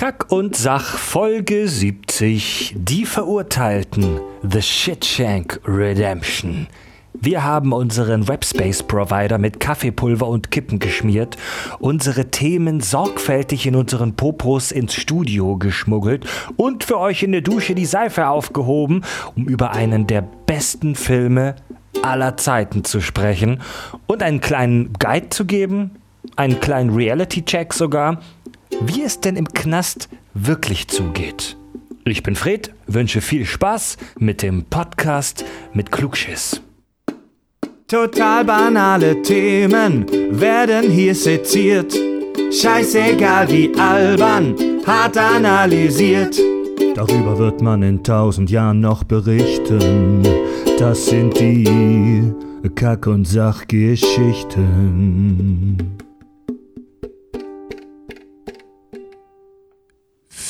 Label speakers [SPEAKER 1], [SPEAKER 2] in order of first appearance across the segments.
[SPEAKER 1] Kack und Sach Folge 70 Die Verurteilten The Shitshank Redemption. Wir haben unseren Webspace-Provider mit Kaffeepulver und Kippen geschmiert, unsere Themen sorgfältig in unseren Popos ins Studio geschmuggelt und für euch in der Dusche die Seife aufgehoben, um über einen der besten Filme aller Zeiten zu sprechen und einen kleinen Guide zu geben, einen kleinen Reality-Check sogar, wie es denn im Knast wirklich zugeht. Ich bin Fred, wünsche viel Spaß mit dem Podcast mit Klugschiss.
[SPEAKER 2] Total banale Themen werden hier seziert. Scheißegal wie albern, hart analysiert. Darüber wird man in tausend Jahren noch berichten. Das sind die Kack- und Sachgeschichten.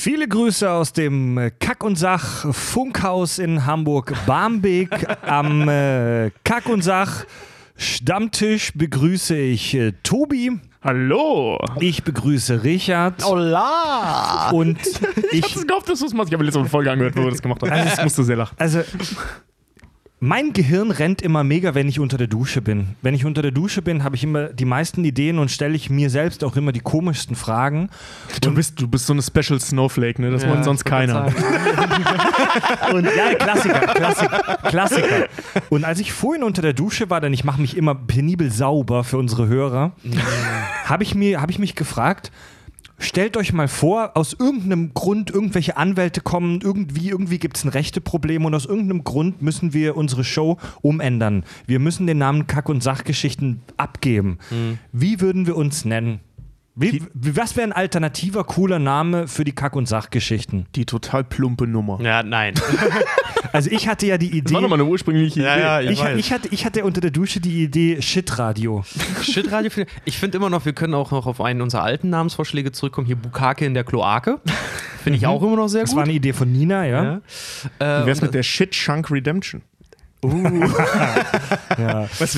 [SPEAKER 1] Viele Grüße aus dem äh, Kack und Sach Funkhaus in Hamburg Barmbek. Am äh, Kack und Sach Stammtisch begrüße ich äh, Tobi.
[SPEAKER 3] Hallo!
[SPEAKER 1] Ich begrüße Richard.
[SPEAKER 3] Hola!
[SPEAKER 1] Und
[SPEAKER 3] Ich
[SPEAKER 1] ich,
[SPEAKER 3] hab's gehofft, dass du es machst. Ich habe letzte Folge angehört, wo wir das gemacht haben.
[SPEAKER 1] Also-
[SPEAKER 3] Das musst du sehr lachen.
[SPEAKER 1] also mein Gehirn rennt immer mega, wenn ich unter der Dusche bin. Wenn ich unter der Dusche bin, habe ich immer die meisten Ideen und stelle ich mir selbst auch immer die komischsten Fragen.
[SPEAKER 3] Du bist, du bist so eine Special Snowflake, ne? Das wollen sonst keiner.
[SPEAKER 1] Und ja, Klassiker, Klassiker, Klassiker. Und als ich vorhin unter der Dusche war, denn ich mache mich immer penibel sauber für unsere Hörer, habe ich, mir- hab ich mich gefragt, stellt euch mal vor, aus irgendeinem Grund irgendwelche Anwälte kommen, irgendwie, irgendwie gibt es ein Rechteproblem und aus irgendeinem Grund müssen wir unsere Show umändern. Wir müssen den Namen Kack- und Sachgeschichten abgeben. Wie würden wir uns nennen? Wie, wie, was wäre ein alternativer, cooler Name für die Kack- und Sachgeschichten?
[SPEAKER 3] Die total plumpe Nummer.
[SPEAKER 4] Ja, nein.
[SPEAKER 1] Also ich hatte ja die Idee.
[SPEAKER 3] Das war doch mal eine ursprüngliche
[SPEAKER 4] Ja,
[SPEAKER 3] Idee.
[SPEAKER 4] ja,
[SPEAKER 1] Ich,
[SPEAKER 4] weiß.
[SPEAKER 1] ich, hatte, ich hatte unter der Dusche die Idee Shit-Radio.
[SPEAKER 4] Shitradio. Ich finde immer noch, wir können auch noch auf einen unserer alten Namensvorschläge zurückkommen. Hier Bukake in der Kloake. Finde ich auch immer noch sehr
[SPEAKER 1] Das
[SPEAKER 4] gut.
[SPEAKER 1] war eine Idee von Nina, ja.
[SPEAKER 4] ja.
[SPEAKER 3] Wie
[SPEAKER 4] Äh,
[SPEAKER 3] wär's
[SPEAKER 4] und-
[SPEAKER 3] mit der Shit Shunk Redemption?
[SPEAKER 1] ja.
[SPEAKER 3] Auch? weißt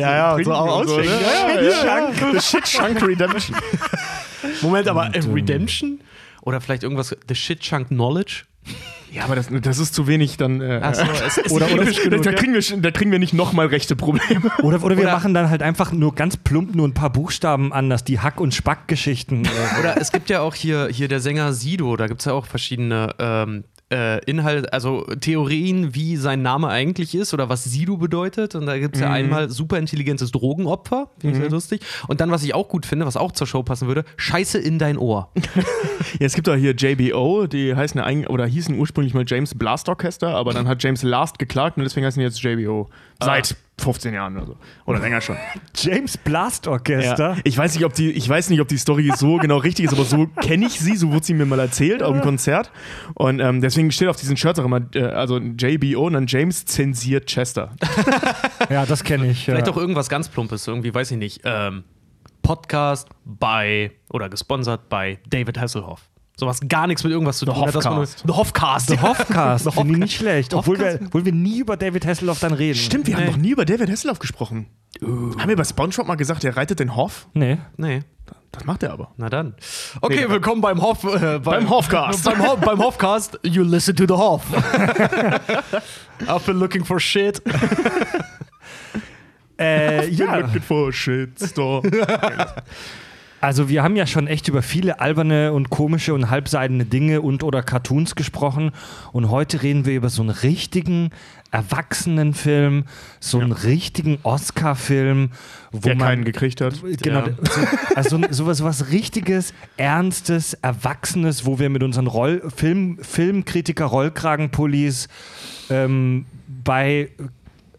[SPEAKER 4] Ja, so
[SPEAKER 3] trinken
[SPEAKER 4] auch
[SPEAKER 3] und ne?
[SPEAKER 4] Ja,
[SPEAKER 3] Ja,
[SPEAKER 4] ja,
[SPEAKER 3] ja, ja. The Shit Shunk Redemption.
[SPEAKER 4] Moment, aber äh, Redemption? Oder vielleicht irgendwas, The Shit Chunk Knowledge?
[SPEAKER 3] Ja, aber das, das ist zu wenig dann. Äh,
[SPEAKER 4] Achso, es ist
[SPEAKER 3] oder, oder, kriegen wir, da kriegen wir nicht nochmal rechte Probleme.
[SPEAKER 1] Oder, oder wir
[SPEAKER 4] Oder-
[SPEAKER 1] machen dann halt einfach nur ganz plump nur ein paar Buchstaben anders, die Hack- und Spack-Geschichten. äh,
[SPEAKER 4] Oder es gibt ja auch hier, hier der Sänger Sido, da gibt es ja auch verschiedene ähm, äh, Inhalte, also Theorien, wie sein Name eigentlich ist oder was Sido bedeutet. Und da gibt es ja einmal superintelligentes Drogenopfer, finde ich sehr lustig. Und dann, was ich auch gut finde, was auch zur Show passen würde, Scheiße in dein Ohr.
[SPEAKER 3] Ja, es gibt auch hier JBO, die heißen ja eigentlich, oder hießen ursprünglich mal James Blast Orchester, aber dann hat James Last geklagt und deswegen heißen die jetzt JBO. Seit 15 Jahren oder so. Oder länger schon.
[SPEAKER 1] James Blast Orchester.
[SPEAKER 3] Ja. Ich, weiß nicht, ob die, ich weiß nicht, ob die Story so genau richtig ist, aber so kenne ich sie, so wurde sie mir mal erzählt auf dem Konzert. Und ähm, deswegen steht auf diesen Shirts auch immer, äh, also JBO und dann James zensiert Chester.
[SPEAKER 1] Ja, das kenne ich.
[SPEAKER 4] Vielleicht
[SPEAKER 1] ja.
[SPEAKER 4] auch irgendwas ganz Plumpes, irgendwie, weiß ich nicht. Ähm, Podcast bei oder gesponsert bei David Hasselhoff. Sowas gar nichts mit irgendwas zu tun hat. The Hoffcast.
[SPEAKER 1] The Hoffcast,
[SPEAKER 4] The
[SPEAKER 1] finde ich nicht schlecht. Obwohl wir, obwohl wir nie über David Hasselhoff dann reden.
[SPEAKER 3] Stimmt, wir haben noch nie über David Hasselhoff gesprochen. Haben wir bei Spongebob mal gesagt, der reitet den Hoff?
[SPEAKER 1] Nee.
[SPEAKER 4] Nee.
[SPEAKER 3] Das macht er aber.
[SPEAKER 4] Na dann. Okay,
[SPEAKER 3] Nee,
[SPEAKER 4] willkommen beim Hoff. Äh,
[SPEAKER 3] Beim Hoffcast.
[SPEAKER 4] beim, Ho beim Hoffcast. You listen to the Hoff. I've been looking for shit.
[SPEAKER 1] Äh, ja,
[SPEAKER 3] Looking for shitstorm.
[SPEAKER 1] also wir haben ja schon echt über viele alberne und komische und halbseidene Dinge und oder Cartoons gesprochen und heute reden wir über so einen richtigen Erwachsenenfilm, so einen richtigen Oscar-Film, wo
[SPEAKER 3] Der
[SPEAKER 1] man
[SPEAKER 3] keinen gekriegt hat.
[SPEAKER 1] Genau,
[SPEAKER 4] Ja.
[SPEAKER 1] so, also so- sowas, sowas richtiges, ernstes, erwachsenes, wo wir mit unseren Roll Film, Filmkritiker Rollkragenpullis ähm, bei,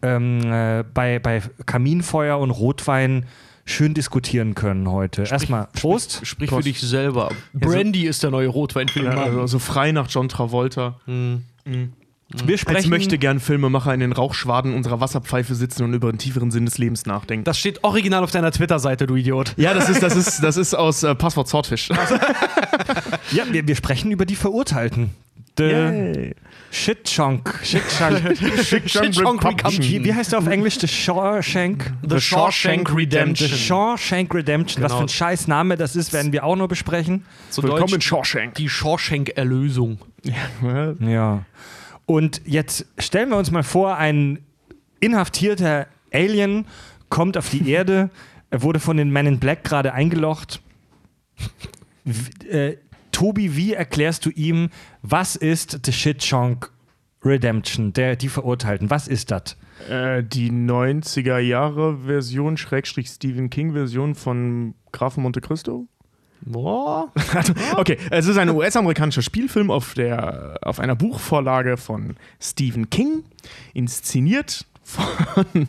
[SPEAKER 1] ähm, äh, bei, bei Kaminfeuer und Rotwein schön diskutieren können heute. Erstmal Prost.
[SPEAKER 4] Sprich
[SPEAKER 3] Prost.
[SPEAKER 4] für dich selber. Brandy ist der neue Rotwein für
[SPEAKER 3] Ja, also so frei nach John Travolta.
[SPEAKER 1] Wir
[SPEAKER 3] Als
[SPEAKER 1] sprechen,
[SPEAKER 3] möchte gern Filmemacher in den Rauchschwaden unserer Wasserpfeife sitzen und über den tieferen Sinn des Lebens nachdenken.
[SPEAKER 4] Das steht original auf deiner Twitter-Seite, du Idiot.
[SPEAKER 3] ja, das ist, das ist, das ist aus äh, Passwort Swordfish.
[SPEAKER 1] ja, wir, wir sprechen über die Verurteilten. The
[SPEAKER 3] Yay.
[SPEAKER 1] Shit Chunk. Shit Chunk.
[SPEAKER 4] Shit-Chunk
[SPEAKER 1] Wie, wie heißt der auf Englisch? The Shawshank?
[SPEAKER 4] The Shawshank
[SPEAKER 1] The
[SPEAKER 4] Redemption.
[SPEAKER 1] Shawshank Redemption. Was
[SPEAKER 4] Genau.
[SPEAKER 1] für ein scheiß Name das ist, werden wir auch noch besprechen.
[SPEAKER 4] Zu
[SPEAKER 3] Willkommen in
[SPEAKER 4] Deutsch
[SPEAKER 3] Shawshank.
[SPEAKER 4] die Shawshank-Erlösung.
[SPEAKER 1] Ja. Und jetzt stellen wir uns mal vor, ein inhaftierter Alien kommt auf die Erde, er wurde von den Men in Black gerade eingelocht. Äh, Tobi, wie erklärst du ihm, was ist The Shit Chunk Redemption, der, die Verurteilten? Was ist das?
[SPEAKER 3] Äh, die 90er Jahre Version, Schrägstrich Stephen King Version von Grafen Monte Cristo.
[SPEAKER 4] Boah.
[SPEAKER 3] Okay, es ist ein US-amerikanischer Spielfilm auf, der, auf einer Buchvorlage von Stephen King, inszeniert von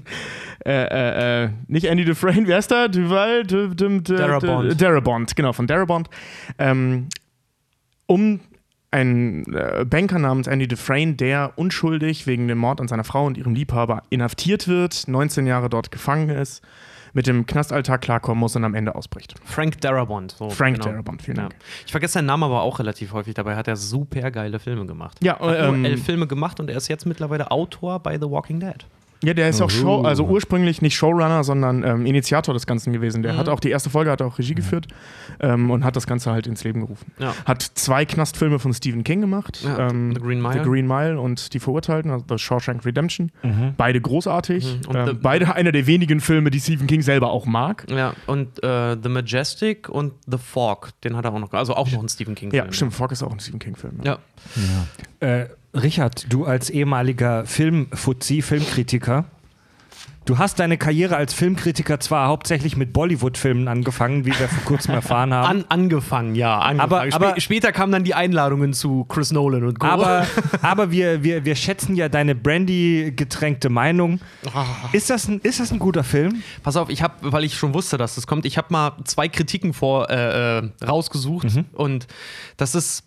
[SPEAKER 3] äh, äh, äh, nicht Andy Dufresne, wer ist da? Duval? Du, du, du,
[SPEAKER 4] Darabont.
[SPEAKER 3] Darabont, genau, von Darabont. Ähm, um einen äh, Banker namens Andy Dufresne, der unschuldig wegen dem Mord an seiner Frau und ihrem Liebhaber inhaftiert wird, 19 Jahre dort gefangen ist, mit dem Knastalltag klarkommen muss und am Ende ausbricht.
[SPEAKER 4] Frank Darabont. So,
[SPEAKER 3] Frank
[SPEAKER 4] genau.
[SPEAKER 3] Darabont, vielen
[SPEAKER 4] Ja.
[SPEAKER 3] Dank.
[SPEAKER 4] Ich vergesse seinen Namen aber auch relativ häufig. Dabei hat er super geile Filme gemacht.
[SPEAKER 3] Ja,
[SPEAKER 4] Hat
[SPEAKER 3] ähm,
[SPEAKER 4] elf Filme gemacht und er ist jetzt mittlerweile Autor bei The Walking Dead.
[SPEAKER 3] Ja, der ist auch Show, also ursprünglich nicht Showrunner, sondern ähm, Initiator des Ganzen gewesen. Der hat auch die erste Folge, hat auch Regie geführt ähm, und hat das Ganze halt ins Leben gerufen.
[SPEAKER 4] Ja.
[SPEAKER 3] Hat zwei Knastfilme von Stephen King gemacht.
[SPEAKER 4] Ja,
[SPEAKER 3] ähm,
[SPEAKER 4] The Green Mile.
[SPEAKER 3] The Green Mile und Die Verurteilten, also The Shawshank Redemption. Beide großartig.
[SPEAKER 4] Mhm.
[SPEAKER 3] Ähm,
[SPEAKER 4] The-
[SPEAKER 3] beide einer der wenigen Filme, die Stephen King selber auch mag.
[SPEAKER 4] Ja, und äh, The Majestic und The Fog, den hat er auch noch. Also auch noch ein Stephen King-Film.
[SPEAKER 3] Ja, stimmt. Fog ist auch ein Stephen King-Film.
[SPEAKER 4] Ja.
[SPEAKER 1] Äh, Richard, du als ehemaliger Filmfuzzi, Filmkritiker, du hast deine Karriere als Filmkritiker zwar hauptsächlich mit Bollywood-Filmen angefangen, wie wir vor kurzem erfahren haben.
[SPEAKER 4] An, angefangen, ja. Angefangen.
[SPEAKER 1] Aber- aber-
[SPEAKER 4] später kamen dann die Einladungen zu Chris Nolan und Co.
[SPEAKER 1] Aber, aber wir, wir, wir schätzen ja deine Brandy-getränkte Meinung. Ist das, ein, ist das ein guter Film?
[SPEAKER 4] Pass auf, ich habe, weil ich schon wusste, dass das kommt, ich habe mal zwei Kritiken vor äh, äh, rausgesucht und das ist,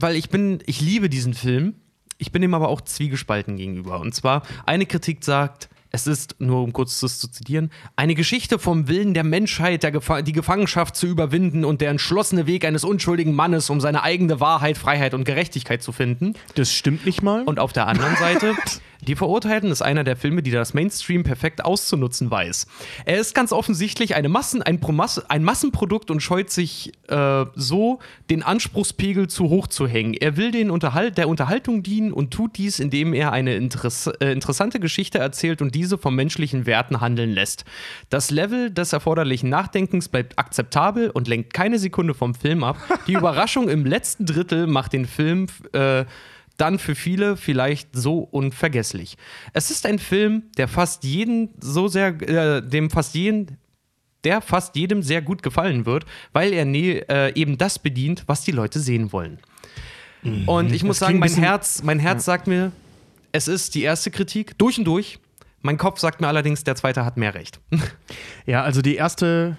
[SPEAKER 4] weil ich bin, ich liebe diesen Film, ich bin ihm aber auch zwiegespalten gegenüber. Und zwar eine Kritik sagt, es ist, nur um kurz das zu zitieren, eine Geschichte vom Willen der Menschheit, der Gefa die Gefangenschaft zu überwinden und der entschlossene Weg eines unschuldigen Mannes, um seine eigene Wahrheit, Freiheit und Gerechtigkeit zu finden.
[SPEAKER 3] Das stimmt nicht mal.
[SPEAKER 4] Und auf der anderen Seite, Die Verurteilten ist einer der Filme, die das Mainstream perfekt auszunutzen weiß. Er ist ganz offensichtlich eine Massen, ein, ein Massenprodukt und scheut sich äh, so, den Anspruchspegel zu hoch zu hängen. Er will den Unterhalt, der Unterhaltung dienen und tut dies, indem er eine Interess äh, interessante Geschichte erzählt und diese von menschlichen Werten handeln lässt. Das Level des erforderlichen Nachdenkens bleibt akzeptabel und lenkt keine Sekunde vom Film ab. Die Überraschung im letzten Drittel macht den Film äh, dann für viele vielleicht so unvergesslich. Es ist ein Film, der fast jeden so sehr, äh, dem fast jeden, der fast jedem sehr gut gefallen wird, weil er ne, äh, eben das bedient, was die Leute sehen wollen. Und ich muss
[SPEAKER 3] Das
[SPEAKER 4] sagen, mein Herz, mein Herz sagt mir, es ist die erste Kritik, durch und durch. Mein Kopf sagt mir allerdings, der zweite hat mehr recht.
[SPEAKER 3] Ja, also die erste.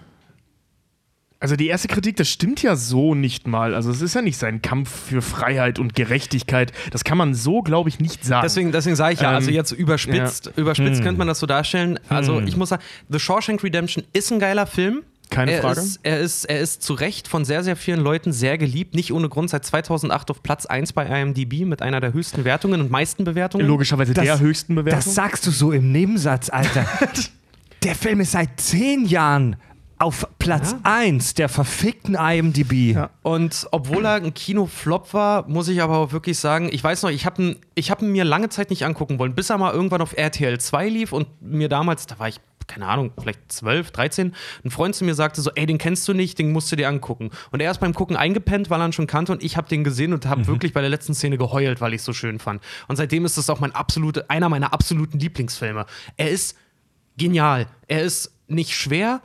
[SPEAKER 3] Also die erste Kritik, das stimmt ja so nicht mal. Also es ist ja nicht sein Kampf für Freiheit und Gerechtigkeit. Das kann man so, glaube ich, nicht sagen.
[SPEAKER 4] Deswegen, deswegen sage ich ja,
[SPEAKER 3] Ähm,
[SPEAKER 4] also jetzt überspitzt, überspitzt
[SPEAKER 3] Hm.
[SPEAKER 4] könnte man das so darstellen. Also ich muss sagen, The Shawshank Redemption ist ein geiler Film.
[SPEAKER 3] Keine
[SPEAKER 4] er
[SPEAKER 3] Frage.
[SPEAKER 4] Ist, er, ist, er ist zu Recht von sehr, sehr vielen Leuten sehr geliebt. Nicht ohne Grund seit 2008 auf Platz 1 bei IMDb mit einer der höchsten Wertungen und meisten Bewertungen.
[SPEAKER 3] Logischerweise
[SPEAKER 1] Das-
[SPEAKER 3] der höchsten Bewertung.
[SPEAKER 1] Das sagst du so im Nebensatz, Alter. der Film ist seit zehn Jahren auf Platz 1 der verfickten IMDb.
[SPEAKER 3] Ja.
[SPEAKER 4] Und obwohl er ein Kinoflop war, muss ich aber auch wirklich sagen, ich weiß noch, ich habe ihn, ich hab ihn mir lange Zeit nicht angucken wollen, bis er mal irgendwann auf RTL 2 lief und mir damals, da war ich, keine Ahnung, vielleicht 12, 13, ein Freund zu mir sagte so, ey, den kennst du nicht, den musst du dir angucken. Und er ist beim Gucken eingepennt, weil er ihn schon kannte und ich habe den gesehen und habe wirklich bei der letzten Szene geheult, weil ich es so schön fand. Und seitdem ist das auch mein absolute, einer meiner absoluten Lieblingsfilme. Er ist genial. Er ist nicht schwer,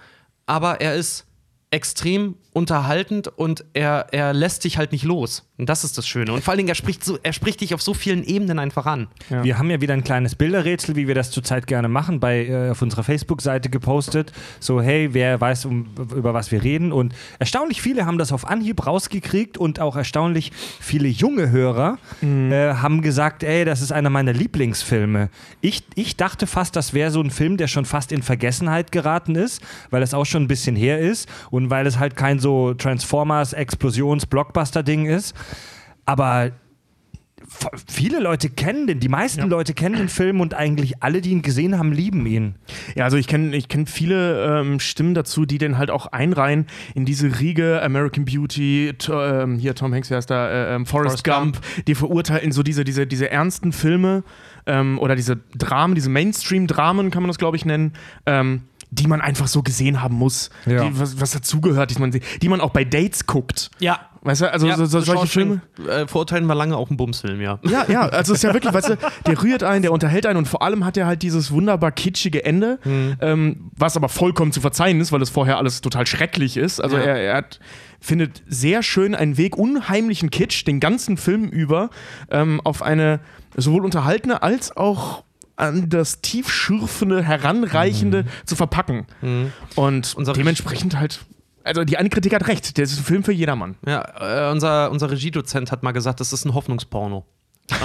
[SPEAKER 4] aber er ist extrem unterhaltend und er, er lässt dich halt nicht los. Und das ist das Schöne. Und vor allen Dingen, er spricht, so, er spricht dich auf so vielen Ebenen einfach an.
[SPEAKER 1] Wir haben ja wieder ein kleines Bilderrätsel, wie wir das zurzeit gerne machen, bei, äh, auf unserer Facebook-Seite gepostet. So, hey, wer weiß, um, über was wir reden. Und erstaunlich viele haben das auf Anhieb rausgekriegt und auch erstaunlich viele junge Hörer äh, haben gesagt, ey, das ist einer meiner Lieblingsfilme. Ich, ich dachte fast, das wäre so ein Film, der schon fast in Vergessenheit geraten ist, weil es auch schon ein bisschen her ist und weil es halt kein so Transformers-Explosions-Blockbuster-Ding ist. Aber viele Leute kennen den, die meisten Leute kennen den Film und eigentlich alle, die ihn gesehen haben, lieben ihn.
[SPEAKER 3] Ja, also ich kenne ich kenn viele ähm, Stimmen dazu, die den halt auch einreihen in diese Riege. American Beauty, to, ähm, hier Tom Hanks, wer ist da, äh, ähm, Forrest,
[SPEAKER 4] Forrest
[SPEAKER 3] Gump, die verurteilen so diese, diese, diese ernsten Filme ähm, oder diese Dramen, diese Mainstream-Dramen, kann man das glaube ich nennen, ähm, die man einfach so gesehen haben muss,
[SPEAKER 1] Ja.
[SPEAKER 3] die, was, was dazugehört, die man, die man auch bei Dates guckt.
[SPEAKER 4] Ja.
[SPEAKER 3] Weißt du, also
[SPEAKER 4] ja,
[SPEAKER 3] so, so, solche Filme.
[SPEAKER 4] Äh, verurteilen wir lange auch einen Bumsfilm, ja.
[SPEAKER 3] Ja, ja, also es ist ja wirklich, weißt du, der rührt einen, der unterhält einen und vor allem hat er halt dieses wunderbar kitschige Ende, ähm, was aber vollkommen zu verzeihen ist, weil es vorher alles total schrecklich ist. Also
[SPEAKER 4] Ja.
[SPEAKER 3] er, er hat, findet sehr schön einen Weg, unheimlichen Kitsch den ganzen Film über ähm, auf eine sowohl unterhaltene als auch an das tiefschürfende, heranreichende zu verpacken. Und
[SPEAKER 4] Unser
[SPEAKER 3] dementsprechend halt, also die eine Kritik hat recht, der ist ein Film für jedermann.
[SPEAKER 4] Ja, äh, unser, unser Regiedozent hat mal gesagt, das ist ein Hoffnungsporno.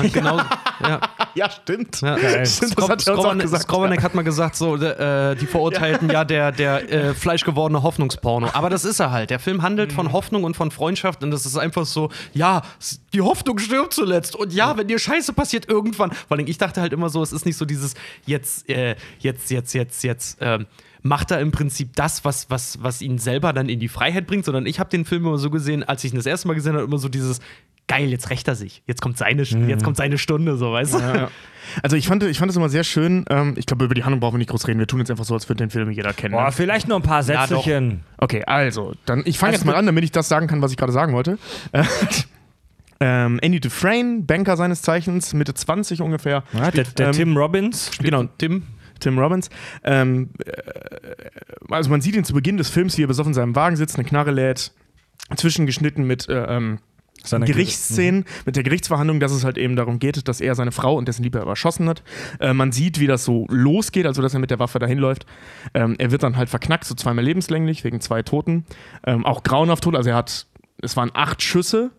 [SPEAKER 4] Und genau, ja.
[SPEAKER 3] Ja, stimmt.
[SPEAKER 4] Ja.
[SPEAKER 3] Stimmt, das hat
[SPEAKER 4] Skrobanek- hat mal gesagt, so, äh, die Verurteilten, ja, der, der äh, fleischgewordene Hoffnungsporno. Aber das ist er halt. Der Film handelt
[SPEAKER 3] Mhm.
[SPEAKER 4] von Hoffnung und von Freundschaft und das ist einfach so, ja, die Hoffnung stirbt zuletzt. Und ja, wenn dir Scheiße passiert, irgendwann. Vor allem, ich dachte halt immer so, es ist nicht so dieses jetzt, äh, jetzt, jetzt, jetzt, jetzt, ähm, macht er im Prinzip das, was, was, was ihn selber dann in die Freiheit bringt, sondern ich habe den Film immer so gesehen, als ich ihn das erste Mal gesehen habe, immer so dieses geil, jetzt rächt er sich. Jetzt kommt seine, jetzt kommt seine Stunde, so, weißt du?
[SPEAKER 3] Ja, ja. Also ich fand, ich fand es immer sehr schön. Ähm, ich glaube, über die Handlung brauchen wir nicht groß reden. Wir tun jetzt einfach so, als würde den Film jeder kennen.
[SPEAKER 1] Boah,
[SPEAKER 3] Ne?
[SPEAKER 1] vielleicht noch ein paar
[SPEAKER 4] Ja.
[SPEAKER 1] Sätzchen.
[SPEAKER 3] Okay, also, dann ich fange
[SPEAKER 1] Also
[SPEAKER 3] jetzt mal an, damit ich das sagen kann, was ich gerade sagen wollte. Äh, ähm, Andy Dufresne, Banker seines Zeichens, Mitte 20 ungefähr.
[SPEAKER 1] Ja, der der
[SPEAKER 3] ähm,
[SPEAKER 1] Tim Robbins.
[SPEAKER 3] Genau,
[SPEAKER 4] Tim,
[SPEAKER 3] Tim Robbins. Ähm, äh, also man sieht ihn zu Beginn des Films, wie er besoffen in seinem Wagen sitzt, eine Knarre lädt, zwischengeschnitten mit äh, ähm,
[SPEAKER 1] Seiner
[SPEAKER 3] Gerichtsszenen, mit der Gerichtsverhandlung, dass es halt eben darum geht, dass er seine Frau und dessen Liebe erschossen hat. Äh, man sieht, wie das so losgeht, also dass er mit der Waffe dahin läuft. Ähm, er wird dann halt verknackt, so zweimal lebenslänglich, wegen zwei Toten. Ähm, auch grauenhaft tot, also er hat, es waren acht Schüsse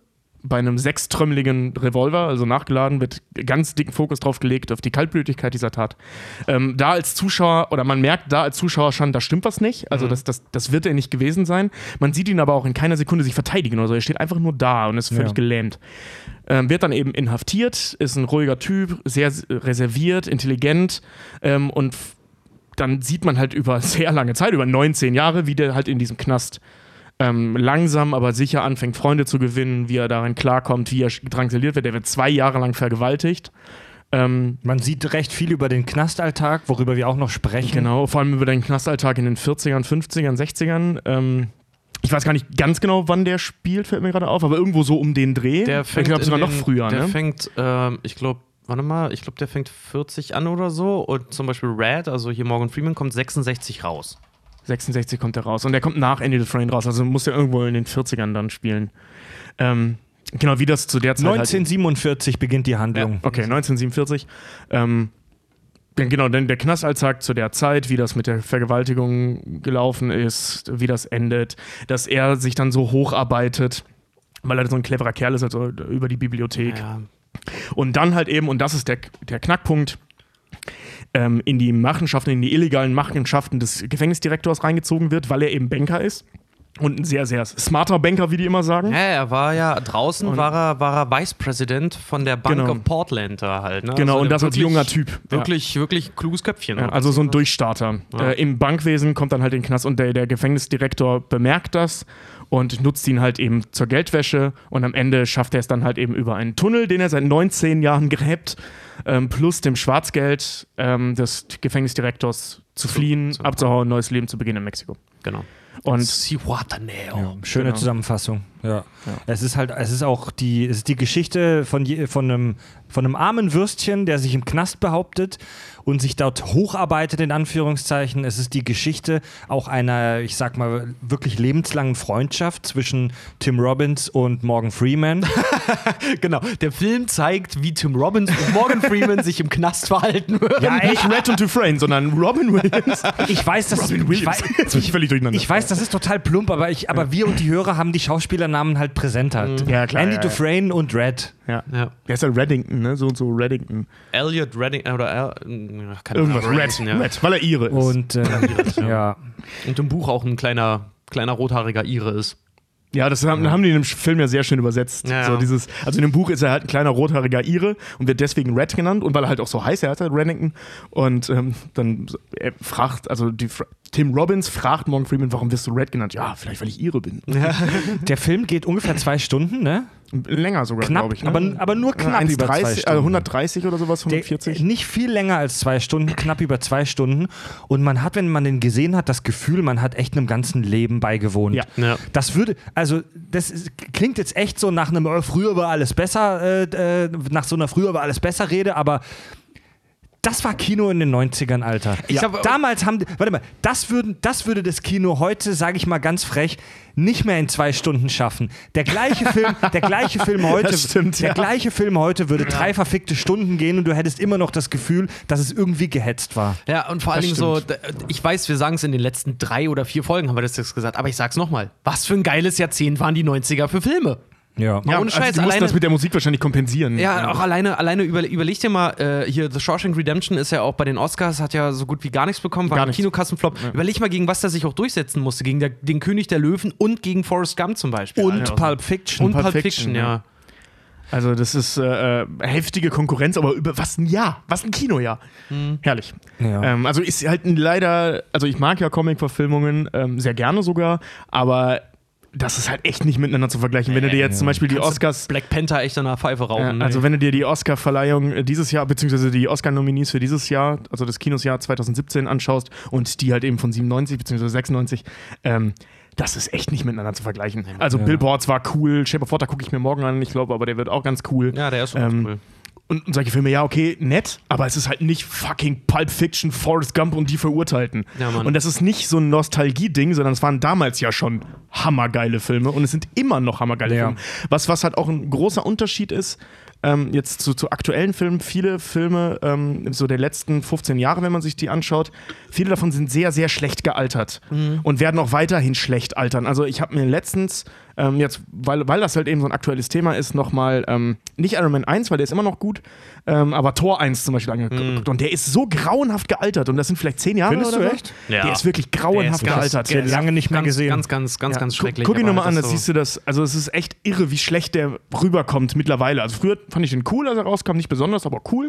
[SPEAKER 3] bei einem sechströmmeligen Revolver, also nachgeladen, wird ganz dicken Fokus drauf gelegt, auf die Kaltblütigkeit dieser Tat. Ähm, da als Zuschauer, oder man merkt da als Zuschauer schon, da stimmt was nicht. Also das, das, das wird er nicht gewesen sein. Man sieht ihn aber auch in keiner Sekunde sich verteidigen oder so. Er steht einfach nur da und ist völlig
[SPEAKER 1] Ja.
[SPEAKER 3] gelähmt. Ähm, wird dann eben inhaftiert, ist ein ruhiger Typ, sehr reserviert, intelligent ähm, und dann sieht man halt über sehr lange Zeit, über 19 Jahre, wie der halt in diesem Knast ähm, langsam, aber sicher anfängt, Freunde zu gewinnen, wie er darin klarkommt, wie er drangsaliert wird. Der wird zwei Jahre lang vergewaltigt. Ähm,
[SPEAKER 1] Man sieht recht viel über den Knastalltag, worüber wir auch noch sprechen.
[SPEAKER 3] genau, vor allem über den Knastalltag in den 40ern, 50ern, 60ern. Ähm, ich weiß gar nicht ganz genau, wann der spielt, fällt mir gerade auf, aber irgendwo so um den Dreh.
[SPEAKER 4] Der fängt
[SPEAKER 3] ich glaube sogar noch früher,
[SPEAKER 4] Der
[SPEAKER 3] ne?
[SPEAKER 4] fängt, ähm, ich glaube, warte mal, ich glaube, der fängt 40 an oder so und zum Beispiel Red, also hier Morgan Freeman, kommt 66 raus.
[SPEAKER 3] 66 kommt er raus. Und der kommt nach Andy Dufresne raus, also muss er irgendwo in den 40ern dann spielen. Ähm, genau, wie das zu der Zeit halt
[SPEAKER 1] 1947 beginnt die Handlung.
[SPEAKER 3] Okay, 1947. Ähm, ja, genau, denn der Knastalltag zu der Zeit, wie das mit der Vergewaltigung gelaufen ist, wie das endet, dass er sich dann so hocharbeitet, weil er so ein cleverer Kerl ist, also über die Bibliothek.
[SPEAKER 4] Ja.
[SPEAKER 3] Und dann halt eben, und das ist der, der Knackpunkt, ähm, in die Machenschaften, in die illegalen Machenschaften des Gefängnisdirektors reingezogen wird, weil er eben Banker ist. Und ein sehr, sehr smarter Banker, wie die immer sagen.
[SPEAKER 4] Ja, er war ja draußen,
[SPEAKER 3] Und-
[SPEAKER 4] war er, war er Vice President von der Bank
[SPEAKER 3] Genau.
[SPEAKER 4] of Portland da halt. Ne?
[SPEAKER 3] Genau,
[SPEAKER 4] Also
[SPEAKER 3] und das als
[SPEAKER 4] wirklich-
[SPEAKER 3] junger Typ. Ja.
[SPEAKER 4] Wirklich, wirklich kluges Köpfchen.
[SPEAKER 3] Ja, also so ein Durchstarter.
[SPEAKER 4] Ja.
[SPEAKER 3] Äh, Im Bankwesen kommt dann halt in den Knast und der, der Gefängnisdirektor bemerkt das und nutzt ihn halt eben zur Geldwäsche und am Ende schafft er es dann halt eben über einen Tunnel, den er seit 19 Jahren gräbt, ähm, plus dem Schwarzgeld ähm, des Gefängnisdirektors zu fliehen,
[SPEAKER 4] zu-
[SPEAKER 3] abzuhauen, neues Leben zu beginnen in Mexiko.
[SPEAKER 4] genau.
[SPEAKER 3] Und
[SPEAKER 4] Cihuataneo.
[SPEAKER 1] Schöne
[SPEAKER 3] Genau.
[SPEAKER 1] Zusammenfassung. Ja. Es ist halt, es ist auch die, es ist die Geschichte von, je, von, einem, von einem armen Würstchen, der sich im Knast behauptet und sich dort hocharbeitet, in Anführungszeichen. Es ist die Geschichte auch einer, ich sag mal, wirklich lebenslangen Freundschaft zwischen Tim Robbins und Morgan Freeman.
[SPEAKER 4] Genau. Der Film zeigt, wie Tim Robbins und Morgan Freeman sich im Knast verhalten würden.
[SPEAKER 1] ja,
[SPEAKER 3] nicht Red und Dufresne, sondern Robin Williams.
[SPEAKER 1] Ich weiß, dass
[SPEAKER 3] Robin
[SPEAKER 1] ich,
[SPEAKER 3] Williams.
[SPEAKER 1] weiß,
[SPEAKER 3] Jetzt bin ich völlig durcheinander.
[SPEAKER 1] ich weiß, das ist total plump, aber, ich, aber wir und die Hörer haben die Schauspielernamen halt präsenter.
[SPEAKER 3] Ja, klar,
[SPEAKER 1] Andy
[SPEAKER 3] ja, ja.
[SPEAKER 1] Dufresne und Red.
[SPEAKER 3] ja.
[SPEAKER 4] Ja.
[SPEAKER 3] Der ist ja Reddington, ne? So und so Reddington.
[SPEAKER 4] Elliot Redding äh, oder äh, keine
[SPEAKER 3] Irgendwas.
[SPEAKER 4] Ahnung,
[SPEAKER 3] Red,
[SPEAKER 4] ja.
[SPEAKER 3] Red, weil er ihre ist.
[SPEAKER 1] Und äh, ja.
[SPEAKER 4] Und im Buch auch ein kleiner, kleiner rothaariger Ire ist.
[SPEAKER 3] Ja, das haben, haben die in dem Film ja sehr schön übersetzt.
[SPEAKER 4] Ja,
[SPEAKER 3] so
[SPEAKER 4] ja.
[SPEAKER 3] dieses, also in dem Buch ist er halt ein kleiner rothaariger Ire und wird deswegen Red genannt und weil er halt auch so heiß er hat, Rennington. Und ähm, dann er fragt, also die, Fra- Tim Robbins fragt Morgan Freeman, warum wirst du Red genannt? Ja, vielleicht weil ich Ire bin.
[SPEAKER 1] Der Film geht ungefähr zwei Stunden, ne?
[SPEAKER 3] Länger sogar, glaube ich. Ne?
[SPEAKER 1] aber, aber nur knapp
[SPEAKER 3] Ja,
[SPEAKER 1] über zwei
[SPEAKER 3] 1,30,
[SPEAKER 1] Stunden.
[SPEAKER 3] also 130 oder sowas,
[SPEAKER 1] Der-
[SPEAKER 3] 140.
[SPEAKER 1] Nicht viel länger als zwei Stunden, knapp über zwei Stunden. Und man hat, wenn man den gesehen hat, das Gefühl, man hat echt einem ganzen Leben beigewohnt.
[SPEAKER 3] Ja.
[SPEAKER 4] Ja.
[SPEAKER 1] Das würde, also das ist, klingt jetzt echt so nach einem äh, früher war alles besser, äh, äh, nach so einer früher war alles besser Rede, aber das war Kino in den 90ern, Alter.
[SPEAKER 4] Ich hab-
[SPEAKER 1] Damals haben, warte mal, das, würden, das würde das Kino heute, sage ich mal ganz frech, nicht mehr in zwei Stunden schaffen. Der gleiche Film, der gleiche Film heute,
[SPEAKER 3] stimmt,
[SPEAKER 1] der
[SPEAKER 3] ja.
[SPEAKER 1] gleiche Film heute würde drei verfickte Stunden gehen und du hättest immer noch das Gefühl, dass es irgendwie gehetzt war.
[SPEAKER 4] Ja, und vor allen Dingen so, ich weiß, wir sagen es in den letzten drei oder vier Folgen, haben wir das jetzt gesagt, aber ich sag's nochmal. Was für ein geiles Jahrzehnt waren die 90er für Filme?
[SPEAKER 1] Ja.
[SPEAKER 3] ja,
[SPEAKER 4] ohne
[SPEAKER 3] also
[SPEAKER 4] Scheiß,
[SPEAKER 3] die mussten
[SPEAKER 4] alleine-
[SPEAKER 3] das mit der Musik wahrscheinlich kompensieren.
[SPEAKER 4] Ja, auch alleine, alleine über, überleg dir mal, äh, hier The Shawshank Redemption ist ja auch bei den Oscars, hat ja so gut wie gar nichts bekommen, war
[SPEAKER 3] Gar
[SPEAKER 4] ein
[SPEAKER 3] nichts.
[SPEAKER 4] Kinokassenflop. Überleg mal, gegen was der sich auch durchsetzen musste, gegen der, den König der Löwen und gegen Forrest Gump zum Beispiel.
[SPEAKER 1] Und
[SPEAKER 4] Alter.
[SPEAKER 1] Pulp Fiction.
[SPEAKER 4] und
[SPEAKER 3] Pulp
[SPEAKER 4] Pulp
[SPEAKER 3] Fiction,
[SPEAKER 4] Fiction,
[SPEAKER 3] ja.
[SPEAKER 4] ja.
[SPEAKER 3] Also das ist äh, äh, heftige Konkurrenz, aber über was ein Jahr, was ein Kinojahr. Herrlich.
[SPEAKER 1] Ja.
[SPEAKER 3] Ähm, also ist halt ein leider, also ich mag ja Comic-Verfilmungen ähm, sehr gerne sogar, aber das ist halt echt nicht miteinander zu vergleichen. Wenn du dir jetzt zum Beispiel die
[SPEAKER 4] Kannst
[SPEAKER 3] Oscars
[SPEAKER 4] Black Panther echt an der Pfeife
[SPEAKER 3] Ja,
[SPEAKER 4] rauchen. ne?
[SPEAKER 3] also wenn du dir die Oscar-Verleihung äh, dieses Jahr, beziehungsweise die Oscar-Nominees für dieses Jahr, also das Kinosjahr 2017 anschaust und die halt eben von 97 beziehungsweise 96, ähm, das ist echt nicht miteinander zu vergleichen. Also Billboards war cool, Shape of Water gucke ich mir morgen an, ich glaube, aber der wird auch ganz cool.
[SPEAKER 4] ja, der ist schon ganz
[SPEAKER 3] ähm,
[SPEAKER 4] cool.
[SPEAKER 3] Und, und solche Filme, ja, okay, nett, aber es ist halt nicht fucking Pulp Fiction, Forrest Gump und die Verurteilten.
[SPEAKER 4] Ja, Mann.
[SPEAKER 3] und das ist nicht so ein Nostalgie-Ding, sondern es waren damals ja schon hammergeile Filme und es sind immer noch hammergeile
[SPEAKER 1] Ja.
[SPEAKER 3] Filme. Was, was halt auch ein großer Unterschied ist, ähm, jetzt zu, zu aktuellen Filmen, viele Filme, ähm, so der letzten 15 Jahre, wenn man sich die anschaut, viele davon sind sehr, sehr schlecht gealtert und werden auch weiterhin schlecht altern. Also ich habe mir letztens, ähm, jetzt, weil, weil das halt eben so ein aktuelles Thema ist, nochmal, ähm, nicht Iron Man 1, weil der ist immer noch gut, ähm, aber Tor 1 zum Beispiel angeguckt. Und der ist so grauenhaft gealtert und das sind vielleicht 10 Jahre
[SPEAKER 1] Findest
[SPEAKER 3] oder
[SPEAKER 1] du
[SPEAKER 3] so.
[SPEAKER 1] echt?
[SPEAKER 4] Ja.
[SPEAKER 3] Der ist wirklich grauenhaft
[SPEAKER 4] Der ist ganz-
[SPEAKER 3] gealtert.
[SPEAKER 1] der ist lange nicht mehr
[SPEAKER 4] ganz,
[SPEAKER 1] gesehen.
[SPEAKER 4] Ganz, ganz, ganz,
[SPEAKER 3] Ja,
[SPEAKER 4] ganz schrecklich.
[SPEAKER 3] Guck ihn nochmal an,
[SPEAKER 4] das so-
[SPEAKER 3] siehst du das. Also, es ist echt irre, wie schlecht der rüberkommt mittlerweile. Also, früher fand ich den cool, als er rauskam, nicht besonders, aber cool.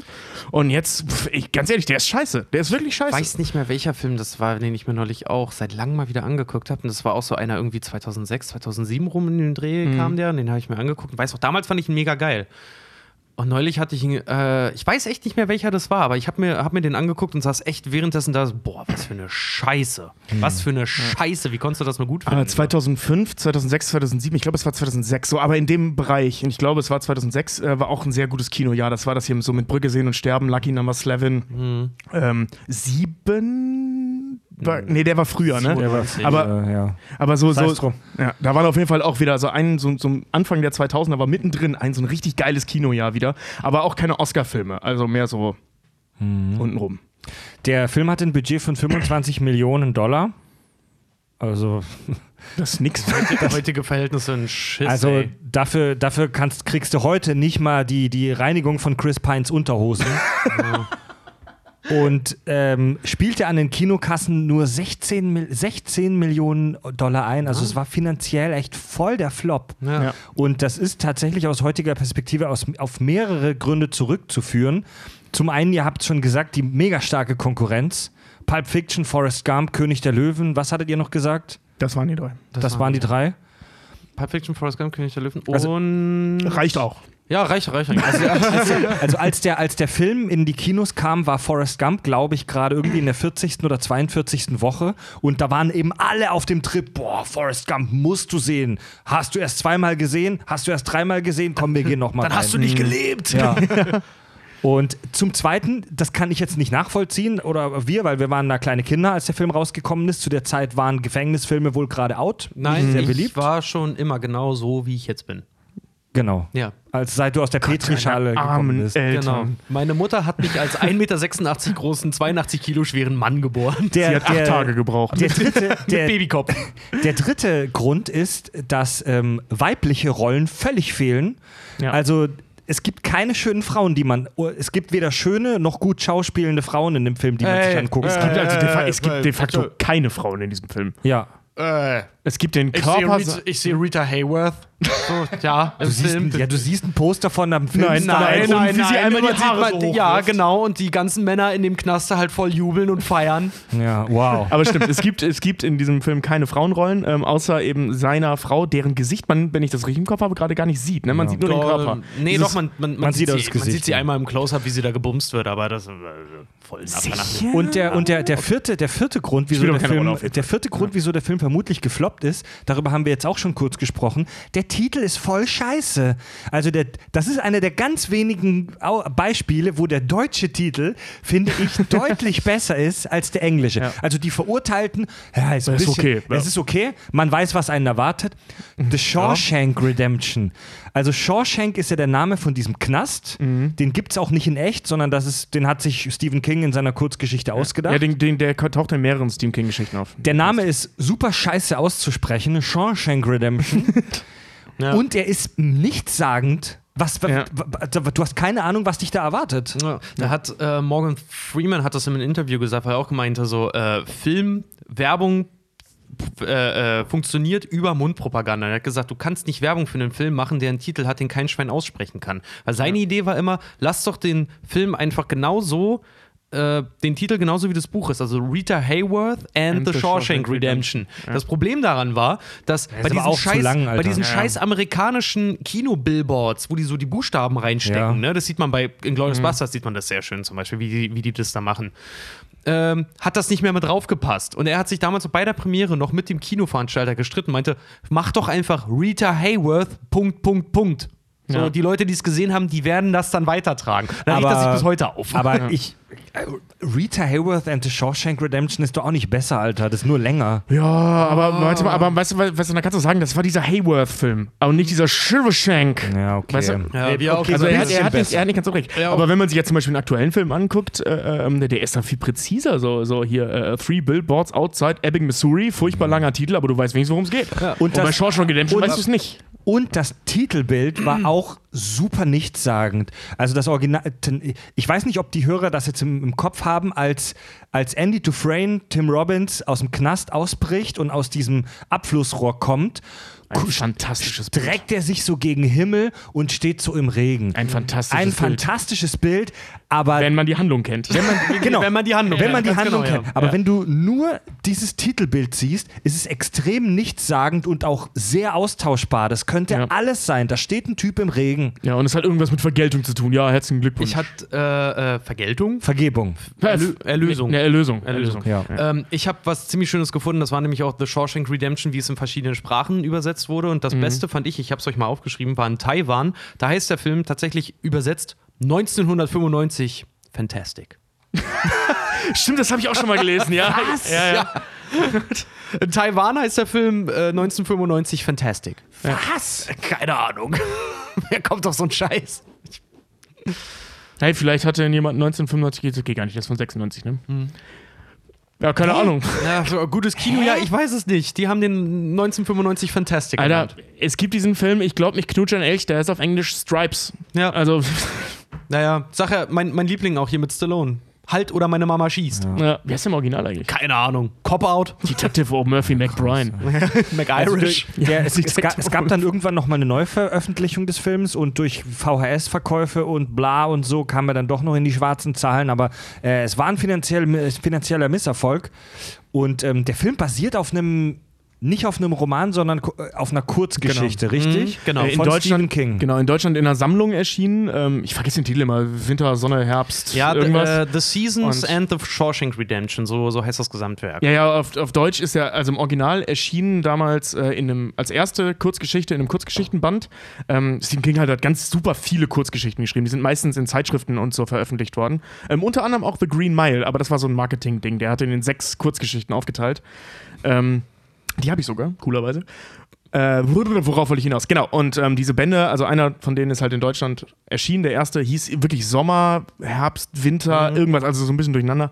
[SPEAKER 3] Und jetzt, pff, ich, ganz ehrlich, der ist scheiße. Der ist wirklich scheiße.
[SPEAKER 4] weiß nicht mehr, welcher Film das war, den ich mir neulich auch seit langem mal wieder angeguckt habe. Und das war auch so einer irgendwie 2006, 2007 rum in den Dreh
[SPEAKER 3] Mhm.
[SPEAKER 4] kam der. Und den habe ich mir angeguckt. Und weiß auch, damals fand ich ihn mega geil. Und neulich hatte ich ihn, äh, ich weiß echt nicht mehr, welcher das war, aber ich habe mir, hab mir den angeguckt und saß echt währenddessen da, so, boah, was für eine Scheiße. Was für eine Scheiße. Wie konntest du das nur gut finden?
[SPEAKER 3] Ah, 2005, 2006, 2007, ich glaube, es war 2006, so, aber in dem Bereich, und ich glaube, es war 2006, äh, war auch ein sehr gutes Kinojahr. Das war das hier so mit Brücke sehen und sterben, Lucky Number 11.
[SPEAKER 4] Mhm.
[SPEAKER 3] Ähm, sieben? War, nee, der war früher, ne?
[SPEAKER 1] Der war,
[SPEAKER 3] Aber-
[SPEAKER 1] äh, ja.
[SPEAKER 3] Aber so, so ja, da war auf jeden Fall auch wieder so ein, so, so Anfang der 2000er war mittendrin ein so ein richtig geiles Kinojahr wieder, aber auch keine Oscar-Filme, also mehr so
[SPEAKER 1] Mhm.
[SPEAKER 3] untenrum.
[SPEAKER 1] Der Film hat ein Budget von 25 Millionen Dollar. Also,
[SPEAKER 3] Das ist nix.
[SPEAKER 4] heutige Verhältnisse ein Schiss.
[SPEAKER 1] also
[SPEAKER 4] ey.
[SPEAKER 1] dafür, dafür kannst, kriegst du heute nicht mal die, die Reinigung von Chris Pines Unterhosen. Und ähm, spielte an den Kinokassen nur 16, Mil- 16 Millionen Dollar ein. Also es war finanziell echt voll der Flop.
[SPEAKER 4] Ja.
[SPEAKER 3] Ja.
[SPEAKER 1] Und das ist tatsächlich aus heutiger Perspektive aus, auf mehrere Gründe zurückzuführen. Zum einen, ihr habt schon gesagt, die mega starke Konkurrenz. Pulp Fiction, Forrest Gump, König der Löwen. Was hattet ihr noch gesagt?
[SPEAKER 3] Das waren die drei.
[SPEAKER 1] Das, waren die drei.
[SPEAKER 4] Pulp Fiction, Forrest Gump, König der Löwen
[SPEAKER 1] Also-
[SPEAKER 4] und.
[SPEAKER 3] Reicht auch.
[SPEAKER 4] Ja, reicht, reicht. reicht.
[SPEAKER 1] Also, also als, der, als der Film in die Kinos kam, war Forrest Gump, glaube ich, gerade irgendwie in der 40. oder 42. Woche. Und da waren eben alle auf dem Trip, boah, Forrest Gump musst du sehen. Hast du erst zweimal gesehen? Hast du erst dreimal gesehen? Komm, wir gehen nochmal
[SPEAKER 4] Dann hast du nicht gelebt.
[SPEAKER 1] Ja. Und zum Zweiten, das kann ich jetzt nicht nachvollziehen, oder wir, weil wir waren da kleine Kinder, als der Film rausgekommen ist. Zu der Zeit waren Gefängnisfilme wohl gerade out.
[SPEAKER 4] Nein,
[SPEAKER 1] sehr
[SPEAKER 4] ich
[SPEAKER 1] beliebt.
[SPEAKER 4] war schon immer genau so, wie ich jetzt bin.
[SPEAKER 1] Genau.
[SPEAKER 4] Ja.
[SPEAKER 1] Als seit du aus der Petrischale gekommen bist.
[SPEAKER 3] Eltern.
[SPEAKER 4] Genau. Meine Mutter hat mich als 1,86 Meter großen, 82 Kilo schweren Mann geboren.
[SPEAKER 1] Der,
[SPEAKER 3] Sie hat acht Tage gebraucht.
[SPEAKER 1] Der dritte, der,
[SPEAKER 4] Babykopf.
[SPEAKER 1] Der dritte Grund ist, dass ähm, weibliche Rollen völlig fehlen.
[SPEAKER 3] Ja.
[SPEAKER 1] Also es gibt keine schönen Frauen, die man. oh, Es gibt weder schöne noch gut schauspielende Frauen in dem Film, die man sich
[SPEAKER 4] Ey,
[SPEAKER 1] anguckt.
[SPEAKER 3] Es gibt, also de, fa- es
[SPEAKER 4] Äh,
[SPEAKER 3] gibt de
[SPEAKER 4] äh,
[SPEAKER 3] facto keine Frauen in diesem Film.
[SPEAKER 1] ja.
[SPEAKER 4] äh,
[SPEAKER 3] Es gibt den
[SPEAKER 4] ich sehe
[SPEAKER 3] Körper.
[SPEAKER 4] Rita, ich sehe Rita Hayworth. So, ja, im
[SPEAKER 1] Du siehst,
[SPEAKER 4] Film.
[SPEAKER 1] ein, ja, du siehst ein Poster von einem Film.
[SPEAKER 3] Nein,
[SPEAKER 4] Nein,
[SPEAKER 3] Und
[SPEAKER 4] nein,
[SPEAKER 3] wie sie
[SPEAKER 4] nein,
[SPEAKER 3] einmal die Haare
[SPEAKER 4] man-
[SPEAKER 3] so
[SPEAKER 4] Ja, genau. Und die ganzen Männer in dem Knaster halt voll jubeln und feiern.
[SPEAKER 1] Ja, wow.
[SPEAKER 3] Aber stimmt, es gibt, es gibt in diesem Film keine Frauenrollen, ähm, außer eben seiner Frau, deren Gesicht man, wenn ich das richtig im Kopf habe, gerade gar nicht sieht. Ne? Man sieht nur den Körper.
[SPEAKER 4] Nee,
[SPEAKER 3] Dieses-
[SPEAKER 4] doch, man, man, man,
[SPEAKER 1] man
[SPEAKER 4] sieht,
[SPEAKER 1] sieht
[SPEAKER 4] sie,
[SPEAKER 1] das
[SPEAKER 4] man sieht sie
[SPEAKER 1] ja.
[SPEAKER 4] einmal im Close-Up, wie sie da gebumst wird, aber das ist äh, voll ein
[SPEAKER 1] Und der, und der, der, vierte, der vierte Grund, wieso der Film, der vierte Grund, wieso der Film vermutlich gefloppt ist, darüber haben wir jetzt auch schon kurz gesprochen. Der Titel ist voll scheiße. Also der, das ist einer der ganz wenigen Beispiele, wo der deutsche Titel, finde ich, deutlich besser ist als der englische.
[SPEAKER 3] Ja.
[SPEAKER 1] Also die Verurteilten, ja, ist, ein
[SPEAKER 3] Ist
[SPEAKER 1] bisschen,
[SPEAKER 3] okay, ja.
[SPEAKER 1] es ist okay, man weiß, was einen erwartet. The Shawshank Redemption. Also Shawshank ist ja der Name von diesem Knast.
[SPEAKER 3] Mhm.
[SPEAKER 1] Den gibt es auch nicht in echt, sondern das ist, den hat sich Stephen King in seiner Kurzgeschichte ausgedacht.
[SPEAKER 3] Ja, den, den, der taucht in mehreren Stephen King-Geschichten auf.
[SPEAKER 1] Der Name ist super scheiße auszusprechen, Shawshank Redemption.
[SPEAKER 4] Ja.
[SPEAKER 1] Und er ist nichtssagend. Was, wa-
[SPEAKER 3] Ja.
[SPEAKER 1] wa- du hast keine Ahnung, was dich da erwartet.
[SPEAKER 4] Ja, da hat äh, Morgan Freeman hat das in einem Interview gesagt, weil er auch gemeint hat, so äh, Film, Werbung äh, äh, funktioniert über Mundpropaganda. Er hat gesagt, du kannst nicht Werbung für einen Film machen, der einen Titel hat, den kein Schwein aussprechen kann. Weil seine Idee war immer, lass doch den Film einfach genauso äh, den Titel genauso wie das Buch ist, also Rita Hayworth and, the, Shawshank Redemption. Das Problem daran war, dass bei
[SPEAKER 1] aber
[SPEAKER 4] diesen,
[SPEAKER 1] auch
[SPEAKER 4] scheiß,
[SPEAKER 1] lang,
[SPEAKER 4] bei diesen
[SPEAKER 1] Ja.
[SPEAKER 4] scheiß amerikanischen Kinobillboards, wo die so die Buchstaben reinstecken,
[SPEAKER 1] Ja.
[SPEAKER 4] ne? das sieht man bei Inglourious Basterds, sieht man das sehr schön zum Beispiel, wie die, wie die das da machen. Ähm, hat das nicht mehr mit draufgepasst. Und er hat sich damals bei der Premiere noch mit dem Kinoveranstalter gestritten, meinte, mach doch einfach Rita Hayworth, Punkt, Punkt, Punkt. So,
[SPEAKER 3] Ja.
[SPEAKER 4] die Leute, die es gesehen haben, die werden das dann weitertragen. Dann regt das sich bis heute auf.
[SPEAKER 1] Aber ich. Äh, Rita Hayworth and the Shawshank Redemption ist doch auch nicht besser, Alter. Das ist nur länger.
[SPEAKER 3] Ja, aber, warte mal, aber weißt du, was, was, da kannst du sagen, das war dieser Hayworth-Film, aber nicht dieser Shrivershank.
[SPEAKER 1] Ja, okay.
[SPEAKER 3] Weißt du?
[SPEAKER 4] Ja, wir auch.
[SPEAKER 3] Also er, hat- er, hat nicht, er hat nicht ganz so recht.
[SPEAKER 4] Ja,
[SPEAKER 3] aber wenn man sich jetzt zum Beispiel einen aktuellen Film anguckt, äh, ähm, der, ist dann viel präziser. So, so hier, äh, Three Billboards Outside Ebbing, Missouri. Furchtbar langer Titel, aber du weißt wenigstens, worum es geht.
[SPEAKER 1] Und
[SPEAKER 3] Und,
[SPEAKER 1] das-
[SPEAKER 3] bei Shawshank Redemption
[SPEAKER 1] und-
[SPEAKER 3] weißt du es nicht.
[SPEAKER 1] Und das Titelbild war auch super nichtssagend. Also das Original. Ich weiß nicht, ob die Hörer das jetzt im, im Kopf haben, als, als Andy Dufresne Tim Robbins aus dem Knast ausbricht und aus diesem Abflussrohr kommt.
[SPEAKER 3] Ein fantastisches Bild.
[SPEAKER 1] Streckt er sich so gegen Himmel und steht so im Regen.
[SPEAKER 3] Ein fantastisches
[SPEAKER 1] Ein
[SPEAKER 3] Bild.
[SPEAKER 1] fantastisches Bild, aber
[SPEAKER 3] Wenn man die Handlung kennt.
[SPEAKER 1] wenn man, genau,
[SPEAKER 4] Wenn man die Handlung
[SPEAKER 1] wenn
[SPEAKER 4] kennt,
[SPEAKER 1] man die Handlung
[SPEAKER 4] genau,
[SPEAKER 1] kennt.
[SPEAKER 4] ja.
[SPEAKER 1] Aber
[SPEAKER 3] Ja.
[SPEAKER 1] wenn du nur dieses Titelbild siehst, ist es extrem nichtssagend und auch sehr austauschbar. Das könnte
[SPEAKER 3] Ja.
[SPEAKER 1] alles sein. Da steht ein Typ im Regen.
[SPEAKER 3] Ja, und es hat irgendwas mit Vergeltung zu tun. Ja, herzlichen Glückwunsch.
[SPEAKER 4] ich hatte äh, äh, Vergeltung?
[SPEAKER 1] Vergebung.
[SPEAKER 4] Erlö Erlösung.
[SPEAKER 3] Eine Erlösung.
[SPEAKER 4] Erlösung.
[SPEAKER 1] Ja.
[SPEAKER 4] Ähm, ich habe was ziemlich Schönes gefunden. Das war nämlich auch The Shawshank Redemption, wie es in verschiedenen Sprachen übersetzt wurde. Und das Beste fand ich, ich habe es euch mal aufgeschrieben, war in Taiwan. Da heißt der Film tatsächlich übersetzt 1995 Fantastic.
[SPEAKER 3] Stimmt, das habe ich auch schon mal gelesen, ja. Ja, ja.
[SPEAKER 4] In Taiwan heißt der Film äh, 1995 Fantastic.
[SPEAKER 1] Was?
[SPEAKER 4] Keine Ahnung. Wer kommt auf so einen Scheiß?
[SPEAKER 3] Hey, vielleicht hatte jemand 1995, geht, geht gar nicht, das ist von 96, ne? Ja, keine Ahnung.
[SPEAKER 4] Ja, so, gutes Kino, ja, ich weiß es nicht. Die haben den 1995 Fantastic
[SPEAKER 3] Alter,
[SPEAKER 4] genannt.
[SPEAKER 3] es gibt diesen Film, ich glaube nicht Knutsch ein Elch, der ist auf Englisch Stripes.
[SPEAKER 4] Ja,
[SPEAKER 3] Also,
[SPEAKER 4] naja, sag ja, mein, mein Liebling auch hier mit Stallone. Halt oder meine Mama schießt.
[SPEAKER 3] ja. wer ist im Original eigentlich?
[SPEAKER 4] Keine Ahnung. Cop-Out.
[SPEAKER 3] Detective O. Murphy McBride.
[SPEAKER 4] McIrish.
[SPEAKER 1] Der, es, es, gab, es gab dann irgendwann noch mal eine Neuveröffentlichung des Films und durch VHS-Verkäufe und bla und so kam er dann doch noch in die schwarzen Zahlen, aber äh, es war ein finanziell, finanzieller Misserfolg. Und ähm, der Film basiert auf einem, nicht auf einem Roman, sondern äh, auf einer Kurzgeschichte, richtig?
[SPEAKER 4] Mhm, genau.
[SPEAKER 3] Äh, in
[SPEAKER 1] Von
[SPEAKER 3] Deutschland,
[SPEAKER 1] Stephen King.
[SPEAKER 3] Genau, in Deutschland in einer Sammlung erschienen. Ähm, ich vergesse den Titel immer. Winter, Sonne, Herbst,
[SPEAKER 4] Ja, the,
[SPEAKER 3] irgendwas.
[SPEAKER 4] äh, the Seasons
[SPEAKER 3] Und-
[SPEAKER 4] and the Shawshank Redemption, so, so heißt das Gesamtwerk.
[SPEAKER 3] Ja, ja, auf, auf Deutsch ist er, also im Original erschienen damals äh, in einem, als erste Kurzgeschichte in einem Kurzgeschichtenband. Ähm, Stephen King hat, hat ganz super viele Kurzgeschichten geschrieben. Die sind meistens in Zeitschriften und so veröffentlicht worden. Ähm, unter anderem auch The Green Mile, aber das war so ein Marketing-Ding. Der hatte in den sechs Kurzgeschichten aufgeteilt. Ähm, die habe ich sogar, coolerweise. Äh, worauf wollte ich hinaus? Genau, und ähm, diese Bände, also einer von denen ist halt in Deutschland erschienen. Der erste hieß wirklich Sommer, Herbst, Winter, irgendwas, also so ein bisschen durcheinander.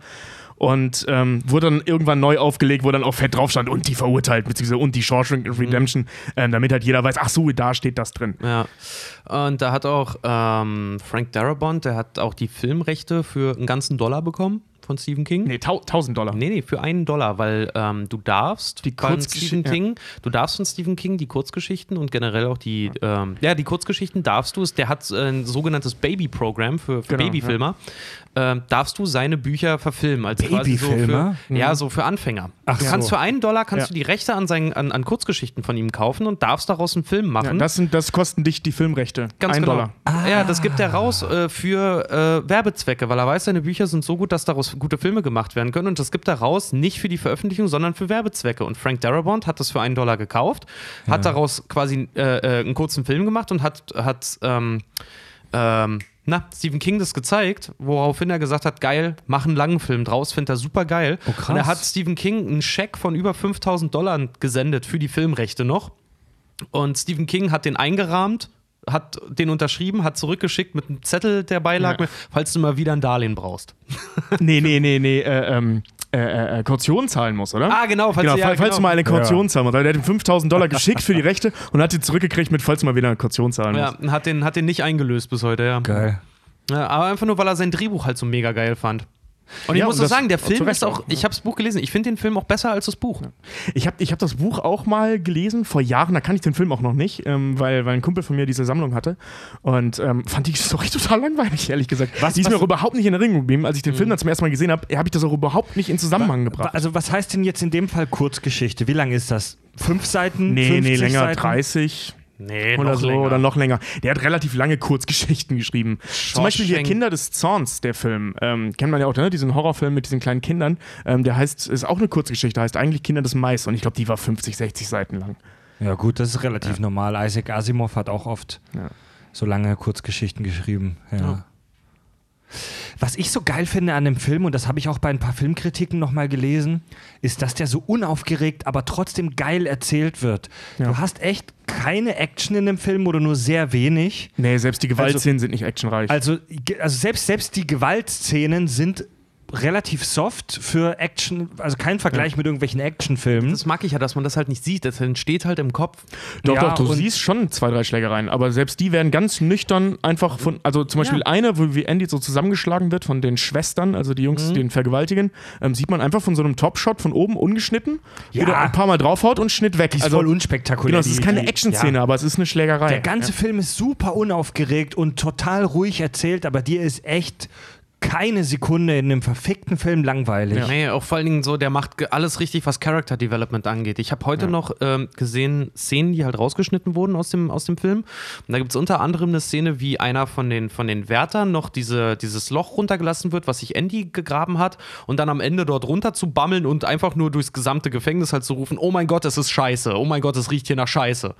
[SPEAKER 3] Und ähm, wurde dann irgendwann neu aufgelegt, wo dann auch fett drauf stand und die verurteilt, beziehungsweise und die Shawshank Redemption, ähm, damit halt jeder weiß, ach so, da steht das drin.
[SPEAKER 4] Ja. Und da hat auch ähm, Frank Darabont, der hat auch die Filmrechte für einen ganzen Dollar bekommen von Stephen King.
[SPEAKER 3] Nee, tau 1000 Dollar.
[SPEAKER 4] Nee, nee, für einen Dollar, weil ähm, du darfst
[SPEAKER 3] Die
[SPEAKER 4] von Stephen
[SPEAKER 3] ja.
[SPEAKER 4] King, du darfst von Stephen King die Kurzgeschichten und generell auch die, ähm, ja, die Kurzgeschichten darfst du, der hat äh, ein sogenanntes Baby-Programm für, für
[SPEAKER 3] Genau,
[SPEAKER 4] Babyfilmer, ähm, darfst du seine Bücher verfilmen. Als quasi so
[SPEAKER 1] Babyfilmer?
[SPEAKER 4] für, ja, so für Anfänger.
[SPEAKER 1] Ach
[SPEAKER 4] du kannst
[SPEAKER 1] so.
[SPEAKER 4] für einen Dollar kannst
[SPEAKER 3] Ja.
[SPEAKER 4] du die Rechte an, seinen, an, an Kurzgeschichten von ihm kaufen und darfst daraus einen Film machen.
[SPEAKER 3] Ja, das, sind, das kosten dich die Filmrechte.
[SPEAKER 4] Ganz
[SPEAKER 3] Ein
[SPEAKER 4] genau.
[SPEAKER 3] Dollar.
[SPEAKER 4] Ja, das gibt er raus äh, für äh, Werbezwecke, weil er weiß, seine Bücher sind so gut, dass daraus gute Filme gemacht werden können. Und das gibt er raus nicht für die Veröffentlichung, sondern für Werbezwecke. Und Frank Darabont hat das für einen Dollar gekauft, hat daraus quasi äh, äh, einen kurzen Film gemacht und hat, hat ähm, ähm, na, Stephen King das gezeigt, woraufhin er gesagt hat, geil, mach einen langen Film draus, findet er super geil.
[SPEAKER 1] Oh, krass.
[SPEAKER 4] Und er hat Stephen King einen Scheck von über 5000 Dollar gesendet für die Filmrechte noch. Und Stephen King hat den eingerahmt, hat den unterschrieben, hat zurückgeschickt mit einem Zettel, der beilag,
[SPEAKER 3] Ja.
[SPEAKER 4] falls du mal wieder ein Darlehen brauchst.
[SPEAKER 3] Nee, nee, nee, nee, äh, ähm, äh, äh, Kaution zahlen muss, oder?
[SPEAKER 4] Ah, genau, falls
[SPEAKER 3] Genau,
[SPEAKER 4] du- ja,
[SPEAKER 3] fall- falls
[SPEAKER 4] genau.
[SPEAKER 3] du mal eine Kaution zahlen musst. Also Der hat ihm 5000 Dollar geschickt für die Rechte und hat die zurückgekriegt mit, falls du mal wieder eine Kaution zahlen
[SPEAKER 4] Ja,
[SPEAKER 3] musst.
[SPEAKER 4] und hat den, hat den nicht eingelöst bis heute, ja.
[SPEAKER 1] Geil.
[SPEAKER 4] ja. Aber einfach nur, weil er sein Drehbuch halt so mega geil fand. Und ich
[SPEAKER 3] Ja,
[SPEAKER 4] muss auch sagen, der Film ist auch,
[SPEAKER 3] auch,
[SPEAKER 4] ich habe das Buch gelesen, ich finde den Film auch besser als das Buch.
[SPEAKER 3] Ich habe ich hab das Buch auch mal gelesen, vor Jahren, da kann ich den Film auch noch nicht, ähm, weil, weil ein Kumpel von mir diese Sammlung hatte. Und ähm, fand die Story total langweilig, ehrlich gesagt.
[SPEAKER 1] Was-
[SPEAKER 3] die ist mir auch überhaupt nicht in Erinnerung geblieben. Als ich den Film dann zum ersten Mal gesehen habe, habe ich das auch überhaupt nicht in Zusammenhang gebracht.
[SPEAKER 1] Also was heißt denn jetzt in dem Fall Kurzgeschichte? Wie lang ist das? Fünf Seiten?
[SPEAKER 3] Nee,
[SPEAKER 1] 50
[SPEAKER 3] nee, länger,
[SPEAKER 1] Seiten?
[SPEAKER 3] 30
[SPEAKER 4] Nee,
[SPEAKER 3] oder
[SPEAKER 4] noch
[SPEAKER 3] so
[SPEAKER 4] länger.
[SPEAKER 3] oder noch länger. Der hat relativ lange Kurzgeschichten geschrieben. Zum Beispiel hier. Kinder des Zorns, der Film. Ähm, kennt man ja auch, ne? diesen Horrorfilm mit diesen kleinen Kindern. Ähm, der heißt, ist auch eine Kurzgeschichte, heißt eigentlich Kinder des Mais. Und ich glaube, die war 50, 60 Seiten lang.
[SPEAKER 1] Ja gut, das ist relativ normal. Isaac Asimov hat auch oft
[SPEAKER 3] Ja.
[SPEAKER 1] so lange Kurzgeschichten geschrieben. Ja. Was ich so geil finde an dem Film, und das habe ich auch bei ein paar Filmkritiken nochmal gelesen, ist, dass der so unaufgeregt, aber trotzdem geil erzählt wird.
[SPEAKER 3] Ja.
[SPEAKER 1] Du hast echt keine Action in dem Film oder nur sehr wenig.
[SPEAKER 3] Nee, selbst die Gewaltszenen sind nicht actionreich.
[SPEAKER 1] Also, also selbst, selbst die Gewaltszenen sind relativ soft für Action, also kein Vergleich mit irgendwelchen Actionfilmen.
[SPEAKER 4] Das mag ich ja, dass man das halt nicht sieht. Das entsteht halt im Kopf.
[SPEAKER 3] Doch,
[SPEAKER 1] Ja,
[SPEAKER 3] doch, du siehst schon zwei, drei Schlägereien, aber selbst die werden ganz nüchtern einfach von, also zum Beispiel
[SPEAKER 1] Ja.
[SPEAKER 3] eine, wo wie Andy so zusammengeschlagen wird von den Schwestern, also die Jungs,
[SPEAKER 1] Mhm.
[SPEAKER 3] die ihn vergewaltigen, ähm, sieht man einfach von so einem Top-Shot von oben ungeschnitten,
[SPEAKER 1] Ja.
[SPEAKER 3] wieder ein paar Mal draufhaut und Schnitt weg.
[SPEAKER 1] Die ist
[SPEAKER 3] also,
[SPEAKER 1] voll unspektakulär.
[SPEAKER 3] Genau, es ist keine Action-Szene,
[SPEAKER 1] ja.
[SPEAKER 3] aber es ist eine Schlägerei.
[SPEAKER 1] Der ganze Film ist super unaufgeregt und total ruhig erzählt, aber dir ist echt keine Sekunde in einem verfickten Film langweilig.
[SPEAKER 4] Nee, auch vor allen Dingen so, der macht alles richtig, was Character Development angeht. Ich habe heute noch ähm, gesehen Szenen, die halt rausgeschnitten wurden aus dem, aus dem Film. Und da gibt es unter anderem eine Szene, wie einer von den, von den Wärtern noch diese, dieses Loch runtergelassen wird, was sich Andy gegraben hat, und dann am Ende dort runter zu bammeln und einfach nur durchs gesamte Gefängnis halt zu rufen: Oh mein Gott, es ist scheiße, oh mein Gott, es riecht hier nach Scheiße.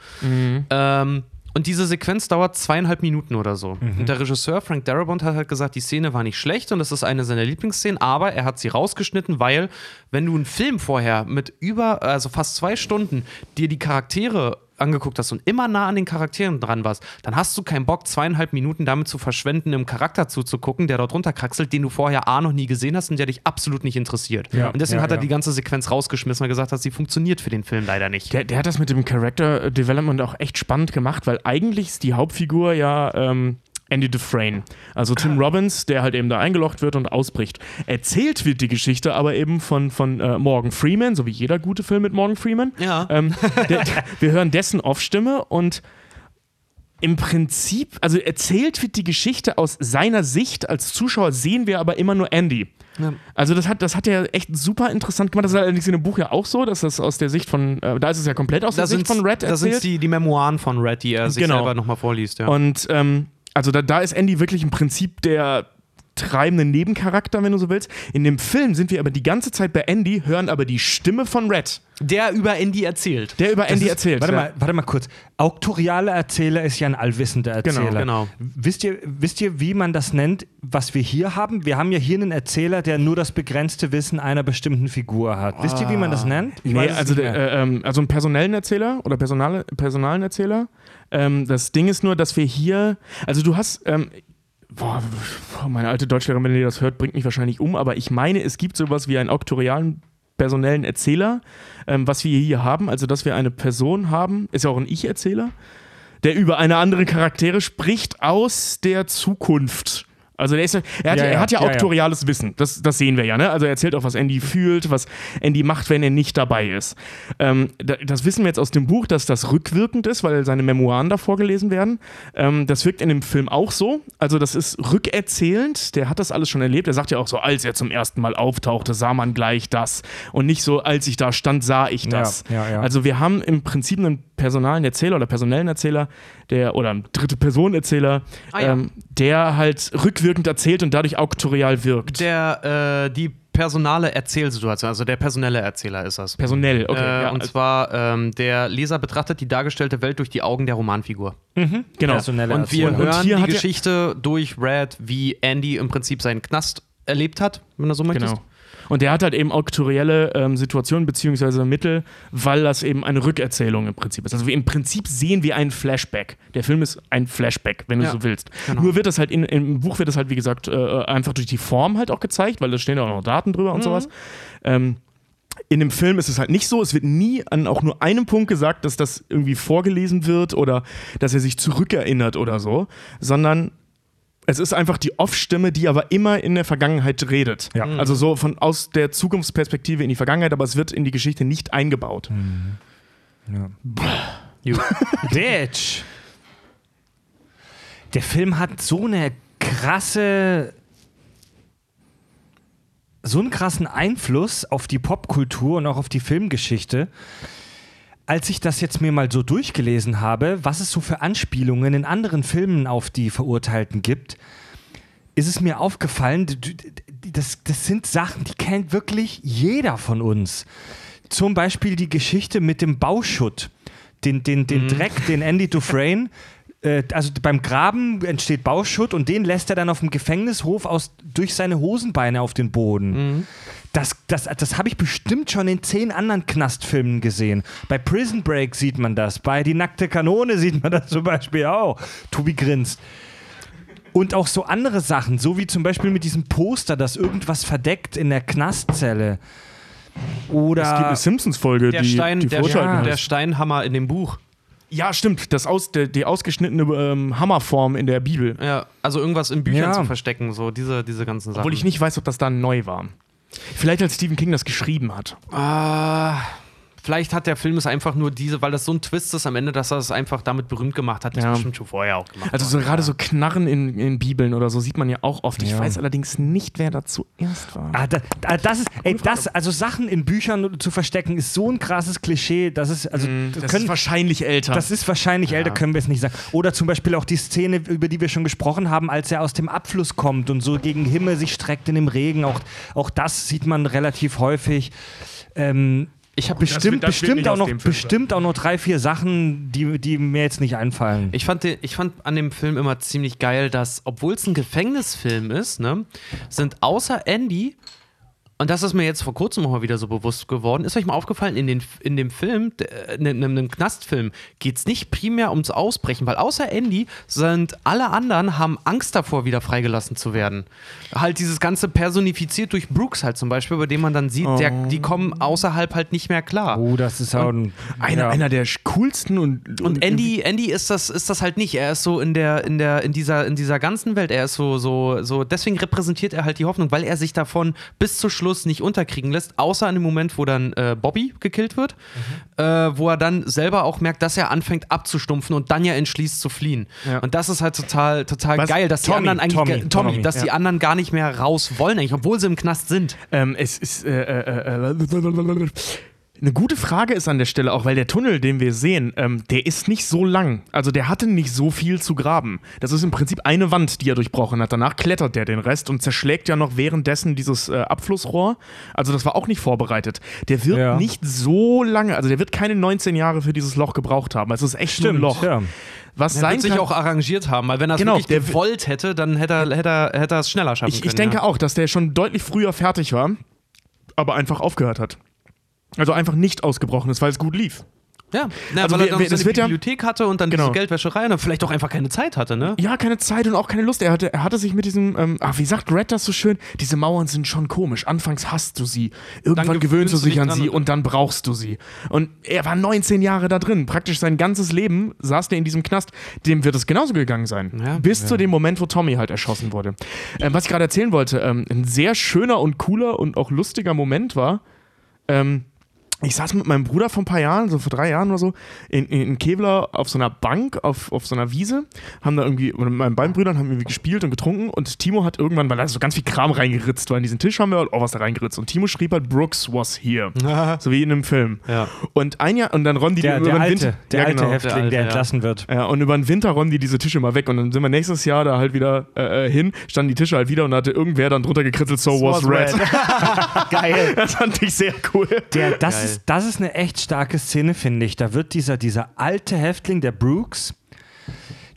[SPEAKER 4] Ähm, und diese Sequenz dauert zweieinhalb Minuten oder so. Und der Regisseur Frank Darabont hat halt gesagt, die Szene war nicht schlecht und das ist eine seiner Lieblingsszenen, aber er hat sie rausgeschnitten, weil wenn du einen Film vorher mit über, also fast zwei Stunden dir die Charaktere angeguckt hast und immer nah an den Charakteren dran warst, dann hast du keinen Bock, zweieinhalb Minuten damit zu verschwenden, einem Charakter zuzugucken, der dort runterkraxelt, den du vorher A noch nie gesehen hast und der dich absolut nicht interessiert.
[SPEAKER 1] Ja,
[SPEAKER 4] und deswegen
[SPEAKER 1] ja,
[SPEAKER 4] hat er
[SPEAKER 1] ja.
[SPEAKER 4] die ganze Sequenz rausgeschmissen, er gesagt hat, sie funktioniert für den Film leider nicht.
[SPEAKER 3] Der, der hat das mit dem Character Development auch echt spannend gemacht, weil eigentlich ist die Hauptfigur ja ähm, Andy Dufresne. Also Tim Robbins, der halt eben da eingelocht wird und ausbricht. Erzählt wird die Geschichte aber eben von, von äh, Morgan Freeman, so wie jeder gute Film mit Morgan Freeman.
[SPEAKER 4] Ja.
[SPEAKER 3] Ähm, der, wir hören dessen Off-Stimme und im Prinzip, also erzählt wird die Geschichte aus seiner Sicht. Als Zuschauer sehen wir aber immer nur Andy.
[SPEAKER 4] Ja.
[SPEAKER 3] Also das hat, das hat er echt super interessant gemacht. Das ist allerdings in dem Buch ja auch so, dass das aus der Sicht von, äh, da ist es ja komplett aus
[SPEAKER 4] Da
[SPEAKER 3] der Sicht
[SPEAKER 4] sind
[SPEAKER 3] von Red
[SPEAKER 4] da sind
[SPEAKER 3] erzählt.
[SPEAKER 4] die, die Memoiren von Red, die er sich
[SPEAKER 3] Genau.
[SPEAKER 4] selber nochmal vorliest. Ja.
[SPEAKER 3] Und ähm, also da, da ist Andy wirklich im Prinzip der treibende Nebencharakter, wenn du so willst. In dem Film sind wir aber die ganze Zeit bei Andy, hören aber die Stimme von Red,
[SPEAKER 4] der über Andy erzählt.
[SPEAKER 3] der über Andy
[SPEAKER 1] ist,
[SPEAKER 3] erzählt.
[SPEAKER 1] Warte
[SPEAKER 3] ja.
[SPEAKER 1] mal, warte mal kurz. Auktorialer Erzähler ist ja ein allwissender Erzähler.
[SPEAKER 4] genau.
[SPEAKER 1] Wisst ihr, wisst ihr, wie man das nennt, was wir hier haben? Wir haben ja hier einen Erzähler, der nur das begrenzte Wissen einer bestimmten Figur hat. Wisst ihr, wie man das nennt? Ich
[SPEAKER 3] Nee, also, der, äh, ähm, also einen personellen Erzähler oder personale, personalen Erzähler. Ähm, das Ding ist nur, dass wir hier, also du hast, ähm, boah, meine alte Deutschlehrerin, wenn ihr das hört, bringt mich wahrscheinlich um, aber ich meine, es gibt sowas wie einen auktorialen personellen Erzähler, ähm, was wir hier haben, also dass wir eine Person haben, ist ja auch ein Ich-Erzähler, der über eine andere Charaktere spricht aus der Zukunft. Also der ist, er, hat,
[SPEAKER 1] Ja,
[SPEAKER 3] ja, er hat ja
[SPEAKER 1] ja,
[SPEAKER 3] auktoriales Wissen. Das, das sehen wir ja. Ne? Also er erzählt auch, was Andy fühlt, was Andy macht, wenn er nicht dabei ist. Ähm, da, das wissen wir jetzt aus dem Buch, dass das rückwirkend ist, weil seine Memoiren da vorgelesen werden. Ähm, das wirkt in dem Film auch so. Also das ist rückerzählend. Der hat das alles schon erlebt. Er sagt ja auch so, als er zum ersten Mal auftauchte, sah man gleich das. Und nicht so, als ich da stand, sah ich das. Also wir haben im Prinzip einen personalen Erzähler oder personellen Erzähler, der oder einen dritte Person Erzähler,
[SPEAKER 4] Ah, ja.
[SPEAKER 3] ähm, der halt rückwirkend erzählt und dadurch auktorial wirkt.
[SPEAKER 4] Der, äh, die personale Erzählsituation, also der personelle Erzähler ist das.
[SPEAKER 3] Personell, okay.
[SPEAKER 4] äh,
[SPEAKER 3] ja,
[SPEAKER 4] und
[SPEAKER 3] also-
[SPEAKER 4] zwar, ähm, der Leser betrachtet die dargestellte Welt durch die Augen der Romanfigur.
[SPEAKER 3] genau.
[SPEAKER 1] Personelle
[SPEAKER 4] Und wir
[SPEAKER 1] Erzählung.
[SPEAKER 3] Und
[SPEAKER 4] hören
[SPEAKER 3] hier
[SPEAKER 4] die
[SPEAKER 3] hat er-
[SPEAKER 4] Geschichte durch Red, wie Andy im Prinzip seinen Knast erlebt hat, wenn du so möchtest.
[SPEAKER 3] Genau. Und der hat halt eben auktorielle ähm, Situationen beziehungsweise Mittel, weil das eben eine Rückerzählung im Prinzip ist. Also wir, im Prinzip sehen wir einen Flashback. Der Film ist ein Flashback, wenn du
[SPEAKER 4] Ja,
[SPEAKER 3] so willst.
[SPEAKER 4] genau.
[SPEAKER 3] Nur wird das halt in, im Buch wird das halt, wie gesagt, äh, einfach durch die Form halt auch gezeigt, weil da stehen ja auch noch Daten drüber
[SPEAKER 4] Mhm.
[SPEAKER 3] und sowas. Ähm, in dem Film ist es halt nicht so. Es wird nie an auch nur einem Punkt gesagt, dass das irgendwie vorgelesen wird oder dass er sich zurückerinnert oder so, sondern es ist einfach die Off-Stimme, die aber immer in der Vergangenheit redet.
[SPEAKER 1] Ja.
[SPEAKER 3] Also so von aus der Zukunftsperspektive in die Vergangenheit, aber es wird in die Geschichte nicht eingebaut.
[SPEAKER 1] Bitch. Der Film hat so eine krasse. so einen krassen Einfluss auf die Popkultur und auch auf die Filmgeschichte. Als ich das jetzt mir mal so durchgelesen habe, was es so für Anspielungen in anderen Filmen auf die Verurteilten gibt, ist es mir aufgefallen, das, das sind Sachen, die kennt wirklich jeder von uns. Zum Beispiel die Geschichte mit dem Bauschutt, den, den, den Dreck, den Andy Dufresne, äh, also beim Graben entsteht Bauschutt und den lässt er dann auf dem Gefängnishof aus, durch seine Hosenbeine auf den Boden. Das, das, das habe ich bestimmt schon in zehn anderen Knastfilmen gesehen. Bei Prison Break sieht man das, bei Die nackte Kanone sieht man das zum Beispiel auch. Tobi grinst. Und auch so andere Sachen, so wie zum Beispiel mit diesem Poster, das irgendwas verdeckt in der Knastzelle.
[SPEAKER 3] Es gibt
[SPEAKER 1] Oder
[SPEAKER 3] eine Simpsons-Folge,
[SPEAKER 4] Der,
[SPEAKER 3] die,
[SPEAKER 4] Stein,
[SPEAKER 3] die
[SPEAKER 4] der,
[SPEAKER 1] Ja.
[SPEAKER 4] der. Steinhammer in dem Buch.
[SPEAKER 3] Ja, stimmt. Das aus, der, die ausgeschnittene ähm, Hammerform in der Bibel.
[SPEAKER 4] Ja, also irgendwas in Büchern
[SPEAKER 1] Ja.
[SPEAKER 4] zu verstecken, so diese, diese ganzen Sachen.
[SPEAKER 3] Obwohl ich nicht weiß, ob das da neu war. Vielleicht als Stephen King das geschrieben hat.
[SPEAKER 4] Ah, vielleicht hat der Film es einfach nur diese, weil das so ein Twist ist am Ende, dass er es einfach damit berühmt gemacht hat. Das
[SPEAKER 3] Ja.
[SPEAKER 4] bestimmt schon vorher auch gemacht.
[SPEAKER 3] Also so, gerade so Knarren in, in Bibeln oder so sieht man ja auch oft. Ich
[SPEAKER 1] Ja.
[SPEAKER 3] weiß allerdings nicht, wer da zuerst war.
[SPEAKER 1] Ah, da, da, das ist, ey, das, also Sachen in Büchern zu verstecken, ist so ein krasses Klischee. Das ist, also, das,
[SPEAKER 3] das
[SPEAKER 1] können,
[SPEAKER 3] ist wahrscheinlich älter.
[SPEAKER 1] das ist wahrscheinlich älter, können wir es nicht sagen. Oder zum Beispiel auch die Szene, über die wir schon gesprochen haben, als er aus dem Abfluss kommt und so gegen Himmel sich streckt in dem Regen. Auch, auch das sieht man relativ häufig. Ähm, ich habe bestimmt,
[SPEAKER 3] das
[SPEAKER 1] bestimmt, auch noch, bestimmt auch noch drei, vier Sachen, die, die mir jetzt nicht einfallen.
[SPEAKER 4] Ich fand, den, ich fand an dem Film immer ziemlich geil, dass, obwohl es ein Gefängnisfilm ist, ne, sind außer Andy, und das ist mir jetzt vor kurzem auch mal wieder so bewusst geworden, ist euch mal aufgefallen, in, den, in dem Film, d- äh, in einem, einem Knastfilm, geht es nicht primär ums Ausbrechen, weil außer Andy sind alle anderen haben Angst davor, wieder freigelassen zu werden. Halt dieses Ganze personifiziert durch Brooks halt zum Beispiel, bei dem man dann sieht, der, die kommen außerhalb halt nicht mehr klar.
[SPEAKER 1] oh, das ist auch ein.
[SPEAKER 3] einer,
[SPEAKER 1] ja.
[SPEAKER 3] einer der coolsten und,
[SPEAKER 4] Und Andy, Andy ist das, ist das halt nicht. Er ist so in der, in der, in dieser, in dieser ganzen Welt. Er ist so, so, so. Deswegen repräsentiert er halt die Hoffnung, weil er sich davon bis zum Schluss nicht unterkriegen lässt, außer in dem Moment, wo dann äh, Bobby gekillt wird, äh, wo er dann selber auch merkt, dass er anfängt abzustumpfen und dann ja entschließt zu fliehen.
[SPEAKER 3] Ja.
[SPEAKER 4] Und das ist halt total, total
[SPEAKER 3] Was?
[SPEAKER 4] geil, dass die
[SPEAKER 1] Tommy,
[SPEAKER 4] anderen eigentlich,
[SPEAKER 1] Tommy,
[SPEAKER 4] Tommy,
[SPEAKER 1] Tommy,
[SPEAKER 4] dass die
[SPEAKER 3] ja.
[SPEAKER 4] anderen gar nicht mehr raus wollen, eigentlich, obwohl sie im Knast sind.
[SPEAKER 3] Ähm, es ist äh, äh, äh, eine gute Frage ist an der Stelle auch, weil der Tunnel, den wir sehen, ähm, der ist nicht so lang. Also der hatte nicht so viel zu graben. Das ist im Prinzip eine Wand, die er durchbrochen hat. Danach klettert der den Rest und zerschlägt ja noch währenddessen dieses äh, Abflussrohr. Also das war auch nicht vorbereitet. Der wird
[SPEAKER 1] Ja.
[SPEAKER 3] nicht so lange, also der wird keine 19 Jahre für dieses Loch gebraucht haben. Also es ist echt nur ein
[SPEAKER 1] Stimmt,
[SPEAKER 3] Loch.
[SPEAKER 1] ja.
[SPEAKER 3] Was
[SPEAKER 4] Er
[SPEAKER 3] sein
[SPEAKER 4] wird sich
[SPEAKER 3] kann,
[SPEAKER 4] auch arrangiert haben, weil wenn er es
[SPEAKER 3] Genau,
[SPEAKER 4] wirklich
[SPEAKER 3] der-
[SPEAKER 4] gewollt hätte, dann hätte er, hätte er, hätte er es schneller schaffen
[SPEAKER 3] Ich,
[SPEAKER 4] können.
[SPEAKER 3] ich denke
[SPEAKER 4] ja.
[SPEAKER 3] auch, dass der schon deutlich früher fertig war, aber einfach aufgehört hat. Also einfach nicht ausgebrochen ist, weil es gut lief.
[SPEAKER 4] Ja, na,
[SPEAKER 3] Also
[SPEAKER 4] weil
[SPEAKER 3] wir-
[SPEAKER 4] er dann
[SPEAKER 3] wir-
[SPEAKER 4] so eine
[SPEAKER 3] wird ja-
[SPEAKER 4] Bibliothek hatte und dann
[SPEAKER 3] Genau.
[SPEAKER 4] diese Geldwäscherei und dann vielleicht auch einfach keine Zeit hatte, ne?
[SPEAKER 3] Ja, keine Zeit und auch keine Lust. Er hatte, er hatte sich mit diesem, ähm, ach, wie sagt Red das so schön? Diese Mauern sind schon komisch. Anfangs hasst du sie. Irgendwann
[SPEAKER 4] Dann
[SPEAKER 3] gewöhnst du dich an sie
[SPEAKER 4] und-
[SPEAKER 3] und dann brauchst du sie. Und er war 19 Jahre da drin. Praktisch sein ganzes Leben saß der in diesem Knast. Dem wird es genauso gegangen sein.
[SPEAKER 4] Ja.
[SPEAKER 3] Bis zu dem Moment, wo Tommy halt erschossen wurde. Ähm, was ich gerade erzählen wollte, ähm, ein sehr schöner und cooler und auch lustiger Moment war, ähm, ich saß mit meinem Bruder vor ein paar Jahren, so vor drei Jahren oder so, in, in Kevlar auf so einer Bank, auf, auf so einer Wiese, haben da irgendwie, oder mit meinen beiden Brüdern haben irgendwie gespielt und getrunken und Timo hat irgendwann, weil er so ganz viel Kram reingeritzt war in diesen Tisch, haben wir auch was da reingeritzt und Timo schrieb halt, Brooks was here. so wie in einem Film.
[SPEAKER 4] Ja.
[SPEAKER 3] Und ein Jahr, und dann räumen die
[SPEAKER 1] Der,
[SPEAKER 3] die
[SPEAKER 1] der
[SPEAKER 3] über den
[SPEAKER 1] alte,
[SPEAKER 3] Winter.
[SPEAKER 1] der
[SPEAKER 3] ja,
[SPEAKER 1] alte
[SPEAKER 3] genau.
[SPEAKER 1] Häftling,
[SPEAKER 4] Der alte,
[SPEAKER 1] der
[SPEAKER 4] ja.
[SPEAKER 1] entlassen wird.
[SPEAKER 3] Ja, und über den Winter räumen die diese Tische mal weg und dann sind wir nächstes Jahr da halt wieder äh, äh, hin, standen die Tische halt wieder und da hatte irgendwer dann drunter gekritzelt, so was, red.
[SPEAKER 1] Geil.
[SPEAKER 3] Das fand ich sehr cool.
[SPEAKER 1] Der, das,
[SPEAKER 4] Geil.
[SPEAKER 1] ist, das ist eine echt starke Szene, finde ich. Da wird dieser, dieser alte Häftling, der Brooks,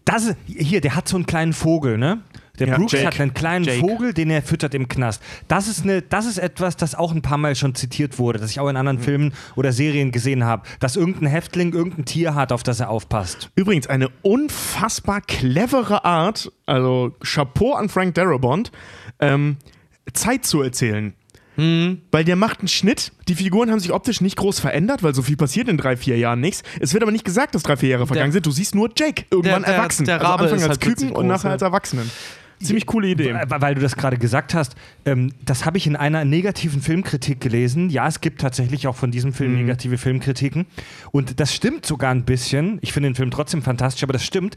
[SPEAKER 1] das ist, hier, der hat so einen kleinen Vogel, ne? Der
[SPEAKER 3] Ja,
[SPEAKER 1] Brooks
[SPEAKER 3] Jake.
[SPEAKER 1] hat einen kleinen
[SPEAKER 3] Jake.
[SPEAKER 1] Vogel, den er füttert im Knast. Das ist, eine, das ist etwas, das auch ein paar Mal schon zitiert wurde, das ich auch in anderen
[SPEAKER 3] Mhm.
[SPEAKER 1] Filmen oder Serien gesehen habe, dass irgendein Häftling irgendein Tier hat, auf das er aufpasst.
[SPEAKER 3] Übrigens, eine unfassbar clevere Art, also Chapeau an Frank Darabont, ähm, Zeit zu erzählen. Weil der macht einen Schnitt, die Figuren haben sich optisch nicht groß verändert, weil so viel passiert in drei, vier Jahren nichts. Es wird aber nicht gesagt, dass drei, vier Jahre vergangen sind. Du siehst nur Jake irgendwann
[SPEAKER 4] Der- der-
[SPEAKER 3] erwachsen.
[SPEAKER 4] der
[SPEAKER 3] also
[SPEAKER 4] Rabe
[SPEAKER 3] Anfang
[SPEAKER 4] ist
[SPEAKER 3] als
[SPEAKER 4] halt
[SPEAKER 3] Küken und
[SPEAKER 4] groß,
[SPEAKER 3] nachher
[SPEAKER 4] ja.
[SPEAKER 3] als Erwachsenen. Ziemlich coole Idee.
[SPEAKER 1] Weil du das gerade gesagt hast, ähm, das habe ich in einer negativen Filmkritik gelesen. Ja, es gibt tatsächlich auch von diesem Film negative Filmkritiken. Und das stimmt sogar ein bisschen. Ich finde den Film trotzdem fantastisch, aber das stimmt.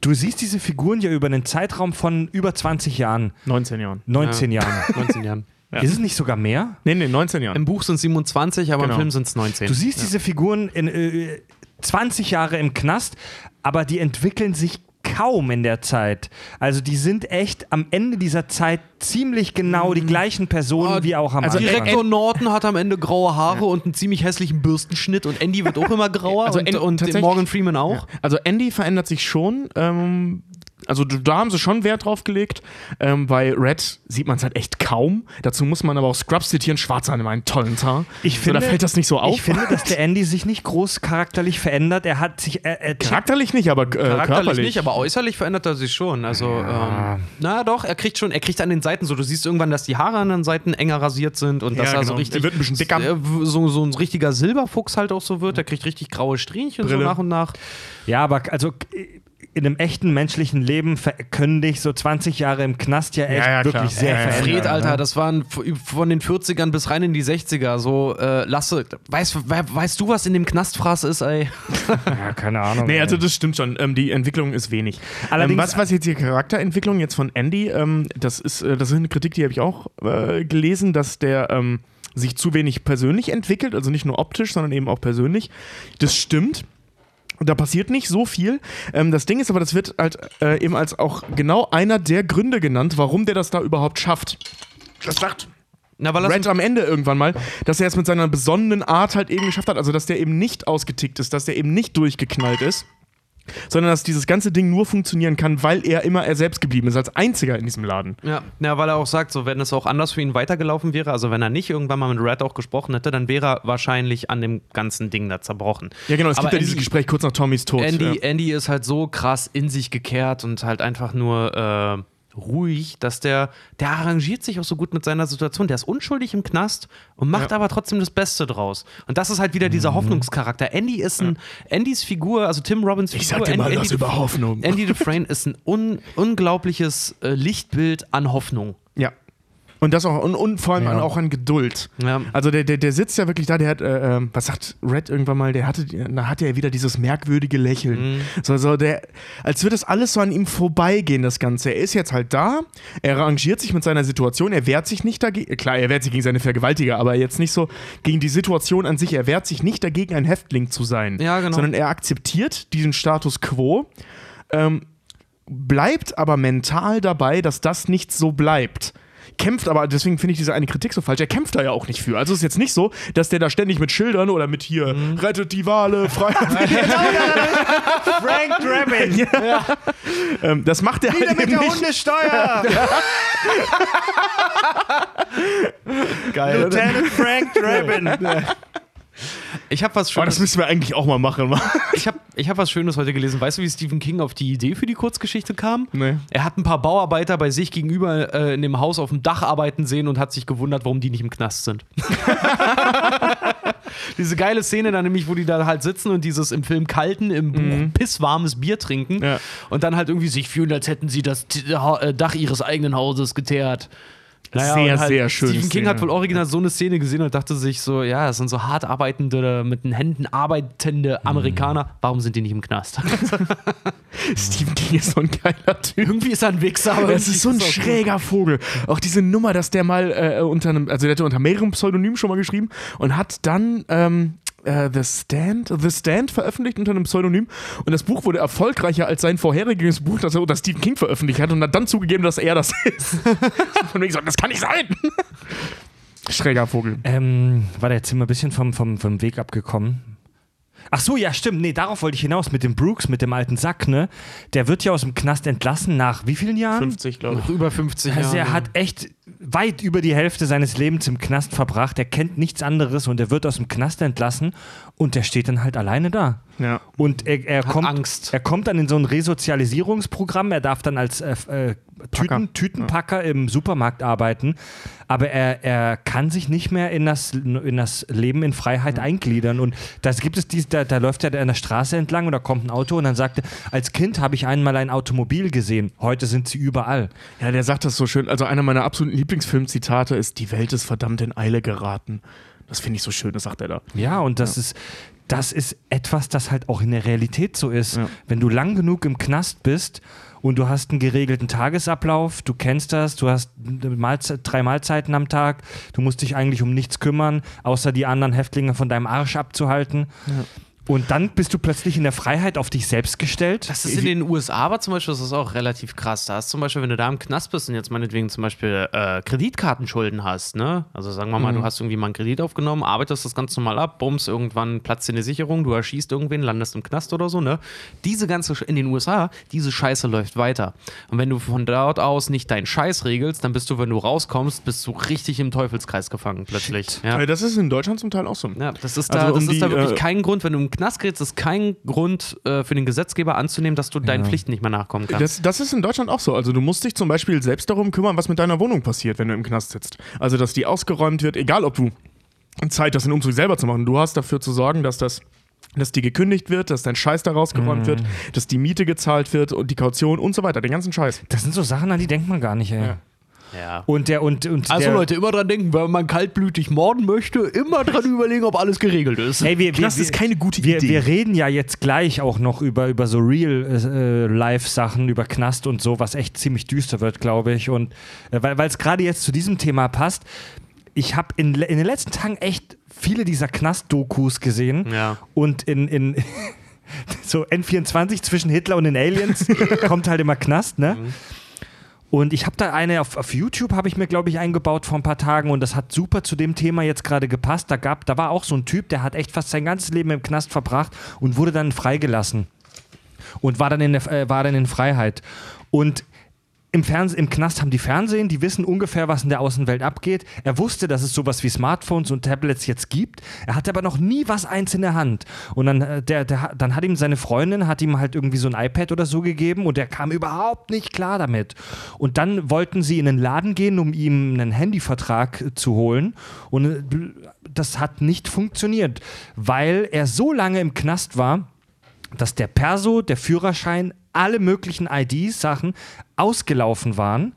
[SPEAKER 1] Du siehst diese Figuren ja über einen Zeitraum von über 20 Jahren,
[SPEAKER 3] 19 Jahren.
[SPEAKER 1] 19 Jahren.
[SPEAKER 4] 19 Jahren.
[SPEAKER 1] Ist es nicht sogar mehr?
[SPEAKER 3] Nee, nee, 19 Jahren.
[SPEAKER 4] Im Buch sind es 27, aber
[SPEAKER 3] Genau.
[SPEAKER 4] im Film sind es 19.
[SPEAKER 1] Du siehst diese Figuren in äh, 20 Jahre im Knast, aber die entwickeln sich kaum in der Zeit. Also die sind echt am Ende dieser Zeit ziemlich genau die gleichen Personen
[SPEAKER 4] Ah,
[SPEAKER 1] wie auch am
[SPEAKER 3] also
[SPEAKER 1] Anfang.
[SPEAKER 4] Direktor Norton hat am Ende graue Haare und einen ziemlich hässlichen Bürstenschnitt und Andy wird auch immer grauer
[SPEAKER 3] Also
[SPEAKER 4] und, und Morgan Freeman auch.
[SPEAKER 3] Also Andy verändert sich schon. Ähm, also da haben sie schon Wert drauf gelegt. Ähm, bei Red sieht man es halt echt kaum. Dazu muss man aber auch Scrubs zitieren. Schwarz hat immer einen tollen Tar.
[SPEAKER 1] Ich
[SPEAKER 3] so,
[SPEAKER 1] finde,
[SPEAKER 3] da fällt das nicht so auf.
[SPEAKER 1] Ich finde, dass der Andy sich nicht groß charakterlich verändert. Er hat sich. Er, er
[SPEAKER 3] Charakterlich nicht, aber äh,
[SPEAKER 4] Charakterlich
[SPEAKER 3] körperlich.
[SPEAKER 4] nicht, aber äußerlich verändert er sich schon. Also, ähm, na doch, er kriegt schon, er kriegt an den Seiten so, du siehst irgendwann, dass die Haare an den Seiten enger rasiert sind und dass
[SPEAKER 3] Ja,
[SPEAKER 4] er so
[SPEAKER 3] genau.
[SPEAKER 4] richtig.
[SPEAKER 3] Er wird ein bisschen dicker.
[SPEAKER 4] äh, So, so ein richtiger Silberfuchs halt auch so wird. Er kriegt richtig graue Strähnchen so
[SPEAKER 3] Brille.
[SPEAKER 4] nach und nach.
[SPEAKER 1] ja, aber also in einem echten menschlichen Leben können dich so 20 Jahre im Knast ja echt
[SPEAKER 3] Ja, ja,
[SPEAKER 1] wirklich sehr
[SPEAKER 3] Ja, ja,
[SPEAKER 1] verändern.
[SPEAKER 4] Fred, Alter, das waren von den 40ern bis rein in die 60er. So, äh, Lasse, weißt, we- weißt du, was in dem Knastfraß ist, ey?
[SPEAKER 1] Ja, keine Ahnung.
[SPEAKER 3] Nee, also das stimmt schon. Ähm, die Entwicklung ist wenig.
[SPEAKER 1] Allerdings-
[SPEAKER 3] ähm, was, was jetzt die Charakterentwicklung jetzt von Andy, ähm, das ist, äh, das ist eine Kritik, die habe ich auch äh, gelesen, dass der ähm, sich zu wenig persönlich entwickelt, also nicht nur optisch, sondern eben auch persönlich. Das stimmt. Da passiert nicht so viel. Ähm, das Ding ist aber, das wird halt äh, eben als auch genau einer der Gründe genannt, warum der das da überhaupt schafft. Das sagt
[SPEAKER 4] Na, weil
[SPEAKER 3] Red am Ende irgendwann mal, dass er es mit seiner besonnenen Art halt eben geschafft hat. Also, dass der eben nicht ausgetickt ist, dass der eben nicht durchgeknallt ist, sondern dass dieses ganze Ding nur funktionieren kann, weil er immer er selbst geblieben ist, als einziger in diesem Laden.
[SPEAKER 4] Ja, ja, weil er auch sagt, so wenn es auch anders für ihn weitergelaufen wäre, also wenn er nicht irgendwann mal mit Red auch gesprochen hätte, dann wäre er wahrscheinlich an dem ganzen Ding da zerbrochen.
[SPEAKER 3] Ja, genau, es
[SPEAKER 4] Aber
[SPEAKER 3] gibt ja dieses Gespräch kurz nach Tommys Tod.
[SPEAKER 4] Andy,
[SPEAKER 3] ja.
[SPEAKER 4] Andy ist halt so krass in sich gekehrt und halt einfach nur äh, ruhig, dass der, der arrangiert sich auch so gut mit seiner Situation. Der ist unschuldig im Knast und macht
[SPEAKER 3] Ja.
[SPEAKER 4] aber trotzdem das Beste draus. Und das ist halt wieder dieser Hoffnungscharakter. Andy ist ein, Andys Figur, also Tim Robbins Figur.
[SPEAKER 3] Ich sag dir mal
[SPEAKER 4] Andy,
[SPEAKER 3] was
[SPEAKER 4] Andy
[SPEAKER 3] über Hoffnung.
[SPEAKER 4] Andy Dufresne ist ein un unglaubliches äh, Lichtbild an Hoffnung.
[SPEAKER 3] Und das auch, und, und vor allem
[SPEAKER 1] Ja.
[SPEAKER 3] an, auch an Geduld.
[SPEAKER 4] Ja.
[SPEAKER 3] Also der, der, der sitzt ja wirklich da, der hat, äh, ähm, was sagt Red irgendwann mal, der hatte, da hatte er wieder dieses merkwürdige Lächeln.
[SPEAKER 4] Mhm.
[SPEAKER 3] So, so der, als würde das alles so an ihm vorbeigehen, das Ganze. Er ist jetzt halt da, er arrangiert sich mit seiner Situation, er wehrt sich nicht dagegen, klar, er wehrt sich gegen seine Vergewaltiger, aber jetzt nicht so gegen die Situation an sich, er wehrt sich nicht dagegen, ein Häftling zu sein.
[SPEAKER 4] Ja, genau.
[SPEAKER 3] Sondern er akzeptiert diesen Status quo, ähm, bleibt aber mental dabei, dass das nicht so bleibt. Kämpft aber, deswegen finde ich diese eine Kritik so falsch, er kämpft da ja auch nicht für. Also es ist jetzt nicht so, dass der da ständig mit Schildern oder mit hier
[SPEAKER 4] Mhm.
[SPEAKER 3] rettet die Wale, frei.
[SPEAKER 1] Frank Drabin!
[SPEAKER 3] ähm, das macht er halt eben nicht.
[SPEAKER 1] Hundesteuer!
[SPEAKER 3] Geil.
[SPEAKER 1] Lieutenant Frank Drabin!
[SPEAKER 4] Ich habe was
[SPEAKER 3] Oh,
[SPEAKER 4] Schönes.
[SPEAKER 3] das müssen wir eigentlich auch mal machen.
[SPEAKER 4] ich habe ich hab was Schönes heute gelesen. Weißt du, wie Stephen King auf die Idee für die Kurzgeschichte kam?
[SPEAKER 3] Nee.
[SPEAKER 4] Er hat ein paar Bauarbeiter bei sich gegenüber äh, in dem Haus auf dem Dach arbeiten sehen und hat sich gewundert, warum die nicht im Knast sind. Diese geile Szene dann nämlich, wo die da halt sitzen und dieses im Film kalten, im Buch pisswarmes Bier trinken
[SPEAKER 3] Ja.
[SPEAKER 4] und dann halt irgendwie sich fühlen, als hätten sie das Ha- äh, Dach ihres eigenen Hauses geteert.
[SPEAKER 3] Sehr,
[SPEAKER 4] und halt
[SPEAKER 3] sehr schöne
[SPEAKER 4] Stephen King
[SPEAKER 3] Szene.
[SPEAKER 4] hat wohl original so eine Szene gesehen und dachte sich so, ja, das sind so hart arbeitende, oder mit den Händen arbeitende Amerikaner. Warum sind die nicht im Knast?
[SPEAKER 3] Stephen King ist so ein geiler Typ.
[SPEAKER 4] irgendwie ist er ein Wichser, aber
[SPEAKER 3] Das ist so ein
[SPEAKER 4] er
[SPEAKER 3] schräger Vogel. Auch diese Nummer, dass der mal äh, unter einem, also der hat unter mehreren Pseudonymen schon mal geschrieben und hat dann ähm, äh, The Stand, The Stand veröffentlicht unter einem Pseudonym und das Buch wurde erfolgreicher als sein vorheriges Buch, das er unter Stephen King veröffentlicht hat und hat dann zugegeben, dass er das ist. Von wegen so, das kann nicht sein. Schräger Vogel.
[SPEAKER 1] Ähm, war der jetzt immer ein bisschen vom, vom, vom Weg abgekommen? Ach so, ja, stimmt. Nee, darauf wollte ich hinaus mit dem Brooks, mit dem alten Sack, ne? Der wird ja aus dem Knast entlassen nach wie vielen Jahren?
[SPEAKER 3] 50, glaube
[SPEAKER 4] noch über 50
[SPEAKER 1] Also er
[SPEAKER 4] Jahre.
[SPEAKER 1] hat echt weit über die Hälfte seines Lebens im Knast verbracht. Er kennt nichts anderes und er wird aus dem Knast entlassen und der steht dann halt alleine da.
[SPEAKER 3] Ja.
[SPEAKER 1] Und er, er, kommt,
[SPEAKER 4] Angst.
[SPEAKER 1] er kommt dann in so ein Resozialisierungsprogramm. Er darf dann als äh, äh, Tüten, Tütenpacker im Supermarkt arbeiten. Aber er, er kann sich nicht mehr in das, in das Leben in Freiheit eingliedern. Und da gibt es dies, da, da läuft er an der Straße entlang und da kommt ein Auto und dann sagt er, als Kind habe ich einmal ein Automobil gesehen. Heute sind sie überall.
[SPEAKER 3] Ja, der sagt das so schön. Also einer meiner absoluten Lieblingsfilmzitate ist: Die Welt ist verdammt in Eile geraten. Das finde ich so schön, das sagt er da.
[SPEAKER 1] Ja, und das ist das ist etwas, das halt auch in der Realität so ist.
[SPEAKER 3] Ja.
[SPEAKER 1] Wenn du lang genug im Knast bist und du hast einen geregelten Tagesablauf, du kennst das, du hast eine Mahlzeit, drei Mahlzeiten am Tag, du musst dich eigentlich um nichts kümmern, außer die anderen Häftlinge von deinem Arsch abzuhalten. Und dann bist du plötzlich in der Freiheit auf dich selbst gestellt.
[SPEAKER 4] Das ist in den USA aber zum Beispiel, das ist auch relativ krass. Da hast zum Beispiel, wenn du da im Knast bist und jetzt meinetwegen zum Beispiel äh, Kreditkartenschulden hast, ne? Also sagen wir mal, du hast irgendwie mal einen Kredit aufgenommen, arbeitest das ganz normal ab, bums, irgendwann platzt dir eine Sicherung, du erschießt irgendwen, landest im Knast oder so, ne? Diese ganze, Sch- in den USA, diese Scheiße läuft weiter. Und wenn du von dort aus nicht deinen Scheiß regelst, dann bist du, wenn du rauskommst, bist du richtig im Teufelskreis gefangen plötzlich. Ja.
[SPEAKER 3] Das ist in Deutschland zum Teil auch so.
[SPEAKER 4] Ja, das ist da,
[SPEAKER 3] Also um
[SPEAKER 4] das ist
[SPEAKER 3] die,
[SPEAKER 4] da wirklich
[SPEAKER 3] äh,
[SPEAKER 4] kein Grund, wenn du im Knast gerätst, ist kein Grund äh, für den Gesetzgeber anzunehmen, dass du deinen Pflichten nicht mehr nachkommen kannst.
[SPEAKER 3] Das, das ist in Deutschland auch so. Also du musst dich zum Beispiel selbst darum kümmern, was mit deiner Wohnung passiert, wenn du im Knast sitzt. Also dass die ausgeräumt wird, egal ob du Zeit hast, den Umzug selber zu machen. Du hast dafür zu sorgen, dass das dass die gekündigt wird, dass dein Scheiß da rausgeräumt wird, dass die Miete gezahlt wird und die Kaution und so weiter, den ganzen Scheiß.
[SPEAKER 1] Das sind so Sachen, an die denkt man gar nicht, ey.
[SPEAKER 3] Ja.
[SPEAKER 4] Ja.
[SPEAKER 1] Und der und, und
[SPEAKER 4] Also
[SPEAKER 1] der,
[SPEAKER 4] Leute, immer dran denken, wenn man kaltblütig morden möchte, immer dran überlegen, ob alles geregelt ist.
[SPEAKER 1] Hey, wir,
[SPEAKER 3] Knast
[SPEAKER 1] wir,
[SPEAKER 3] ist keine gute
[SPEAKER 1] wir,
[SPEAKER 3] Idee.
[SPEAKER 1] Wir reden ja jetzt gleich auch noch über, über so Real-Life-Sachen, über Knast und so, was echt ziemlich düster wird, glaube ich. Und äh, weil es gerade jetzt zu diesem Thema passt, ich habe in, in den letzten Tagen echt viele dieser Knast-Dokus gesehen.
[SPEAKER 4] Ja.
[SPEAKER 1] Und in, in so N24 zwischen Hitler und den Aliens kommt halt immer Knast, ne? Und ich habe da eine auf, auf YouTube habe ich mir glaube ich eingebaut vor ein paar Tagen und das hat super zu dem Thema jetzt gerade gepasst. Da gab, da war auch so ein Typ, der hat echt fast sein ganzes Leben im Knast verbracht und wurde dann freigelassen und war dann in der, äh, war dann in Freiheit. Und im, Fernseh, im Knast haben die Fernsehen, die wissen ungefähr, was in der Außenwelt abgeht. Er wusste, dass es sowas wie Smartphones und Tablets jetzt gibt. Er hatte aber noch nie was eins in der Hand. Und dann, äh, der, der, hat- dann hat ihm seine Freundin, hat ihm halt irgendwie so ein iPad oder so gegeben und er kam überhaupt nicht klar damit. Und dann wollten sie in den Laden gehen, um ihm einen Handyvertrag äh, zu holen. Und äh, das hat nicht funktioniert, weil er so lange im Knast war, dass der Perso, der Führerschein, alle möglichen ID-Sachen ausgelaufen waren.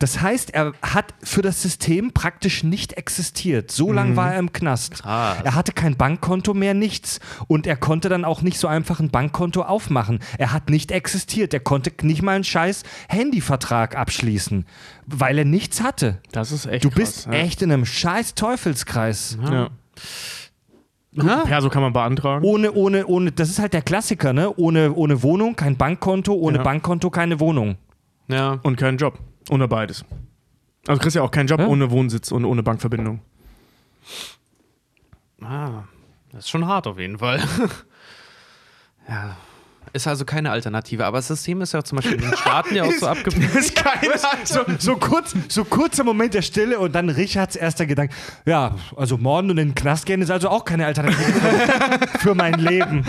[SPEAKER 1] Das heißt, er hat für das System praktisch nicht existiert. So lange war er im Knast.
[SPEAKER 4] Krass.
[SPEAKER 1] Er hatte kein Bankkonto mehr, nichts. Und er konnte dann auch nicht so einfach ein Bankkonto aufmachen. Er hat nicht existiert. Er konnte nicht mal einen scheiß Handyvertrag abschließen, weil er nichts hatte.
[SPEAKER 3] Das ist echt
[SPEAKER 1] Du
[SPEAKER 3] krass,
[SPEAKER 1] bist
[SPEAKER 3] ja.
[SPEAKER 1] echt in einem scheiß Teufelskreis.
[SPEAKER 3] Ja.
[SPEAKER 4] Ha?
[SPEAKER 3] Perso kann man beantragen.
[SPEAKER 1] Ohne, ohne, ohne, das ist halt der Klassiker, ne? Ohne, ohne Wohnung, kein Bankkonto, ohne
[SPEAKER 3] Ja.
[SPEAKER 1] Bankkonto, keine Wohnung.
[SPEAKER 4] Ja.
[SPEAKER 3] Und keinen Job. Ohne beides. Also du kriegst ja auch keinen Job
[SPEAKER 1] Ja.
[SPEAKER 3] ohne Wohnsitz und ohne Bankverbindung.
[SPEAKER 4] Ah, das ist schon hart auf jeden Fall. ja. Ist also keine Alternative. Aber das System ist ja zum Beispiel in den Staaten ja auch so abgebildet.
[SPEAKER 1] ist keine, so, so, kurz, so kurzer Moment der Stille und dann Richards erster Gedanke. Ja, also Morden und in den Knast gehen ist also auch keine Alternative für mein Leben.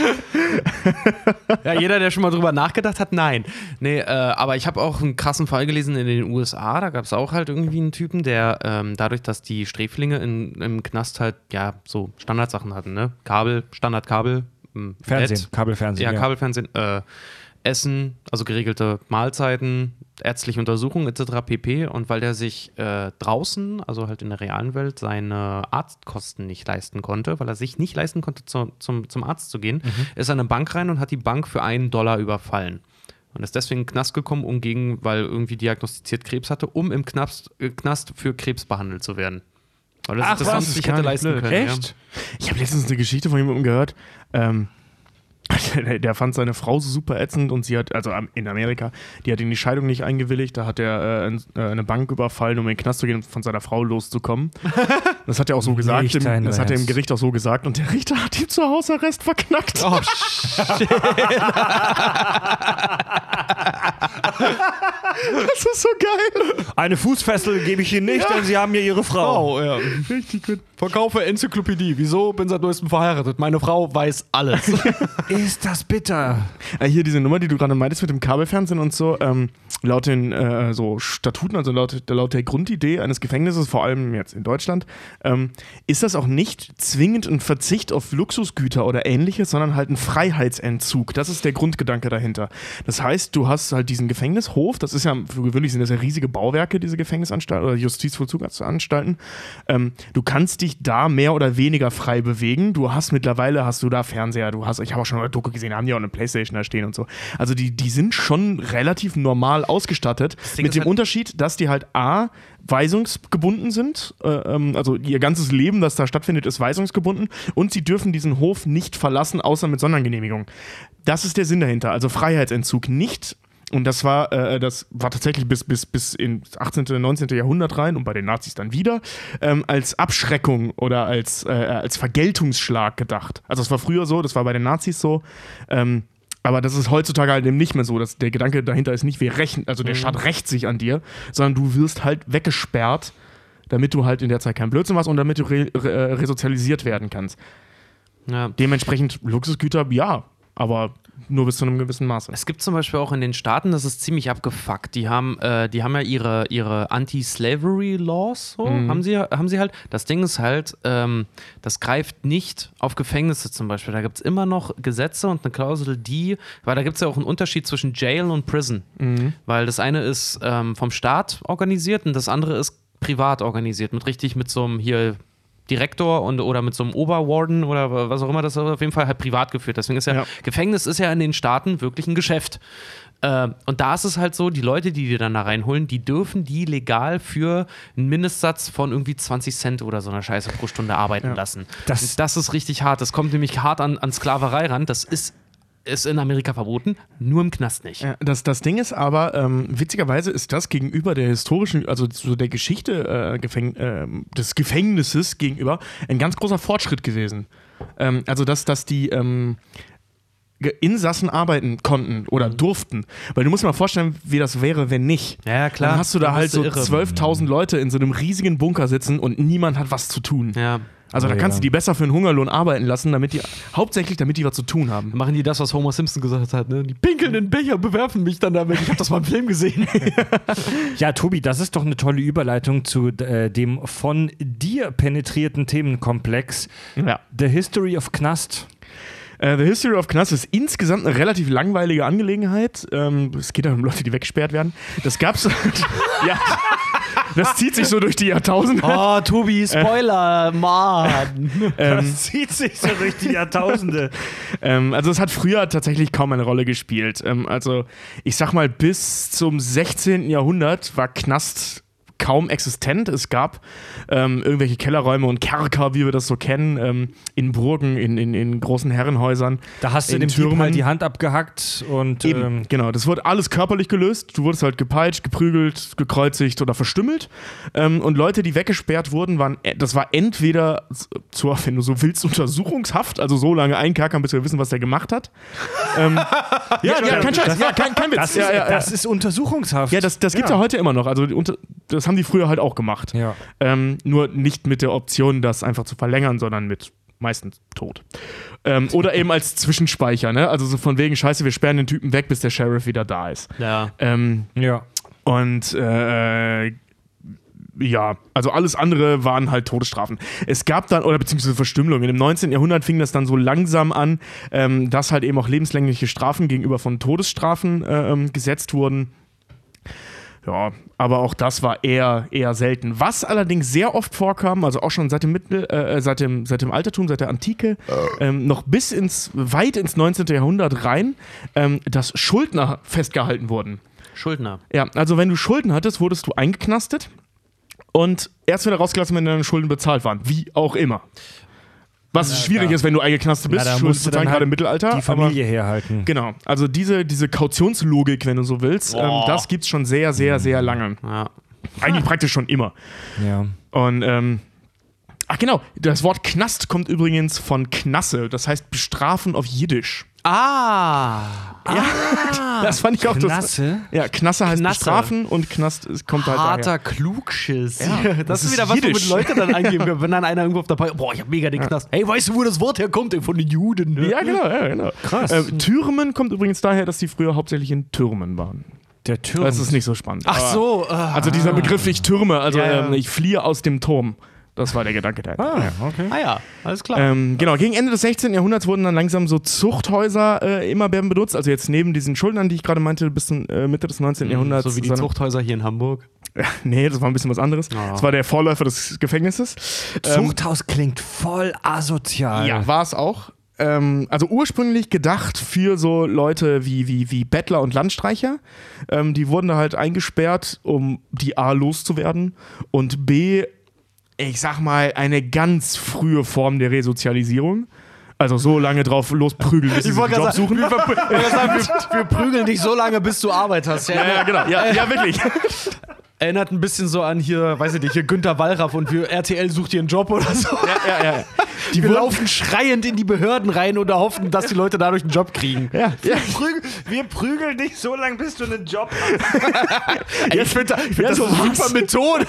[SPEAKER 4] Ja, jeder, der schon mal drüber nachgedacht hat, nein. Nee, äh, aber ich habe auch einen krassen Fall gelesen in den USA. Da gab es auch halt irgendwie einen Typen, der ähm, dadurch, dass die Sträflinge in, im Knast halt, ja, so Standardsachen hatten, ne? Kabel, Standardkabel,
[SPEAKER 1] Fernsehen,
[SPEAKER 4] Bett,
[SPEAKER 1] Kabelfernsehen.
[SPEAKER 4] ja, Kabelfernsehen, äh, Essen, also geregelte Mahlzeiten, ärztliche Untersuchungen etc. pp. Und weil der sich äh, draußen, also halt in der realen Welt, seine Arztkosten nicht leisten konnte, weil er sich nicht leisten konnte, zu, zum, zum Arzt zu gehen, ist er in eine Bank rein und hat die Bank für einen Dollar überfallen. Und ist deswegen in den Knast gekommen, um gegen, weil irgendwie diagnostiziert Krebs hatte, um im Knast, äh, Knast für Krebs behandelt zu werden. Weil er
[SPEAKER 1] Ach,
[SPEAKER 4] das
[SPEAKER 1] was?
[SPEAKER 3] Gar
[SPEAKER 4] hätte leisten
[SPEAKER 3] blöd.
[SPEAKER 4] können.
[SPEAKER 1] Echt?
[SPEAKER 3] Ich habe letztens eine Geschichte von jemandem gehört. Ähm, der, der fand seine Frau so super ätzend und sie hat, also in Amerika, die hat in die Scheidung nicht eingewilligt. Da hat er äh, äh, eine Bank überfallen, um in den Knast zu gehen und von seiner Frau loszukommen. Das hat er auch so gesagt. Im, das hat er im. Gericht auch so gesagt und der Richter hat ihm zu Hausarrest verknackt.
[SPEAKER 4] Oh,
[SPEAKER 3] Das ist so geil.
[SPEAKER 1] Eine Fußfessel gebe ich Ihnen nicht, denn Sie haben ja Ihre Frau.
[SPEAKER 4] Oh, ja. Richtig gut. Verkaufe Enzyklopädie. Wieso? Bin seit neuestem verheiratet. Meine Frau weiß alles.
[SPEAKER 1] Ist das bitter?
[SPEAKER 3] Äh, hier diese Nummer, die du gerade meintest mit dem Kabelfernsehen und so, ähm, laut den äh, so Statuten, also laut, laut der Grundidee eines Gefängnisses, vor allem jetzt in Deutschland, ähm, ist das auch nicht zwingend ein Verzicht auf Luxusgüter oder ähnliches, sondern halt ein Freiheitsentzug. Das ist der Grundgedanke dahinter. Das heißt, du hast halt diesen Gefängnishof, das ist ja, für gewöhnlich sind das ja riesige Bauwerke, diese Gefängnisanstalten oder Justizvollzugsanstalten. Ähm, du kannst dich da mehr oder weniger frei bewegen. Du hast mittlerweile, hast du da Fernseher, du hast, ich habe auch schon eine Doku gesehen, haben die auch eine Playstation da stehen und so. Also die, die sind schon relativ normal ausgestattet, mit dem
[SPEAKER 4] halt-
[SPEAKER 3] Unterschied, dass die halt A, weisungsgebunden sind, äh, ähm, also ihr ganzes Leben, das da stattfindet, ist weisungsgebunden und sie dürfen diesen Hof nicht verlassen, außer mit Sondergenehmigung. Das ist der Sinn dahinter, also Freiheitsentzug nicht und das war, äh, das war tatsächlich bis, bis, bis ins 18., 19. Jahrhundert rein und bei den Nazis dann wieder, ähm, als Abschreckung oder als, äh, als Vergeltungsschlag gedacht. Also das war früher so, das war bei den Nazis so. Ähm, aber das ist heutzutage halt eben nicht mehr so. Dass der Gedanke dahinter ist nicht, wir rächen, also der Staat rächt sich an dir, sondern du wirst halt weggesperrt, damit du halt in der Zeit keinen Blödsinn machst und damit du re re äh, resozialisiert werden kannst.
[SPEAKER 4] ja.
[SPEAKER 3] Dementsprechend Luxusgüter, ja, aber nur bis zu einem gewissen Maße.
[SPEAKER 4] Es gibt zum Beispiel auch in den Staaten, das ist ziemlich abgefuckt. Die haben, äh, die haben ja ihre, ihre Anti-Slavery-Laws, so, haben, sie, haben sie halt. Das Ding ist halt, ähm, das greift nicht auf Gefängnisse zum Beispiel. Da gibt es immer noch Gesetze und eine Klausel, die, weil da gibt es ja auch einen Unterschied zwischen Jail und Prison. Weil das eine ist ähm, vom Staat organisiert und das andere ist privat organisiert, mit richtig mit so einem hier Direktor und, oder mit so einem Oberwarden oder was auch immer, das ist auf jeden Fall halt privat geführt. Deswegen ist ja,
[SPEAKER 3] Ja.
[SPEAKER 4] Gefängnis ist ja in den Staaten wirklich ein Geschäft. Äh, und da ist es halt so, die Leute, die die dann da reinholen, die dürfen die legal für einen Mindestsatz von irgendwie 20 Cent oder so einer Scheiße pro Stunde arbeiten lassen.
[SPEAKER 1] Das-
[SPEAKER 4] Das, das ist richtig hart. Das kommt nämlich hart an, an Sklaverei ran. Das ist, ist in Amerika verboten, nur im Knast nicht.
[SPEAKER 3] Ja, das, das Ding ist aber, ähm, witzigerweise ist das gegenüber der historischen, also so der Geschichte äh, Gefäng ähm, des Gefängnisses gegenüber ein ganz großer Fortschritt gewesen. Ähm, also, dass, dass die ähm, Insassen arbeiten konnten oder durften. Weil du musst dir mal vorstellen, wie das wäre, wenn nicht.
[SPEAKER 4] Ja, klar.
[SPEAKER 3] Dann hast du da
[SPEAKER 4] Dann
[SPEAKER 3] halt so
[SPEAKER 4] du irre.
[SPEAKER 3] 12.000 Leute in so einem riesigen Bunker sitzen und niemand hat was zu tun.
[SPEAKER 4] Ja.
[SPEAKER 3] Also da
[SPEAKER 1] Oh,
[SPEAKER 3] kannst
[SPEAKER 1] ja.
[SPEAKER 3] du die besser für einen Hungerlohn arbeiten lassen, damit die, hauptsächlich damit die was zu tun haben.
[SPEAKER 4] Machen die das, was Homer Simpson gesagt hat, ne? Die pinkeln in den Becher, bewerfen mich dann damit. Ich habe das mal im Film gesehen.
[SPEAKER 1] Ja, Tobi, das ist doch eine tolle Überleitung zu äh, dem von dir penetrierten Themenkomplex
[SPEAKER 3] Ja.
[SPEAKER 1] The History of Knast.
[SPEAKER 3] Äh, The History of Knast ist insgesamt eine relativ langweilige Angelegenheit. Ähm, es geht halt um Leute, die weggesperrt werden. Das gab's. ja. Das zieht sich so durch die Jahrtausende.
[SPEAKER 4] Oh, Tobi, Spoiler, Mann.
[SPEAKER 3] Ähm,
[SPEAKER 1] Das zieht sich so durch die Jahrtausende.
[SPEAKER 3] ähm, also es hat früher tatsächlich kaum eine Rolle gespielt. Ähm, also ich sag mal, bis zum 16. Jahrhundert war Knast kaum existent. Es gab ähm, irgendwelche Kellerräume und Kerker, wie wir das so kennen, ähm, in Burgen, in, in, in großen Herrenhäusern.
[SPEAKER 1] Da hast du
[SPEAKER 3] in
[SPEAKER 1] dem
[SPEAKER 3] Türmen.
[SPEAKER 1] halt die Hand abgehackt und
[SPEAKER 3] Eben,
[SPEAKER 1] ähm,
[SPEAKER 3] genau. Das wurde alles körperlich gelöst. Du wurdest halt gepeitscht, geprügelt, gekreuzigt oder verstümmelt. Ähm, und Leute, die weggesperrt wurden, waren, äh, das war entweder zur, wenn du so willst, Untersuchungshaft, also so lange einkerkern, bis wir wissen, was der gemacht hat. ähm, ja, ja, kein Scheiß, ja, kein, kein Witz.
[SPEAKER 1] das, ist,
[SPEAKER 3] ja, ja.
[SPEAKER 1] das ist Untersuchungshaft.
[SPEAKER 3] Ja, das, das gibt es ja. heute immer noch. Also die unter, das haben die früher halt auch gemacht.
[SPEAKER 1] Ja.
[SPEAKER 3] Ähm, nur nicht mit der Option, das einfach zu verlängern, sondern mit meistens tot. Ähm, oder eben als Zwischenspeicher, ne? Also so von wegen, scheiße, wir sperren den Typen weg, bis der Sheriff wieder da ist.
[SPEAKER 4] Ja.
[SPEAKER 3] Ähm,
[SPEAKER 1] Ja.
[SPEAKER 3] und äh, ja, also alles andere waren halt Todesstrafen. Es gab dann, oder beziehungsweise Verstümmelungen. Im 19. Jahrhundert fing das dann so langsam an, ähm, dass halt eben auch lebenslängliche Strafen gegenüber von Todesstrafen äh, ähm, gesetzt wurden. Ja, aber auch das war eher, eher selten. Was allerdings sehr oft vorkam, also auch schon seit dem, Mittel, äh, seit dem, seit dem Altertum, seit der Antike, ähm, noch bis ins, weit ins 19. Jahrhundert rein, ähm, dass Schuldner festgehalten wurden.
[SPEAKER 4] Schuldner.
[SPEAKER 3] Ja, also wenn du Schulden hattest, wurdest du eingeknastet und erst wieder rausgelassen, wenn deine Schulden bezahlt waren. Wie auch immer. Was schwierig ist, wenn du eingeknastet bist,
[SPEAKER 1] Na, musst
[SPEAKER 3] zu
[SPEAKER 1] du dann halt
[SPEAKER 3] gerade im Mittelalter.
[SPEAKER 1] die Familie herhalten.
[SPEAKER 3] Aber, genau, also diese, diese Kautionslogik, wenn du so willst, ähm, das gibt's schon sehr, sehr, sehr lange.
[SPEAKER 4] Ja.
[SPEAKER 3] Eigentlich praktisch schon immer.
[SPEAKER 1] Ja.
[SPEAKER 3] Und, ähm, ach genau, das Wort Knast kommt übrigens von Knasse, das heißt bestrafen auf Jiddisch.
[SPEAKER 4] Ah.
[SPEAKER 3] Das fand ich auch das.
[SPEAKER 1] Knasse?
[SPEAKER 3] Ja, Knasse heißt
[SPEAKER 4] Knasse.
[SPEAKER 3] bestrafen und Knast kommt halt daher.
[SPEAKER 4] Harter Klugschiss.
[SPEAKER 3] Ja,
[SPEAKER 4] das,
[SPEAKER 3] das
[SPEAKER 4] ist wieder was,
[SPEAKER 3] Jiddisch.
[SPEAKER 4] womit Leute dann eingeben können, wenn dann einer irgendwo auf der Party, boah, ich hab mega den Knast. Hey, weißt du, wo das Wort herkommt? Ey, Von den Juden, ne?
[SPEAKER 3] Ja, genau, ja, genau.
[SPEAKER 1] Krass.
[SPEAKER 3] Äh, Türmen kommt übrigens daher, dass die früher hauptsächlich in Türmen waren.
[SPEAKER 1] Der Turm.
[SPEAKER 3] Das ist nicht so spannend.
[SPEAKER 4] Ach so. ah.
[SPEAKER 3] Also dieser Begriff, ich türme, also
[SPEAKER 4] Ja, ja.
[SPEAKER 3] Ähm, ich fliehe aus dem Turm. Das war der Gedanke dahinter.
[SPEAKER 1] Ah, okay.
[SPEAKER 4] ah ja, alles klar.
[SPEAKER 3] Ähm, genau, gegen Ende des 16. Jahrhunderts wurden dann langsam so Zuchthäuser äh, immer mehr benutzt. Also jetzt neben diesen Schuldnern, die ich gerade meinte, bis zum äh, Mitte des 19. Jahrhunderts.
[SPEAKER 4] so wie die
[SPEAKER 3] sondern-
[SPEAKER 4] Zuchthäuser hier in Hamburg.
[SPEAKER 3] Nee, das war ein bisschen was anderes.
[SPEAKER 4] Ah.
[SPEAKER 3] Das war der Vorläufer des Gefängnisses. Ähm,
[SPEAKER 1] Zuchthaus klingt voll asozial.
[SPEAKER 3] Ja, war es auch. Ähm, also ursprünglich gedacht für so Leute wie, wie, wie Bettler und Landstreicher. Ähm, die wurden da halt eingesperrt, um die A loszuwerden und B, ich sag mal, eine ganz frühe Form der Resozialisierung. Also so lange drauf losprügeln, bis sie sich einen Job suchen.
[SPEAKER 4] wir, wir, wir, wir prügeln dich so lange, bis du Arbeit hast. Ja,
[SPEAKER 3] Ja, ja, genau. Ja, ja wirklich.
[SPEAKER 4] Erinnert ein bisschen so an hier, weiß ich nicht, hier Günther Wallraff und wir, RTL sucht hier einen Job oder so.
[SPEAKER 3] Ja, ja, ja.
[SPEAKER 4] Die wir laufen schreiend in die Behörden rein und hoffen, dass die Leute dadurch einen Job kriegen.
[SPEAKER 3] Ja, ja.
[SPEAKER 1] wir prügeln dich so lange, bis du einen Job hast.
[SPEAKER 4] Ey, ich finde ich find das
[SPEAKER 3] so
[SPEAKER 4] eine
[SPEAKER 3] was.
[SPEAKER 4] super Methode.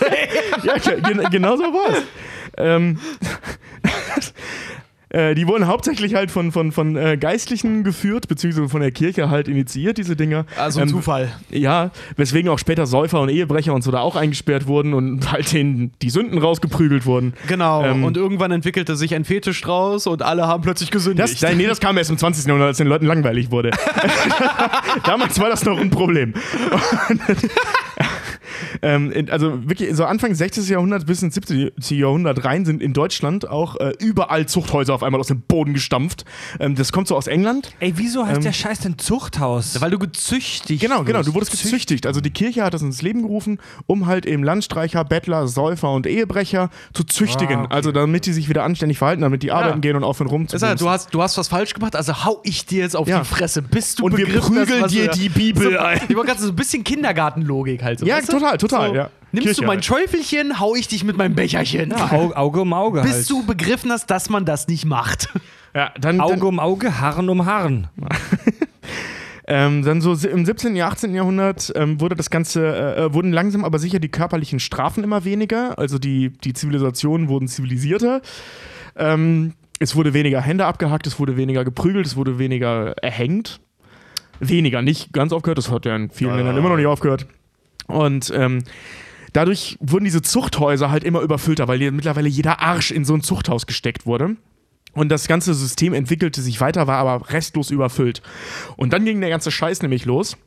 [SPEAKER 3] Ja, genau so war es. Ähm, äh, die wurden hauptsächlich halt von, von, von äh, Geistlichen geführt, beziehungsweise von der Kirche halt initiiert, diese Dinger.
[SPEAKER 4] Also ein
[SPEAKER 3] Ähm,
[SPEAKER 4] Zufall.
[SPEAKER 3] Ja, weswegen auch später Säufer und Ehebrecher und so da auch eingesperrt wurden und halt denen die Sünden rausgeprügelt wurden.
[SPEAKER 4] Genau.
[SPEAKER 3] Ähm,
[SPEAKER 4] und irgendwann entwickelte sich ein Fetisch draus und alle haben plötzlich gesündigt.
[SPEAKER 3] Das, nee, das kam erst im 20. Jahrhundert, als den Leuten langweilig wurde. Damals war das noch ein Problem. Ähm, in, also wirklich, so Anfang 60. Jahrhundert bis ins 70. Jahrhundert rein sind in Deutschland auch äh, überall Zuchthäuser auf einmal aus dem Boden gestampft. Ähm, das kommt so aus England.
[SPEAKER 1] Ey, wieso heißt
[SPEAKER 3] Ähm,
[SPEAKER 1] der Scheiß denn Zuchthaus?
[SPEAKER 4] Weil du gezüchtigt
[SPEAKER 3] Genau, genau, du wurdest
[SPEAKER 1] Zücht-
[SPEAKER 3] gezüchtigt. Also die Kirche hat das ins Leben gerufen, um halt eben Landstreicher, Bettler, Säufer und Ehebrecher zu züchtigen.
[SPEAKER 1] Ah, okay.
[SPEAKER 3] Also damit die sich wieder anständig verhalten, damit die arbeiten gehen und aufhören rumzubumsen.
[SPEAKER 4] heißt, du hast, du hast was falsch gemacht, also hau ich dir jetzt auf
[SPEAKER 3] Ja.
[SPEAKER 4] die Fresse, bis du
[SPEAKER 3] Und wir prügeln dir die Bibel
[SPEAKER 4] so,
[SPEAKER 3] ein.
[SPEAKER 4] Ich wollte gerade so ein bisschen Kindergartenlogik halt. So,
[SPEAKER 3] Ja,
[SPEAKER 4] weißt du?
[SPEAKER 3] Total, total,
[SPEAKER 4] So,
[SPEAKER 3] ja.
[SPEAKER 4] Nimmst
[SPEAKER 3] Kirche
[SPEAKER 4] du mein
[SPEAKER 3] halt.
[SPEAKER 4] Schäufelchen, hau ich dich mit meinem Becherchen.
[SPEAKER 1] Au- Auge um Auge
[SPEAKER 4] Bis
[SPEAKER 1] halt.
[SPEAKER 4] du begriffen hast, dass man das nicht macht.
[SPEAKER 3] ja, dann,
[SPEAKER 1] Auge
[SPEAKER 3] dann,
[SPEAKER 1] um Auge, Harren um Harren.
[SPEAKER 3] ähm, dann so im 17., 18. Jahrhundert ähm, wurde das Ganze, äh, äh, wurden langsam aber sicher die körperlichen Strafen immer weniger. Also die, die Zivilisationen wurden zivilisierter. Ähm, es wurde weniger Hände abgehackt, es wurde weniger geprügelt, es wurde weniger erhängt. Weniger, nicht ganz aufgehört, das hat ja in vielen Ländern immer noch nicht aufgehört. Und ähm, dadurch wurden diese Zuchthäuser halt immer überfüllter, weil mittlerweile jeder Arsch in so ein Zuchthaus gesteckt wurde. Und das ganze System entwickelte sich weiter, war aber restlos überfüllt. Und dann ging der ganze Scheiß nämlich los,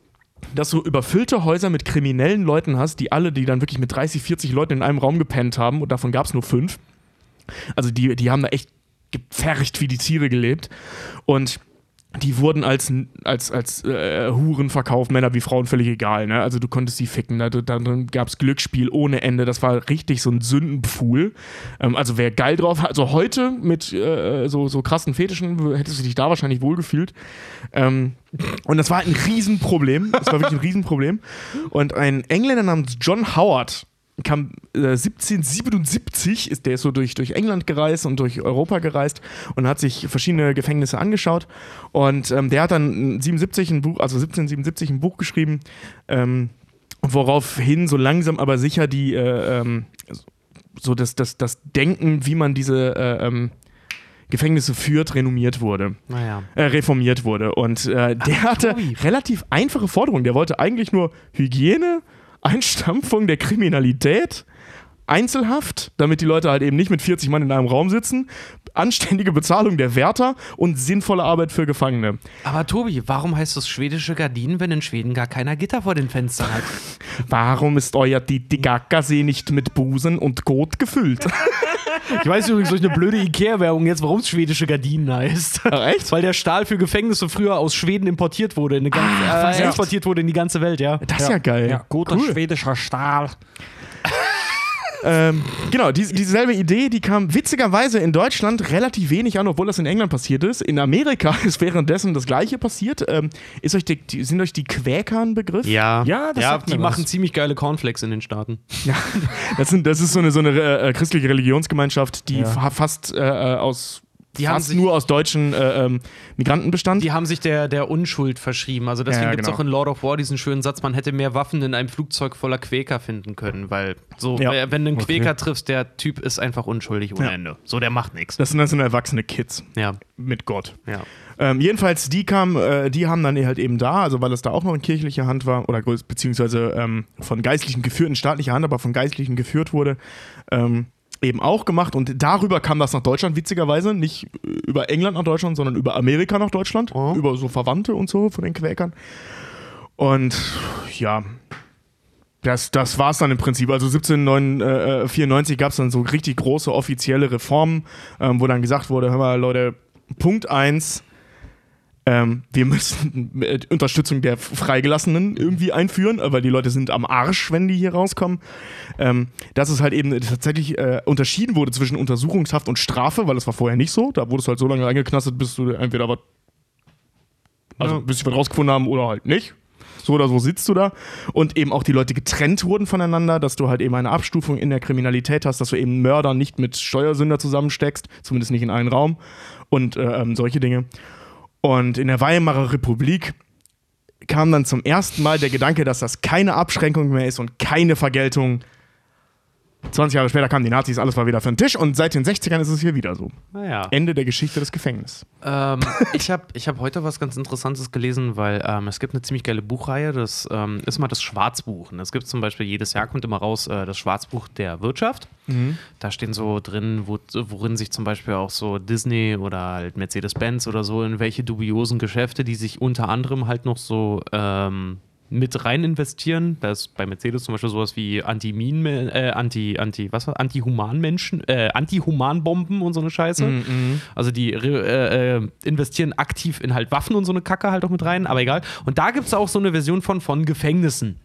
[SPEAKER 3] dass du überfüllte Häuser mit kriminellen Leuten hast, die alle, die dann wirklich mit 30, 40 Leuten in einem Raum gepennt haben und davon gab es nur fünf. Also die, die haben da echt gepfercht wie die Tiere gelebt. Und die wurden als, als, als äh, Huren verkauft, Männer wie Frauen, völlig egal. Ne? Also du konntest sie ficken, da, da gab es Glücksspiel ohne Ende, das war richtig so ein Sündenpfuhl. Ähm, also wer geil drauf hat, also heute mit äh, so, so krassen Fetischen hättest du dich da wahrscheinlich wohlgefühlt. Ähm, und das war ein Riesenproblem, das war wirklich ein Riesenproblem. Und ein Engländer namens John Howard kam äh, 1777, ist der so durch, durch England gereist und durch Europa gereist und hat sich verschiedene Gefängnisse angeschaut. Und ähm, der hat dann 77 ein Buch, also 1777 ein Buch geschrieben, ähm, woraufhin so langsam aber sicher die äh, ähm, so das, das, das Denken, wie man diese äh, ähm, Gefängnisse führt, renommiert wurde.
[SPEAKER 4] Naja.
[SPEAKER 3] Äh, reformiert wurde. Und äh, der Ach, hatte relativ einfache Forderungen. Der wollte eigentlich nur Hygiene, Einstampfung der Kriminalität, Einzelhaft, damit die Leute halt eben nicht mit 40 Mann in einem Raum sitzen, anständige Bezahlung der Wärter und sinnvolle Arbeit für Gefangene.
[SPEAKER 4] Aber Tobi, warum heißt das schwedische Gardinen, wenn in Schweden gar keiner Gitter vor den Fenstern hat?
[SPEAKER 3] warum ist euer Titicacasee nicht mit Busen und Kot gefüllt?
[SPEAKER 4] Ich weiß übrigens durch eine blöde Ikea-Werbung jetzt, warum es schwedische Gardinen heißt.
[SPEAKER 3] Ach, echt?
[SPEAKER 4] Weil der Stahl für Gefängnisse früher aus Schweden importiert wurde, in eine ganze, ah, äh, exportiert wurde in die ganze Welt, ja.
[SPEAKER 3] Das ist ja, ja geil. Ja,
[SPEAKER 1] guter cool. schwedischer Stahl.
[SPEAKER 3] Ähm, genau, die, dieselbe Idee, die kam witzigerweise in Deutschland relativ wenig an, obwohl das in England passiert ist. In Amerika ist währenddessen das gleiche passiert. Ähm, ist euch die, die, sind euch die Quäker ein Begriff?
[SPEAKER 4] Ja, ja, ja die machen ziemlich geile Cornflakes in den Staaten.
[SPEAKER 3] Ja, das, sind, das ist so eine, so eine äh, christliche Religionsgemeinschaft, die ja. fast äh, äh aus die fast sich, nur aus deutschen äh, ähm, Migranten bestand.
[SPEAKER 4] Die haben sich der, der Unschuld verschrieben. Also deswegen ja, gibt es genau. auch in Lord of War diesen schönen Satz, man hätte mehr Waffen in einem Flugzeug voller Quäker finden können, weil so, ja. wenn du einen Quäker okay. triffst, der Typ ist einfach unschuldig ohne ja. Ende. So, der macht nichts.
[SPEAKER 3] Das sind, das sind erwachsene Kids.
[SPEAKER 4] Ja.
[SPEAKER 3] Mit Gott.
[SPEAKER 4] Ja.
[SPEAKER 3] Ähm, jedenfalls, die kamen, äh, die haben dann halt eben da, also weil es da auch noch in kirchlicher Hand war, oder beziehungsweise ähm, von Geistlichen geführt, in staatlicher Hand, aber von Geistlichen geführt wurde, ähm, eben auch gemacht und darüber kam das nach Deutschland, witzigerweise. Nicht über England nach Deutschland, sondern über Amerika nach Deutschland. Oh. Über so Verwandte und so von den Quäkern. Und ja, das, das war es dann im Prinzip. Also 1794 gab es dann so richtig große offizielle Reformen, ähm, wo dann gesagt wurde: Hör mal, Leute, Punkt 1, ähm, wir müssen Unterstützung der Freigelassenen irgendwie einführen, weil die Leute sind am Arsch, wenn die hier rauskommen. Ähm, dass es halt eben tatsächlich äh, unterschieden wurde zwischen Untersuchungshaft und Strafe, weil das war vorher nicht so. Da wurdest du halt so lange eingeknastet, bis du entweder was, also ja. bis sie was rausgefunden haben oder halt nicht. So oder so sitzt du da. Und eben auch die Leute getrennt wurden voneinander, dass du halt eben eine Abstufung in der Kriminalität hast, dass du eben Mörder nicht mit Steuersünder zusammensteckst, zumindest nicht in einen Raum und äh, ähm, solche Dinge. Und in der Weimarer Republik kam dann zum ersten Mal der Gedanke, dass das keine Abschränkung mehr ist und keine Vergeltung 20 Jahre später kamen die Nazis, alles war wieder für den Tisch und seit den 60ern ist es hier wieder so.
[SPEAKER 4] Naja.
[SPEAKER 3] Ende der Geschichte des Gefängnisses.
[SPEAKER 4] Ähm, ich habe ich hab heute was ganz Interessantes gelesen, weil ähm, es gibt eine ziemlich geile Buchreihe, das ähm, ist mal das Schwarzbuch. Und es gibt zum Beispiel jedes Jahr kommt immer raus äh, das Schwarzbuch der Wirtschaft. Mhm. Da stehen so drin, wo, worin sich zum Beispiel auch so Disney oder halt Mercedes-Benz oder so in welche dubiosen Geschäfte, die sich unter anderem halt noch so ähm, mit rein investieren. Da ist bei Mercedes zum Beispiel sowas wie Anti-Min, äh, Anti, Anti, was war, Anti-Human-Menschen, äh, Anti-Human-Bomben und so eine Scheiße. Mm -hmm. Also die äh, äh, investieren aktiv in halt Waffen und so eine Kacke halt auch mit rein, aber egal. Und da gibt es auch so eine Version von, von Gefängnissen.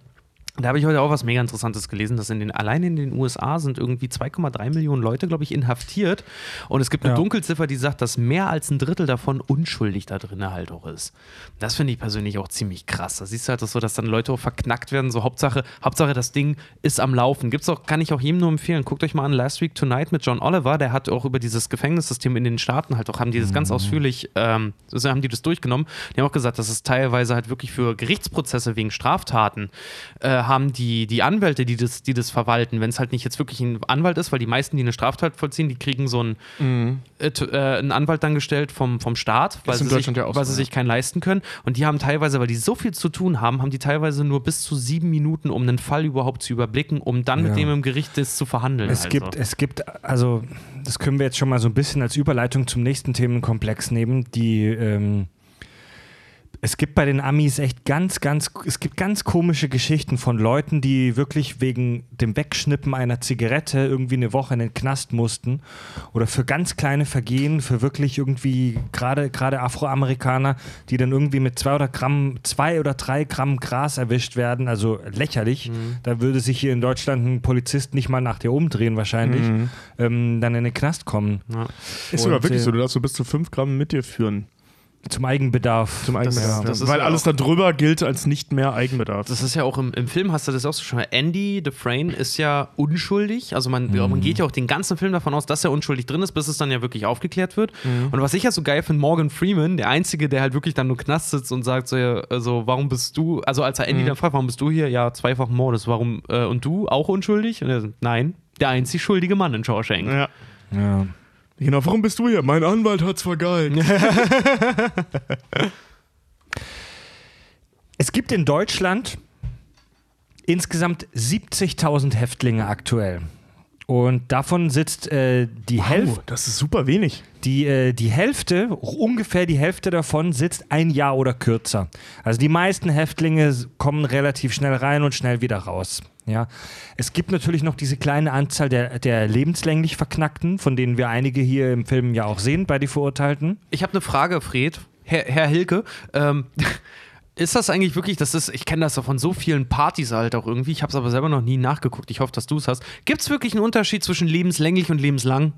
[SPEAKER 4] Da habe ich heute auch was mega Interessantes gelesen, dass in den, allein in den USA sind irgendwie 2,3 Millionen Leute, glaube ich, inhaftiert. Und es gibt eine ja. Dunkelziffer, die sagt, dass mehr als ein Drittel davon unschuldig da drin halt auch ist. Das finde ich persönlich auch ziemlich krass. Da siehst du halt so, dass dann Leute auch verknackt werden. So Hauptsache, Hauptsache das Ding ist am Laufen. Gibt's auch, kann ich auch jedem nur empfehlen. Guckt euch mal an Last Week Tonight mit John Oliver. Der hat auch über dieses Gefängnissystem in den Staaten halt auch, haben die das mhm. ganz ausführlich, ähm, also haben die das durchgenommen. Die haben auch gesagt, dass es teilweise halt wirklich für Gerichtsprozesse wegen Straftaten äh, haben die, die Anwälte, die das, die das verwalten, wenn es halt nicht jetzt wirklich ein Anwalt ist, weil die meisten, die eine Straftat vollziehen, die kriegen so einen, mhm. äh, äh, einen Anwalt dann gestellt vom, vom Staat, weil, sie sich, ja weil sie sich keinen leisten können. Und die haben teilweise, weil die so viel zu tun haben, haben die teilweise nur bis zu sieben Minuten, um einen Fall überhaupt zu überblicken, um dann ja. mit dem im Gericht das zu verhandeln.
[SPEAKER 1] Es also. gibt, es gibt, also das können wir jetzt schon mal so ein bisschen als Überleitung zum nächsten Themenkomplex nehmen, die ähm, Es gibt bei den Amis echt ganz, ganz, es gibt ganz komische Geschichten von Leuten, die wirklich wegen dem Wegschnippen einer Zigarette irgendwie eine Woche in den Knast mussten oder für ganz kleine Vergehen, für wirklich irgendwie gerade gerade Afroamerikaner, die dann irgendwie mit zwei oder Gramm, zwei oder drei Gramm Gras erwischt werden, also lächerlich. Mhm. Da würde sich hier in Deutschland ein Polizist nicht mal nach dir umdrehen wahrscheinlich, mhm. ähm, dann in den Knast kommen.
[SPEAKER 5] Ja. Ist sogar wirklich so, du darfst so bis zu fünf Gramm mit dir führen.
[SPEAKER 1] Zum Eigenbedarf.
[SPEAKER 5] Zum Eigenbedarf. Das, das Weil alles da drüber gilt als nicht mehr Eigenbedarf.
[SPEAKER 4] Das ist ja auch im, im Film, hast du das auch so schon. Andy Dufresne ist ja unschuldig. Also man, mhm. man geht ja auch den ganzen Film davon aus, dass er unschuldig drin ist, bis es dann ja wirklich aufgeklärt wird. Mhm. Und was ich ja so geil finde, Morgan Freeman, der Einzige, der halt wirklich dann nur Knast sitzt und sagt so, also warum bist du, also als er Andy mhm. dann fragt, warum bist du hier? Ja, zweifach Mordes. Warum, äh, und du auch unschuldig? Und er sagt, nein, der einzig schuldige Mann in Shawshank.
[SPEAKER 5] Ja. Ja. Genau, warum bist du hier? Mein Anwalt hat's vergeigt.
[SPEAKER 1] es gibt in Deutschland insgesamt 70.000 Häftlinge aktuell. Und davon sitzt äh, die wow, Hälfte.
[SPEAKER 5] Das ist super wenig.
[SPEAKER 1] Die, äh, die Hälfte, ungefähr die Hälfte davon sitzt ein Jahr oder kürzer. Also die meisten Häftlinge kommen relativ schnell rein und schnell wieder raus. Ja, es gibt natürlich noch diese kleine Anzahl der, der lebenslänglich Verknackten, von denen wir einige hier im Film ja auch sehen bei die Verurteilten.
[SPEAKER 4] Ich habe eine Frage, Fred, Herr, Herr Hilke. Ähm, ist das eigentlich wirklich, das ist, ich kenne das ja von so vielen Partys halt auch irgendwie, ich habe es aber selber noch nie nachgeguckt, ich hoffe, dass du es hast. Gibt es wirklich einen Unterschied zwischen lebenslänglich und lebenslang?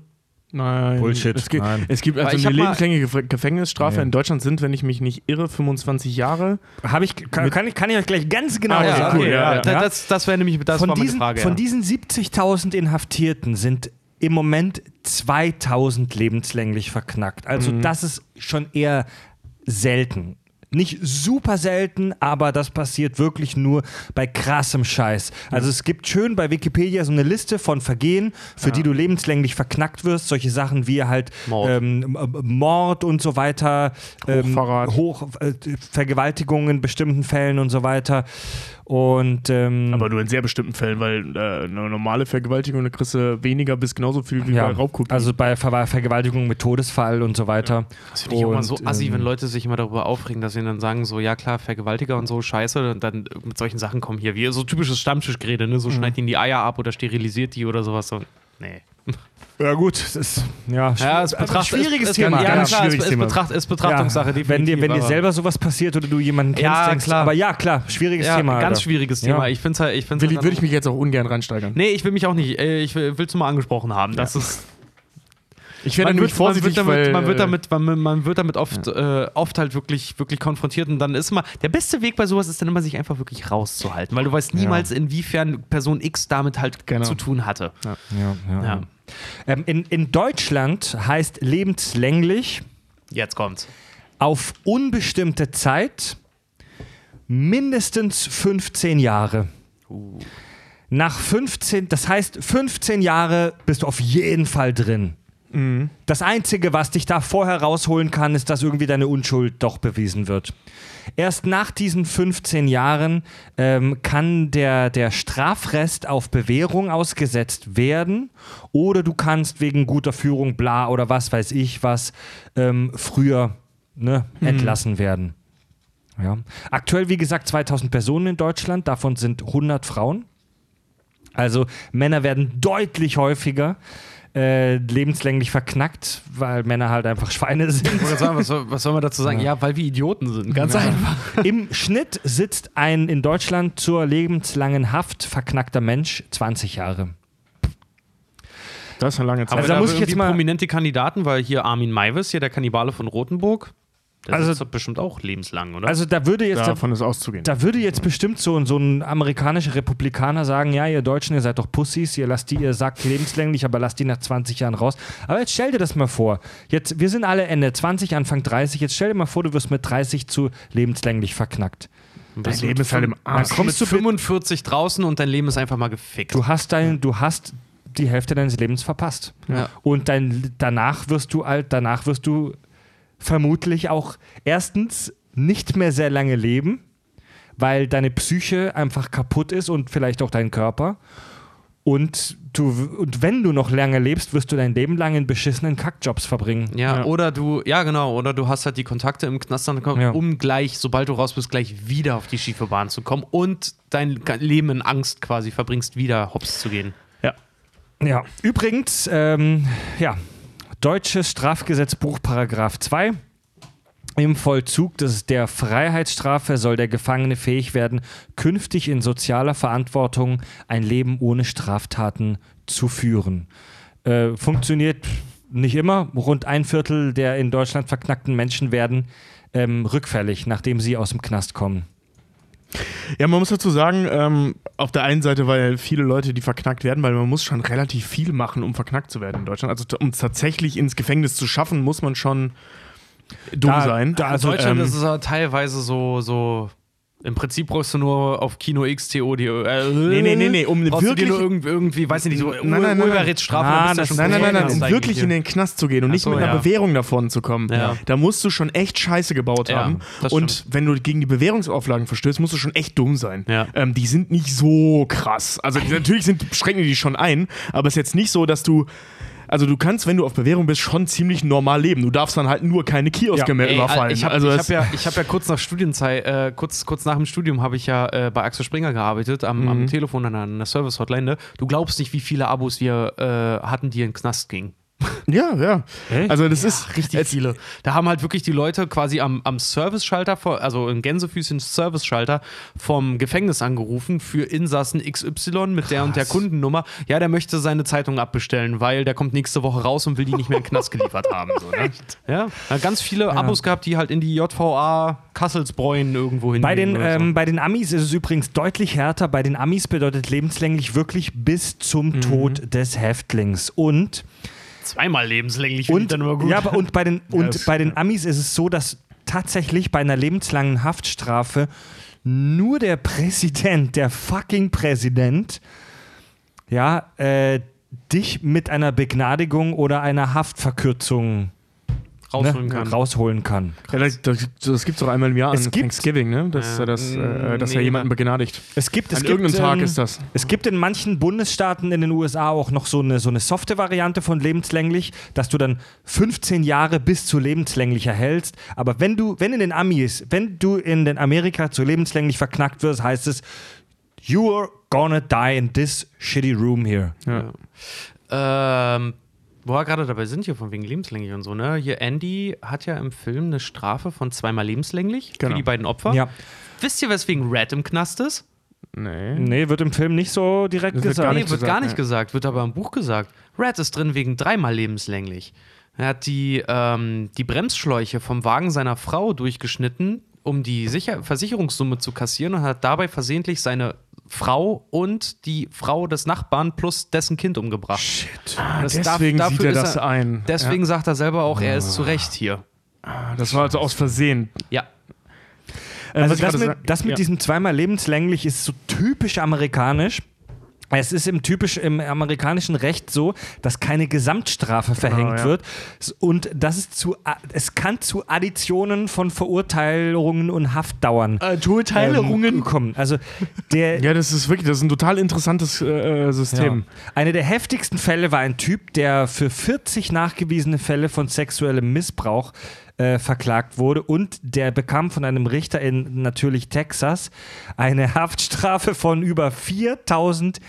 [SPEAKER 5] Nein.
[SPEAKER 1] Bullshit.
[SPEAKER 5] Es gibt,
[SPEAKER 1] Nein.
[SPEAKER 5] Es gibt also eine lebenslängliche Gefängnisstrafe ja. in Deutschland sind, wenn ich mich nicht irre, 25 Jahre.
[SPEAKER 1] Habe ich, kann, kann, ich, kann ich euch gleich ganz genau
[SPEAKER 4] ah, ja, sagen. Okay, ja, das, das wäre nämlich das
[SPEAKER 1] von war diesen, Frage. Von diesen 70.000 Inhaftierten sind im Moment 2000 lebenslänglich verknackt. Also mhm. das ist schon eher selten. Nicht super selten, aber das passiert wirklich nur bei krassem Scheiß. Also es gibt schön bei Wikipedia so eine Liste von Vergehen, für ja. die du lebenslänglich verknackt wirst. Solche Sachen wie halt Mord, ähm, Mord und so weiter, ähm, Hoch, äh, Vergewaltigungen in bestimmten Fällen und so weiter. Und, ähm,
[SPEAKER 5] Aber nur in sehr bestimmten Fällen, weil äh, eine normale Vergewaltigung, da kriegst du weniger bis genauso viel wie
[SPEAKER 1] ja,
[SPEAKER 5] bei Raubkopie.
[SPEAKER 1] Also bei Ver Vergewaltigung mit Todesfall und so weiter.
[SPEAKER 4] Das finde ich und, immer so assi, ähm, wenn Leute sich immer darüber aufregen, dass sie dann sagen, so, ja klar, Vergewaltiger und so, scheiße, und dann mit solchen Sachen kommen hier, wie so typisches Stammtischgerede, ne? so mhm. schneidet ihnen die Eier ab oder sterilisiert die oder sowas. So. Nee.
[SPEAKER 1] Ja, gut, das ist ja,
[SPEAKER 4] ja es betracht, schwieriges
[SPEAKER 1] es, Thema.
[SPEAKER 4] Ja, ganz klar, schwieriges es, Thema. Es, betracht, es Betrachtungssache,
[SPEAKER 1] ja, Wenn dir, wenn dir selber sowas passiert oder du jemanden kennst,
[SPEAKER 4] ja,
[SPEAKER 1] denkst,
[SPEAKER 4] klar.
[SPEAKER 1] aber ja, klar, schwieriges
[SPEAKER 4] ja,
[SPEAKER 1] Thema.
[SPEAKER 4] Ganz Alter. schwieriges Thema. Ich finde halt, ich find's
[SPEAKER 5] halt Würde ich mich jetzt auch ungern reinsteigern.
[SPEAKER 4] Nee, ich will mich auch nicht. Äh, ich will es nur mal angesprochen haben. Das ist.
[SPEAKER 5] Ich werde nämlich vorsichtig,
[SPEAKER 4] man wird damit, man wird damit, man, man wird damit oft, ja. äh, oft halt wirklich, wirklich konfrontiert und dann ist immer, der beste Weg bei sowas ist dann immer, sich einfach wirklich rauszuhalten, weil du weißt niemals, ja. inwiefern Person X damit halt genau. zu tun hatte.
[SPEAKER 1] Ja, ja, ja. Ähm, in, in Deutschland heißt lebenslänglich.
[SPEAKER 4] Jetzt kommt's.
[SPEAKER 1] Auf unbestimmte Zeit mindestens 15 Jahre. Uh. Nach 15, das heißt 15 Jahre bist du auf jeden Fall drin. Mhm. Das Einzige, was dich da vorher rausholen kann, ist, dass irgendwie deine Unschuld doch bewiesen wird. Erst nach diesen 15 Jahren ähm, kann der, der Strafrest auf Bewährung ausgesetzt werden oder du kannst wegen guter Führung, bla oder was weiß ich was, ähm, früher ne, mhm. entlassen werden. Ja. Aktuell, wie gesagt, 2000 Personen in Deutschland, davon sind 100 Frauen. Also Männer werden deutlich häufiger äh, lebenslänglich verknackt, weil Männer halt einfach Schweine sind.
[SPEAKER 4] Was, soll, was, soll, man dazu sagen? Ja, ja weil wir Idioten sind. Ganz ja. einfach.
[SPEAKER 1] Im Schnitt sitzt ein in Deutschland zur lebenslangen Haft verknackter Mensch 20 Jahre.
[SPEAKER 5] Das ist eine lange Zeit.
[SPEAKER 4] Also da muss ich jetzt mal prominente Kandidaten, weil hier Armin Maivis, hier der Kannibale von Rothenburg, der also, ist bestimmt auch lebenslang, oder?
[SPEAKER 1] Also da würde jetzt
[SPEAKER 5] davon ist auszugehen.
[SPEAKER 1] Da würde jetzt bestimmt so, so ein amerikanischer Republikaner sagen, ja, ihr Deutschen, ihr seid doch Pussys, ihr lasst die, ihr sagt lebenslänglich, aber lasst die nach 20 Jahren raus. Aber jetzt stell dir das mal vor. Jetzt, wir sind alle Ende 20, Anfang 30. Jetzt stell dir mal vor, du wirst mit 30 zu lebenslänglich verknackt.
[SPEAKER 4] Dein Leben ist halt im Arsch. Dann kommst du 45 draußen und dein Leben ist einfach mal gefickt.
[SPEAKER 1] Du hast dein, du hast die Hälfte deines Lebens verpasst. Ja. Und dein, danach wirst du alt, danach wirst du vermutlich auch erstens nicht mehr sehr lange leben, weil deine Psyche einfach kaputt ist und vielleicht auch dein Körper. Und, du, und wenn du noch lange lebst, wirst du dein Leben lang in beschissenen Kackjobs verbringen.
[SPEAKER 4] Ja, oder du, ja genau, oder du hast halt die Kontakte im Knast dann,
[SPEAKER 1] Ja.
[SPEAKER 4] um gleich, sobald du raus bist, gleich wieder auf die schiefe Bahn zu kommen und dein Leben in Angst quasi verbringst, wieder hops zu gehen.
[SPEAKER 3] Ja.
[SPEAKER 1] Ja. Übrigens, ähm, ja, deutsches Strafgesetzbuch, Paragraph 2. Im Vollzug des, der Freiheitsstrafe soll der Gefangene fähig werden, künftig in sozialer Verantwortung ein Leben ohne Straftaten zu führen. Äh, funktioniert nicht immer. Rund ein Viertel der in Deutschland verknackten Menschen werden ähm, rückfällig, nachdem sie aus dem Knast kommen.
[SPEAKER 3] Ja, man muss dazu sagen, ähm, auf der einen Seite, weil viele Leute, die verknackt werden, weil man muss schon relativ viel machen, um verknackt zu werden in Deutschland. Also um es tatsächlich ins Gefängnis zu schaffen, muss man schon dumm
[SPEAKER 1] Da-
[SPEAKER 3] sein.
[SPEAKER 1] da- Also,
[SPEAKER 4] in Deutschland
[SPEAKER 3] ähm,
[SPEAKER 4] ist es teilweise so, so. Im Prinzip brauchst du nur auf Kino XTO die. Äh,
[SPEAKER 3] Nee, nee, nee, nee, um
[SPEAKER 4] brauchst du dir
[SPEAKER 3] wirklich-
[SPEAKER 4] nur irgendwie, irgendwie, weiß ich nicht, so
[SPEAKER 3] Nein, nein, nein, nein.
[SPEAKER 4] Urheberrechtsstrafe,
[SPEAKER 1] Ah,
[SPEAKER 3] Nein, nein, nein, nein,
[SPEAKER 4] Knast
[SPEAKER 3] um wirklich
[SPEAKER 4] hier.
[SPEAKER 3] in den Knast zu gehen und
[SPEAKER 4] Ach
[SPEAKER 3] nicht
[SPEAKER 4] so,
[SPEAKER 3] mit einer
[SPEAKER 4] ja.
[SPEAKER 3] Bewährung davon zu kommen.
[SPEAKER 4] Ja.
[SPEAKER 3] Da musst du schon echt Scheiße gebaut
[SPEAKER 4] Ja,
[SPEAKER 3] haben. Und
[SPEAKER 4] stimmt.
[SPEAKER 3] wenn du gegen die Bewährungsauflagen verstößt, musst du schon echt dumm sein. Ähm, die sind nicht so krass. Also die, natürlich sind, schränken die schon ein, aber es ist jetzt nicht so, dass du. Also du kannst, wenn du auf Bewährung bist, schon ziemlich normal leben. Du darfst dann halt nur keine Kioske
[SPEAKER 1] Ja.
[SPEAKER 3] mehr
[SPEAKER 4] Ey,
[SPEAKER 3] überfallen.
[SPEAKER 4] Ich habe
[SPEAKER 3] also
[SPEAKER 4] hab ja, ich hab ja kurz nach Studienzeit, äh, kurz, kurz nach dem Studium habe ich ja äh, bei Axel Springer gearbeitet, am,
[SPEAKER 3] Mhm.
[SPEAKER 4] am Telefon an einer Service-Hotline. ne? Du glaubst nicht, wie viele Abos wir äh, hatten, die in den Knast gingen.
[SPEAKER 3] Ja, ja.
[SPEAKER 1] Echt?
[SPEAKER 3] Also das ist
[SPEAKER 4] Richtig
[SPEAKER 3] es-
[SPEAKER 4] viele. Da haben halt wirklich die Leute quasi am, am Service-Schalter, also im Gänsefüßchen Service-Schalter vom Gefängnis angerufen für Insassen XY mit der und der Kundennummer. Ja, der möchte seine Zeitung abbestellen, weil der kommt nächste Woche raus und will die nicht mehr in den Knast geliefert haben. So, ne? Ja, da ganz viele Abos gehabt, die halt in die JVA Kasselsbräuen irgendwo hin.
[SPEAKER 1] Bei den, ähm, bei den Amis ist es übrigens deutlich härter. Bei den Amis bedeutet lebenslänglich wirklich bis zum Tod des Häftlings. Und,
[SPEAKER 4] Zweimal lebenslänglich
[SPEAKER 1] und,
[SPEAKER 4] dann immer gut.
[SPEAKER 1] ja, aber und, bei den, und
[SPEAKER 3] das-
[SPEAKER 1] bei den Amis ist es so, dass tatsächlich bei einer lebenslangen Haftstrafe nur der Präsident, der fucking Präsident, ja, äh, dich mit einer Begnadigung oder einer Haftverkürzung
[SPEAKER 4] rausholen
[SPEAKER 1] ne,
[SPEAKER 4] kann.
[SPEAKER 1] rausholen kann.
[SPEAKER 3] Ja, das, das, das gibt es doch einmal im Jahr
[SPEAKER 1] Es
[SPEAKER 3] an
[SPEAKER 1] gibt-
[SPEAKER 3] Thanksgiving, ne? Dass,
[SPEAKER 4] Ja.
[SPEAKER 3] er das, äh, dass er
[SPEAKER 4] Nee,
[SPEAKER 3] jemanden
[SPEAKER 4] man-
[SPEAKER 3] begnadigt.
[SPEAKER 1] Es gibt, es
[SPEAKER 3] An
[SPEAKER 1] gibt,
[SPEAKER 3] irgendeinem Tag
[SPEAKER 1] ähm,
[SPEAKER 3] ist das.
[SPEAKER 1] Es gibt in manchen Bundesstaaten in den USA auch noch so eine, so eine softe Variante von lebenslänglich, dass du dann 15 Jahre bis zu lebenslänglich erhältst. Aber wenn du, wenn in den Amis, wenn du in den Amerika zu lebenslänglich verknackt wirst, heißt es, you are gonna die in this shitty room here.
[SPEAKER 4] Ähm, wo wir gerade dabei sind, hier von wegen lebenslänglich und so, ne? Hier, Andy hat ja im Film eine Strafe von zweimal lebenslänglich
[SPEAKER 3] Genau.
[SPEAKER 4] für die beiden Opfer.
[SPEAKER 1] Ja.
[SPEAKER 4] Wisst ihr, weswegen Red im Knast ist?
[SPEAKER 3] Nee.
[SPEAKER 1] Nee, wird im Film nicht so direkt
[SPEAKER 3] Das
[SPEAKER 1] gesagt.
[SPEAKER 4] nee, wird
[SPEAKER 3] gesagt,
[SPEAKER 4] gar nicht
[SPEAKER 3] ja.
[SPEAKER 4] gesagt, wird aber im Buch gesagt. Red ist drin wegen dreimal lebenslänglich. Er hat die, ähm, die Bremsschläuche vom Wagen seiner Frau durchgeschnitten, um die Sicher Versicherungssumme zu kassieren und hat dabei versehentlich seine Frau und die Frau des Nachbarn plus dessen Kind umgebracht.
[SPEAKER 1] Shit.
[SPEAKER 3] Ah,
[SPEAKER 4] Das
[SPEAKER 3] deswegen
[SPEAKER 4] darf-
[SPEAKER 3] sieht er das
[SPEAKER 4] er-
[SPEAKER 3] ein.
[SPEAKER 4] Deswegen sagt er selber auch, er ist zu Recht hier.
[SPEAKER 3] ja. Das war also aus Versehen.
[SPEAKER 4] Ja.
[SPEAKER 3] Äh,
[SPEAKER 1] Also
[SPEAKER 3] ich
[SPEAKER 1] das mit, das mit
[SPEAKER 3] ja.
[SPEAKER 1] diesem zweimal lebenslänglich ist so typisch amerikanisch. Es ist im typisch im amerikanischen Recht so, dass keine Gesamtstrafe verhängt
[SPEAKER 3] ja.
[SPEAKER 1] wird und das ist zu es kann zu Additionen von Verurteilungen und Haftdauern ähm, kommen. Also der
[SPEAKER 3] Ja, das ist wirklich, das ist ein total interessantes äh, äh, System.
[SPEAKER 1] ja. Einer der heftigsten Fälle war ein Typ, der für 40 nachgewiesene Fälle von sexuellem Missbrauch äh, verklagt wurde und der bekam von einem Richter in natürlich Texas eine Haftstrafe von über 4000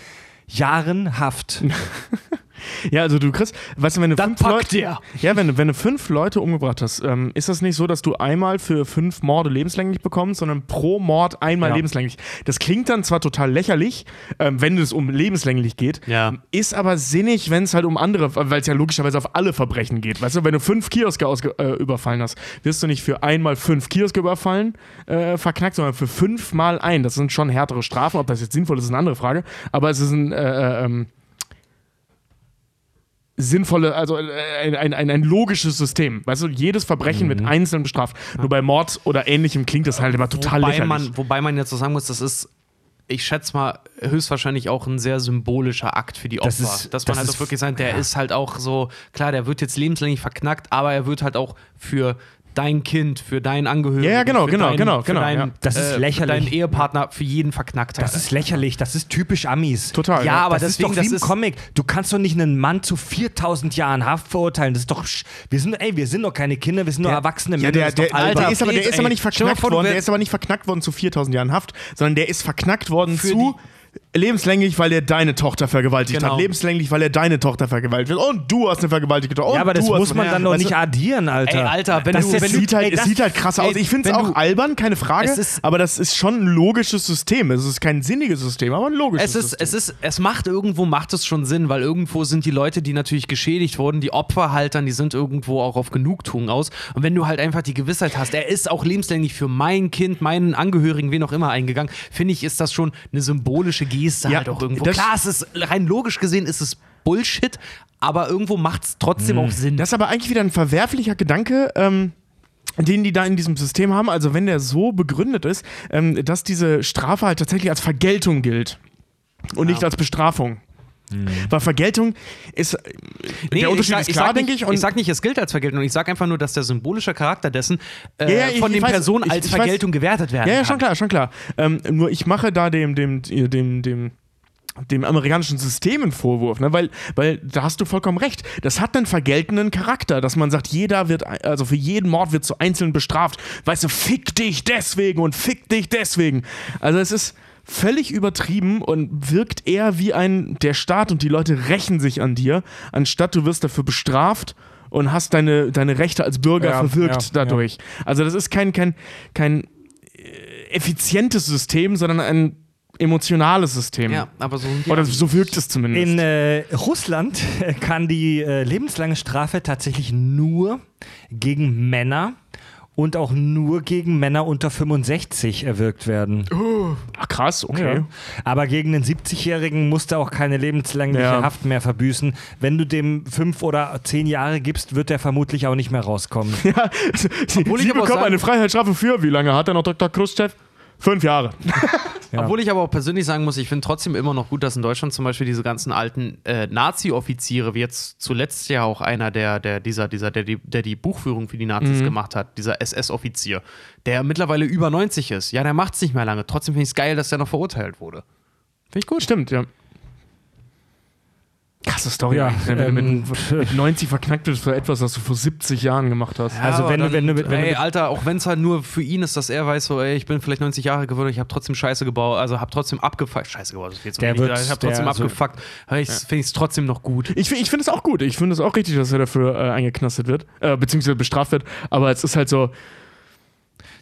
[SPEAKER 1] Jahren Haft.
[SPEAKER 3] Ja, also du kriegst, weißt du, wenn du
[SPEAKER 4] Dann
[SPEAKER 3] fünf
[SPEAKER 4] packt
[SPEAKER 3] Leute,
[SPEAKER 4] der.
[SPEAKER 3] ja, wenn, wenn du fünf Leute umgebracht hast, ähm, ist das nicht so, dass du einmal für fünf Morde lebenslänglich bekommst, sondern pro Mord einmal
[SPEAKER 1] Ja.
[SPEAKER 3] lebenslänglich. Das klingt dann zwar total lächerlich, ähm, wenn es um lebenslänglich geht,
[SPEAKER 4] Ja.
[SPEAKER 3] ist aber sinnig, wenn es halt um andere, weil es ja logischerweise auf alle Verbrechen geht. Weißt du, wenn du fünf Kioske äh, überfallen hast, wirst du nicht für einmal fünf Kioske überfallen äh, verknackt, sondern für fünfmal ein. Das sind schon härtere Strafen. Ob das jetzt sinnvoll ist, ist eine andere Frage. Aber es ist ein äh, äh, ähm, sinnvolle, also äh, ein, ein, ein, ein logisches System. Weißt du, jedes Verbrechen
[SPEAKER 4] Mhm.
[SPEAKER 3] wird einzeln bestraft. Nur bei Mord oder ähnlichem klingt das halt immer total
[SPEAKER 4] wobei
[SPEAKER 3] lächerlich.
[SPEAKER 4] man, wobei man jetzt so sagen muss, das ist, ich schätze mal, höchstwahrscheinlich auch ein sehr symbolischer Akt für die Opfer.
[SPEAKER 1] Das ist-
[SPEAKER 4] Dass man
[SPEAKER 1] das
[SPEAKER 4] halt
[SPEAKER 1] ist-
[SPEAKER 4] auch wirklich sagt, der ist halt auch so, klar, der wird jetzt lebenslänglich verknackt, aber er wird halt auch für dein Kind, für deinen Angehörigen.
[SPEAKER 3] Ja, ja, genau,
[SPEAKER 4] für
[SPEAKER 3] genau,
[SPEAKER 4] deinen,
[SPEAKER 3] genau, genau,
[SPEAKER 4] Deinen,
[SPEAKER 3] ja.
[SPEAKER 1] Das ist
[SPEAKER 4] äh,
[SPEAKER 1] lächerlich.
[SPEAKER 4] Deinen Ehepartner, für jeden verknackt hat.
[SPEAKER 1] Das ist lächerlich, das ist typisch Amis.
[SPEAKER 3] Total.
[SPEAKER 4] Ja, aber
[SPEAKER 1] das
[SPEAKER 4] deswegen,
[SPEAKER 1] ist doch wie
[SPEAKER 4] das
[SPEAKER 1] im
[SPEAKER 4] ist-
[SPEAKER 1] Comic. Du kannst doch nicht einen Mann zu 4000 Jahren Haft verurteilen. Das ist doch. sch- Wir sind, ey, wir sind doch keine Kinder, wir sind nur erwachsene
[SPEAKER 3] Ja,
[SPEAKER 1] Männer.
[SPEAKER 3] der,
[SPEAKER 1] das
[SPEAKER 3] der, der, ist aber, der ist aber nicht verknackt
[SPEAKER 4] vor,
[SPEAKER 3] worden. Der ist aber nicht verknackt worden zu 4000 Jahren Haft, sondern der ist verknackt worden
[SPEAKER 4] Für
[SPEAKER 3] zu lebenslänglich, weil er deine Tochter vergewaltigt
[SPEAKER 4] Genau.
[SPEAKER 3] hat. Lebenslänglich, weil er deine Tochter vergewaltigt hat. Und du hast eine vergewaltigte Tochter.
[SPEAKER 1] ja,
[SPEAKER 3] Und
[SPEAKER 1] aber das
[SPEAKER 3] du
[SPEAKER 1] muss man dann doch nicht
[SPEAKER 3] du,
[SPEAKER 1] addieren, Alter.
[SPEAKER 4] Ey, Alter, wenn
[SPEAKER 1] das
[SPEAKER 4] du- wenn
[SPEAKER 3] sieht, halt,
[SPEAKER 1] ey,
[SPEAKER 3] es
[SPEAKER 1] das-
[SPEAKER 3] sieht halt krass aus.
[SPEAKER 4] ey,
[SPEAKER 3] Ich finde es auch
[SPEAKER 4] du-
[SPEAKER 3] albern, keine Frage.
[SPEAKER 4] Ist-
[SPEAKER 3] aber das ist schon ein logisches System. Es ist kein sinniges System, aber ein logisches
[SPEAKER 4] Es ist,
[SPEAKER 3] System.
[SPEAKER 4] es ist, es macht irgendwo, macht es schon Sinn, weil irgendwo sind die Leute, die natürlich geschädigt wurden, die Opfer halt dann, die sind irgendwo auch auf Genugtuung aus. Und wenn du halt einfach die Gewissheit hast, er ist auch lebenslänglich für mein Kind, meinen Angehörigen, wen auch immer eingegangen, finde ich, ist das schon eine symbolische Geste
[SPEAKER 3] Ja,
[SPEAKER 4] halt auch irgendwo. Klar, es ist rein logisch gesehen ist es Bullshit, aber irgendwo macht es trotzdem auch Sinn.
[SPEAKER 3] Das ist aber eigentlich wieder ein verwerflicher Gedanke. Ähm den die da in diesem System haben, also wenn der so begründet ist, ähm, dass diese Strafe halt tatsächlich als Vergeltung gilt und nicht als Bestrafung. Weil Vergeltung ist,
[SPEAKER 4] Nee,
[SPEAKER 3] der Unterschied
[SPEAKER 4] ich sag,
[SPEAKER 3] ist
[SPEAKER 4] ich
[SPEAKER 3] klar,
[SPEAKER 4] sag
[SPEAKER 3] denke
[SPEAKER 4] nicht,
[SPEAKER 3] ich. Und
[SPEAKER 4] ich sag nicht, es gilt als Vergeltung. Ich sag einfach nur, dass der symbolische Charakter dessen äh,
[SPEAKER 3] Ja, ja, ich-
[SPEAKER 4] von
[SPEAKER 3] ich
[SPEAKER 4] den
[SPEAKER 3] weiß,
[SPEAKER 4] Personen
[SPEAKER 3] ich-
[SPEAKER 4] als
[SPEAKER 3] ich weiß-
[SPEAKER 4] Vergeltung gewertet werden
[SPEAKER 3] Ja, ja,
[SPEAKER 4] kann.
[SPEAKER 3] schon klar, schon klar. Ähm, nur ich mache da dem, dem, dem, dem, dem amerikanischen System einen Vorwurf, ne? weil, weil da hast du vollkommen recht. Das hat einen vergeltenden Charakter, dass man sagt, jeder wird, also für jeden Mord wird so einzeln bestraft. Weißt du, fick dich deswegen und fick dich deswegen. Also es ist völlig übertrieben und wirkt eher wie ein, der Staat und die Leute rächen sich an dir, anstatt du wirst dafür bestraft und hast deine, deine Rechte als Bürger
[SPEAKER 1] Ja,
[SPEAKER 3] verwirkt
[SPEAKER 1] ja,
[SPEAKER 3] dadurch. Also das ist kein, kein, kein äh, effizientes System, sondern ein emotionales System.
[SPEAKER 4] Ja, aber so
[SPEAKER 3] Oder so wirkt es zumindest.
[SPEAKER 1] In äh, Russland kann die äh, lebenslange Strafe tatsächlich nur gegen Männer und auch nur gegen Männer unter 65 erwirkt werden.
[SPEAKER 3] Ach krass, okay.
[SPEAKER 1] Ja. Aber gegen den 70-Jährigen musst du auch keine lebenslängliche
[SPEAKER 3] Ja.
[SPEAKER 1] Haft mehr verbüßen. Wenn du dem fünf oder zehn Jahre gibst, wird der vermutlich auch nicht mehr rauskommen.
[SPEAKER 3] Ja. Sie, Sie bekommen
[SPEAKER 4] sagen-
[SPEAKER 3] eine Freiheitsstrafe für, wie lange hat er noch Dr. Khrushchev? Fünf Jahre.
[SPEAKER 1] Ja.
[SPEAKER 4] Obwohl ich aber auch persönlich sagen muss, ich finde trotzdem immer noch gut, dass in Deutschland zum Beispiel diese ganzen alten äh, Nazi-Offiziere, wie jetzt zuletzt ja auch einer, der, der, dieser, dieser, der, die, der die Buchführung für die Nazis gemacht hat, dieser SS-Offizier, der mittlerweile über 90 ist. Ja, der macht es nicht mehr lange. Trotzdem finde ich es geil, dass der noch verurteilt wurde. Finde ich gut.
[SPEAKER 3] Stimmt, ja. Krasse Story.
[SPEAKER 1] Ja,
[SPEAKER 3] ne? wenn du
[SPEAKER 1] ähm,
[SPEAKER 3] mit, mit 90 verknackt wirst für etwas, was du vor 70 Jahren gemacht hast.
[SPEAKER 1] Also
[SPEAKER 4] aber
[SPEAKER 1] wenn du- wenn du mit- wenn du
[SPEAKER 4] ey,
[SPEAKER 1] mit-
[SPEAKER 4] Alter, auch wenn es halt nur für ihn ist, dass er weiß, so, ey, ich bin vielleicht 90 Jahre geworden, ich habe trotzdem Scheiße gebaut, also habe trotzdem abgefuckt. Scheiße gebaut, das jetzt
[SPEAKER 1] Der
[SPEAKER 4] wenig,
[SPEAKER 1] wird-
[SPEAKER 4] ich habe trotzdem
[SPEAKER 1] der- also-
[SPEAKER 4] abgefuckt. Aber ich finde es trotzdem noch gut.
[SPEAKER 3] Ich, ich finde es auch gut. Ich finde es auch richtig, dass er dafür äh, eingeknastet wird, äh, beziehungsweise bestraft wird. Aber es ist halt so,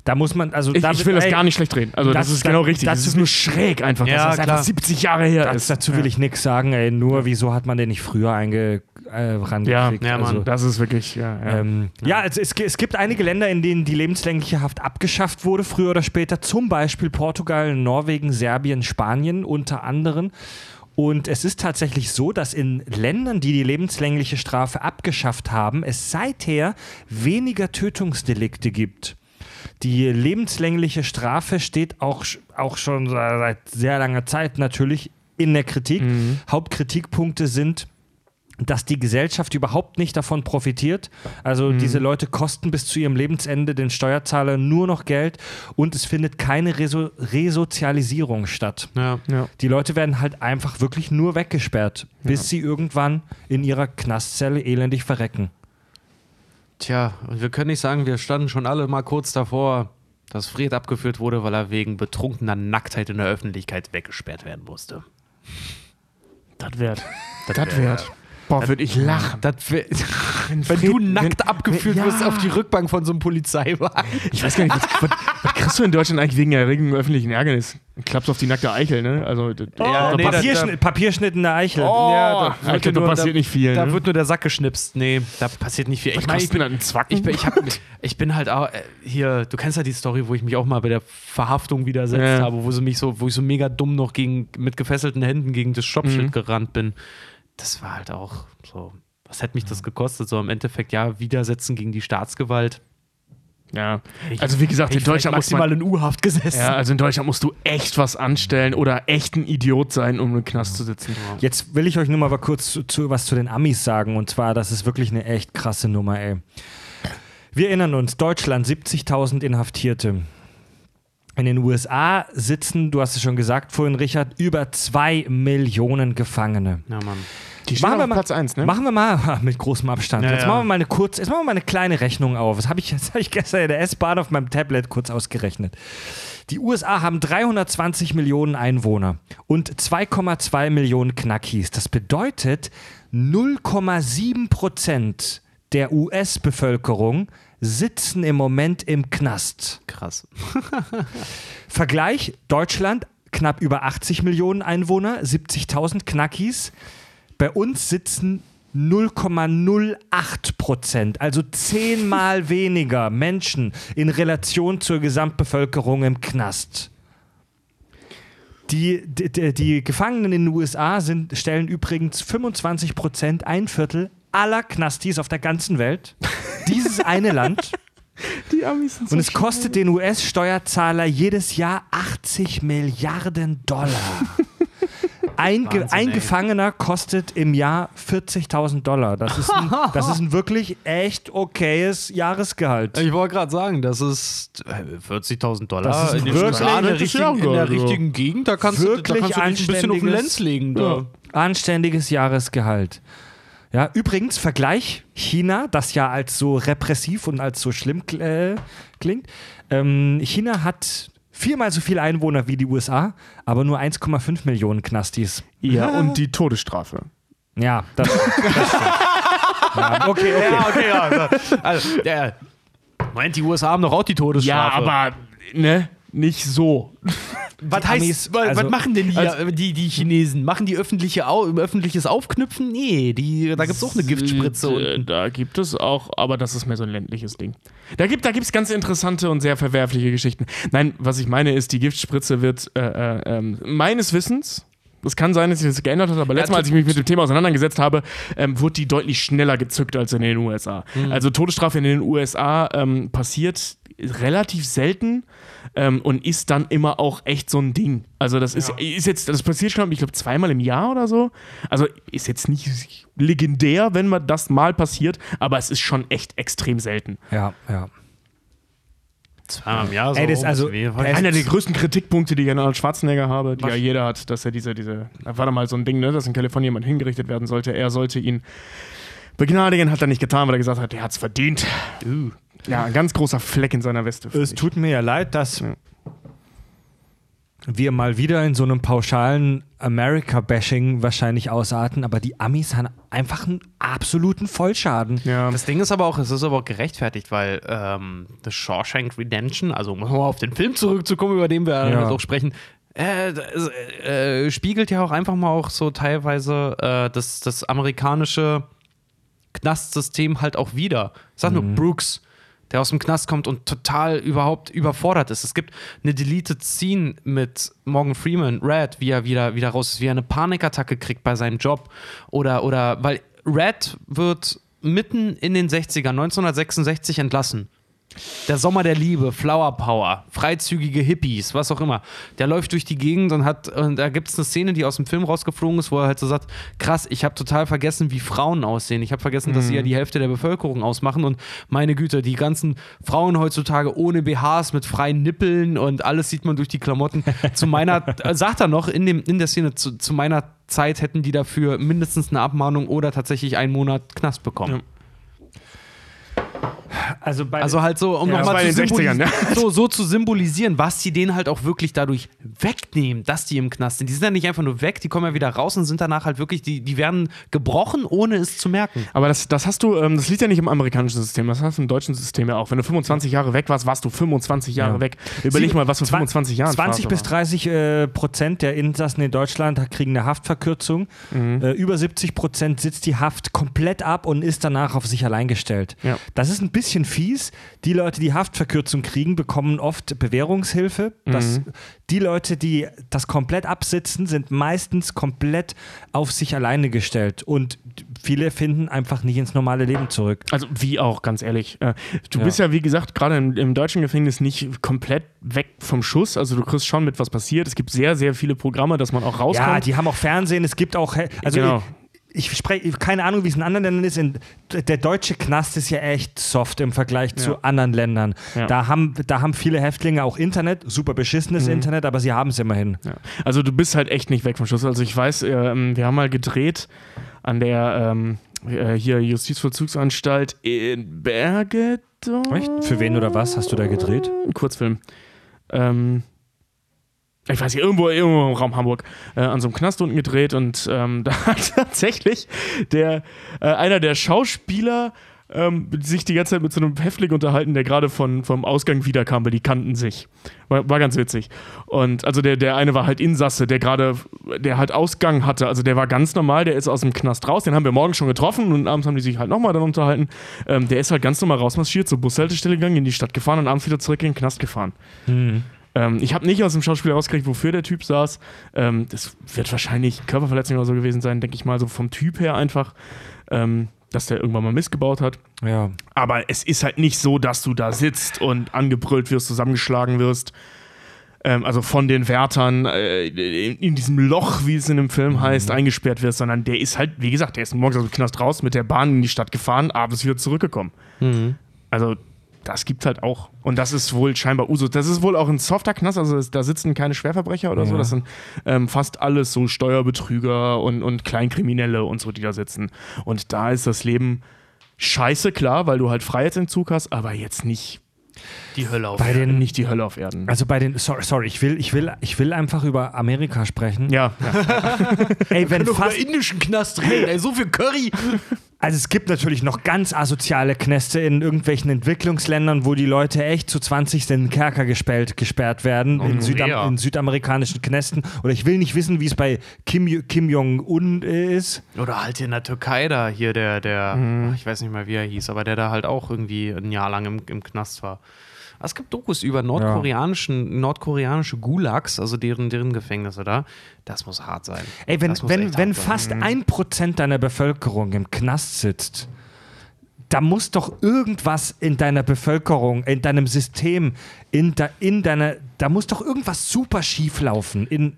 [SPEAKER 1] Da muss man, also
[SPEAKER 3] ich, ich will das gar nicht schlecht reden. Also das,
[SPEAKER 1] das-
[SPEAKER 3] ist genau richtig. Das ist nur schräg einfach,
[SPEAKER 4] Ja,
[SPEAKER 3] dass das
[SPEAKER 4] klar.
[SPEAKER 3] einfach 70 Jahre her
[SPEAKER 1] Das,
[SPEAKER 3] ist.
[SPEAKER 1] dazu will ich nichts sagen, ey. Nur wieso hat man den nicht früher einge, äh,
[SPEAKER 3] Ja,
[SPEAKER 4] ja, Mann.
[SPEAKER 1] also,
[SPEAKER 3] das ist wirklich, ja. ja.
[SPEAKER 1] Ähm, ja, es, es, es gibt einige Länder, in denen die lebenslängliche Haft abgeschafft wurde, früher oder später. Zum Beispiel Portugal, Norwegen, Serbien, Spanien unter anderem. Und es ist tatsächlich so, dass in Ländern, die die lebenslängliche Strafe abgeschafft haben, es seither weniger Tötungsdelikte gibt. Die lebenslängliche Strafe steht auch, auch schon seit sehr langer Zeit natürlich in der Kritik. Hauptkritikpunkte sind, dass die Gesellschaft überhaupt nicht davon profitiert. Also diese Leute kosten bis zu ihrem Lebensende den Steuerzahler nur noch Geld und es findet keine Reso Resozialisierung statt.
[SPEAKER 4] Ja.
[SPEAKER 3] ja.
[SPEAKER 1] Die Leute werden halt einfach wirklich nur weggesperrt, bis sie irgendwann in ihrer Knastzelle elendig verrecken.
[SPEAKER 4] Tja, und wir können nicht sagen, wir standen schon alle mal kurz davor, dass Fred abgeführt wurde, weil er wegen betrunkener Nacktheit in der Öffentlichkeit weggesperrt werden musste.
[SPEAKER 3] Das wert.
[SPEAKER 4] Das
[SPEAKER 3] Das wert. Boah, würde ich lachen.
[SPEAKER 4] Das wär, wenn
[SPEAKER 3] Fred-
[SPEAKER 4] du nackt
[SPEAKER 3] wenn-
[SPEAKER 4] abgeführt
[SPEAKER 3] wenn-
[SPEAKER 4] wirst
[SPEAKER 3] ja.
[SPEAKER 4] auf die Rückbank von so einem Polizeiwagen.
[SPEAKER 3] Ich weiß gar nicht, was, was, was kriegst du in Deutschland eigentlich wegen Erregung öffentlichen Ärgernis? Klappst auf die nackte Eichel, ne? Also, d-
[SPEAKER 4] Ja,
[SPEAKER 3] da
[SPEAKER 4] nee,
[SPEAKER 3] passt-
[SPEAKER 4] das-
[SPEAKER 1] Papierschnitt, Papierschnitt in der Eichel.
[SPEAKER 3] Oh,
[SPEAKER 4] Ja, da
[SPEAKER 3] ich glaub, da
[SPEAKER 4] nur-
[SPEAKER 3] passiert
[SPEAKER 4] da-
[SPEAKER 3] nicht viel.
[SPEAKER 4] Da
[SPEAKER 3] ne?
[SPEAKER 4] wird nur der Sack geschnipst. Nee, da passiert nicht viel. Ich,
[SPEAKER 3] Was
[SPEAKER 4] meine, ich, bin,
[SPEAKER 3] ein Zwacken?
[SPEAKER 4] ich, bin, ich, hab, ich bin halt auch äh, hier, du kennst ja die Story, wo ich mich auch mal bei der Verhaftung widersetzt
[SPEAKER 3] Ja.
[SPEAKER 4] habe, wo sie mich so, wo ich so mega dumm noch gegen, mit gefesselten Händen gegen das Stoppschild
[SPEAKER 3] Mhm.
[SPEAKER 4] gerannt bin. Das war halt auch so. Was hätte mich das gekostet? So im Endeffekt, ja, Widersetzen gegen die Staatsgewalt.
[SPEAKER 3] Ja.
[SPEAKER 4] Ich-
[SPEAKER 3] Also, wie gesagt, in Deutschland muss man.
[SPEAKER 4] maximal in U-Haft gesessen.
[SPEAKER 3] Ja, also in Deutschland musst du echt was anstellen oder echt ein Idiot sein, um im Knast zu sitzen.
[SPEAKER 1] Jetzt will ich euch nur mal kurz zu, zu, was zu den Amis sagen. Und zwar, das ist wirklich eine echt krasse Nummer, ey. Wir erinnern uns, Deutschland 70.000 Inhaftierte. In den USA sitzen, du hast es schon gesagt vorhin, Richard, über zwei Millionen Gefangene.
[SPEAKER 4] Ja, Mann.
[SPEAKER 3] Die stehen
[SPEAKER 1] Machen wir mal-
[SPEAKER 3] Platz 1, ne?
[SPEAKER 1] Machen wir mal mit großem Abstand.
[SPEAKER 4] Ja,
[SPEAKER 1] jetzt
[SPEAKER 4] ja.
[SPEAKER 1] machen wir mal eine kurz, jetzt machen wir mal eine kleine Rechnung auf. Das habe ich, das hab ich gestern in der S-Bahn auf meinem Tablet kurz ausgerechnet. Die USA haben 320 Millionen Einwohner und 2,2 Millionen Knackis. Das bedeutet 0,7 Prozent der US-Bevölkerung sitzen im Moment im Knast.
[SPEAKER 4] Krass.
[SPEAKER 1] Vergleich: Deutschland, knapp über 80 Millionen Einwohner, 70.000 Knackis. Bei uns sitzen 0,08 Prozent, also zehnmal weniger Menschen in Relation zur Gesamtbevölkerung im Knast. Die, die, die- Gefangenen in den USA sind, stellen übrigens 25 Prozent, ein Viertel aller Knastis auf der ganzen Welt. Dieses eine Land.
[SPEAKER 3] Die Amis sind so
[SPEAKER 1] Und es kostet den US-Steuerzahler jedes Jahr 80 Milliarden Dollar. Ein,
[SPEAKER 4] Wahnsinn,
[SPEAKER 1] ein. Gefangener kostet im Jahr 40.000 Dollar. Das ist, ein, das ist ein wirklich echt okayes Jahresgehalt.
[SPEAKER 4] Ich wollte gerade sagen, das ist äh, 40.000 Dollar
[SPEAKER 1] Das ist
[SPEAKER 4] in den
[SPEAKER 1] wirklich-
[SPEAKER 4] in der,
[SPEAKER 3] Das ist
[SPEAKER 4] richtigen, in der richtigen Gegend. Da kannst, du, da
[SPEAKER 1] Wirklich
[SPEAKER 4] kannst du dich ein bisschen auf den Lenz legen. Da.
[SPEAKER 1] Anständiges Jahresgehalt. Ja, übrigens, Vergleich: China, das ja als so repressiv und als so schlimm äh, klingt. Ähm, China hat viermal so viele Einwohner wie die USA, aber nur 1,5 Millionen Knastis.
[SPEAKER 3] Ja, und die Todesstrafe.
[SPEAKER 1] Ja, das, das ja, okay, okay.
[SPEAKER 4] Ja, okay, ja. Also, ja, ja. Moment, die USA haben doch auch die
[SPEAKER 3] Ja,
[SPEAKER 4] Todesstrafe.
[SPEAKER 3] aber ne, nicht so.
[SPEAKER 4] was
[SPEAKER 1] die
[SPEAKER 4] heißt,
[SPEAKER 1] Amis,
[SPEAKER 4] was,
[SPEAKER 1] also-
[SPEAKER 4] was machen denn hier die, die Chinesen? Machen die öffentliche Au öffentliches Aufknüpfen? Nee, die, da gibt es auch eine Giftspritze.
[SPEAKER 3] Äh. Da gibt es auch, aber das ist mehr so ein ländliches Ding. Da gibt es da gibt's ganz interessante und sehr verwerfliche Geschichten. Nein, was ich meine ist, die Giftspritze wird äh, äh, ähm, meines Wissens, es kann sein, dass sich das geändert hat, aber letztes Mal, als ich mich mit dem Thema auseinandergesetzt habe, ähm, wurde die deutlich schneller gezückt als in den USA. Also Todesstrafe in den USA ähm, passiert relativ selten ähm, und ist dann immer auch echt so ein Ding. Also das ist, ist jetzt, das passiert schon, ich glaube, zweimal im Jahr oder so. Also ist jetzt nicht legendär, wenn man das mal passiert, aber es ist schon echt extrem selten.
[SPEAKER 1] Ja, ja.
[SPEAKER 4] Zweimal im Jahr so.
[SPEAKER 1] Ey, das also-
[SPEAKER 4] Fall.
[SPEAKER 1] Echt?
[SPEAKER 3] Einer der größten Kritikpunkte, die ich an Arnold Schwarzenegger habe, die
[SPEAKER 4] Was?
[SPEAKER 3] ja jeder hat, dass er diese, diese, da war da mal so ein Ding, ne, dass in Kalifornien jemand hingerichtet werden sollte. Er sollte ihn begnadigen, hat er nicht getan, weil er gesagt hat, er hat es verdient.
[SPEAKER 4] Uh.
[SPEAKER 3] Ja, ein ganz großer Fleck in seiner Weste.
[SPEAKER 1] Es tut mir ja leid, dass wir mal wieder in so einem pauschalen America-Bashing wahrscheinlich ausarten, aber die Amis haben einfach einen absoluten Vollschaden.
[SPEAKER 3] ja.
[SPEAKER 4] Das Ding ist aber auch, es ist aber auch gerechtfertigt, weil ähm, The Shawshank Redemption, also um auf den Film zurückzukommen, über den wir
[SPEAKER 1] Ja.
[SPEAKER 4] auch sprechen, äh, das, äh, spiegelt ja auch einfach mal auch so teilweise äh, das, das amerikanische Knastsystem halt auch wieder. Ich sag nur Brooks, der aus dem Knast kommt und total überhaupt überfordert ist. Es gibt eine Deleted Scene mit Morgan Freeman, Red, wie er wieder, wieder raus ist, wie er eine Panikattacke kriegt bei seinem Job. Oder, oder weil Red wird mitten in den 60ern, 1966 entlassen. Der Sommer der Liebe, Flower Power, freizügige Hippies, was auch immer. Der läuft durch die Gegend und hat, und da gibt es eine Szene, die aus dem Film rausgeflogen ist, wo er halt so sagt: Krass, ich habe total vergessen, wie Frauen aussehen. Ich habe vergessen, dass sie ja die Hälfte der Bevölkerung ausmachen und meine Güte, die ganzen Frauen heutzutage ohne BHs mit freien Nippeln und alles sieht man durch die Klamotten. zu meiner, äh, sagt er noch in, dem, in der Szene, zu, zu meiner Zeit hätten die dafür mindestens eine Abmahnung oder tatsächlich einen Monat Knast bekommen.
[SPEAKER 1] Also, bei
[SPEAKER 4] Also halt so, um
[SPEAKER 1] Ja,
[SPEAKER 4] nochmal zu,
[SPEAKER 3] in den 60ern,
[SPEAKER 4] symbolisieren- so, so zu symbolisieren, was die denen halt auch wirklich dadurch wegnehmen, dass die im Knast sind. Die sind ja nicht einfach nur weg, die kommen ja wieder raus und sind danach halt wirklich, die, die werden gebrochen, ohne es zu merken.
[SPEAKER 3] Aber das, das hast du, ähm, das liegt ja nicht im amerikanischen System, das hast du im deutschen System ja auch. Wenn du 25 Jahre weg warst, warst du 25 Jahre
[SPEAKER 1] Ja.
[SPEAKER 3] weg. Überleg
[SPEAKER 1] Sie-
[SPEAKER 3] mal, was für 25 Jahren
[SPEAKER 1] 20
[SPEAKER 3] Strafe
[SPEAKER 1] bis
[SPEAKER 3] war.
[SPEAKER 1] 30 äh, Prozent der Insassen in Deutschland kriegen eine Haftverkürzung.
[SPEAKER 3] Mhm.
[SPEAKER 1] Äh, über 70 Prozent sitzt die Haft komplett ab und ist danach auf sich allein gestellt.
[SPEAKER 3] Ja.
[SPEAKER 1] Das ist ein bisschen fies. Die Leute, die Haftverkürzung kriegen, bekommen oft Bewährungshilfe. Das, die Leute, die das komplett absitzen, sind meistens komplett auf sich alleine gestellt. Und viele finden einfach nicht ins normale Leben zurück.
[SPEAKER 3] Also wie auch, ganz ehrlich. Äh, du
[SPEAKER 1] Ja.
[SPEAKER 3] bist ja, wie gesagt, gerade im, im deutschen Gefängnis nicht komplett weg vom Schuss. Also du kriegst schon mit, was passiert. Es gibt sehr, sehr viele Programme, dass man auch rauskommt.
[SPEAKER 1] Ja, die haben auch Fernsehen. Es gibt auch, also
[SPEAKER 3] Genau.
[SPEAKER 1] Ich spreche, keine Ahnung, wie es in anderen Ländern ist. In, der deutsche Knast ist ja echt soft im Vergleich
[SPEAKER 3] Ja.
[SPEAKER 1] zu anderen Ländern.
[SPEAKER 3] Ja.
[SPEAKER 1] Da, haben, da haben viele Häftlinge auch Internet, super beschissenes
[SPEAKER 3] Mhm.
[SPEAKER 1] Internet, aber sie haben es immerhin.
[SPEAKER 3] Ja. Also du bist halt echt nicht weg vom Schuss. Also ich weiß, ähm, wir haben mal gedreht an der ähm, äh, hier Justizvollzugsanstalt in Bergedorf.
[SPEAKER 1] Echt? Für wen oder was hast du da gedreht?
[SPEAKER 3] Ein Kurzfilm. Ähm, ich weiß nicht, irgendwo, irgendwo im Raum Hamburg, äh, an so einem Knast unten gedreht und ähm, da hat tatsächlich der, äh, einer der Schauspieler ähm, sich die ganze Zeit mit so einem Häftling unterhalten, der gerade vom Ausgang wiederkam, weil die kannten sich. War, war ganz witzig. Und also der, der eine war halt Insasse, der gerade, der halt Ausgang hatte. Also der war ganz normal, der ist aus dem Knast raus, den haben wir morgen schon getroffen und abends haben die sich halt nochmal dann unterhalten. Ähm, der ist halt ganz normal rausmarschiert, zur Bushaltestelle gegangen, in die Stadt gefahren und abends wieder zurück in den Knast gefahren. Ähm, ich habe nicht aus dem Schauspieler rausgekriegt, wofür der Typ saß. Ähm, das wird wahrscheinlich Körperverletzung oder so gewesen sein, denke ich mal, so vom Typ her einfach, ähm, dass der irgendwann mal missgebaut hat.
[SPEAKER 1] Ja.
[SPEAKER 3] Aber es ist halt nicht so, dass du da sitzt und angebrüllt wirst, zusammengeschlagen wirst. Ähm, also von den Wärtern äh, in, in diesem Loch, wie es in dem Film heißt, eingesperrt wirst, sondern der ist halt, wie gesagt, der ist morgens aus dem Knast raus, mit der Bahn in die Stadt gefahren, abends wieder zurückgekommen. Also das gibt's halt auch. Und das ist wohl scheinbar Uso. Das ist wohl auch ein softer Knast, also da sitzen keine Schwerverbrecher oder so.
[SPEAKER 1] Ja.
[SPEAKER 3] Das sind ähm, fast alles so Steuerbetrüger und, und Kleinkriminelle und so, die da sitzen. Und da ist das Leben scheiße, klar, weil du halt Freiheitsentzug hast, aber jetzt nicht,
[SPEAKER 4] Die Hölle auf
[SPEAKER 1] Bei
[SPEAKER 4] Erden.
[SPEAKER 1] den,
[SPEAKER 3] nicht die Hölle auf Erden.
[SPEAKER 1] also bei den, sorry, sorry ich, will, ich, will, ich will einfach über Amerika sprechen.
[SPEAKER 3] ja, ja.
[SPEAKER 1] Ey, wenn
[SPEAKER 4] Noch über
[SPEAKER 1] fast,
[SPEAKER 4] indischen Knast reden, ey, so viel Curry.
[SPEAKER 1] Also es gibt natürlich noch ganz asoziale Knäste in irgendwelchen Entwicklungsländern, wo die Leute echt zu 20 in den Kerker gesperrt, gesperrt werden, in, Südam
[SPEAKER 4] ja.
[SPEAKER 1] in südamerikanischen Knästen. Oder ich will nicht wissen, wie es bei Kim, Kim Jong-un äh, ist.
[SPEAKER 4] Oder halt hier in der Türkei da, hier der, der, ach, ich weiß nicht mal, wie er hieß, aber der da halt auch irgendwie ein Jahr lang im, im Knast war. Es gibt Dokus über nordkoreanischen, nordkoreanische Gulags, also deren, deren Gefängnisse da. Das muss hart sein.
[SPEAKER 1] Ey, wenn, wenn, wenn
[SPEAKER 4] sein.
[SPEAKER 1] fast ein Prozent deiner Bevölkerung im Knast sitzt, da muss doch irgendwas in deiner Bevölkerung, in deinem System, in, de, in deiner, da muss doch irgendwas super schief laufen. In,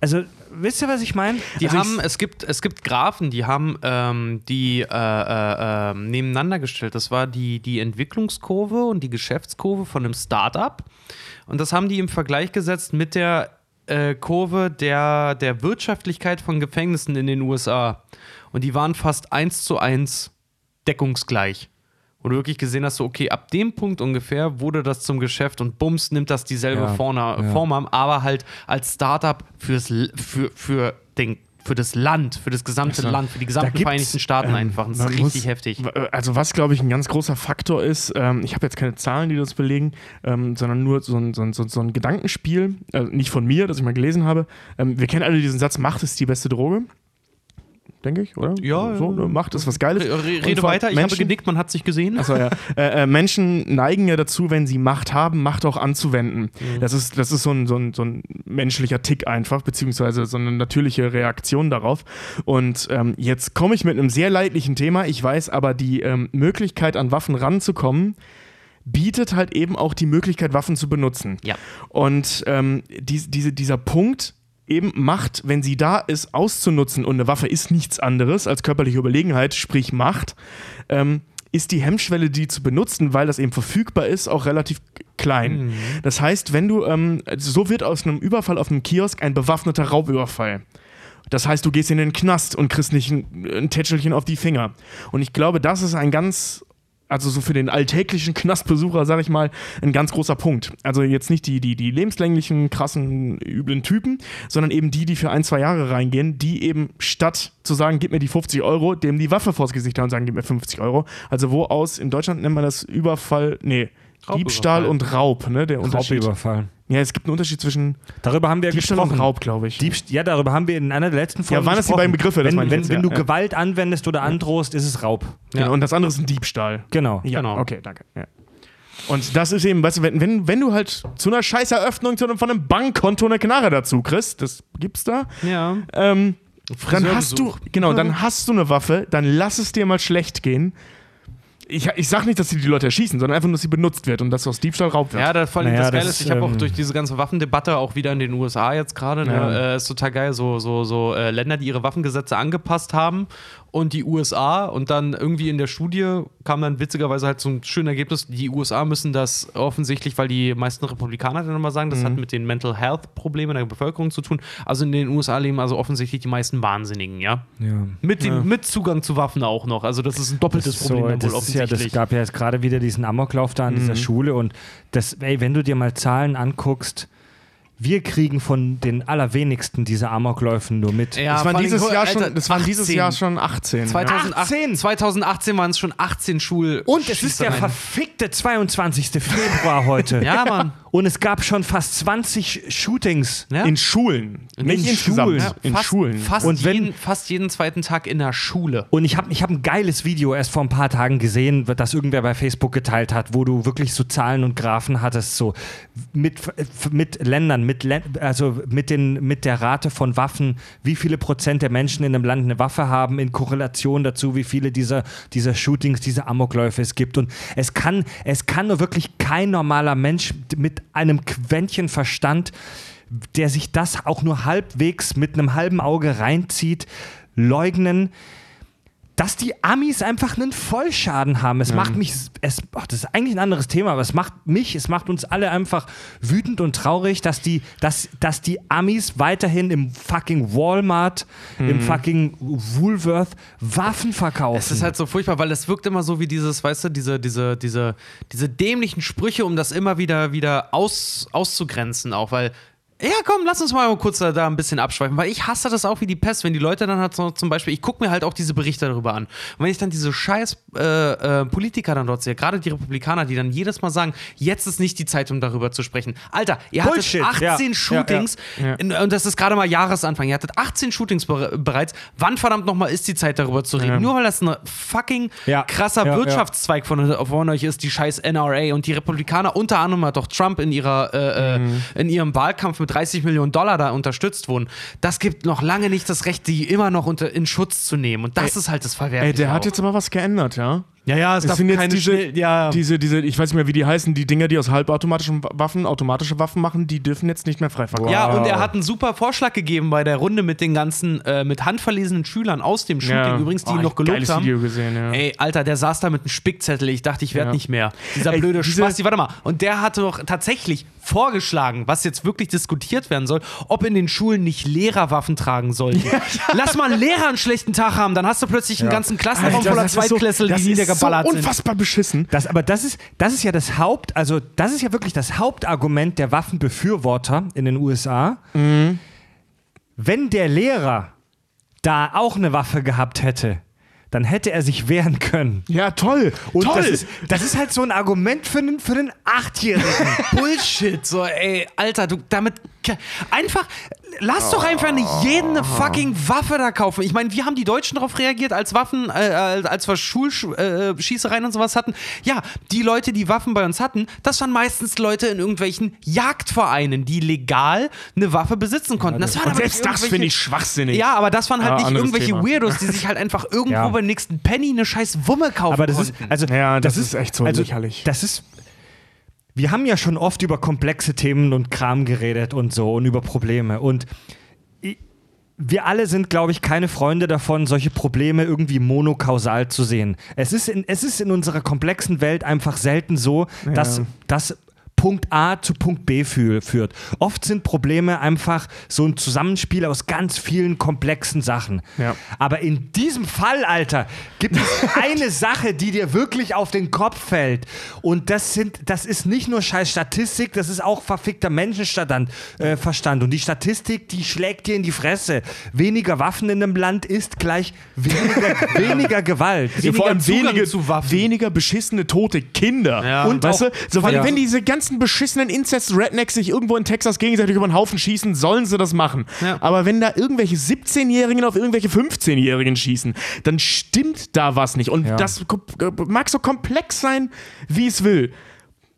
[SPEAKER 1] also, wisst ihr, was ich meine?
[SPEAKER 4] Die
[SPEAKER 1] also
[SPEAKER 4] haben, es gibt, es gibt Graphen, die haben ähm, die äh, äh, äh, nebeneinander gestellt. Das war die, die Entwicklungskurve und die Geschäftskurve von einem Startup. Und das haben die im Vergleich gesetzt mit der äh, Kurve der, der Wirtschaftlichkeit von Gefängnissen in den USA. Und die waren fast eins zu eins deckungsgleich. Wo du wirklich gesehen hast, so, okay, ab dem Punkt ungefähr wurde das zum Geschäft und bums nimmt das dieselbe
[SPEAKER 1] Ja,
[SPEAKER 4] Form,
[SPEAKER 1] ja.
[SPEAKER 4] Form an, aber halt als Startup fürs, für, für, den, für das Land, für das gesamte
[SPEAKER 3] Also,
[SPEAKER 4] Land, für die gesamten Vereinigten Staaten
[SPEAKER 3] ähm,
[SPEAKER 4] einfach. Das ist richtig
[SPEAKER 3] muss-
[SPEAKER 4] heftig.
[SPEAKER 3] Also was, glaube ich, ein ganz großer Faktor ist, ähm, ich habe jetzt keine Zahlen, die das belegen, ähm, sondern nur so ein, so ein, so ein, Gedankenspiel, also nicht von mir, das ich mal gelesen habe. Ähm, wir kennen alle diesen Satz, Macht ist die beste Droge. Denke ich, oder?
[SPEAKER 4] Ja,
[SPEAKER 3] So, ne? Macht ist was Geiles.
[SPEAKER 4] Re rede weiter, ich
[SPEAKER 3] Menschen-
[SPEAKER 4] habe genickt, man hat sich gesehen.
[SPEAKER 3] Achso, ja. äh, äh, Menschen neigen ja dazu, wenn sie Macht haben, Macht auch anzuwenden. Das ist, das ist so, ein, so, ein, so ein menschlicher Tick einfach, beziehungsweise so eine natürliche Reaktion darauf. Und ähm, jetzt komme ich mit einem sehr leidlichen Thema. Ich weiß aber, die ähm, Möglichkeit, an Waffen ranzukommen, bietet halt eben auch die Möglichkeit, Waffen zu benutzen.
[SPEAKER 4] Ja.
[SPEAKER 3] Und ähm, dies, diese, dieser Punkt eben Macht, wenn sie da ist, auszunutzen und eine Waffe ist nichts anderes als körperliche Überlegenheit, sprich Macht, ähm, ist die Hemmschwelle, die zu benutzen, weil das eben verfügbar ist, auch relativ klein. Das heißt, wenn du, ähm, so wird aus einem Überfall auf einem Kiosk ein bewaffneter Raubüberfall. Das heißt, du gehst in den Knast und kriegst nicht ein, ein Tätschelchen auf die Finger. Und ich glaube, das ist ein ganz, also so für den alltäglichen Knastbesucher, sag ich mal, ein ganz großer Punkt. Also jetzt nicht die, die, die lebenslänglichen, krassen, üblen Typen, sondern eben die, die für ein, zwei Jahre reingehen, die eben statt zu sagen, gib mir die 50 Euro, dem die Waffe vors Gesicht haben und sagen, gib mir 50 Euro. Also wo aus, in Deutschland nennt man das Überfall, nee. Diebstahl und Raub, ne? Der Unterschied.
[SPEAKER 1] Raubüberfall.
[SPEAKER 3] Ja, es gibt einen Unterschied zwischen
[SPEAKER 1] Darüber haben wir
[SPEAKER 3] Diebstahl
[SPEAKER 1] gesprochen.
[SPEAKER 3] und Raub, glaube ich.
[SPEAKER 1] Diebst ja, darüber haben wir in einer der letzten Folgen
[SPEAKER 3] Ja, waren das die
[SPEAKER 1] gesprochen.
[SPEAKER 3] beiden Begriffe? Das
[SPEAKER 1] Wenn,
[SPEAKER 3] meine ich
[SPEAKER 1] wenn,
[SPEAKER 3] jetzt,
[SPEAKER 1] wenn
[SPEAKER 3] ja,
[SPEAKER 1] du
[SPEAKER 3] ja.
[SPEAKER 1] Gewalt anwendest oder androhst, ist es Raub.
[SPEAKER 3] Genau, und das andere ist ein Diebstahl.
[SPEAKER 1] Genau.
[SPEAKER 3] Ja,
[SPEAKER 4] Genau.
[SPEAKER 3] okay, danke. Ja. Und das ist eben, weißt du, wenn, wenn, wenn du halt zu einer Scheißeröffnung zu einem, von einem Bankkonto eine Knarre dazu kriegst, das gibt's da,
[SPEAKER 4] Ja.
[SPEAKER 3] ähm, dann hast du,
[SPEAKER 4] Friseurbesuch.
[SPEAKER 3] genau, dann hast du eine Waffe, dann lass es dir mal schlecht gehen. Ich, ich sag nicht, dass sie die Leute erschießen, sondern einfach nur, dass sie benutzt wird und dass aus Diebstahl Raub wird.
[SPEAKER 4] Ja, da, vor allem
[SPEAKER 1] Naja,
[SPEAKER 4] das Geile
[SPEAKER 1] das,
[SPEAKER 4] ist, ich habe auch
[SPEAKER 1] ähm,
[SPEAKER 4] durch diese ganze Waffendebatte auch wieder in den USA jetzt gerade, ne,
[SPEAKER 3] Ja.
[SPEAKER 4] äh, ist total geil, so, so, so äh, Länder, die ihre Waffengesetze angepasst haben und die USA und dann irgendwie in der Studie kam dann witzigerweise halt so ein schönes Ergebnis, die USA müssen das offensichtlich, weil die meisten Republikaner dann immer sagen, das
[SPEAKER 3] Mhm.
[SPEAKER 4] hat mit den Mental Health Problemen der Bevölkerung zu tun. Also in den USA leben also offensichtlich die meisten Wahnsinnigen, ja.
[SPEAKER 1] Ja.
[SPEAKER 4] Mit, dem, mit Zugang zu Waffen auch noch. Also das ist ein doppeltes
[SPEAKER 1] Das,
[SPEAKER 4] Problem
[SPEAKER 1] so,
[SPEAKER 4] dann wohl
[SPEAKER 1] das, ist ja,
[SPEAKER 4] offensichtlich.
[SPEAKER 1] das gab ja jetzt gerade wieder diesen Amoklauf da an
[SPEAKER 3] Mhm.
[SPEAKER 1] dieser Schule und das, ey, wenn du dir mal Zahlen anguckst, wir kriegen von den allerwenigsten diese Amokläufen nur mit.
[SPEAKER 4] ja,
[SPEAKER 3] das waren dieses Jahr
[SPEAKER 4] Alter,
[SPEAKER 3] schon, das waren dieses
[SPEAKER 4] 18.
[SPEAKER 3] Jahr schon 18.
[SPEAKER 4] 2018, 2018 waren es schon 18 Schul.
[SPEAKER 1] Und es ist der verfickte 22. Februar heute.
[SPEAKER 4] Ja, Mann.
[SPEAKER 1] Und es gab schon fast 20 Shootings.
[SPEAKER 4] Ja?
[SPEAKER 3] In Schulen. Nicht
[SPEAKER 1] In
[SPEAKER 3] insgesamt.
[SPEAKER 1] Schulen.
[SPEAKER 4] Ja,
[SPEAKER 3] In
[SPEAKER 4] fast,
[SPEAKER 3] Schulen.
[SPEAKER 4] Fast,
[SPEAKER 1] Und wenn-
[SPEAKER 4] jeden, fast jeden zweiten Tag in der Schule.
[SPEAKER 1] Und ich habe ich hab ein geiles Video erst vor ein paar Tagen gesehen, das irgendwer bei Facebook geteilt hat, wo du wirklich so Zahlen und Graphen hattest, so mit, mit Ländern, mit, also mit, den, mit der Rate von Waffen, wie viele Prozent der Menschen in einem Land eine Waffe haben, in Korrelation dazu, wie viele dieser, dieser Shootings, dieser Amokläufe es gibt. Und es kann, es kann nur wirklich kein normaler Mensch mit einem Quäntchen Verstand der sich das auch nur halbwegs mit einem halben Auge reinzieht, leugnen, dass die Amis einfach einen Vollschaden haben. Es macht mich, es, ach, das ist eigentlich ein anderes Thema, aber es macht mich, es macht uns alle einfach wütend und traurig, dass die, dass, dass die Amis weiterhin im fucking Walmart, im fucking Woolworth Waffen verkaufen.
[SPEAKER 4] Es ist halt so furchtbar, weil es wirkt immer so wie dieses, weißt du, diese, diese, diese, diese dämlichen Sprüche, um das immer wieder, wieder aus, auszugrenzen, auch, weil. Ja, komm, lass uns mal kurz da, da ein bisschen abschweifen, weil ich hasse das auch wie die Pest, wenn die Leute dann halt so zum Beispiel, ich gucke mir halt auch diese Berichte darüber an. Und wenn ich dann diese scheiß äh, äh, Politiker dann dort sehe, gerade die Republikaner, die dann jedes Mal sagen, jetzt ist nicht die Zeit, um darüber zu sprechen. Alter, ihr hattet
[SPEAKER 1] Bullshit,
[SPEAKER 4] 18
[SPEAKER 1] ja. Ja,
[SPEAKER 4] Shootings
[SPEAKER 3] ja.
[SPEAKER 4] in- und das ist gerade mal Jahresanfang. Ihr hattet 18 Shootings bere- bereits. Wann verdammt nochmal ist die Zeit, darüber zu reden?
[SPEAKER 3] Ja.
[SPEAKER 4] Nur weil das ein fucking
[SPEAKER 1] Ja.
[SPEAKER 4] krasser
[SPEAKER 1] Ja, ja.
[SPEAKER 4] Wirtschaftszweig von, von euch ist, die scheiß NRA. Und die Republikaner, unter anderem hat doch Trump in, ihrer, äh,
[SPEAKER 3] Mhm.
[SPEAKER 4] äh, in ihrem Wahlkampf mit 30 Millionen Dollar da unterstützt wurden. Das gibt noch lange nicht das Recht, die immer noch unter, in Schutz zu nehmen. Und das ist halt das Verwerfliche.
[SPEAKER 3] Ey, der hat
[SPEAKER 4] auch.
[SPEAKER 3] jetzt aber was geändert, ja?
[SPEAKER 4] Ja, ja, es
[SPEAKER 3] Das
[SPEAKER 4] darf
[SPEAKER 3] sind jetzt
[SPEAKER 4] keine
[SPEAKER 3] diese,
[SPEAKER 4] schnell- ja.
[SPEAKER 3] diese, diese, ich weiß nicht mehr, wie die heißen, die Dinger, die aus halbautomatischen Waffen automatische Waffen machen, die dürfen jetzt nicht mehr frei verkauft
[SPEAKER 4] Ja,
[SPEAKER 1] Wow.
[SPEAKER 4] und er hat einen super Vorschlag gegeben bei der Runde mit den ganzen, äh, mit handverlesenen Schülern aus dem Shooting,
[SPEAKER 3] Ja.
[SPEAKER 4] übrigens, die
[SPEAKER 3] Oh,
[SPEAKER 4] ihn noch gelobt
[SPEAKER 3] geiles
[SPEAKER 4] haben.
[SPEAKER 3] Video gesehen, ja.
[SPEAKER 4] Ey, Alter, der saß da mit einem Spickzettel. Ich dachte, ich werde
[SPEAKER 3] Ja.
[SPEAKER 4] nicht mehr. Dieser
[SPEAKER 3] Ey,
[SPEAKER 4] blöde
[SPEAKER 3] diese-
[SPEAKER 4] Spasti, warte mal. Und der hatte doch tatsächlich vorgeschlagen, was jetzt wirklich diskutiert werden soll, ob in den Schulen nicht Lehrer Waffen tragen sollten. Lass mal einen Lehrer einen schlechten Tag haben, dann hast du plötzlich einen ganzen Klassenraum
[SPEAKER 3] Alter,
[SPEAKER 4] voller
[SPEAKER 3] so-
[SPEAKER 4] Zweitklässler,
[SPEAKER 3] das
[SPEAKER 4] die
[SPEAKER 3] ist
[SPEAKER 4] niedergeballert
[SPEAKER 3] so
[SPEAKER 4] sind.
[SPEAKER 3] unfassbar beschissen.
[SPEAKER 1] Das, aber das ist, das ist ja das Haupt, also das ist ja wirklich das Hauptargument der Waffenbefürworter in den USA. Wenn der Lehrer da auch eine Waffe gehabt hätte, dann hätte er sich wehren können.
[SPEAKER 3] Ja, toll.
[SPEAKER 1] Und
[SPEAKER 3] toll.
[SPEAKER 1] Das, ist, das ist halt so ein Argument für einen, für einen Achtjährigen.
[SPEAKER 4] Bullshit. So, ey, Alter, du damit. Einfach. Lass doch einfach nicht jeden eine fucking Waffe da kaufen. Ich meine, wie haben die Deutschen darauf reagiert, als Waffen, äh, als wir Schulschießereien äh, und sowas hatten? Ja, die Leute, die Waffen bei uns hatten, das waren meistens Leute in irgendwelchen Jagdvereinen, die legal eine Waffe besitzen konnten. das waren
[SPEAKER 3] Und
[SPEAKER 4] aber
[SPEAKER 3] selbst
[SPEAKER 4] nicht
[SPEAKER 3] das finde ich schwachsinnig.
[SPEAKER 4] Ja, aber das waren halt
[SPEAKER 3] Ja,
[SPEAKER 4] nicht
[SPEAKER 3] anderes
[SPEAKER 4] irgendwelche
[SPEAKER 3] Thema.
[SPEAKER 4] Weirdos, die sich halt einfach irgendwo
[SPEAKER 1] Ja.
[SPEAKER 4] beim nächsten Penny eine scheiß Wumme kaufen
[SPEAKER 1] Aber das ist,
[SPEAKER 4] konnten.
[SPEAKER 1] also,
[SPEAKER 3] Ja, das ist echt so
[SPEAKER 1] also,
[SPEAKER 3] lächerlich.
[SPEAKER 1] Das ist, wir haben ja schon oft über komplexe Themen und Kram geredet und so und über Probleme. Und wir alle sind, glaube ich, keine Freunde davon, solche Probleme irgendwie monokausal zu sehen. Es ist in, es ist in unserer komplexen Welt einfach selten so, dass, dass Punkt A zu Punkt B fü- führt. Oft sind Probleme einfach so ein Zusammenspiel aus ganz vielen komplexen Sachen.
[SPEAKER 3] Ja.
[SPEAKER 1] Aber in diesem Fall, Alter, gibt es eine Sache, die dir wirklich auf den Kopf fällt. Und das sind, das ist nicht nur scheiß Statistik, das ist auch verfickter Menschenverstand. Äh, Verstand. Und die Statistik, die schlägt dir in die Fresse. Weniger Waffen in einem Land ist gleich weniger, weniger Gewalt.
[SPEAKER 3] Ja, vor allem wenige,
[SPEAKER 4] zu Waffen.
[SPEAKER 3] weniger beschissene tote Kinder.
[SPEAKER 4] Ja.
[SPEAKER 3] Und weißt
[SPEAKER 1] auch-
[SPEAKER 3] du, so, wenn, wenn diese ganzen beschissenen Incest-Rednecks sich irgendwo in Texas gegenseitig über den Haufen schießen, sollen sie das machen.
[SPEAKER 4] Ja.
[SPEAKER 3] Aber wenn da irgendwelche 17-Jährigen auf irgendwelche 15-Jährigen schießen, dann stimmt da was nicht. Und
[SPEAKER 1] Ja.
[SPEAKER 3] das mag so komplex sein, wie es will.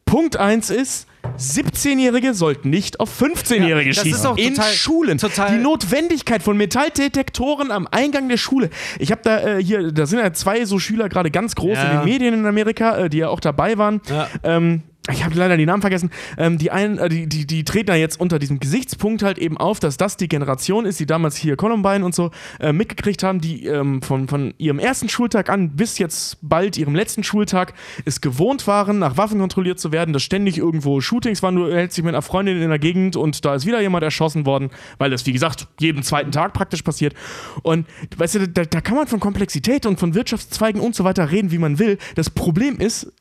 [SPEAKER 3] Punkt 1 ist, 17-Jährige sollten nicht auf 15-Jährige
[SPEAKER 4] Ja, das
[SPEAKER 3] schießen.
[SPEAKER 4] ist auch
[SPEAKER 3] in
[SPEAKER 4] total-
[SPEAKER 3] Schulen.
[SPEAKER 4] total-
[SPEAKER 3] Die Notwendigkeit von Metalldetektoren am Eingang der Schule. Ich habe da äh, hier, da sind ja zwei so Schüler gerade ganz groß
[SPEAKER 4] Ja.
[SPEAKER 3] in den Medien in Amerika, äh, die ja auch dabei waren.
[SPEAKER 4] Ja.
[SPEAKER 3] Ähm, ich habe leider die Namen vergessen. Ähm, die, einen, äh, die, die, die treten da jetzt unter diesem Gesichtspunkt halt eben auf, dass das die Generation ist, die damals hier Columbine und so äh, mitgekriegt haben, die ähm, von, von ihrem ersten Schultag an bis jetzt bald ihrem letzten Schultag es gewohnt waren, nach Waffen kontrolliert zu werden, dass ständig irgendwo Shootings waren. Du hältst dich mit einer Freundin in der Gegend und da ist wieder jemand erschossen worden, weil das, wie gesagt, jeden zweiten Tag praktisch passiert. Und weißt du, da, da kann man von Komplexität und von Wirtschaftszweigen und so weiter reden, wie man will. Das Problem ist,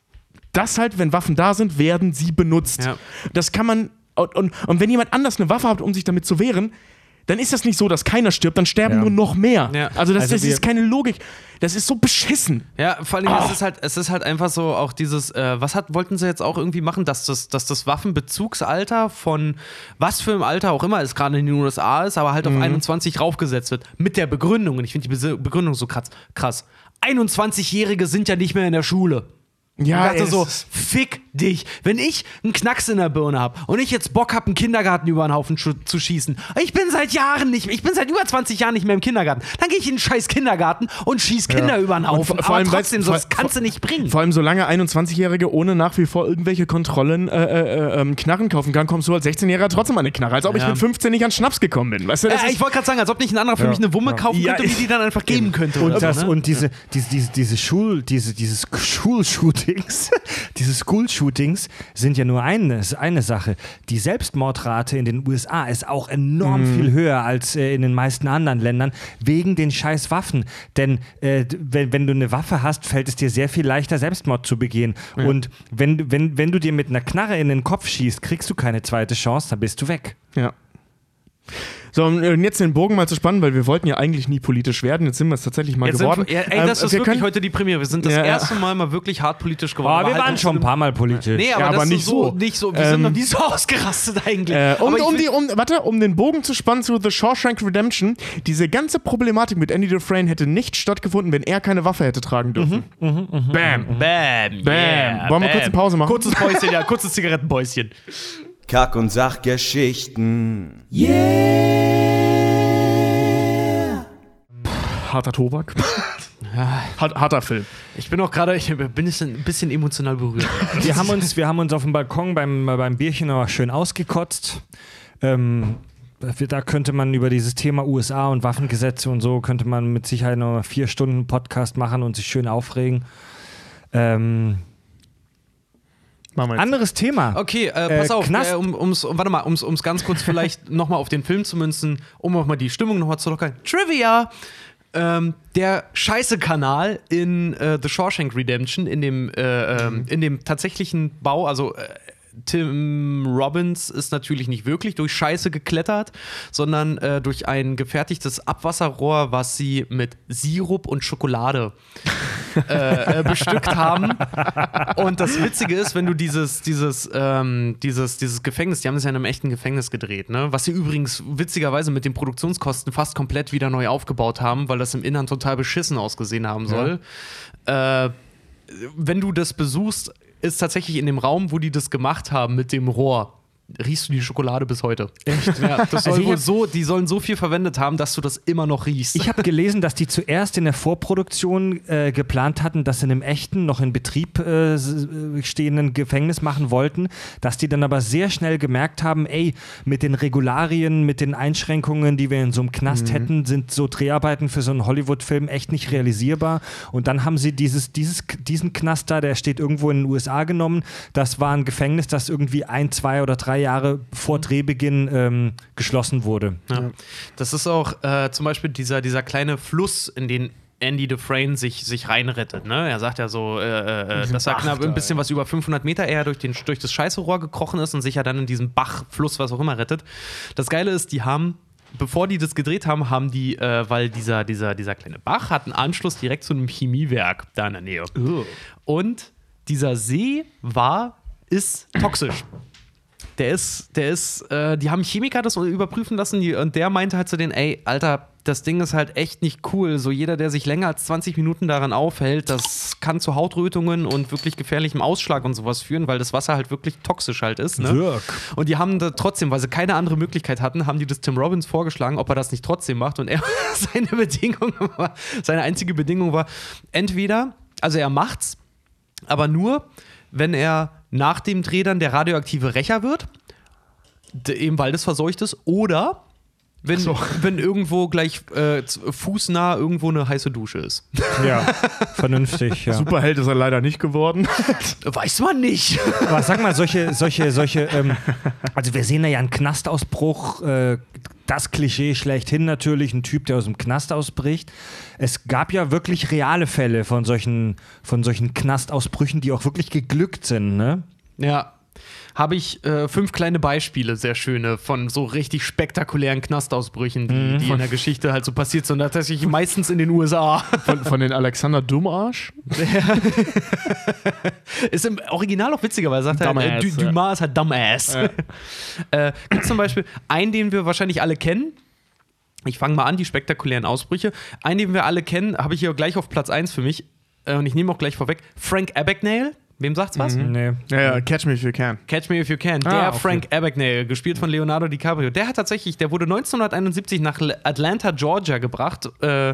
[SPEAKER 3] dass halt, wenn Waffen da sind, werden sie benutzt.
[SPEAKER 4] Ja.
[SPEAKER 3] Das kann man. Und, und, und wenn jemand anders eine Waffe hat, um sich damit zu wehren, dann ist das nicht so, dass keiner stirbt, dann sterben
[SPEAKER 1] Ja.
[SPEAKER 3] nur noch mehr.
[SPEAKER 4] Ja.
[SPEAKER 3] Also das,
[SPEAKER 1] Also
[SPEAKER 3] das ist keine Logik. Das ist so beschissen.
[SPEAKER 4] Ja, vor allem, es, ist halt, es ist halt einfach so auch dieses, äh, was hat, wollten sie jetzt auch irgendwie machen, dass das, dass das Waffenbezugsalter von was für einem Alter auch immer es gerade in den USA ist, aber halt auf 21 raufgesetzt wird. Mit der Begründung, und ich finde die Begründung so krass, krass. 21-Jährige sind ja nicht mehr in der Schule.
[SPEAKER 3] Ja,
[SPEAKER 4] ich dachte
[SPEAKER 3] es
[SPEAKER 4] so, fick dich. Wenn ich einen Knacks in der Birne habe und ich jetzt Bock habe, einen Kindergarten über den Haufen zu, zu schießen, ich bin seit Jahren nicht mehr, ich bin seit über 20 Jahren nicht mehr im Kindergarten, dann gehe ich in den scheiß Kindergarten und schieß Kinder über den Haufen.
[SPEAKER 3] vor- vor
[SPEAKER 4] Aber
[SPEAKER 3] allem,
[SPEAKER 4] trotzdem,
[SPEAKER 3] weißt-
[SPEAKER 4] so, das
[SPEAKER 3] vor-
[SPEAKER 4] kannst du nicht bringen.
[SPEAKER 3] Vor allem, solange 21-Jährige ohne nach wie vor irgendwelche Kontrollen äh, äh, ähm, Knarren kaufen kann, kommst du als 16-Jähriger trotzdem an eine Knarre. Als ob ich
[SPEAKER 4] Ja.
[SPEAKER 3] mit 15 nicht an Schnaps gekommen bin. Weißt du, das
[SPEAKER 4] Äh,
[SPEAKER 3] ist,
[SPEAKER 4] ich wollte gerade sagen, als ob nicht ein anderer für mich eine Wumme kaufen
[SPEAKER 3] Ja,
[SPEAKER 4] könnte, die die dann einfach geben könnte.
[SPEAKER 1] Und,
[SPEAKER 4] oder
[SPEAKER 1] das,
[SPEAKER 4] so, ne?
[SPEAKER 1] und diese, diese, diese, diese Schul, diese, dieses Schulshootings, diese School-Shootings sind ja nur eine, eine Sache. Die Selbstmordrate in den USA ist auch enorm
[SPEAKER 3] Mhm.
[SPEAKER 1] viel höher als äh, in den meisten anderen Ländern wegen den scheiß Waffen. Denn äh, wenn, wenn du eine Waffe hast, fällt es dir sehr viel leichter, Selbstmord zu begehen. Und wenn, du- wenn, wenn du dir mit einer Knarre in den Kopf schießt, kriegst du keine zweite Chance, dann bist du weg.
[SPEAKER 3] Ja. So, und äh, jetzt den Bogen mal zu spannen, weil wir wollten ja eigentlich nie politisch werden. Jetzt sind wir es tatsächlich mal
[SPEAKER 4] Jetzt
[SPEAKER 3] geworden.
[SPEAKER 4] sind, ja, ey,
[SPEAKER 3] Ähm,
[SPEAKER 4] das ist
[SPEAKER 3] wir
[SPEAKER 4] wirklich
[SPEAKER 3] können-
[SPEAKER 4] heute die Premiere. Wir sind das
[SPEAKER 3] Ja,
[SPEAKER 4] erste Mal mal wirklich hart politisch geworden.
[SPEAKER 1] Oh,
[SPEAKER 4] Aber
[SPEAKER 1] wir waren schon ein paar Mal politisch.
[SPEAKER 4] Nee, aber,
[SPEAKER 3] Ja,
[SPEAKER 4] das
[SPEAKER 3] aber
[SPEAKER 4] ist
[SPEAKER 3] nicht so.
[SPEAKER 4] Nicht so. Wir
[SPEAKER 3] Ähm,
[SPEAKER 4] sind noch nie so ausgerastet eigentlich.
[SPEAKER 3] Äh, um, um, die, um, warte, um den Bogen zu spannen zu The Shawshank Redemption, diese ganze Problematik mit Andy Dufresne hätte nicht stattgefunden, wenn er keine Waffe hätte tragen dürfen. Bam.
[SPEAKER 4] Bam.
[SPEAKER 3] Bam.
[SPEAKER 4] yeah,
[SPEAKER 3] Wollen wir kurz eine Pause machen?
[SPEAKER 4] Kurzes Päuschen, ja, kurzes Zigarettenpäuschen.
[SPEAKER 6] Kack- und Sachgeschichten.
[SPEAKER 3] Harter Tobak. Hart, harter Film.
[SPEAKER 4] Ich bin auch gerade, ich bin ein bisschen, ein bisschen emotional berührt.
[SPEAKER 1] Wir haben uns, wir haben uns auf dem Balkon beim, beim Bierchen aber schön ausgekotzt. Ähm, da könnte man über dieses Thema USA und Waffengesetze und so, könnte man mit Sicherheit noch vier Stunden Podcast machen und sich schön aufregen. Ähm. Anderes Thema.
[SPEAKER 4] Okay, äh, pass
[SPEAKER 1] Äh,
[SPEAKER 4] auf,
[SPEAKER 1] Knast-
[SPEAKER 4] äh, um, um's, um, warte mal, um es ganz kurz vielleicht nochmal auf den Film zu münzen, um auch mal die Stimmung nochmal zu lockern. Trivia! Ähm, der Scheiße-Kanal in äh, The Shawshank Redemption, in dem, äh, ähm, in dem tatsächlichen Bau, also äh, Tim Robbins ist natürlich nicht wirklich durch Scheiße geklettert, sondern äh, durch ein gefertigtes Abwasserrohr, was sie mit Sirup und Schokolade äh, äh, bestückt haben. Und das Witzige ist, wenn du dieses, dieses, ähm, dieses, dieses Gefängnis, die haben das ja in einem echten Gefängnis gedreht, ne? Was sie übrigens witzigerweise mit den Produktionskosten fast komplett wieder neu aufgebaut haben, weil das im Innern total beschissen ausgesehen haben soll. Äh, wenn du das besuchst, ist tatsächlich in dem Raum, wo die das gemacht haben mit dem Rohr, riechst du die Schokolade bis heute. Echt? Ja, das soll
[SPEAKER 1] Also
[SPEAKER 4] wohl
[SPEAKER 1] hab-
[SPEAKER 4] so, die sollen so viel verwendet haben, dass du das immer noch riechst.
[SPEAKER 1] Ich habe gelesen, dass die zuerst in der Vorproduktion äh, geplant hatten, das in einem echten, noch in Betrieb äh, äh, stehenden Gefängnis machen wollten, dass die dann aber sehr schnell gemerkt haben, ey, mit den Regularien, mit den Einschränkungen, die wir in so einem Knast hätten, sind so Dreharbeiten für so einen Hollywood-Film echt nicht realisierbar. Und dann haben sie dieses, dieses, diesen Knast da, der steht irgendwo in den USA genommen. Das war ein Gefängnis, das irgendwie ein, zwei oder drei Jahre vor Drehbeginn ähm, geschlossen wurde.
[SPEAKER 4] Ja. Das ist auch äh, zum Beispiel dieser, dieser kleine Fluss, in den Andy Dufresne sich, sich reinrettet. Ne? Er sagt ja so, äh, äh, dass er
[SPEAKER 3] Bach
[SPEAKER 4] knapp ein bisschen was über 500 Meter eher durch, den, durch das Scheißerohr gekrochen ist und sich ja dann in diesem Bach, Fluss, was auch immer rettet. Das Geile ist, die haben Bevor die das gedreht haben, haben die, äh, weil dieser, dieser, dieser kleine Bach hat einen Anschluss direkt zu einem Chemiewerk da in der Nähe. Und dieser See war, ist toxisch. Der ist, der ist, äh, die haben Chemiker das überprüfen lassen die, und der meinte halt zu denen, ey, Alter, das Ding ist halt echt nicht cool. So jeder, der sich länger als 20 Minuten daran aufhält, das kann zu Hautrötungen und wirklich gefährlichem Ausschlag und sowas führen, weil das Wasser halt wirklich toxisch halt ist. Ne?
[SPEAKER 1] Wirk.
[SPEAKER 4] Und die haben da trotzdem, weil sie keine andere Möglichkeit hatten, haben die das Tim Robbins vorgeschlagen, ob er das nicht trotzdem macht. Und er, seine Bedingung war, seine einzige Bedingung war, entweder, also er macht's, aber nur, wenn er nach dem Dreh dann der radioaktive Rächer wird, eben weil das verseucht ist, oder wenn, wenn irgendwo gleich äh, fußnah irgendwo eine heiße Dusche ist.
[SPEAKER 1] Ja, vernünftig, ja.
[SPEAKER 3] Superheld ist er leider nicht geworden.
[SPEAKER 4] Weiß man nicht.
[SPEAKER 1] Aber sag mal, solche, solche, solche, ähm, also wir sehen da ja einen Knastausbruch, äh, das Klischee schlechthin natürlich, ein Typ, der aus dem Knast ausbricht. Es gab ja wirklich reale Fälle von solchen, von solchen Knastausbrüchen, die auch wirklich geglückt sind, ne?
[SPEAKER 4] Ja. Habe ich äh, fünf kleine Beispiele, sehr schöne, von so richtig spektakulären Knastausbrüchen, die, die in der Geschichte halt so passiert sind. Tatsächlich meistens in den USA.
[SPEAKER 3] Von, von den Alexander Dummarsch.
[SPEAKER 4] Ist im Original auch witziger, weil er sagt halt, äh,
[SPEAKER 3] Dumbass,
[SPEAKER 4] du,
[SPEAKER 3] ja.
[SPEAKER 4] Dumas ist halt Dumbass. äh, Gibt zum Beispiel einen, den wir wahrscheinlich alle kennen. Ich fange mal an, die spektakulären Ausbrüche. Einen, den wir alle kennen, habe ich hier gleich auf Platz 1 für mich. Äh, und ich nehme auch gleich vorweg. Frank Abagnale. Wem sagt's was?
[SPEAKER 1] Nee.
[SPEAKER 3] Ja, ja, Catch Me If You Can.
[SPEAKER 4] Catch Me If You Can.
[SPEAKER 3] Ah,
[SPEAKER 4] Der
[SPEAKER 3] okay.
[SPEAKER 4] Frank Abagnale, gespielt von Leonardo DiCaprio. Der hat tatsächlich, der wurde 1971 nach Atlanta, Georgia gebracht. Äh,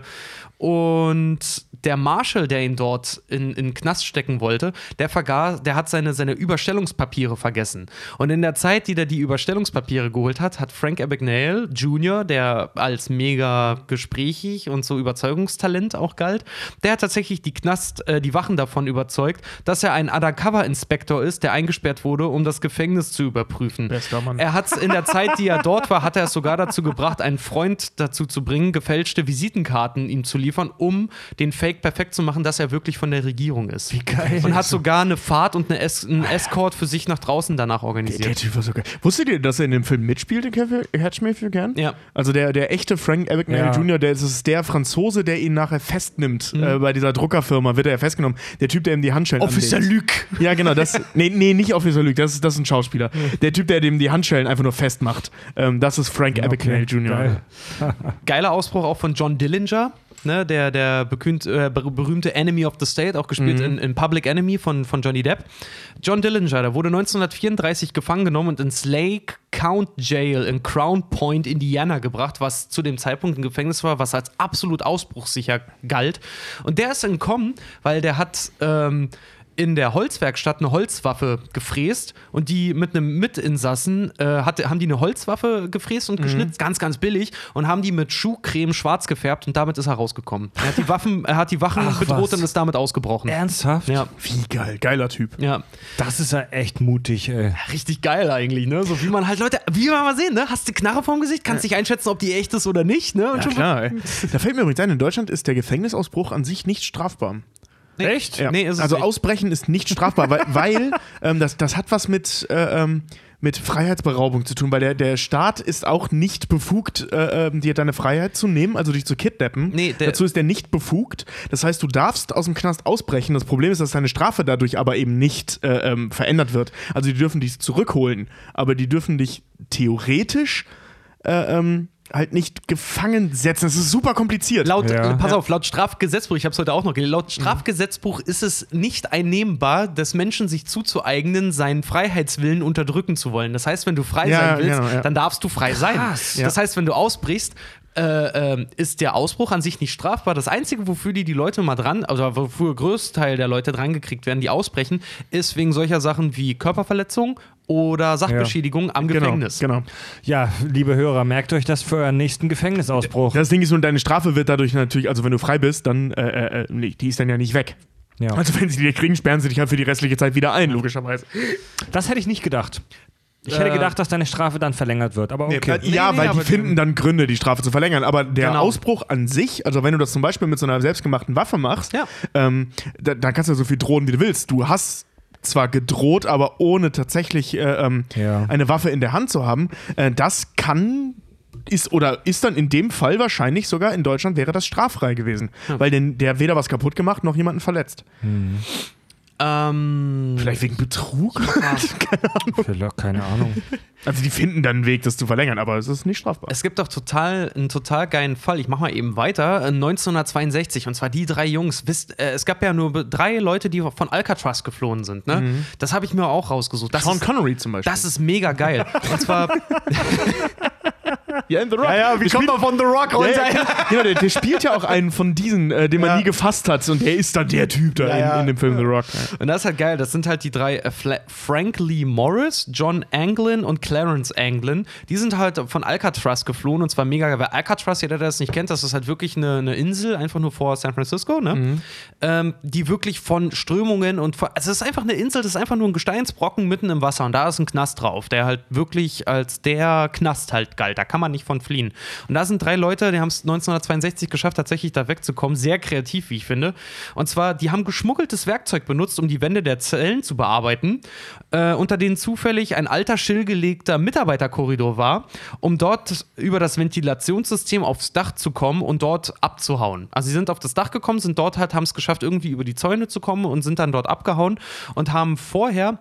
[SPEAKER 4] und der Marshall, der ihn dort in, in den Knast stecken wollte, der vergaß, der hat seine, seine Überstellungspapiere vergessen. Und in der Zeit, die der die Überstellungspapiere geholt hat, hat Frank Abagnale Jr., der als mega gesprächig und so Überzeugungstalent auch galt, der hat tatsächlich die Knast, äh, die Wachen davon überzeugt, dass er ein Undercover-Inspektor ist, der eingesperrt wurde, um das Gefängnis zu überprüfen.
[SPEAKER 3] Bester Mann.
[SPEAKER 4] Er hat in der Zeit, die er dort war, hat er es sogar dazu gebracht, einen Freund dazu zu bringen, gefälschte Visitenkarten ihm zu liefern, um den Fake perfekt zu machen, dass er wirklich von der Regierung ist. Wie
[SPEAKER 1] geil.
[SPEAKER 4] Und hat sogar eine Fahrt und eine es einen Escort für sich nach draußen danach
[SPEAKER 3] Der
[SPEAKER 4] organisiert.
[SPEAKER 3] Typ war so geil. Wusstet ihr, dass er in dem Film mitspielt, in Catch- Me If You Can?
[SPEAKER 4] Ja.
[SPEAKER 3] Also der, der echte Frank Abagnale
[SPEAKER 1] Ja.
[SPEAKER 3] Jr., der ist, ist der Franzose, der ihn nachher festnimmt.
[SPEAKER 4] Mhm.
[SPEAKER 3] Äh, bei dieser Druckerfirma wird er festgenommen. Der Typ, der ihm die Handschellen
[SPEAKER 4] Officer
[SPEAKER 3] anlegt.
[SPEAKER 4] Luc.
[SPEAKER 3] Ja, genau. Das, nee, nee, nicht Officer Luke, das ist, das ist ein Schauspieler. Der Typ, der dem die Handschellen einfach nur festmacht. Ähm, das ist Frank Abagnale Jr.
[SPEAKER 1] Geil.
[SPEAKER 4] Geiler Ausbruch auch von John Dillinger. Ne, der, der bekühnt, äh, ber- berühmte Enemy of the State, auch gespielt in, in Public Enemy von, von Johnny Depp. John Dillinger, der wurde 1934 gefangen genommen und ins Lake Count Jail in Crown Point, Indiana gebracht, was zu dem Zeitpunkt ein Gefängnis war, was als absolut ausbruchssicher galt. Und der ist entkommen, weil der hat ähm, in der Holzwerkstatt eine Holzwaffe gefräst und die mit einem Mitinsassen äh, hat, haben die eine Holzwaffe gefräst und geschnitzt, ganz, ganz billig und haben die mit Schuhcreme schwarz gefärbt und damit ist er rausgekommen. Er hat die Waffen, er hat die Wachen
[SPEAKER 1] Ach,
[SPEAKER 4] bedroht
[SPEAKER 1] was.
[SPEAKER 4] und ist damit ausgebrochen.
[SPEAKER 1] Ernsthaft?
[SPEAKER 4] Ja,
[SPEAKER 3] Wie geil. Geiler Typ.
[SPEAKER 4] ja.
[SPEAKER 1] Das ist ja echt mutig, ey.
[SPEAKER 4] Richtig geil eigentlich, ne? So wie man halt Leute, wie wir mal sehen, ne? Hast du Knarre vorm Gesicht, kannst nicht einschätzen, ob die echt ist oder nicht, ne? Und
[SPEAKER 3] Ja, klar, ey. Da fällt mir übrigens ein, in Deutschland ist der Gefängnisausbruch an sich nicht strafbar.
[SPEAKER 4] Nee.
[SPEAKER 1] Echt?
[SPEAKER 3] Ja.
[SPEAKER 4] Nee,
[SPEAKER 3] also
[SPEAKER 4] nicht.
[SPEAKER 3] Ausbrechen ist nicht strafbar, weil, weil ähm, das, das hat was mit, äh, ähm, mit Freiheitsberaubung zu tun, weil der, der Staat ist auch nicht befugt, äh, ähm, dir deine Freiheit zu nehmen, also dich zu kidnappen.
[SPEAKER 4] Nee, der-
[SPEAKER 3] Dazu ist der nicht befugt. Das heißt, du darfst aus dem Knast ausbrechen. Das Problem ist, dass deine Strafe dadurch aber eben nicht äh, ähm, verändert wird. Also die dürfen dich zurückholen, aber die dürfen dich theoretisch äh, ähm, halt nicht gefangen setzen. Das ist super kompliziert.
[SPEAKER 4] Laut,
[SPEAKER 1] Ja.
[SPEAKER 4] äh, pass auf, laut Strafgesetzbuch, ich habe es heute auch noch gelesen, laut Strafgesetzbuch ist es nicht einnehmbar, des Menschen sich zuzueignen, seinen Freiheitswillen unterdrücken zu wollen. Das heißt, wenn du frei
[SPEAKER 3] Ja,
[SPEAKER 4] sein willst,
[SPEAKER 3] genau, ja.
[SPEAKER 4] dann darfst du frei sein.
[SPEAKER 3] Ja.
[SPEAKER 4] Das heißt, wenn du ausbrichst, äh, ähm, ist der Ausbruch an sich nicht strafbar. Das Einzige, wofür die die Leute mal dran, also wofür der Großteil der Leute dran gekriegt werden, die ausbrechen, ist wegen solcher Sachen wie Körperverletzung oder Sachbeschädigung am
[SPEAKER 3] Genau,
[SPEAKER 4] Gefängnis.
[SPEAKER 3] genau.
[SPEAKER 1] Ja, liebe Hörer, merkt euch das für euren nächsten Gefängnisausbruch.
[SPEAKER 3] Das Ding ist nur, deine Strafe wird dadurch natürlich, also wenn du frei bist, dann, äh, äh, nee, die ist dann ja nicht weg.
[SPEAKER 1] Ja.
[SPEAKER 3] Also wenn sie die kriegen, sperren sie dich halt für die restliche Zeit wieder ein, logischerweise.
[SPEAKER 1] Das hätte ich nicht gedacht. Ich hätte
[SPEAKER 4] Äh,
[SPEAKER 1] gedacht, dass deine Strafe dann verlängert wird, aber okay.
[SPEAKER 3] Äh, ja,
[SPEAKER 4] nee,
[SPEAKER 3] weil
[SPEAKER 4] aber
[SPEAKER 3] die finden dann Gründe, die Strafe zu verlängern. Aber der
[SPEAKER 4] Genau.
[SPEAKER 3] Ausbruch an sich, also wenn du das zum Beispiel mit so einer selbstgemachten Waffe machst,
[SPEAKER 4] Ja.
[SPEAKER 3] ähm, da, da kannst du so viel drohen, wie du willst. Du hast zwar gedroht, aber ohne tatsächlich äh, ähm,
[SPEAKER 1] Ja.
[SPEAKER 3] eine Waffe in der Hand zu haben. Äh, das kann ist oder ist dann in dem Fall wahrscheinlich sogar in Deutschland wäre das straffrei gewesen, weil denn der weder was kaputt gemacht noch jemanden verletzt.
[SPEAKER 4] Ähm,
[SPEAKER 3] Vielleicht wegen Betrug?
[SPEAKER 1] Vielleicht, keine Ahnung.
[SPEAKER 3] Also die finden dann einen Weg, das zu verlängern, aber es ist nicht strafbar.
[SPEAKER 4] Es gibt doch total einen total geilen Fall. Ich mach mal eben weiter. Äh, 1962 und zwar die drei Jungs. Wisst, äh, es gab ja nur drei Leute, die von Alcatraz geflohen sind. Ne? Das habe ich mir auch rausgesucht. Das
[SPEAKER 3] Sean
[SPEAKER 4] ist,
[SPEAKER 3] Connery zum Beispiel.
[SPEAKER 4] das ist mega geil. Und zwar
[SPEAKER 3] ja, in The Rock. Ja, ja, wie kommt man von The Rock runter? Ja, ja. genau, der, der spielt ja auch einen von diesen, äh, den man nie gefasst hat. Und der ist dann der Typ da in, in dem Film The Rock.
[SPEAKER 4] Und das ist halt geil. Das sind halt die drei äh, Fla Frank Lee Morris, John Anglin und Clarence Anglin. Die sind halt von Alcatraz geflohen und zwar mega geil. Weil Alcatraz, jeder, der das nicht kennt, das ist halt wirklich eine, eine Insel, einfach nur vor San Francisco, ne? Ähm, die wirklich von Strömungen und von, also es ist einfach eine Insel, das ist einfach nur ein Gesteinsbrocken mitten im Wasser und da ist ein Knast drauf, der halt wirklich als der Knast halt galt. Da kann man nicht von fliehen. Und da sind drei Leute, die haben es 1962 geschafft, tatsächlich da wegzukommen. Sehr kreativ, wie ich finde. Und zwar, die haben geschmuggeltes Werkzeug benutzt, um die Wände der Zellen zu bearbeiten, äh, unter denen zufällig ein alter, stillgelegter Mitarbeiterkorridor war, um dort über das Ventilationssystem aufs Dach zu kommen und dort abzuhauen. Also sie sind auf das Dach gekommen, sind dort halt, haben es geschafft, irgendwie über die Zäune zu kommen und sind dann dort abgehauen und haben vorher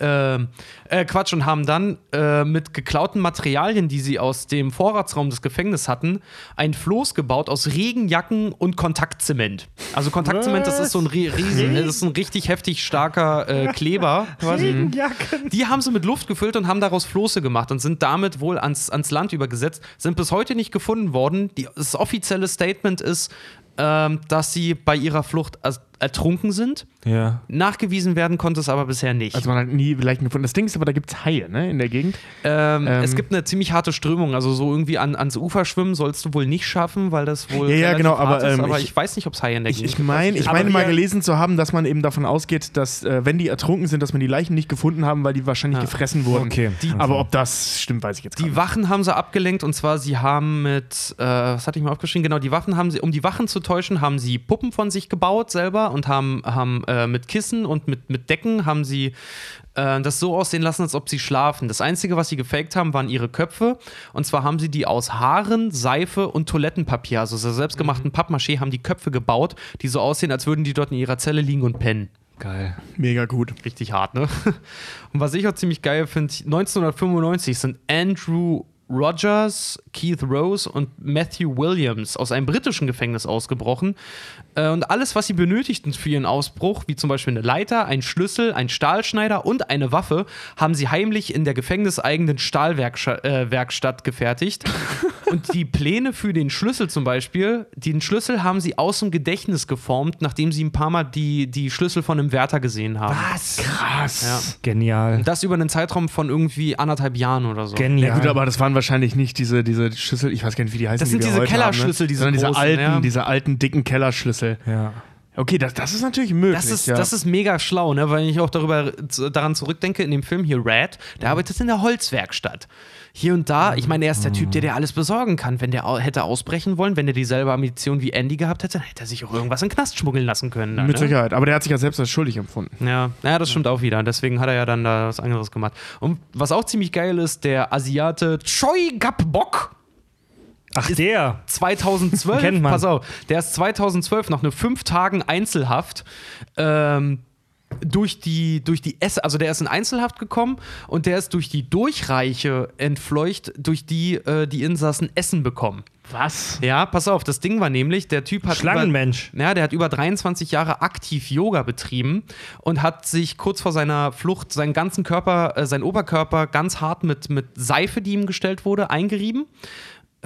[SPEAKER 4] äh, äh, Quatsch, und haben dann äh, mit geklauten Materialien, die sie aus dem Vorratsraum des Gefängnisses hatten, ein Floß gebaut aus Regenjacken und Kontaktzement. Also Kontaktzement, das ist so ein, ri- riesen, das ist ein richtig heftig starker äh, Kleber. quasi. Die haben sie mit Luft gefüllt und haben daraus Floße gemacht und sind damit wohl ans, ans Land übergesetzt, sind bis heute nicht gefunden worden. Die, das offizielle Statement ist, ähm, dass sie bei ihrer Flucht er ertrunken sind.
[SPEAKER 1] Ja.
[SPEAKER 4] Nachgewiesen werden konnte es aber bisher nicht.
[SPEAKER 3] Also man hat nie Leichen gefunden. Das Ding ist aber, da gibt es Haie, ne, in der Gegend.
[SPEAKER 4] ähm,
[SPEAKER 3] ähm,
[SPEAKER 4] es gibt eine ziemlich harte Strömung. Also so irgendwie an, ans Ufer schwimmen sollst du wohl nicht schaffen, weil das wohl.
[SPEAKER 3] Ja, ja, genau, aber, ähm,
[SPEAKER 4] aber
[SPEAKER 3] ich-
[SPEAKER 4] ich, weiß nicht, ob es Haie in der
[SPEAKER 3] Ich,
[SPEAKER 4] Gegend
[SPEAKER 3] ich
[SPEAKER 4] gibt.
[SPEAKER 3] meine, ich meine mal gelesen zu haben, dass man eben davon ausgeht, dass äh, wenn die ertrunken sind, dass man die Leichen nicht gefunden haben, weil die wahrscheinlich
[SPEAKER 4] Ja.
[SPEAKER 3] gefressen wurden.
[SPEAKER 1] Okay.
[SPEAKER 3] Die, aber ob das stimmt, weiß ich jetzt
[SPEAKER 4] Die
[SPEAKER 3] nicht.
[SPEAKER 4] Wachen haben sie abgelenkt und zwar sie haben mit, äh, was hatte ich mal aufgeschrieben? Genau, die Waffen haben sie, um die Wachen zu täuschen, haben sie Puppen von sich gebaut selber und haben, haben äh, mit Kissen und mit, mit Decken haben sie äh, das so aussehen lassen, als ob sie schlafen. Das Einzige, was sie gefaked haben, waren ihre Köpfe. Und zwar haben sie die aus Haaren, Seife und Toilettenpapier, also so selbstgemachten Pappmaché, haben die Köpfe gebaut, die so aussehen, als würden die dort in ihrer Zelle liegen und pennen.
[SPEAKER 1] Geil.
[SPEAKER 3] Mega gut.
[SPEAKER 4] Richtig hart, ne? Und was ich auch ziemlich geil finde, 1995 sind Andrew Rogers, Keith Rose und Matthew Williams aus einem britischen Gefängnis ausgebrochen. Äh, Und alles, was sie benötigten für ihren Ausbruch, wie zum Beispiel eine Leiter, ein Schlüssel, ein Stahlschneider und eine Waffe, haben sie heimlich in der gefängniseigenen Stahlwerkstatt äh, gefertigt. Und die Pläne für den Schlüssel zum Beispiel, den Schlüssel haben sie aus dem Gedächtnis geformt, nachdem sie ein paar Mal die, die Schlüssel von einem Wärter gesehen haben.
[SPEAKER 1] Was?
[SPEAKER 3] Krass.
[SPEAKER 4] Ja.
[SPEAKER 1] Genial.
[SPEAKER 4] Das über einen Zeitraum von irgendwie anderthalb Jahren oder so.
[SPEAKER 1] Genial.
[SPEAKER 3] Ja, gut, aber das waren wahrscheinlich nicht diese, diese Schlüssel, ich weiß gar nicht, wie die heißen.
[SPEAKER 4] Das sind
[SPEAKER 3] die wir
[SPEAKER 4] diese
[SPEAKER 3] heute
[SPEAKER 4] Kellerschlüssel,
[SPEAKER 3] haben, ne?
[SPEAKER 4] diese
[SPEAKER 3] Sondern diese
[SPEAKER 4] großen,
[SPEAKER 3] alten,
[SPEAKER 4] ja.
[SPEAKER 3] diese alten, dicken Kellerschlüssel.
[SPEAKER 1] Ja.
[SPEAKER 3] Okay, das, das ist natürlich möglich.
[SPEAKER 4] Das ist,
[SPEAKER 3] ja.
[SPEAKER 4] das ist mega schlau, ne? weil ich auch darüber, daran zurückdenke, in dem Film hier Red, der arbeitet in der Holzwerkstatt. Hier und da, ich meine, er ist der Typ, der dir alles besorgen kann. Wenn der hätte ausbrechen wollen, wenn der dieselbe Ambition wie Andy gehabt hätte, dann hätte er sich auch irgendwas in den Knast schmuggeln lassen können. Dann,
[SPEAKER 3] Mit
[SPEAKER 4] ne?
[SPEAKER 3] Sicherheit. Aber der hat sich ja selbst als schuldig empfunden.
[SPEAKER 4] Ja, ja, das stimmt auch wieder. Deswegen hat er ja dann da was anderes gemacht. Und was auch ziemlich geil ist, der Asiate Choi Gap-Bok
[SPEAKER 1] 'Ach, der.
[SPEAKER 4] 2012,
[SPEAKER 1] Kennt man.
[SPEAKER 4] pass auf, der ist 2012 nach nur fünf Tagen Einzelhaft ähm, durch die, durch die Ess also der ist in Einzelhaft gekommen und der ist durch die Durchreiche entfleucht, durch die äh, die Insassen Essen bekommen.
[SPEAKER 3] Was?
[SPEAKER 4] Ja, pass auf, das Ding war nämlich, der Typ hat
[SPEAKER 1] Schlangenmensch.
[SPEAKER 4] Über, ja, der hat über 23 Jahre aktiv Yoga betrieben und hat sich kurz vor seiner Flucht seinen ganzen Körper, äh, seinen Oberkörper ganz hart mit, mit Seife, die ihm gestellt wurde, eingerieben.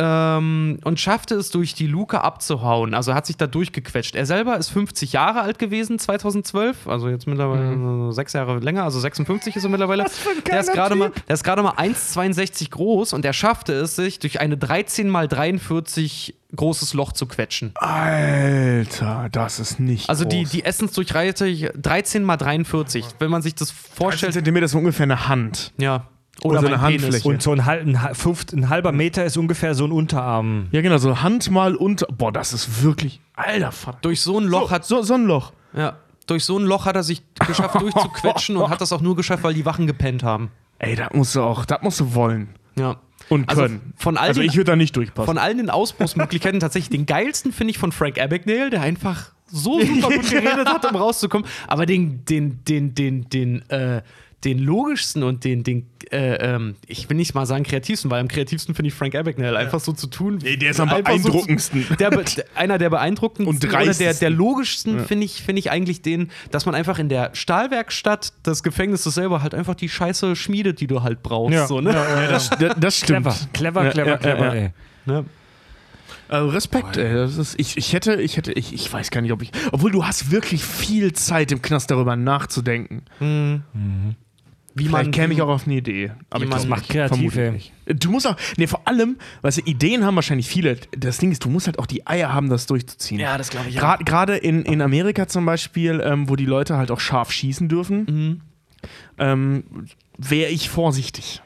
[SPEAKER 4] Ähm, und schaffte es durch die Luke abzuhauen. Also hat sich da durchgequetscht. Er selber ist 50 Jahre alt gewesen, 2012. Also jetzt mittlerweile äh, sechs Jahre länger, also 56 ist er mittlerweile. der ist gerade mal, der ist gerade mal 1,62 groß und er schaffte es, sich durch eine 13 mal 43 großes Loch zu quetschen.
[SPEAKER 3] Alter, das ist nicht.
[SPEAKER 4] Also die,
[SPEAKER 3] groß.
[SPEAKER 4] die Essensdurchreiche 13 mal 43. Wenn man sich das
[SPEAKER 3] 13
[SPEAKER 4] vorstellt.
[SPEAKER 3] Zentimeter ist ungefähr eine Hand.
[SPEAKER 4] Ja.
[SPEAKER 3] Oder so eine
[SPEAKER 4] Penis.
[SPEAKER 3] Handfläche.
[SPEAKER 1] Und so ein, halb, ein, fünft- ein halber Meter ist ungefähr so ein Unterarm.
[SPEAKER 3] Ja, genau, so Hand mal unter. Boah, das ist wirklich. Alter, Vater.
[SPEAKER 4] Durch so ein Loch hat
[SPEAKER 3] So, so ein Loch.
[SPEAKER 4] Ja. Durch so ein Loch hat er sich geschafft, durchzuquetschen und hat das auch nur geschafft, weil die Wachen gepennt haben.
[SPEAKER 3] Ey, das musst du auch, das musst du wollen.
[SPEAKER 4] Ja.
[SPEAKER 3] Und
[SPEAKER 4] Also
[SPEAKER 3] können.
[SPEAKER 4] von all
[SPEAKER 3] also
[SPEAKER 4] den-
[SPEAKER 3] ich würde da nicht durchpassen.
[SPEAKER 4] Von allen den Ausbruchsmöglichkeiten tatsächlich den geilsten finde ich von Frank Abagnale, der einfach so super gut geredet hat, um rauszukommen. Aber den, den, den, den, den, äh, den logischsten und den, den äh, ähm, ich will nicht mal sagen kreativsten, weil am kreativsten finde ich Frank Abagnale einfach so zu tun.
[SPEAKER 3] Nee, der ist am
[SPEAKER 4] einfach so zu-
[SPEAKER 3] beeindruckendsten.
[SPEAKER 4] der, einer der beeindruckendsten
[SPEAKER 3] Und
[SPEAKER 4] oder der, der logischsten finde ich, finde ich eigentlich den, dass man einfach in der Stahlwerkstatt des Gefängnisses selber halt einfach die Scheiße schmiedet, die du halt brauchst. So, ne?
[SPEAKER 3] Das, das, das stimmt.
[SPEAKER 1] Clever, clever,
[SPEAKER 3] Ja,
[SPEAKER 1] clever,
[SPEAKER 3] ja,
[SPEAKER 1] clever,
[SPEAKER 3] ja, ja.
[SPEAKER 4] Ne?
[SPEAKER 3] Also Respekt, ey. Das ist, ich, ich hätte, ich hätte, ich, ich weiß gar nicht, ob ich. Obwohl du hast wirklich viel Zeit im Knast darüber nachzudenken.
[SPEAKER 4] Wie
[SPEAKER 3] Vielleicht käme ich auch auf eine Idee. Aber ich
[SPEAKER 4] man-
[SPEAKER 3] glaub
[SPEAKER 1] macht
[SPEAKER 3] nicht.
[SPEAKER 1] kreativ,
[SPEAKER 3] Vermutlich
[SPEAKER 1] ey.
[SPEAKER 3] nicht. Du musst auch, nee, vor allem, weißt du, Ideen haben wahrscheinlich viele. Das Ding ist, du musst halt auch die Eier haben, das durchzuziehen.
[SPEAKER 4] Ja, das glaube ich auch.
[SPEAKER 3] Gra- Gerade in, in Amerika zum Beispiel, ähm, wo die Leute halt auch scharf schießen dürfen,
[SPEAKER 4] Mhm.
[SPEAKER 3] ähm, wäre ich vorsichtig.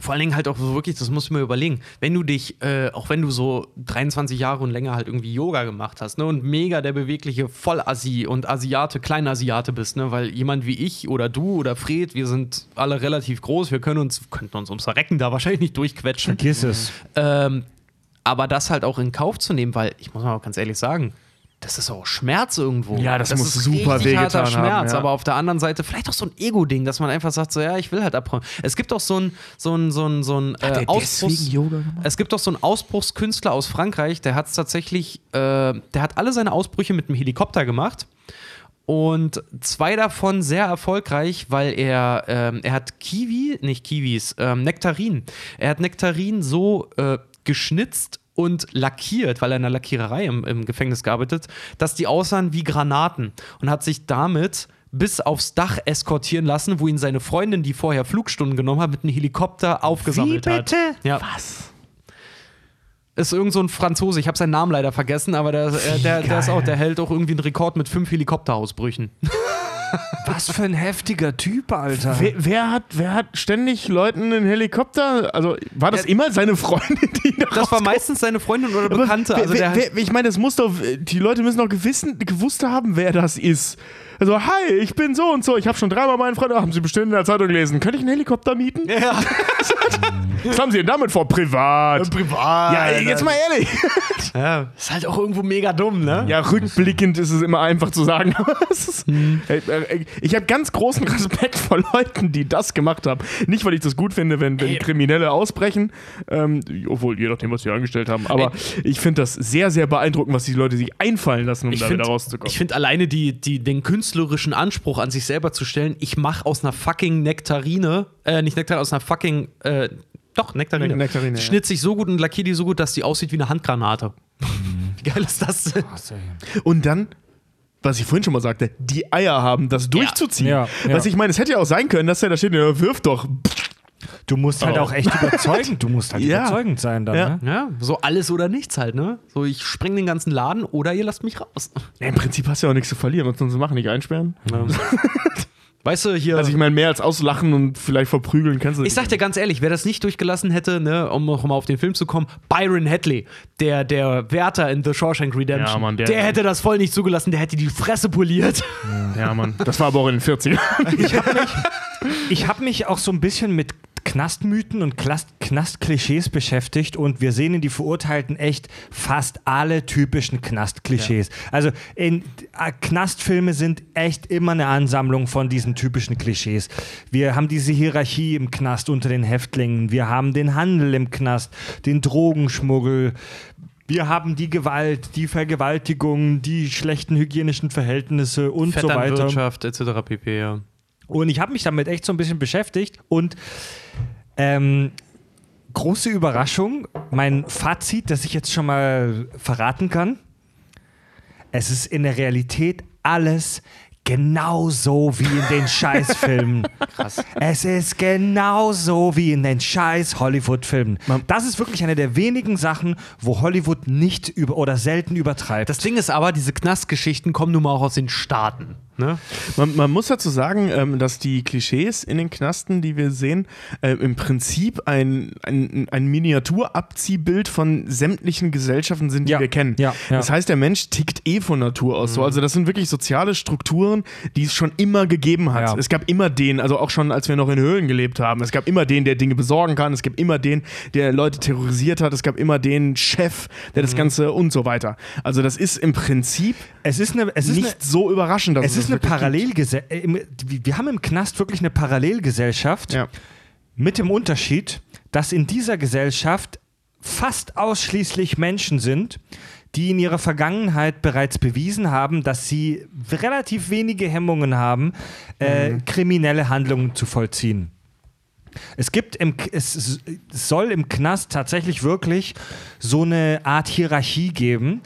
[SPEAKER 4] Vor allen Dingen halt auch so wirklich, das musst du mir überlegen, wenn du dich, äh, auch wenn du so 23 Jahre und länger halt irgendwie Yoga gemacht hast, ne, und mega der bewegliche Vollassi und Asiate, Kleinasiate bist, ne, weil jemand wie ich oder du oder Fred, wir sind alle relativ groß, wir können uns, könnten uns ums Verrecken da wahrscheinlich nicht durchquetschen.
[SPEAKER 1] Vergiss es.
[SPEAKER 4] Ähm, aber das halt auch in Kauf zu nehmen, weil ich muss mal ganz ehrlich sagen, das ist auch Schmerz irgendwo.
[SPEAKER 3] Ja, das muss
[SPEAKER 4] ist
[SPEAKER 3] super wehgetan haben,
[SPEAKER 4] Schmerz.
[SPEAKER 3] ja.
[SPEAKER 4] Aber auf der anderen Seite vielleicht auch so ein Ego-Ding, dass man einfach sagt, so ja, ich will halt abräumen. Es gibt auch so ein, so ein, so ein, so ein äh,
[SPEAKER 3] gemacht?
[SPEAKER 4] Es gibt auch so einen Ausbruchskünstler aus Frankreich, der hat es tatsächlich, äh, der hat alle seine Ausbrüche mit einem Helikopter gemacht. Und zwei davon sehr erfolgreich, weil er, ähm, er hat Kiwi, nicht Kiwis, ähm, Nektarinen. Er hat Nektarinen so äh, geschnitzt und lackiert, weil er in der Lackiererei im, im Gefängnis gearbeitet, dass die aussahen wie Granaten und hat sich damit bis aufs Dach eskortieren lassen, wo ihn seine Freundin, die vorher Flugstunden genommen hat, mit einem Helikopter aufgesammelt hat. Ja. Was? Ist irgend so ein Franzose, ich habe seinen Namen leider vergessen, aber der, äh, der, der, ist auch, der hält auch irgendwie einen Rekord mit fünf Helikopterausbrüchen.
[SPEAKER 1] Was für ein heftiger Typ, Alter.
[SPEAKER 3] Wer, wer, hat, wer hat ständig Leuten einen Helikopter? Also war das immer seine Freundin, die da
[SPEAKER 4] Das war meistens seine Freundin oder
[SPEAKER 3] Aber
[SPEAKER 4] Bekannte. Also
[SPEAKER 3] wer, wer, ich meine, das muss doch, die Leute müssen doch gewissen, gewusst haben, wer das ist. Also, hi, ich bin so und so, ich habe schon dreimal meinen Freund, haben Sie bestimmt in der Zeitung gelesen, könnte ich einen Helikopter mieten?
[SPEAKER 4] ja.
[SPEAKER 3] Was haben Sie denn damit vor? Privat.
[SPEAKER 4] privat.
[SPEAKER 3] Ja, jetzt mal ehrlich.
[SPEAKER 4] Ja, ist halt auch irgendwo mega dumm, ne?
[SPEAKER 3] Ja, rückblickend ist es immer einfach zu sagen. ist- Ey, äh, Ich habe ganz großen Respekt vor Leuten, die das gemacht haben. Nicht, weil ich das gut finde, wenn, wenn
[SPEAKER 4] Ey.
[SPEAKER 3] Kriminelle ausbrechen, ähm, obwohl je nachdem, was sie angestellt haben. Aber ich finde das sehr, sehr beeindruckend, was die Leute sich einfallen lassen, um
[SPEAKER 4] Ich
[SPEAKER 3] da
[SPEAKER 4] find-
[SPEAKER 3] wieder rauszukommen.
[SPEAKER 4] Ich finde alleine die, die, den künstlerischen Anspruch an sich selber zu stellen, ich mache aus einer fucking Nektarine, äh, nicht Nektarine, aus einer fucking, äh, doch, Nektarine.
[SPEAKER 3] Ne- Nektarine, ja.
[SPEAKER 4] Schnitze ich so gut und lackiere die so gut, dass die aussieht wie eine Handgranate. Wie geil ist das denn?
[SPEAKER 3] Und dann, was ich vorhin schon mal sagte, die Eier haben, das durchzuziehen.
[SPEAKER 1] Ja, ja.
[SPEAKER 3] Was ich meine, es hätte ja auch sein können, dass der da steht, ja, wirf doch.
[SPEAKER 1] Du musst halt
[SPEAKER 3] Oh.
[SPEAKER 1] auch echt überzeugend, du musst halt
[SPEAKER 3] Ja.
[SPEAKER 1] überzeugend sein dann,
[SPEAKER 3] Ja.
[SPEAKER 1] ne?
[SPEAKER 4] Ja, so alles oder nichts halt, ne? So, ich spreng den ganzen Laden oder ihr lasst mich raus.
[SPEAKER 3] Ja, Im Prinzip hast du ja auch nichts zu verlieren, was sonst machen, nicht einsperren.
[SPEAKER 4] Weißt du, hier.
[SPEAKER 3] Also ich meine, mehr als auslachen und vielleicht verprügeln kannst du
[SPEAKER 4] Ich sag dir ganz ehrlich, wer das nicht durchgelassen hätte, ne, um noch mal auf den Film zu kommen, Byron Hadley, der, der Wärter in The Shawshank Redemption,
[SPEAKER 3] Ja, Mann, der-
[SPEAKER 4] der, hätte das voll nicht zugelassen, der hätte die Fresse poliert.
[SPEAKER 3] Ja, Mann. Das war aber auch in den 40ern.
[SPEAKER 1] Ich habe mich auch so ein bisschen mit Knastmythen und Knast- Knastklischees beschäftigt und wir sehen in die Verurteilten echt fast alle typischen Knastklischees. Also in äh, Knastfilme sind echt immer eine Ansammlung von diesen typischen Klischees. Wir haben diese Hierarchie im Knast unter den Häftlingen, wir haben den Handel im Knast, den Drogenschmuggel, wir haben die Gewalt, die Vergewaltigung, die schlechten hygienischen Verhältnisse und so weiter.
[SPEAKER 4] Wirtschaft etc. pp. Ja.
[SPEAKER 1] Und ich habe mich damit echt so ein bisschen beschäftigt und ähm, große Überraschung, mein Fazit, das ich jetzt schon mal verraten kann, es ist in der Realität alles genauso wie in den Scheißfilmen. Krass. Es ist genauso wie in den scheiß Hollywood-Filmen. Das ist wirklich eine der wenigen Sachen, wo Hollywood nicht über oder selten übertreibt.
[SPEAKER 4] Das Ding ist aber, diese Knastgeschichten kommen nun mal auch aus den Staaten. Ne?
[SPEAKER 3] Man, man, muss dazu sagen, ähm, dass die Klischees in den Knasten, die wir sehen, äh, im Prinzip ein, ein, ein Miniaturabziehbild von sämtlichen Gesellschaften sind, die
[SPEAKER 1] Ja,
[SPEAKER 3] wir kennen.
[SPEAKER 1] ja, ja.
[SPEAKER 3] Das heißt, der Mensch tickt eh von Natur aus so. Also das sind wirklich soziale Strukturen, die es schon immer gegeben hat. Es gab immer den, also auch schon als wir noch in Höhlen gelebt haben, es gab immer den, der Dinge besorgen kann, es gab immer den, der Leute terrorisiert hat, es gab immer den Chef, der
[SPEAKER 1] Mhm.
[SPEAKER 3] das Ganze und so weiter. Also das ist im Prinzip
[SPEAKER 1] Es ist eine, es ist
[SPEAKER 3] nicht
[SPEAKER 1] eine,
[SPEAKER 3] so überraschend, dass
[SPEAKER 1] es ist eine. Parallelgesellschaft. Wir haben im Knast wirklich eine Parallelgesellschaft.
[SPEAKER 3] Ja.
[SPEAKER 1] Mit dem Unterschied, dass in dieser Gesellschaft fast ausschließlich Menschen sind, die in ihrer Vergangenheit bereits bewiesen haben, dass sie relativ wenige Hemmungen haben, äh, kriminelle Handlungen zu vollziehen. Es gibt im, es soll im Knast tatsächlich wirklich so eine Art Hierarchie geben,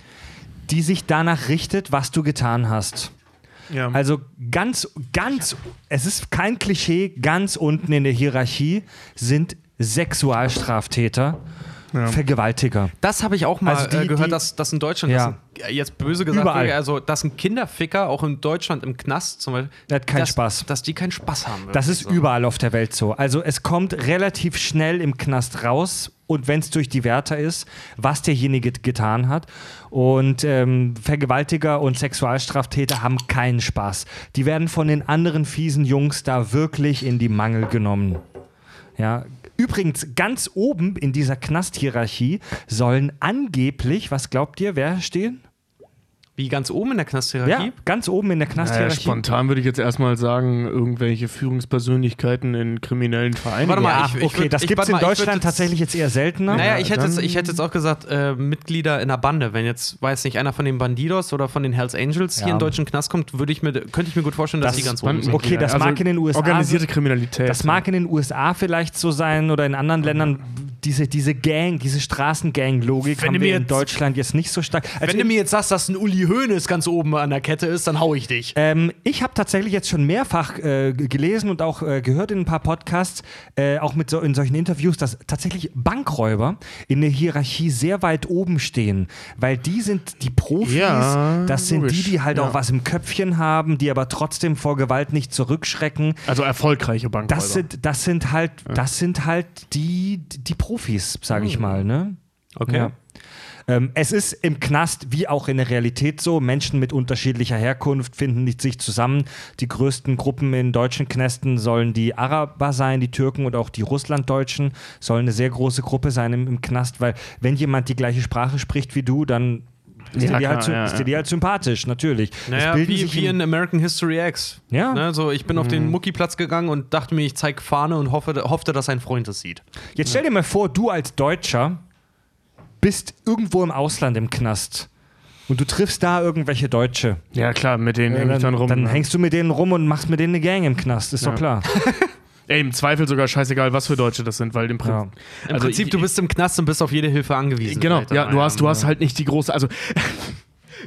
[SPEAKER 1] die sich danach richtet, was du getan hast.
[SPEAKER 3] Ja.
[SPEAKER 1] Also ganz, ganz, es ist kein Klischee, ganz unten in der Hierarchie sind Sexualstraftäter, Vergewaltiger.
[SPEAKER 4] Das habe ich auch mal
[SPEAKER 1] Also die-
[SPEAKER 4] äh, gehört,
[SPEAKER 1] die-
[SPEAKER 4] dass, dass in Deutschland,
[SPEAKER 1] Ja.
[SPEAKER 4] das ein, jetzt böse gesagt,
[SPEAKER 1] Überall.
[SPEAKER 4] also dass ein Kinderficker auch in Deutschland im Knast zum Beispiel,
[SPEAKER 1] Der hat keinen
[SPEAKER 4] dass,
[SPEAKER 1] Spaß.
[SPEAKER 4] dass die keinen Spaß haben.
[SPEAKER 1] Das ist
[SPEAKER 4] so.
[SPEAKER 1] überall auf der Welt so. Also es kommt relativ schnell im Knast raus und wenn es durch die Wärter ist, was derjenige getan hat. Und ähm, Vergewaltiger und Sexualstraftäter haben keinen Spaß. Die werden von den anderen fiesen Jungs da wirklich in die Mangel genommen. Ja. Übrigens, ganz oben in dieser Knasthierarchie sollen angeblich, was glaubt ihr, wer stehen?
[SPEAKER 4] Wie ganz oben in der Knasthierarchie?
[SPEAKER 1] Ja, ganz oben in der
[SPEAKER 3] Naja,
[SPEAKER 1] Knasthierarchie.
[SPEAKER 3] spontan würde ich jetzt erstmal sagen, irgendwelche Führungspersönlichkeiten in kriminellen Vereinen.
[SPEAKER 4] Warte mal,
[SPEAKER 1] Ja,
[SPEAKER 4] ich- ich
[SPEAKER 1] okay,
[SPEAKER 4] würd-
[SPEAKER 1] das gibt es in
[SPEAKER 4] mal,
[SPEAKER 1] Deutschland tatsächlich jetzt eher seltener.
[SPEAKER 4] Naja, ich hätte, jetzt, ich hätte jetzt auch gesagt, äh, Mitglieder in einer Bande. Wenn jetzt, weiß nicht, einer von den Bandidos oder von den Hells Angels hier
[SPEAKER 1] Ja.
[SPEAKER 4] in den deutschen Knast kommt, würde ich mir, könnte ich mir gut vorstellen, dass
[SPEAKER 1] Das
[SPEAKER 4] die ganz oben sind.
[SPEAKER 1] Okay, das
[SPEAKER 3] Also
[SPEAKER 1] mag in den USA
[SPEAKER 3] Organisierte Kriminalität.
[SPEAKER 1] Das mag in den USA vielleicht so sein oder in anderen Ländern. Diese, diese Gang, diese Straßengang-Logik haben wir
[SPEAKER 4] mir
[SPEAKER 1] in
[SPEAKER 4] jetzt-
[SPEAKER 1] Deutschland jetzt nicht so stark. Also
[SPEAKER 4] Wenn du mir jetzt sagst, dass ein Uli Hoeneß ganz oben an der Kette ist, dann hau ich dich.
[SPEAKER 1] ähm, ich habe tatsächlich jetzt schon mehrfach äh, gelesen und auch äh, gehört in ein paar Podcasts, äh, auch mit so, in solchen Interviews, dass tatsächlich Bankräuber in der Hierarchie sehr weit oben stehen, weil die sind die Profis,
[SPEAKER 3] Ja,
[SPEAKER 1] das sind
[SPEAKER 3] logisch,
[SPEAKER 1] die, die halt
[SPEAKER 3] ja.
[SPEAKER 1] auch was im Köpfchen haben, die aber trotzdem vor Gewalt nicht zurückschrecken.
[SPEAKER 3] also erfolgreiche Bankräuber.
[SPEAKER 1] Das sind, das sind halt, das sind halt die, die Profis, sage ich mal, ne?
[SPEAKER 4] Okay.
[SPEAKER 1] Ja. Ähm, es ist im Knast wie auch in der Realität so. Menschen mit unterschiedlicher Herkunft finden nicht sich zusammen. Die größten Gruppen in deutschen Knästen sollen die Araber sein, die Türken und auch die Russlanddeutschen sollen eine sehr große Gruppe sein im, im Knast, weil wenn jemand die gleiche Sprache spricht wie du, dann ist,
[SPEAKER 3] Ja,
[SPEAKER 1] dir, die
[SPEAKER 3] klar,
[SPEAKER 1] halt,
[SPEAKER 3] ja,
[SPEAKER 1] ist dir
[SPEAKER 3] ja.
[SPEAKER 1] die halt sympathisch, natürlich.
[SPEAKER 4] Naja, wie,
[SPEAKER 1] sich
[SPEAKER 4] wie
[SPEAKER 1] in-
[SPEAKER 4] American History X.
[SPEAKER 1] Ja.
[SPEAKER 4] Ne, so, ich bin auf den Muckiplatz gegangen und dachte mir, ich zeig Fahne und hoffe, hoffte, dass ein Freund es sieht.
[SPEAKER 1] Jetzt stell dir mal vor, du als Deutscher bist irgendwo im Ausland im Knast und du triffst da irgendwelche Deutsche.
[SPEAKER 3] ja, klar, mit denen häng ich dann rum.
[SPEAKER 1] dann
[SPEAKER 3] ne?
[SPEAKER 1] hängst du mit denen rum und machst mit denen eine Gang im Knast, ist doch klar.
[SPEAKER 3] Ey, im Zweifel sogar scheißegal, was für Deutsche das sind, weil im
[SPEAKER 1] Ja.
[SPEAKER 3] Prinzip.
[SPEAKER 4] Im
[SPEAKER 3] Also
[SPEAKER 4] Prinzip,
[SPEAKER 3] ich-
[SPEAKER 4] du bist im Knast und bist auf jede Hilfe angewiesen.
[SPEAKER 3] Genau,
[SPEAKER 4] Alter.
[SPEAKER 3] ja, du hast, du hast halt nicht die große, also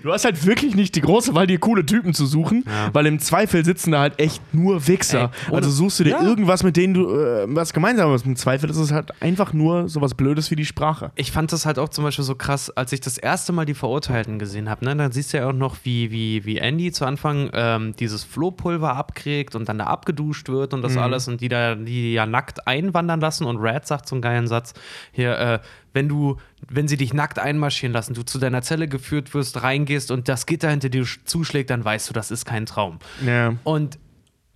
[SPEAKER 3] du hast halt wirklich nicht die große, weil dir coole Typen zu suchen, weil im Zweifel sitzen da halt echt nur Wichser.
[SPEAKER 4] Ey,
[SPEAKER 3] also suchst du dir
[SPEAKER 1] Ja.
[SPEAKER 3] irgendwas, mit denen du äh, was gemeinsam hast. Im Zweifel ist es halt einfach nur sowas Blödes wie die Sprache.
[SPEAKER 4] Ich fand das halt auch zum Beispiel so krass, als ich das erste Mal die Verurteilten gesehen habe. Ne? Dann siehst du ja auch noch, wie, wie, wie Andy zu Anfang ähm, dieses Flohpulver abkriegt und dann da abgeduscht wird und das alles und die da die ja nackt einwandern lassen. Und Red sagt so einen geilen Satz: Hier, äh, wenn du, wenn sie dich nackt einmarschieren lassen, du zu deiner Zelle geführt wirst, reingehst und das Gitter hinter dir zuschlägt, dann weißt du, das ist kein Traum.
[SPEAKER 3] Ja.
[SPEAKER 4] Und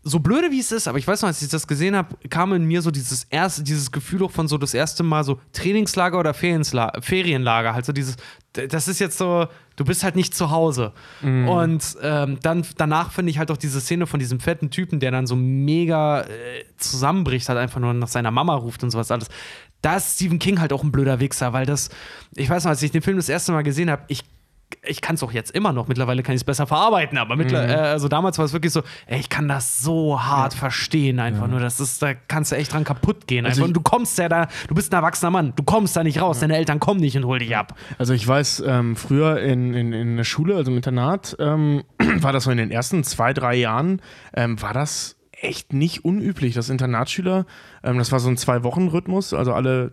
[SPEAKER 4] so blöde wie es ist, aber ich weiß noch, als ich das gesehen habe, kam in mir so dieses erste, dieses Gefühl auch von so das erste Mal so Trainingslager oder Feriensla Ferienlager. Halt so dieses, das ist jetzt so, du bist halt nicht zu Hause. Und ähm, dann danach finde ich halt auch diese Szene von diesem fetten Typen, der dann so mega äh, zusammenbricht, halt einfach nur nach seiner Mama ruft und sowas alles. Da ist Stephen King halt auch ein blöder Wichser, weil das, ich weiß noch, als ich den Film das erste Mal gesehen habe, ich ich kann es auch jetzt immer noch. Mittlerweile kann ich es besser verarbeiten, aber mittler, äh, also damals war es wirklich so, ey, ich kann das so hart verstehen, einfach nur. Das ist, da kannst du echt dran kaputt gehen. Einfach.
[SPEAKER 3] ich-
[SPEAKER 4] und du kommst ja da, du bist ein erwachsener Mann, du kommst da nicht raus, deine Eltern kommen nicht und hol dich ab.
[SPEAKER 3] Also ich weiß, ähm, früher in, in, in der Schule, also im Internat, ähm, war das so in den ersten zwei, drei Jahren, ähm, war das echt nicht unüblich, dass Internatsschüler, ähm, das war so ein Zwei-Wochen-Rhythmus, also alle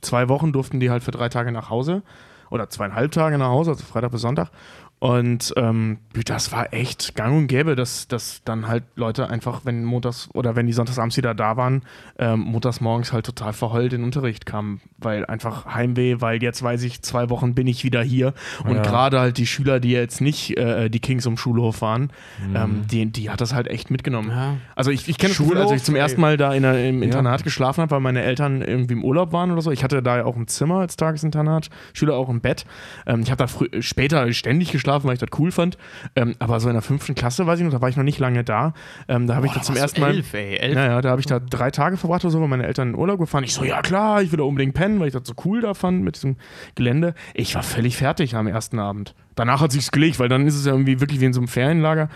[SPEAKER 3] zwei Wochen durften die halt für drei Tage nach Hause oder zweieinhalb Tage nach Hause, also Freitag bis Sonntag. Und ähm, das war echt gang und gäbe, dass, dass dann halt Leute einfach, wenn montags oder wenn die sonntagsabends wieder da waren, ähm, montags morgens halt total verheult in den Unterricht kamen, weil einfach Heimweh, weil jetzt weiß ich, zwei Wochen bin ich wieder hier. Und
[SPEAKER 1] Ja.
[SPEAKER 3] gerade halt die Schüler, die jetzt nicht äh, die Kings um Schulhof waren, ähm, die, die hat das halt echt mitgenommen.
[SPEAKER 4] Ja.
[SPEAKER 3] Also ich, ich kenne das Gefühl, als ich zum ersten Mal da in der, im Internat geschlafen habe, weil meine Eltern irgendwie im Urlaub waren oder so. Ich hatte da ja auch ein Zimmer als Tagesinternat, Schüler auch im Bett. Ähm, ich habe da später ständig geschlafen, weil ich das cool fand. Ähm, aber so in der fünften Klasse, weiß ich noch, da war ich noch nicht lange da. Ähm, da habe ich da zum ersten Mal.
[SPEAKER 4] Elf, ey, elf.
[SPEAKER 3] Naja, da habe ich da drei Tage verbracht oder so, weil meine Eltern in Urlaub gefahren. Ich so, ja klar, ich will da unbedingt pennen, weil ich das so cool da fand mit diesem Gelände. Ich war völlig fertig am ersten Abend. Danach hat sich's gelegt, weil dann ist es ja irgendwie wirklich wie in so einem Ferienlager.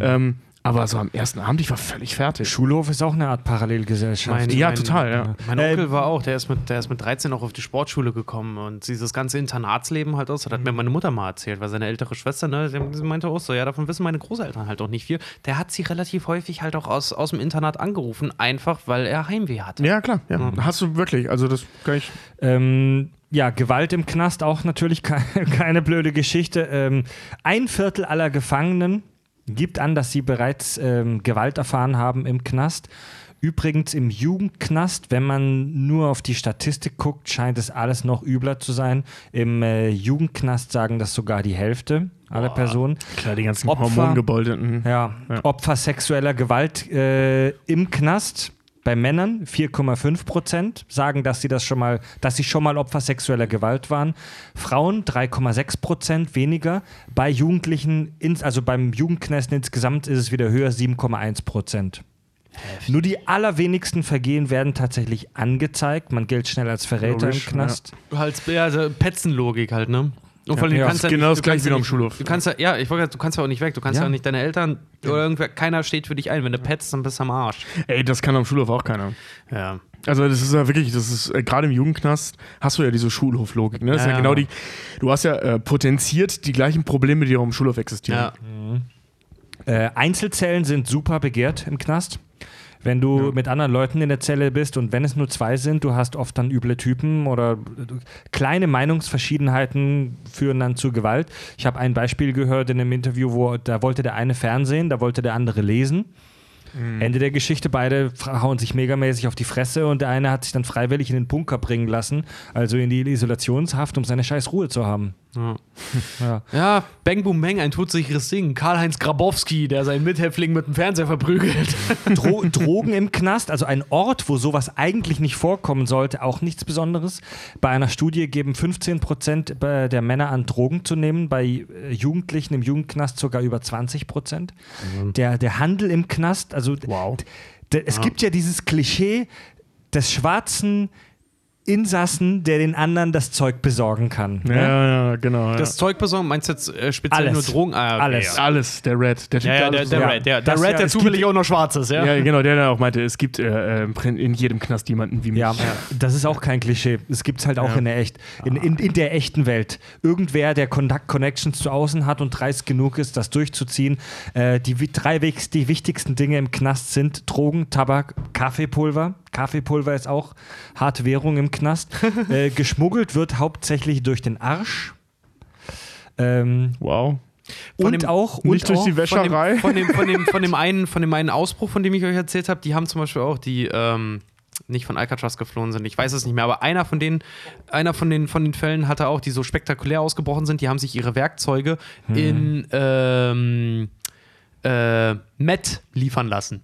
[SPEAKER 3] Ähm, aber so am ersten Abend, ich war völlig fertig.
[SPEAKER 1] Schulhof ist auch eine Art Parallelgesellschaft.
[SPEAKER 4] Mein-
[SPEAKER 3] Ja,
[SPEAKER 4] mein-
[SPEAKER 3] total, ja.
[SPEAKER 4] Mein
[SPEAKER 1] Äh,
[SPEAKER 4] Onkel war auch, der ist, mit, der ist mit 13 auch auf die Sportschule gekommen und dieses ganze Internatsleben halt aus, das hat mir meine Mutter mal erzählt, weil seine ältere Schwester, ne, sie meinte auch so, ja, davon wissen meine Großeltern halt auch nicht viel. Der hat sie relativ häufig halt auch aus, aus dem Internat angerufen, einfach weil er Heimweh hatte.
[SPEAKER 3] Ja, klar, ja. Hast du wirklich, also das kann ich.
[SPEAKER 1] Ähm, ja, Gewalt im Knast auch natürlich keine, keine blöde Geschichte. Ähm, ein Viertel aller Gefangenen gibt an, dass sie bereits ähm, Gewalt erfahren haben im Knast. Übrigens im Jugendknast, wenn man nur auf die Statistik guckt, scheint es alles noch übler zu sein. Im äh, Jugendknast sagen das sogar die Hälfte aller Personen.
[SPEAKER 3] Klar, die ganzen
[SPEAKER 1] Opfer.
[SPEAKER 3] Hormongebeuteten.
[SPEAKER 1] Ja,
[SPEAKER 3] Ja.
[SPEAKER 1] Opfer sexueller Gewalt äh, im Knast. Bei Männern 4,5 Prozent sagen, dass sie das schon mal, dass sie schon mal Opfer sexueller Gewalt waren. Frauen 3,6 Prozent weniger. Bei Jugendlichen, ins, also beim Jugendknast insgesamt ist es wieder höher, 7,1 Prozent. Nur die allerwenigsten Vergehen werden tatsächlich angezeigt. Man gilt schnell als Verräter
[SPEAKER 3] Logisch,
[SPEAKER 1] im Knast.
[SPEAKER 4] Halt, ja, also Petzenlogik halt, ne? Und vor allem, du
[SPEAKER 1] Ja,
[SPEAKER 4] kannst
[SPEAKER 3] ist
[SPEAKER 4] ja
[SPEAKER 3] genau
[SPEAKER 4] nicht,
[SPEAKER 3] das
[SPEAKER 4] du kannst
[SPEAKER 3] gleiche wie am Schulhof.
[SPEAKER 4] Du kannst ja, ja, ich wollte, du kannst ja auch nicht weg. Du kannst ja,
[SPEAKER 1] Ja.
[SPEAKER 4] auch nicht deine Eltern oder irgendwer, keiner steht für dich ein. Wenn du petzt, dann bist du am Arsch.
[SPEAKER 3] Ey, das kann am Schulhof auch keiner.
[SPEAKER 4] Ja.
[SPEAKER 3] Also das ist ja wirklich, das ist äh, gerade im Jugendknast hast du ja diese Schulhoflogik. Ne? Das ist ja genau die. Du hast ja äh, potenziert die gleichen Probleme, die auch im Schulhof existieren.
[SPEAKER 4] ja.
[SPEAKER 1] Äh, Einzelzellen sind super begehrt im Knast. Wenn du mit anderen Leuten in der Zelle bist und wenn es nur zwei sind, du hast oft dann üble Typen oder äh, kleine Meinungsverschiedenheiten führen dann zu Gewalt. Ich habe ein Beispiel gehört in einem Interview, wo da wollte der eine Fernsehen, da wollte der andere lesen. Ende der Geschichte, beide hauen sich megamäßig auf die Fresse und der eine hat sich dann freiwillig in den Bunker bringen lassen, also in die Isolationshaft, um seine scheiß Ruhe zu haben.
[SPEAKER 4] Ja.
[SPEAKER 1] Ja.
[SPEAKER 4] Ja, Bang Boom Bang, ein todsicheres Ding. Karl-Heinz Grabowski, der seinen Mithäftling mit dem Fernseher verprügelt.
[SPEAKER 1] Dro Drogen im Knast, also ein Ort, wo sowas eigentlich nicht vorkommen sollte, auch nichts Besonderes. Bei einer Studie geben 15 Prozent der Männer an, Drogen zu nehmen, bei äh, Jugendlichen im Jugendknast sogar über 20 Prozent. Der, der Handel im Knast, also
[SPEAKER 3] Wow.
[SPEAKER 1] es gibt ja dieses Klischee des schwarzen Insassen, der den anderen das Zeug besorgen kann.
[SPEAKER 3] Ja,
[SPEAKER 1] ne?
[SPEAKER 3] ja, genau.
[SPEAKER 4] Das
[SPEAKER 3] ja.
[SPEAKER 4] Zeug besorgen, meinst du jetzt äh, speziell
[SPEAKER 1] Alles.
[SPEAKER 4] nur Drogen? Ah, okay,
[SPEAKER 1] Alles.
[SPEAKER 4] Ja,
[SPEAKER 3] Alles, der Red. Der
[SPEAKER 4] ja, ja der, der
[SPEAKER 1] Ja,
[SPEAKER 4] Red, der, der, Red,
[SPEAKER 1] ja,
[SPEAKER 4] der zufällig auch noch schwarz ist, ja?
[SPEAKER 3] Ja, genau, der dann auch meinte, es gibt äh, äh, in jedem Knast jemanden wie mich.
[SPEAKER 1] Ja, das ist auch kein Klischee. Es gibt es halt auch
[SPEAKER 3] Ja.
[SPEAKER 1] in, der echt, in, in, in der echten Welt. Irgendwer, der Kontakt Connections zu außen hat und dreist genug ist, das durchzuziehen. Äh, die drei die wichtigsten Dinge im Knast sind Drogen, Tabak, Kaffeepulver. Kaffeepulver ist auch harte Währung im Knast. äh, geschmuggelt wird hauptsächlich durch den Arsch. Ähm,
[SPEAKER 3] Wow.
[SPEAKER 4] Von
[SPEAKER 1] und
[SPEAKER 4] dem-
[SPEAKER 1] auch
[SPEAKER 3] Nicht
[SPEAKER 1] und
[SPEAKER 3] durch
[SPEAKER 1] auch,
[SPEAKER 3] die Wäscherei.
[SPEAKER 4] Von dem, von, dem, von, dem, von, dem einen, von dem einen Ausbruch, von dem ich euch erzählt habe, die haben zum Beispiel auch die, ähm, nicht von Alcatraz geflohen sind, ich weiß es nicht mehr, aber einer von denen, einer von den, von den Fällen hatte auch, die so spektakulär ausgebrochen sind, die haben sich ihre Werkzeuge in ähm, äh, Met liefern lassen.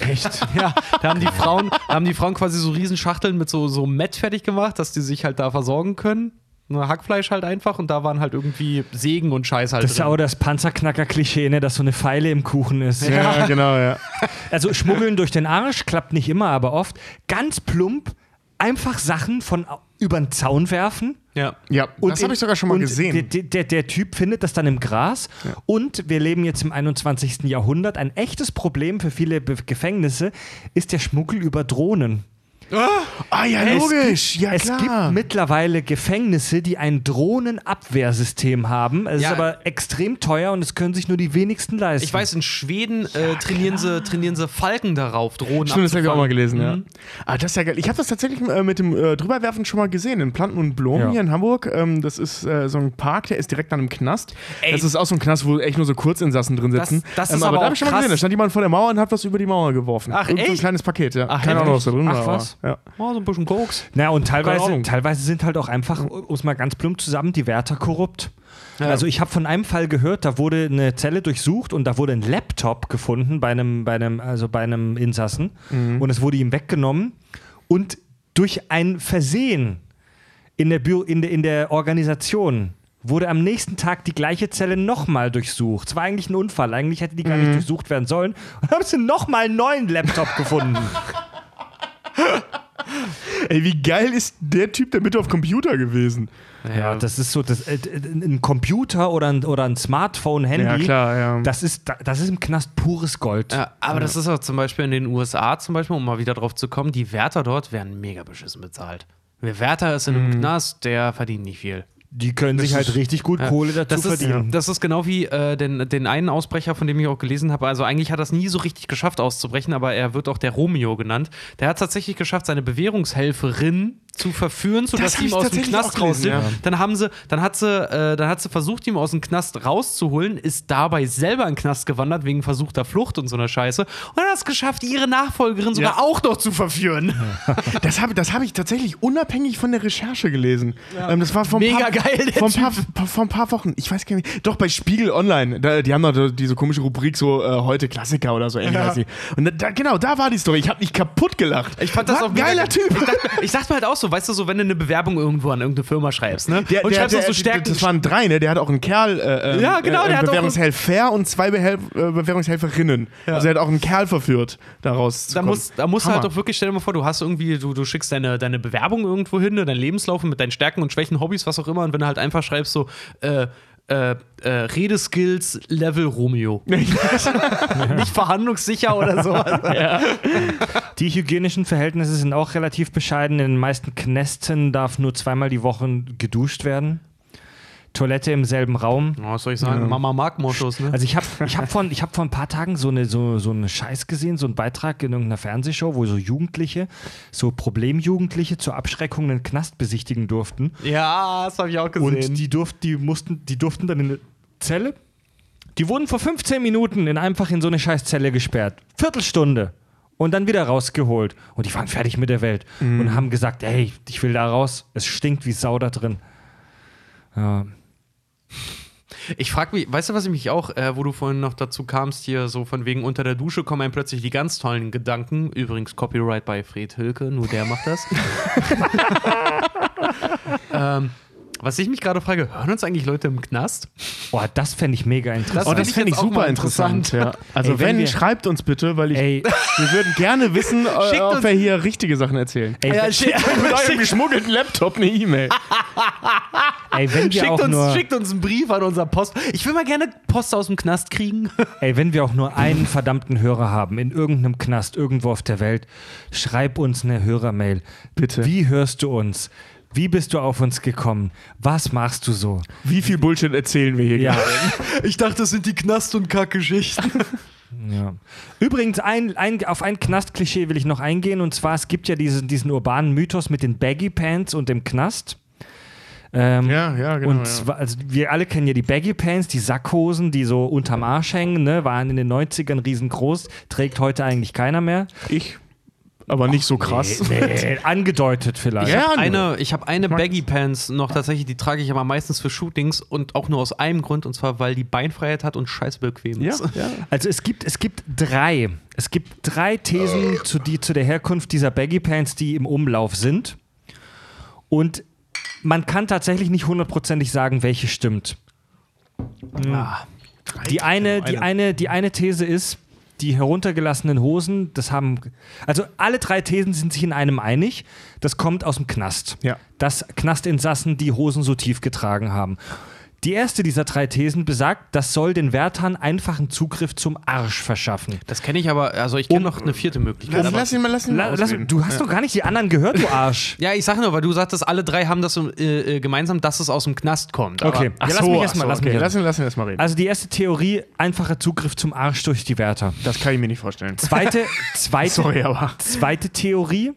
[SPEAKER 3] Echt?
[SPEAKER 4] Ja, da haben die Frauen, haben die Frauen quasi so Riesenschachteln mit so, so Met fertig gemacht, dass die sich halt da versorgen können. Nur Hackfleisch halt einfach und da waren halt irgendwie Segen und Scheiß halt
[SPEAKER 1] das ist ja auch das Panzerknacker-Klischee, ne, dass so eine Pfeile im Kuchen ist.
[SPEAKER 3] ja, genau, ja.
[SPEAKER 1] Also schmuggeln durch den Arsch klappt nicht immer, aber oft. Ganz plump, einfach Sachen von über den Zaun werfen.
[SPEAKER 4] Ja.
[SPEAKER 3] Ja, das
[SPEAKER 1] in-
[SPEAKER 3] habe ich sogar schon mal
[SPEAKER 1] und
[SPEAKER 3] gesehen.
[SPEAKER 1] Der, der, der, Typ findet das dann im Gras. Und wir leben jetzt im 21. Jahrhundert. Ein echtes Problem für viele Gefängnisse ist der Schmuggel über Drohnen.
[SPEAKER 3] Ah ja, logisch. Ja,
[SPEAKER 1] Es
[SPEAKER 3] klar.
[SPEAKER 1] gibt mittlerweile Gefängnisse, die ein Drohnenabwehrsystem haben. Es
[SPEAKER 4] Ja.
[SPEAKER 1] ist aber extrem teuer und es können sich nur die wenigsten leisten.
[SPEAKER 4] Ich weiß, in Schweden äh, trainieren, sie, trainieren sie Falken darauf, Drohnen
[SPEAKER 3] Stimmt, das habe ich auch mal gelesen, ja. Ah, das ist ja geil. Ich habe das tatsächlich äh, mit dem äh, Drüberwerfen schon mal gesehen, in Planten und Blom
[SPEAKER 1] Ja.
[SPEAKER 3] hier in Hamburg. Ähm, das ist äh, so ein Park, der ist direkt an einem Knast. Das ist auch so ein Knast, wo echt nur so Kurzinsassen drin sitzen.
[SPEAKER 4] Das- das
[SPEAKER 3] ähm,
[SPEAKER 4] ist
[SPEAKER 3] aber
[SPEAKER 4] aber
[SPEAKER 3] da habe ich schon mal gesehen. Da stand jemand vor der Mauer und hat was über die Mauer geworfen.
[SPEAKER 4] Ach,
[SPEAKER 3] Irgend so ein
[SPEAKER 4] echt?
[SPEAKER 3] kleines Paket, ja.
[SPEAKER 4] Ach,
[SPEAKER 3] Keine Ahnung, was da drin
[SPEAKER 1] Ach,
[SPEAKER 3] war.
[SPEAKER 1] was?
[SPEAKER 3] Ja.
[SPEAKER 4] Oh, so ein bisschen Koks.
[SPEAKER 1] Na, und teilweise, teilweise sind halt auch einfach, um es mal ganz plump zusammen, die Wärter korrupt. Also ich habe von einem Fall gehört, da wurde eine Zelle durchsucht und da wurde ein Laptop gefunden bei einem, bei einem, also bei einem Insassen und es wurde ihm weggenommen und durch ein Versehen in der, Bü in der, in der Organisation wurde am nächsten Tag die gleiche Zelle nochmal durchsucht. Es war eigentlich ein Unfall, eigentlich hätte die gar nicht durchsucht werden sollen und haben sie nochmal einen neuen Laptop gefunden.
[SPEAKER 3] Ey, wie geil ist der Typ der mit auf Computer gewesen?
[SPEAKER 1] Ja, das ist so, das, äh, ein Computer oder ein, oder ein Smartphone-Handy,
[SPEAKER 3] Ja, klar, ja.
[SPEAKER 1] das, ist, das ist im Knast pures Gold.
[SPEAKER 4] Ja, aber das ist auch zum Beispiel in den USA, zum Beispiel, um mal wieder drauf zu kommen, die Wärter dort werden mega beschissen bezahlt. Wer Wärter ist in einem
[SPEAKER 3] Mhm.
[SPEAKER 4] Knast, der verdient nicht viel.
[SPEAKER 1] Die können sich halt richtig gut Kohle dazu
[SPEAKER 4] Das ist,
[SPEAKER 1] verdienen.
[SPEAKER 4] das ist genau wie äh, den, den einen Ausbrecher, von dem ich auch gelesen habe. Also eigentlich hat er es nie so richtig geschafft auszubrechen, aber er wird auch der Romeo genannt. Der hat tatsächlich geschafft, seine Bewährungshelferin zu verführen, sodass sie ihm aus dem Knast rausnimmt.
[SPEAKER 3] ja.
[SPEAKER 4] Dann haben sie, dann hat sie, äh, dann hat sie versucht, ihn aus dem Knast rauszuholen, ist dabei selber in den Knast gewandert wegen versuchter Flucht und so einer Scheiße und hat es geschafft, ihre Nachfolgerin sogar
[SPEAKER 3] Ja.
[SPEAKER 4] auch noch zu verführen.
[SPEAKER 3] Das habe das hab ich tatsächlich unabhängig von der Recherche gelesen. Ähm, das war vor ein
[SPEAKER 4] Mega
[SPEAKER 3] paar,
[SPEAKER 4] geil,
[SPEAKER 3] ein paar, vor Wochen. Ich weiß gar nicht. Doch, bei Spiegel Online. Da, die haben da diese komische Rubrik so äh, heute Klassiker oder so ähnlich. Und da, genau, da war die Story. Ich habe mich kaputt gelacht.
[SPEAKER 4] Ich fand das
[SPEAKER 3] Was
[SPEAKER 4] auch
[SPEAKER 3] ein geiler
[SPEAKER 4] geil.
[SPEAKER 3] Typ.
[SPEAKER 4] Ich dachte, ich dachte mir halt auch so, weißt du, so wenn du eine Bewerbung irgendwo an irgendeine Firma schreibst, ne?
[SPEAKER 3] Der,
[SPEAKER 4] und
[SPEAKER 3] der,
[SPEAKER 4] schreibst
[SPEAKER 3] der,
[SPEAKER 4] so Stärken.
[SPEAKER 3] das waren drei, ne? Der hat auch einen Kerl, äh,
[SPEAKER 4] Ja, genau,
[SPEAKER 3] äh,
[SPEAKER 4] der
[SPEAKER 3] Bewährungshelfer und zwei Behel äh, Bewährungshelferinnen. Also er hat auch einen Kerl verführt, daraus zu
[SPEAKER 4] da muss, da muss halt
[SPEAKER 3] Hammer.
[SPEAKER 4] doch wirklich, stell dir mal vor, du hast irgendwie, du, du schickst deine, deine Bewerbung irgendwo hin, deinen Lebenslauf mit deinen Stärken und Schwächen, Hobbys, was auch immer, und wenn du halt einfach schreibst, so, äh, äh, äh, Redeskills Level Romeo. Nicht verhandlungssicher oder sowas.
[SPEAKER 1] Die hygienischen Verhältnisse sind auch relativ bescheiden. In den meisten Knästen darf nur zweimal die Woche geduscht werden. Toilette im selben Raum.
[SPEAKER 4] Oh, was soll ich sagen? Mama mag Moschus, ne?
[SPEAKER 1] Also ich habe ich hab vor, ich hab vor ein paar Tagen so eine, so, so eine Scheiß gesehen, so einen Beitrag in irgendeiner Fernsehshow, wo so Jugendliche, so Problemjugendliche zur Abschreckung einen Knast besichtigen durften.
[SPEAKER 4] ja, das habe ich auch gesehen.
[SPEAKER 1] Und die, durft, die, mussten, die durften dann in eine Zelle. Die wurden vor 15 Minuten in einfach in so eine Scheißzelle gesperrt. Viertelstunde. Und dann wieder rausgeholt. Und die waren fertig mit der Welt. Und haben gesagt, ey, ich will da raus. Es stinkt wie Sau da drin. Ja.
[SPEAKER 4] Ich frage mich, weißt du, was ich mich auch, äh, wo du vorhin noch dazu kamst, hier so von wegen unter der Dusche kommen einem plötzlich die ganz tollen Gedanken. Übrigens Copyright bei Fred Hilke, nur der macht das. ähm, was ich mich gerade frage, hören uns eigentlich Leute im Knast?
[SPEAKER 1] Boah, das fände ich mega interessant.
[SPEAKER 3] Oh,
[SPEAKER 4] find
[SPEAKER 3] das
[SPEAKER 4] ich
[SPEAKER 3] fände ich
[SPEAKER 4] auch
[SPEAKER 3] super
[SPEAKER 4] mal
[SPEAKER 3] interessant. Ja. Also
[SPEAKER 1] Ey, wenn
[SPEAKER 3] wenn, schreibt uns bitte, weil ich,
[SPEAKER 1] Ey.
[SPEAKER 3] wir würden gerne wissen, äh,
[SPEAKER 4] Schickt
[SPEAKER 3] ob
[SPEAKER 4] uns-
[SPEAKER 3] wir hier richtige Sachen erzählen.
[SPEAKER 1] Ey, wenn-
[SPEAKER 3] Mit eurem geschmuggelten Laptop eine E-Mail.
[SPEAKER 1] ey, wenn wir
[SPEAKER 4] Schickt
[SPEAKER 1] auch
[SPEAKER 4] uns,
[SPEAKER 1] nur,
[SPEAKER 4] schickt uns einen Brief an unser Post. Ich will mal gerne Post aus dem Knast kriegen.
[SPEAKER 1] ey, wenn wir auch nur einen verdammten Hörer haben, in irgendeinem Knast, irgendwo auf der Welt, schreib uns eine Hörermail.
[SPEAKER 3] Bitte.
[SPEAKER 1] Wie hörst du uns? Wie bist du auf uns gekommen? Was machst du so?
[SPEAKER 3] Wie viel Bullshit erzählen wir hier
[SPEAKER 1] Ja.
[SPEAKER 3] gerade?
[SPEAKER 4] Ich dachte, das sind die Knast- und Kackgeschichten.
[SPEAKER 1] Ja. Übrigens, ein, ein, auf ein Knast-Klischee will ich noch eingehen. Und zwar, es gibt ja diesen, diesen urbanen Mythos mit den Baggy Pants und dem Knast. Ähm,
[SPEAKER 3] Ja, ja, genau.
[SPEAKER 1] und
[SPEAKER 3] ja.
[SPEAKER 1] zwar, also wir alle kennen ja die Baggy Pants, die Sackhosen, die so unterm Arsch hängen, ne? waren in den 90ern riesengroß, trägt heute eigentlich keiner mehr.
[SPEAKER 3] Ich, aber nicht so krass.
[SPEAKER 1] Nee, angedeutet vielleicht.
[SPEAKER 3] Ja,
[SPEAKER 4] Ich habe eine, ich hab eine Baggy Pants noch tatsächlich, die trage ich aber meistens für Shootings und auch nur aus einem Grund, und zwar, weil die Beinfreiheit hat und scheiß bequem
[SPEAKER 3] Ja,
[SPEAKER 4] ist.
[SPEAKER 3] ja.
[SPEAKER 1] Also es gibt, es gibt drei. Es gibt drei Thesen zu, die, zu der Herkunft dieser Baggy Pants, die im Umlauf sind. Und man kann tatsächlich nicht hundertprozentig sagen, welche stimmt.
[SPEAKER 4] Ah,
[SPEAKER 1] Die eine, die eine, die eine These ist, die heruntergelassenen Hosen, das haben. Also alle drei Thesen sind sich in einem einig. Das kommt aus dem Knast.
[SPEAKER 3] Ja.
[SPEAKER 1] Dass Knastinsassen die Hosen so tief getragen haben. Die erste dieser drei Thesen besagt, das soll den Wärtern einfachen Zugriff zum Arsch verschaffen.
[SPEAKER 4] Das kenne ich aber, also ich kenne noch eine vierte Möglichkeit.
[SPEAKER 3] Lass,
[SPEAKER 4] aber-
[SPEAKER 3] lass ihn mal, lass ihn mal
[SPEAKER 1] La, lass, du hast doch gar nicht die anderen gehört, du Arsch.
[SPEAKER 4] ja, ich sage nur, weil du sagtest, alle drei haben das äh, äh, gemeinsam, dass es aus dem Knast kommt. Aber
[SPEAKER 1] Okay.
[SPEAKER 3] Ach
[SPEAKER 1] Ja,
[SPEAKER 3] so,
[SPEAKER 1] mich
[SPEAKER 3] so,
[SPEAKER 1] lass
[SPEAKER 3] ihn, lass ihn erst mal reden.
[SPEAKER 1] Also die erste Theorie, einfacher Zugriff zum Arsch durch die Wärter.
[SPEAKER 3] das kann ich mir nicht vorstellen.
[SPEAKER 1] Zweite, zweite,
[SPEAKER 3] Sorry, aber.
[SPEAKER 1] zweite Theorie,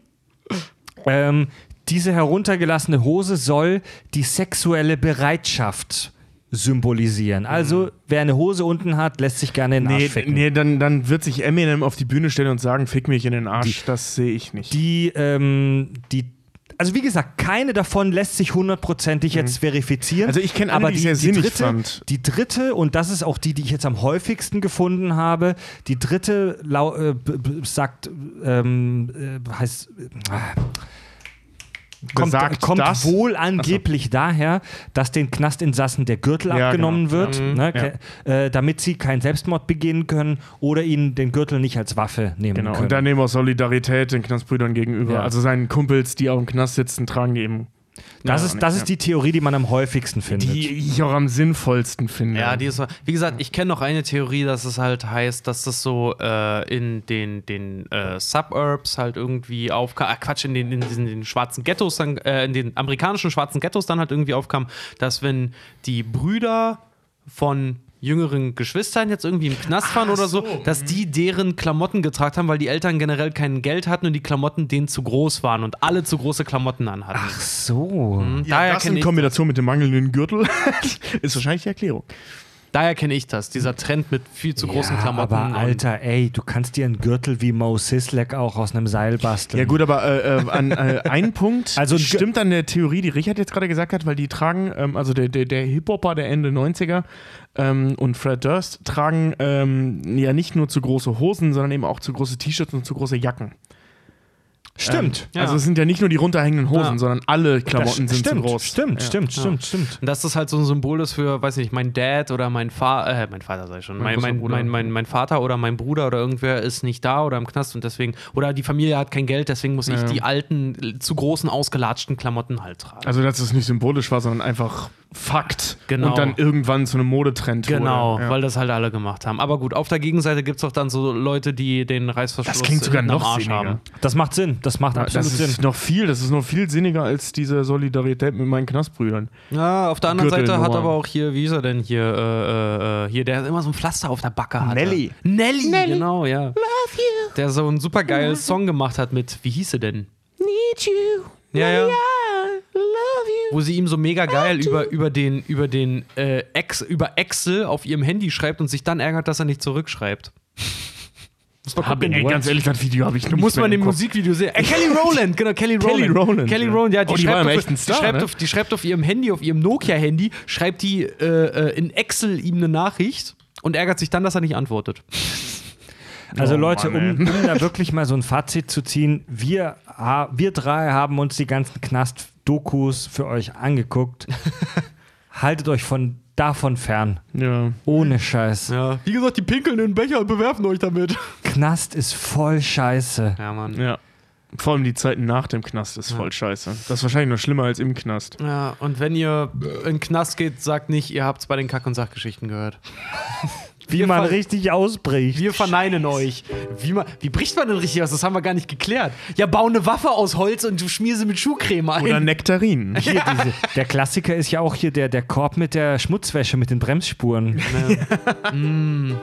[SPEAKER 1] ähm, diese heruntergelassene Hose soll die sexuelle Bereitschaft symbolisieren. Also, wer eine Hose unten hat, lässt sich gerne in den Arsch
[SPEAKER 3] Nee,
[SPEAKER 1] ficken.
[SPEAKER 3] nee dann, dann wird sich Eminem auf die Bühne stellen und sagen, fick mich in den Arsch. das sehe ich nicht.
[SPEAKER 1] Die, ähm, die, also wie gesagt, keine davon lässt sich hundertprozentig jetzt verifizieren.
[SPEAKER 3] Also ich kenne
[SPEAKER 1] aber
[SPEAKER 3] die ich sehr sinnig
[SPEAKER 1] dritte,
[SPEAKER 3] fand.
[SPEAKER 1] Die dritte, und das ist auch die, die ich jetzt am häufigsten gefunden habe, die dritte äh, sagt, ähm, äh, heißt, äh, kommt,
[SPEAKER 3] Besagt
[SPEAKER 1] kommt
[SPEAKER 3] das?
[SPEAKER 1] wohl angeblich daher, dass den Knastinsassen der Gürtel
[SPEAKER 3] Ja,
[SPEAKER 1] abgenommen
[SPEAKER 3] genau.
[SPEAKER 1] wird, ne,
[SPEAKER 3] Ja.
[SPEAKER 1] äh, damit sie keinen Selbstmord begehen können oder ihnen den Gürtel nicht als Waffe nehmen
[SPEAKER 3] Genau.
[SPEAKER 1] können.
[SPEAKER 3] Und dann eben auch Solidarität den Knastbrüdern gegenüber.
[SPEAKER 1] Ja.
[SPEAKER 3] Also seinen Kumpels, die auch im Knast sitzen, tragen die eben.
[SPEAKER 1] Das
[SPEAKER 3] Ja,
[SPEAKER 1] ist, das
[SPEAKER 3] ja.
[SPEAKER 1] ist die Theorie, die man am häufigsten findet.
[SPEAKER 3] Die ich auch am sinnvollsten finde.
[SPEAKER 4] Ja, die ist, wie gesagt, ich kenne noch eine Theorie, dass es halt heißt, dass das so äh, in den, den äh, Suburbs halt irgendwie aufkam, ah, Quatsch, in den, in diesen den schwarzen Ghettos, dann, äh, in den amerikanischen schwarzen Ghettos dann halt irgendwie aufkam, dass wenn die Brüder von jüngeren Geschwistern jetzt irgendwie im Knast waren oder so, dass die deren Klamotten getragen haben, weil die Eltern generell kein Geld hatten und die Klamotten denen zu groß waren und alle zu große Klamotten anhatten.
[SPEAKER 1] Ach so.
[SPEAKER 3] ja,
[SPEAKER 4] daher
[SPEAKER 3] das in
[SPEAKER 4] ich
[SPEAKER 3] Kombination mit dem mangelnden Gürtel ist wahrscheinlich die Erklärung.
[SPEAKER 4] Daher kenne ich das, dieser Trend mit viel zu großen
[SPEAKER 1] ja,
[SPEAKER 4] Klamotten.
[SPEAKER 1] Aber Alter, ey, du kannst dir einen Gürtel wie Mo Sislek auch aus einem Seil basteln.
[SPEAKER 3] Ja gut, aber äh, äh, an äh, ein Punkt
[SPEAKER 1] Also
[SPEAKER 3] stimmt an der Theorie, die Richard jetzt gerade gesagt hat, weil die tragen, ähm, also der, der, der Hip-Hopper der Ende 90er ähm, und Fred Durst tragen ähm, ja nicht nur zu große Hosen, sondern eben auch zu große T-Shirts und zu große Jacken.
[SPEAKER 1] Stimmt.
[SPEAKER 4] Ja.
[SPEAKER 3] Also es sind ja nicht nur die runterhängenden Hosen,
[SPEAKER 4] Ja.
[SPEAKER 3] sondern alle Klamotten sind
[SPEAKER 1] stimmt,
[SPEAKER 3] zu groß.
[SPEAKER 1] Stimmt,
[SPEAKER 3] Ja.
[SPEAKER 1] stimmt, stimmt, stimmt.
[SPEAKER 4] Und dass das halt so ein Symbol ist für, weiß nicht, mein Dad oder mein Vater, äh, mein Vater sei schon,
[SPEAKER 3] Mein
[SPEAKER 4] mein, mein, mein, mein, mein Vater oder mein Bruder oder irgendwer ist nicht da oder im Knast und deswegen, oder die Familie hat kein Geld, deswegen muss ich die alten, zu großen, ausgelatschten Klamotten halt tragen.
[SPEAKER 3] Also dass es nicht symbolisch war, sondern einfach Fakt.
[SPEAKER 4] Genau.
[SPEAKER 3] Und dann irgendwann zu einem Modetrend
[SPEAKER 4] Genau,
[SPEAKER 3] wurde. Ja.
[SPEAKER 4] weil das halt alle gemacht haben. Aber gut, auf der Gegenseite gibt es auch dann so Leute, die den Reißverschluss
[SPEAKER 3] Das klingt sogar noch
[SPEAKER 4] Arsch
[SPEAKER 3] sinniger.
[SPEAKER 4] haben.
[SPEAKER 1] Das macht Sinn. Das macht
[SPEAKER 3] Ja,
[SPEAKER 1] absolut
[SPEAKER 3] das
[SPEAKER 1] Sinn.
[SPEAKER 3] ist noch viel, das ist noch viel sinniger als diese Solidarität mit meinen Knastbrüdern.
[SPEAKER 4] Ja, auf der anderen Seite hat aber auch hier, wie ist er denn hier, äh, äh, äh, hier, der immer so ein Pflaster auf der Backe hat.
[SPEAKER 3] Nelly.
[SPEAKER 4] Nelly, genau, ja. Love you. Der so einen super geilen Song gemacht hat mit, wie hieß sie denn?
[SPEAKER 3] Need you.
[SPEAKER 4] Ja, ja.
[SPEAKER 3] Love you.
[SPEAKER 4] Wo sie ihm so mega geil über, über den, über den äh, Ex, über Excel auf ihrem Handy schreibt und sich dann ärgert, dass er nicht zurückschreibt. Muss man
[SPEAKER 3] Hab,
[SPEAKER 4] gucken.
[SPEAKER 3] ey, ganz ehrlich, das Video habe ich nicht
[SPEAKER 4] Muss man im. Musikvideo sehen. Äh, Kelly Rowland, genau, Kelly Rowland.
[SPEAKER 3] Kelly Rowland,
[SPEAKER 4] Kelly
[SPEAKER 3] ja.
[SPEAKER 4] Rowland, ja, die,
[SPEAKER 3] Oh, die
[SPEAKER 4] schreibt, auf,
[SPEAKER 3] echt ein Star,
[SPEAKER 4] die, schreibt
[SPEAKER 3] ne?
[SPEAKER 4] auf, die schreibt auf ihrem Handy, auf ihrem Nokia-Handy, schreibt die äh, äh, in Excel ihm eine Nachricht und ärgert sich dann, dass er nicht antwortet.
[SPEAKER 1] Also
[SPEAKER 3] Oh,
[SPEAKER 1] Leute,
[SPEAKER 3] Mann,
[SPEAKER 1] um, um da wirklich mal so ein Fazit zu ziehen, wir, wir drei haben uns die ganzen Knast-Dokus für euch angeguckt. Haltet euch von davon fern.
[SPEAKER 3] Ja.
[SPEAKER 1] Ohne Scheiß.
[SPEAKER 4] Ja, wie gesagt, die pinkeln in den Becher und bewerfen euch damit.
[SPEAKER 1] Knast ist voll scheiße.
[SPEAKER 4] Ja, Mann.
[SPEAKER 3] ja. Vor allem die Zeiten nach dem Knast ist voll scheiße. Das ist wahrscheinlich noch schlimmer als im Knast.
[SPEAKER 4] Ja, und wenn ihr in den Knast geht, sagt nicht, ihr habt es bei den Kack- und Sachgeschichten gehört.
[SPEAKER 1] Wie man richtig ausbricht.
[SPEAKER 4] Wir verneinen euch. Wie, man, wie bricht man denn richtig aus? Das haben wir gar nicht geklärt. Ja, bau eine Waffe aus Holz und du schmier sie mit Schuhcreme ein.
[SPEAKER 3] Oder Nektarin.
[SPEAKER 1] Hier, diese, der Klassiker ist ja auch hier der, der Korb mit der Schmutzwäsche, mit den Bremsspuren.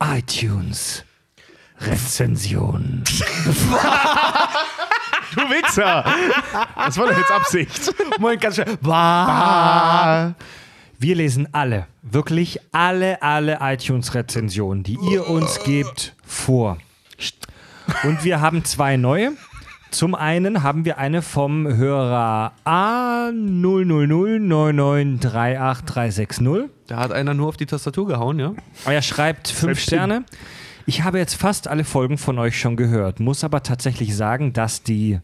[SPEAKER 1] iTunes. Rezension.
[SPEAKER 3] Du Wichser! Das war doch jetzt Absicht.
[SPEAKER 4] Moment, ganz schnell.
[SPEAKER 3] Ah.
[SPEAKER 1] Wir lesen alle, wirklich alle, alle iTunes-Rezensionen, die ihr uns gebt, vor. Und wir haben zwei neue. Zum einen haben wir eine vom Hörer A0009938360.
[SPEAKER 4] Da hat einer nur auf die Tastatur gehauen, ja?
[SPEAKER 1] Er schreibt fünf
[SPEAKER 3] Selbst
[SPEAKER 1] Sterne. Ich habe jetzt fast alle Folgen von euch schon gehört, muss aber tatsächlich sagen, dass die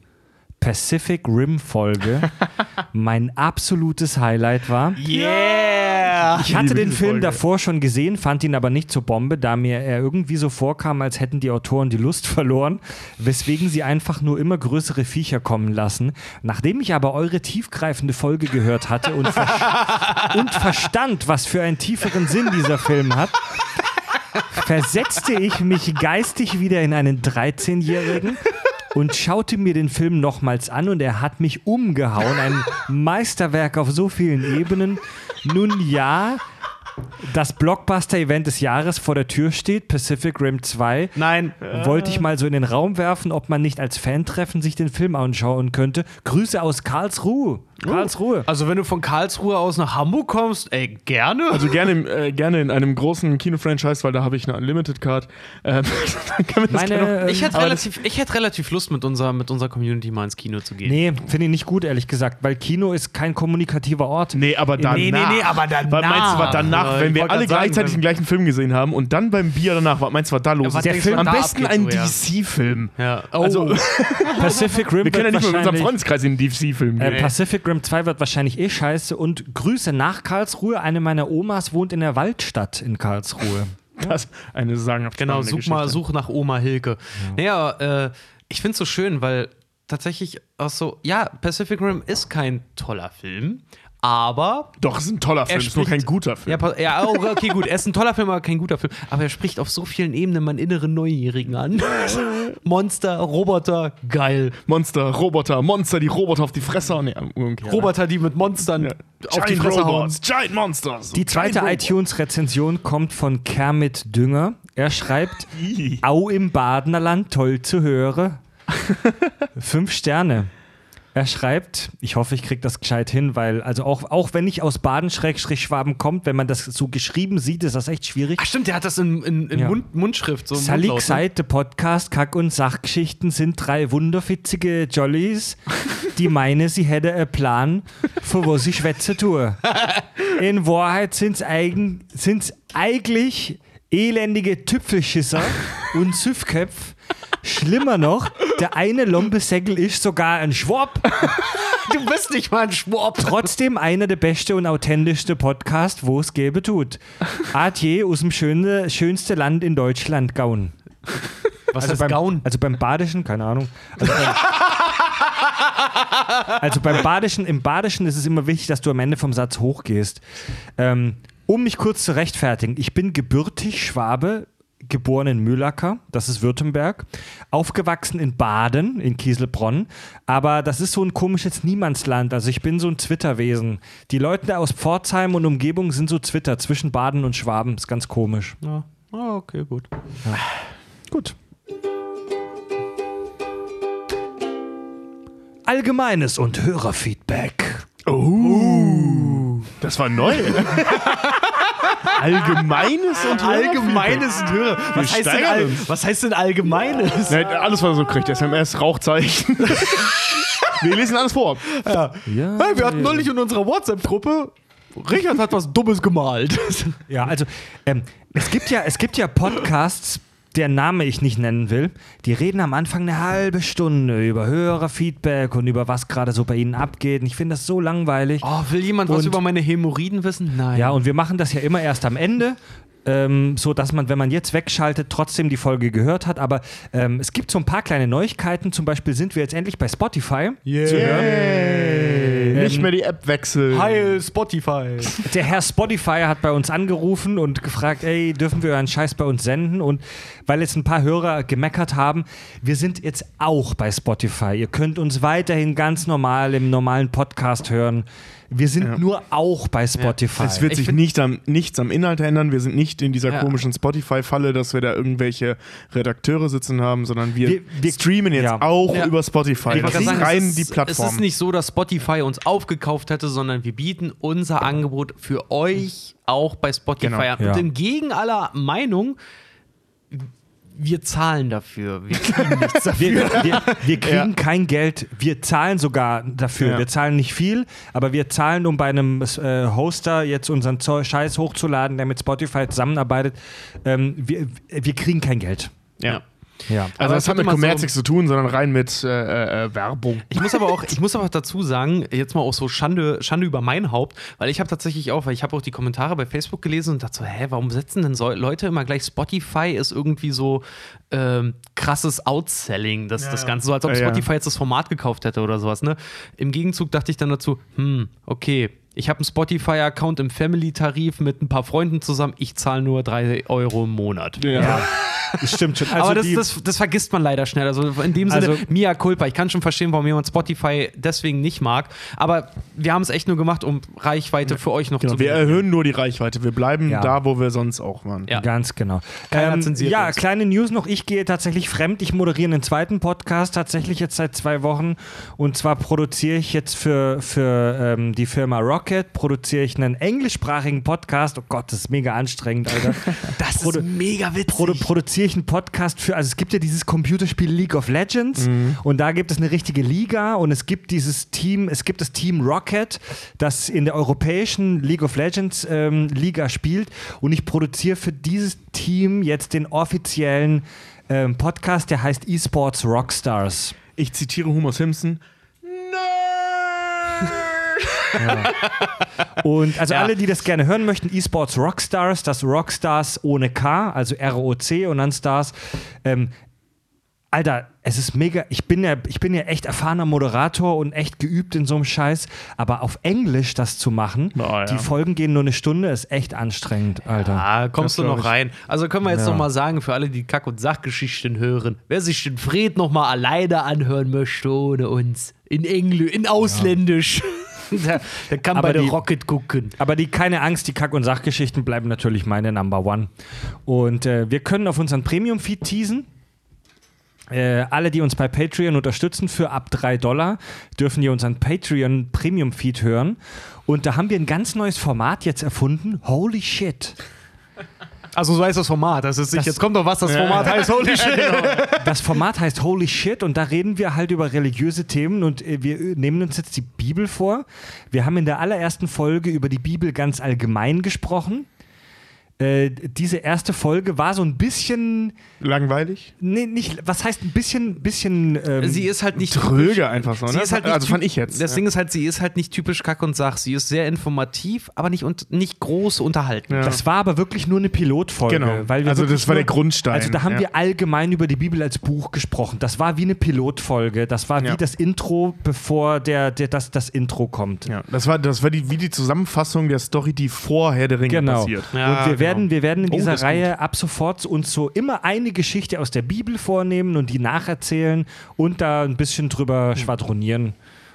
[SPEAKER 1] Pacific Rim Folge mein absolutes Highlight war.
[SPEAKER 4] Yeah!
[SPEAKER 1] Ich hatte den Film
[SPEAKER 3] Folge.
[SPEAKER 1] davor schon gesehen, fand ihn aber nicht zur Bombe, da mir er irgendwie so vorkam, als hätten die Autoren die Lust verloren, weswegen sie einfach nur immer größere Viecher kommen lassen. Nachdem ich aber eure tiefgreifende Folge gehört hatte und, ver und verstand, was für einen tieferen Sinn dieser Film hat, versetzte ich mich geistig wieder in einen 13-Jährigen und schaute mir den Film nochmals an und er hat mich umgehauen. Ein Meisterwerk auf so vielen Ebenen. Nun ja, das Blockbuster-Event des Jahres vor der Tür steht, Pacific Rim 2.
[SPEAKER 4] Nein.
[SPEAKER 1] Wollte ich mal so in den Raum werfen, ob man nicht als Fan-Treffen sich den Film anschauen könnte. Grüße aus Karlsruhe. Karlsruhe.
[SPEAKER 4] Also, wenn du von Karlsruhe aus nach Hamburg kommst, ey, gerne.
[SPEAKER 3] Also gerne, im- äh, gerne in einem großen Kino-Franchise, weil da habe ich eine Unlimited Card. Ähm,
[SPEAKER 1] Meine,
[SPEAKER 4] ich, hätte relativ, ich hätte relativ Lust, mit unserer, mit unserer Community mal ins Kino zu gehen.
[SPEAKER 1] nee, finde ich nicht gut, ehrlich gesagt, weil Kino ist kein kommunikativer Ort.
[SPEAKER 3] Nee, aber danach.
[SPEAKER 4] Nee, nee, nee, aber danach.
[SPEAKER 3] Was meinst du, was danach,
[SPEAKER 4] Ja,
[SPEAKER 3] wenn wir alle gleichzeitig den gleichen Film gesehen haben und dann beim Bier danach, was meinst du, was da los
[SPEAKER 4] Ja, was
[SPEAKER 3] ist?
[SPEAKER 1] Der Film-
[SPEAKER 3] Am besten ein. DC-Film.
[SPEAKER 4] Ja. Oh.
[SPEAKER 3] Also,
[SPEAKER 1] Pacific Rim
[SPEAKER 3] wir können ja nicht mal mit unserem Freundeskreis in den DC-Film
[SPEAKER 1] Äh,
[SPEAKER 3] gehen.
[SPEAKER 1] Pacific Rim 2 wird wahrscheinlich eh scheiße und Grüße nach Karlsruhe. Eine meiner Omas wohnt in der Waldstadt in Karlsruhe.
[SPEAKER 3] Das ist eine sagenhaft
[SPEAKER 4] Genau, such mal,
[SPEAKER 3] Geschichte.
[SPEAKER 4] such nach Oma Hilke. Naja, äh, ich finde es so schön, weil tatsächlich auch so, ja, Pacific Rim ist kein toller Film, aber
[SPEAKER 3] Doch, es ist ein toller Film,
[SPEAKER 4] Er
[SPEAKER 3] ist nur kein
[SPEAKER 4] spricht-
[SPEAKER 3] guter Film.
[SPEAKER 4] Ja, ja oh, okay, gut. Er ist ein toller Film, aber kein guter Film. Aber er spricht auf so vielen Ebenen meinen inneren Neunjährigen an. Monster, Roboter, geil.
[SPEAKER 3] Monster, Roboter, Monster, die Roboter auf die Fresse. Nee, umgekehrt.
[SPEAKER 4] Roboter, die mit Monstern auf die
[SPEAKER 3] Giant
[SPEAKER 4] Fresse hauen.
[SPEAKER 3] Robots, Giant Monsters.
[SPEAKER 1] Die zweite iTunes-Rezension kommt von Kermit Dünger. Er schreibt. Au im Badenerland, toll zu hören. Fünf Sterne. Er schreibt, ich hoffe, ich kriege das gescheit hin, weil, also auch, auch wenn ich aus Baden-Schwaben kommt, wenn man das so geschrieben sieht, ist das echt schwierig.
[SPEAKER 4] Ach stimmt, der hat das in, in, in
[SPEAKER 1] Ja.
[SPEAKER 4] Mund, Mundschrift. So
[SPEAKER 1] Salik
[SPEAKER 4] ne?
[SPEAKER 1] Seite Podcast, Kack- und Sachgeschichten sind drei wunderfitzige Jollies, die meinen, sie hätte einen Plan, für was ich schwätze tue. In Wahrheit sind es eigen, sind's eigentlich elendige Tüpfelschisser und Süffköpf. Schlimmer noch, der eine Lombesäckel ist sogar ein Schwab.
[SPEAKER 4] Du bist nicht mal ein Schwab.
[SPEAKER 1] Trotzdem einer der beste und authentischste Podcast, wo es gäbe tut. Adieu aus dem schöne, schönste Land in Deutschland, Gaun.
[SPEAKER 4] Was
[SPEAKER 1] Also
[SPEAKER 4] ist
[SPEAKER 1] beim,
[SPEAKER 4] Gaun?
[SPEAKER 1] Also beim Badischen, keine Ahnung. Also beim, also beim Badischen, im Badischen ist es immer wichtig, dass du am Ende vom Satz hochgehst. Ähm, um mich kurz zu rechtfertigen, ich bin gebürtig Schwabe, geboren in Mühlacker, das ist Württemberg, aufgewachsen in Baden, in Kieselbronn, aber das ist so ein komisches Niemandsland, also ich bin so ein Zwitterwesen. Die Leute aus Pforzheim und Umgebung sind so Zwitter, zwischen Baden und Schwaben, ist ganz komisch.
[SPEAKER 4] Ja. Ah, okay, gut.
[SPEAKER 1] Gut. Allgemeines und Hörerfeedback.
[SPEAKER 3] Oh, das war neu. Allgemeines und
[SPEAKER 4] Allgemeines und Hörer. Was heißt, denn all, was heißt denn Allgemeines?
[SPEAKER 3] Nee, alles, was er so kriegt. SMS, Rauchzeichen. Wir lesen alles vor.
[SPEAKER 1] Ja,
[SPEAKER 4] Hey, wir hatten neulich in unserer WhatsApp-Gruppe, Richard hat was Dummes gemalt.
[SPEAKER 1] ja also ähm, es, gibt ja, es gibt ja Podcasts, deren Name ich nicht nennen will, die reden am Anfang eine halbe Stunde über Hörerfeedback und über was gerade so bei ihnen abgeht. Und ich finde das so langweilig.
[SPEAKER 4] Oh, will jemand was
[SPEAKER 1] Und-
[SPEAKER 4] über meine Hämorrhoiden wissen? Nein.
[SPEAKER 1] Ja, und wir machen das ja immer erst am Ende. Ähm, so dass man, wenn man jetzt wegschaltet, trotzdem die Folge gehört hat. Aber ähm, es gibt so ein paar kleine Neuigkeiten. Zum Beispiel sind wir jetzt endlich bei Spotify zu hören.
[SPEAKER 3] Hey, nicht mehr die App wechseln.
[SPEAKER 4] Heil Spotify.
[SPEAKER 1] Der Herr Spotify hat bei uns angerufen und gefragt, ey, dürfen wir euren Scheiß bei uns senden? Und weil jetzt ein paar Hörer gemeckert haben, wir sind jetzt auch bei Spotify. Ihr könnt uns weiterhin ganz normal im normalen Podcast hören. Wir sind
[SPEAKER 3] Ja.
[SPEAKER 1] nur auch bei Spotify.
[SPEAKER 3] Es wird
[SPEAKER 4] Ich
[SPEAKER 3] sich nicht am, nichts am Inhalt ändern. Wir sind nicht in dieser
[SPEAKER 4] Ja.
[SPEAKER 3] komischen Spotify-Falle, dass wir da irgendwelche Redakteure sitzen haben, sondern wir,
[SPEAKER 1] Wir- wir-
[SPEAKER 3] streamen jetzt
[SPEAKER 1] ja.
[SPEAKER 3] auch
[SPEAKER 4] Ja.
[SPEAKER 3] über Spotify.
[SPEAKER 4] Ich
[SPEAKER 3] Das ist rein
[SPEAKER 4] es
[SPEAKER 3] die
[SPEAKER 4] ist,
[SPEAKER 3] Plattform.
[SPEAKER 4] Es ist nicht so, dass Spotify uns aufgekauft hätte, sondern wir bieten unser Angebot für euch auch bei Spotify
[SPEAKER 3] Genau,
[SPEAKER 4] an.
[SPEAKER 1] ja.
[SPEAKER 4] Und entgegen aller Meinung, wir zahlen dafür. Wir kriegen nichts dafür.
[SPEAKER 1] Wir, wir, wir kriegen
[SPEAKER 3] Ja.
[SPEAKER 1] kein Geld, wir zahlen sogar dafür.
[SPEAKER 3] Ja.
[SPEAKER 1] Wir zahlen nicht viel, aber wir zahlen, um bei einem äh, Hoster jetzt unseren Zeug- Scheiß hochzuladen, der mit Spotify zusammenarbeitet. Ähm, wir, wir kriegen kein Geld.
[SPEAKER 3] ja. Ja. Also
[SPEAKER 4] Aber
[SPEAKER 3] das
[SPEAKER 4] es
[SPEAKER 3] hat mit Kommerz
[SPEAKER 4] so-
[SPEAKER 3] nichts zu tun, sondern rein mit äh, äh, Werbung.
[SPEAKER 4] Ich muss aber auch, ich muss aber dazu sagen, jetzt mal auch so Schande, Schande über mein Haupt, weil ich habe tatsächlich auch, weil ich habe auch die Kommentare bei Facebook gelesen und dachte so, hä, warum setzen denn so Leute immer gleich Spotify ist irgendwie so ähm, krasses Outselling, das, das Ganze, so als ob
[SPEAKER 3] Ja, ja.
[SPEAKER 4] Spotify jetzt das Format gekauft hätte oder sowas, ne? Im Gegenzug dachte ich dann dazu, hm, okay. Ich habe einen Spotify-Account im Family-Tarif mit ein paar Freunden zusammen. Ich zahle nur 3 Euro im Monat.
[SPEAKER 3] Ja.
[SPEAKER 1] Das stimmt schon. Also
[SPEAKER 4] aber das, das, das vergisst man leider schnell. Also in dem Sinne,
[SPEAKER 1] Also-
[SPEAKER 4] Mia culpa. Ich kann schon verstehen, warum jemand Spotify deswegen nicht mag. Aber wir haben es echt nur gemacht, um Reichweite für euch noch
[SPEAKER 3] Genau,
[SPEAKER 4] zu
[SPEAKER 3] wir
[SPEAKER 4] generieren.
[SPEAKER 3] erhöhen nur die Reichweite. Wir bleiben
[SPEAKER 1] Ja.
[SPEAKER 3] da, wo wir sonst auch waren.
[SPEAKER 4] Ja.
[SPEAKER 1] Ganz genau.
[SPEAKER 4] Keiner
[SPEAKER 1] Ähm, ja,
[SPEAKER 4] uns.
[SPEAKER 1] kleine News noch. Ich gehe tatsächlich fremd. Ich moderiere einen zweiten Podcast tatsächlich jetzt seit zwei Wochen. Und zwar produziere ich jetzt für, für ähm, die Firma Rocket, produziere ich einen englischsprachigen Podcast. Oh Gott, das ist mega anstrengend, Alter.
[SPEAKER 4] Das
[SPEAKER 1] Produ-
[SPEAKER 4] ist mega witzig.
[SPEAKER 1] Produ produziere ich einen Podcast für, also es gibt ja dieses Computerspiel League of Legends und da gibt es eine richtige Liga und es gibt dieses Team, es gibt das Team Rocket, das in der europäischen League of Legends ähm, Liga spielt und ich produziere für dieses Team jetzt den offiziellen ähm, Podcast, der heißt eSports Rockstars.
[SPEAKER 3] Ich zitiere Homer Simpson.
[SPEAKER 1] Und also
[SPEAKER 4] Ja.
[SPEAKER 1] alle, die das gerne hören möchten, eSports Rockstars, das Rockstars ohne K, also R-O-C und dann Stars. Ähm, Alter, es ist mega. Ich bin, ja, ich bin ja echt erfahrener Moderator und echt geübt in so einem Scheiß. Aber auf Englisch das zu machen,
[SPEAKER 3] Oh, ja.
[SPEAKER 1] die Folgen gehen nur eine Stunde, ist echt anstrengend, Alter.
[SPEAKER 4] Ah, kommst
[SPEAKER 3] Das
[SPEAKER 4] du noch
[SPEAKER 3] ich.
[SPEAKER 4] rein. Also können wir jetzt
[SPEAKER 1] Ja.
[SPEAKER 4] noch mal sagen, für alle, die Kack- und Sachgeschichten hören, wer sich den Fred noch mal alleine anhören möchte ohne uns, in Englisch, in Ausländisch, der, der kann
[SPEAKER 1] Aber
[SPEAKER 4] bei der
[SPEAKER 1] die-
[SPEAKER 4] Rocket gucken.
[SPEAKER 1] Aber die keine Angst, die Kack- und Sachgeschichten bleiben natürlich meine Number One. Und äh, wir können auf unseren Premium-Feed teasen. Äh, alle, die uns bei Patreon unterstützen, für ab 3 Dollar, dürfen hier unseren Patreon Premium-Feed hören. Und da haben wir ein ganz neues Format jetzt erfunden. Holy shit.
[SPEAKER 4] Also so heißt das Format. Das ist nicht,
[SPEAKER 1] Das-
[SPEAKER 4] jetzt kommt doch was, das Format heißt. Holy shit.
[SPEAKER 1] Das Format heißt Holy Shit und da reden wir halt über religiöse Themen und äh, wir äh, nehmen uns jetzt die Bibel vor. Wir haben in der allerersten Folge über die Bibel ganz allgemein gesprochen. Äh, diese erste Folge war so ein bisschen,
[SPEAKER 3] Langweilig?
[SPEAKER 1] nee, nicht, was heißt ein bisschen, bisschen, ähm,
[SPEAKER 4] Sie ist halt nicht
[SPEAKER 3] Tröge einfach so,
[SPEAKER 4] Sie
[SPEAKER 3] ne?
[SPEAKER 4] ist halt nicht
[SPEAKER 3] also
[SPEAKER 4] typ-
[SPEAKER 3] fand ich jetzt.
[SPEAKER 4] Das Ding ist halt, sie ist halt nicht typisch Kack und Sach. Sie ist sehr informativ, aber nicht, und, nicht groß unterhalten.
[SPEAKER 3] Ja.
[SPEAKER 1] das war aber wirklich nur eine Pilotfolge.
[SPEAKER 3] Genau.
[SPEAKER 1] Weil wir
[SPEAKER 3] Also das war
[SPEAKER 1] nur,
[SPEAKER 3] der Grundstein,
[SPEAKER 1] Also da haben
[SPEAKER 3] ja.
[SPEAKER 1] wir allgemein über die Bibel als Buch gesprochen. Das war wie eine Pilotfolge. Das war
[SPEAKER 3] Ja.
[SPEAKER 1] wie das Intro, bevor der, der, das, das Intro kommt.
[SPEAKER 3] ja, das war, das war die, wie die Zusammenfassung der Story, die vor Herr der Ringe
[SPEAKER 1] Genau.
[SPEAKER 3] passiert.
[SPEAKER 4] Ja,
[SPEAKER 1] und wir,
[SPEAKER 4] genau.
[SPEAKER 1] Werden, wir werden in
[SPEAKER 3] Oh,
[SPEAKER 1] dieser
[SPEAKER 3] ist
[SPEAKER 1] Reihe ab sofort uns so immer eine Geschichte aus der Bibel vornehmen und die nacherzählen und da ein bisschen drüber schwadronieren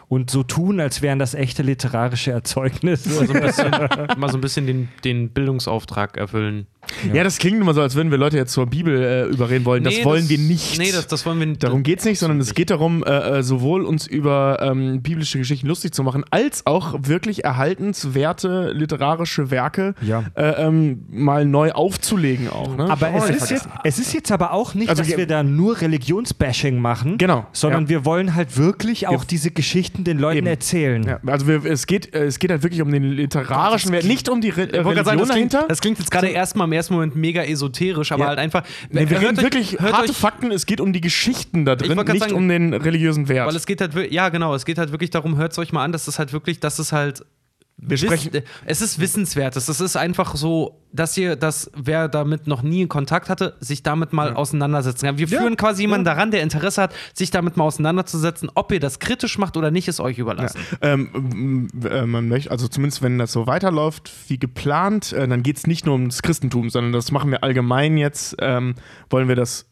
[SPEAKER 1] und so tun, als wären das echte literarische Erzeugnisse.
[SPEAKER 4] Mal so ein bisschen, mal so ein bisschen den, den Bildungsauftrag erfüllen.
[SPEAKER 3] Ja. das klingt immer so, als würden wir Leute jetzt zur Bibel äh, überreden wollen. Das
[SPEAKER 4] Nee,
[SPEAKER 3] wollen wir nicht.
[SPEAKER 4] Nee, das, das wollen wir nicht.
[SPEAKER 3] Darum geht es nicht, sondern es geht darum, äh, äh, sowohl uns über ähm, biblische Geschichten lustig zu machen, als auch wirklich erhaltenswerte literarische Werke
[SPEAKER 1] Ja.
[SPEAKER 3] äh, ähm, mal neu aufzulegen auch. Ne?
[SPEAKER 1] Aber
[SPEAKER 3] Oh,
[SPEAKER 1] es ist, jetzt, es ist jetzt aber auch nicht,
[SPEAKER 3] Also
[SPEAKER 1] dass wir da nur Religionsbashing machen,
[SPEAKER 3] Genau,
[SPEAKER 1] sondern
[SPEAKER 3] ja.
[SPEAKER 1] wir wollen halt wirklich auch diese Geschichten den Leuten
[SPEAKER 3] Eben.
[SPEAKER 1] erzählen.
[SPEAKER 3] Ja, also wir, es, geht, äh, es geht halt wirklich um den literarischen Wert, nicht um die Re Religion
[SPEAKER 4] sagen, das klingt,
[SPEAKER 3] dahinter.
[SPEAKER 4] das klingt jetzt gerade erstmal im ersten Moment mega esoterisch, aber
[SPEAKER 3] Ja.
[SPEAKER 4] halt einfach.
[SPEAKER 3] Nee, wir reden wirklich
[SPEAKER 4] hört
[SPEAKER 3] harte
[SPEAKER 4] euch-
[SPEAKER 3] Fakten, es geht um die Geschichten da drin, nicht
[SPEAKER 4] sagen,
[SPEAKER 3] um den religiösen Wert.
[SPEAKER 4] Weil es geht halt, ja genau, es geht halt wirklich darum, hört es euch mal an, dass es halt wirklich, dass es halt
[SPEAKER 3] wir sprechen,
[SPEAKER 4] Wiss, es ist wissenswertes. Es ist einfach so, dass ihr, dass wer damit noch nie in Kontakt hatte, sich damit mal auseinandersetzen kann. Wir führen quasi jemanden daran, der Interesse hat, sich damit mal auseinanderzusetzen. Ob ihr das kritisch macht oder nicht, ist euch überlassen.
[SPEAKER 3] Ähm, m- äh, man möchte, also zumindest wenn das so weiterläuft wie geplant, äh, dann geht es nicht nur ums Christentum, sondern das machen wir allgemein jetzt, ähm, wollen wir das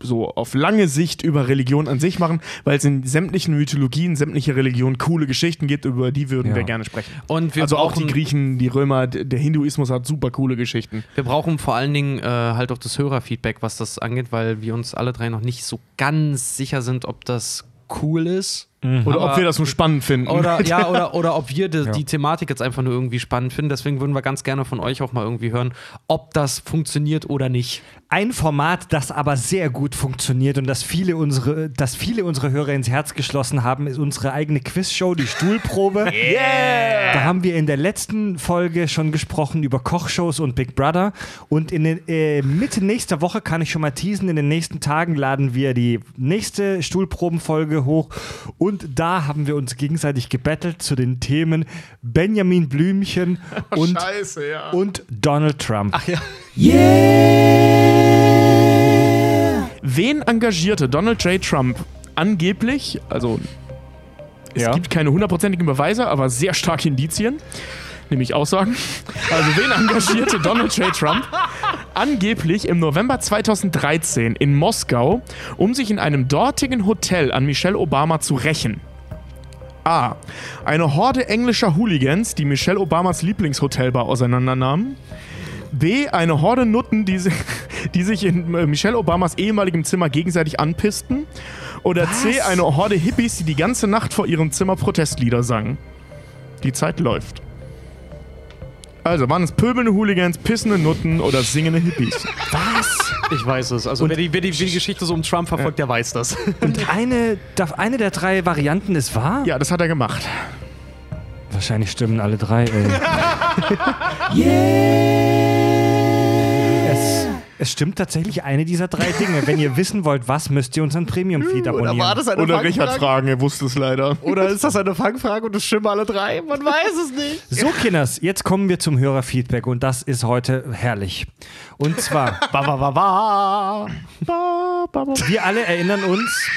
[SPEAKER 3] so auf lange Sicht über Religion an sich machen, weil es in sämtlichen Mythologien, sämtliche Religionen coole Geschichten gibt, über die würden
[SPEAKER 1] Ja.
[SPEAKER 3] wir gerne sprechen.
[SPEAKER 4] Und
[SPEAKER 3] also auch die Griechen, die Römer, der Hinduismus hat super coole Geschichten.
[SPEAKER 4] Wir brauchen vor allen Dingen äh, halt auch das Hörerfeedback, was das angeht, weil wir uns alle drei noch nicht so ganz sicher sind, ob das cool ist.
[SPEAKER 3] Oder
[SPEAKER 4] Aber-
[SPEAKER 3] ob wir das nur spannend finden.
[SPEAKER 4] Oder, ja, oder, oder ob wir die, die Thematik jetzt einfach nur irgendwie spannend finden. Deswegen würden wir ganz gerne von euch auch mal irgendwie hören, ob das funktioniert oder nicht.
[SPEAKER 1] Ein Format, das aber sehr gut funktioniert und das viele unsere, das viele unsere Hörer ins Herz geschlossen haben, ist unsere eigene Quizshow, die Stuhlprobe. Yeah! Da haben wir in der letzten Folge schon gesprochen über Kochshows und Big Brother. Und in den, äh, Mitte nächster Woche kann ich schon mal teasen. In den nächsten Tagen laden wir die nächste Stuhlprobenfolge hoch. Und da haben wir uns gegenseitig gebettelt zu den Themen Benjamin Blümchen und,
[SPEAKER 3] Scheiße, ja.
[SPEAKER 1] und Donald Trump. Ach ja.
[SPEAKER 3] Wen engagierte Donald J. Trump angeblich, also es
[SPEAKER 1] Ja.
[SPEAKER 3] gibt keine hundertprozentigen Beweise, aber sehr starke Indizien, nämlich Aussagen. Also wen engagierte Donald J. Trump angeblich im November 2013 in Moskau, um sich in einem dortigen Hotel an Michelle Obama zu rächen? A. Eine Horde englischer Hooligans, die Michelle Obamas Lieblingshotelbar auseinandernahmen. B. Eine Horde Nutten, die, si- die sich in äh, Michelle Obamas ehemaligem Zimmer gegenseitig anpissten. Oder C. Eine Horde Hippies, die die ganze Nacht vor ihrem Zimmer Protestlieder sangen. Die Zeit läuft. Also, waren es pöbelnde Hooligans, pissende Nutten oder singende Hippies?
[SPEAKER 4] Ich weiß es. Also wer die, wer, die, wer die Geschichte so um Trump verfolgt, der weiß das.
[SPEAKER 1] Und eine, darf eine der drei Varianten ist wahr?
[SPEAKER 3] Ja, das hat er gemacht.
[SPEAKER 1] Wahrscheinlich stimmen alle drei, ey. es, es stimmt tatsächlich eine dieser drei Dinge. Wenn ihr wissen wollt, was, müsst ihr unseren Premium-Feed abonnieren.
[SPEAKER 4] eine
[SPEAKER 3] Oder Richard fragen, er wusste es leider.
[SPEAKER 4] Oder ist das eine Fangfrage und es stimmen alle drei? Man weiß es nicht.
[SPEAKER 1] So, Kinders, jetzt kommen wir zum Hörerfeedback und das ist heute herrlich. Und zwar,
[SPEAKER 4] Ba, ba, ba, ba.
[SPEAKER 1] wir alle erinnern uns,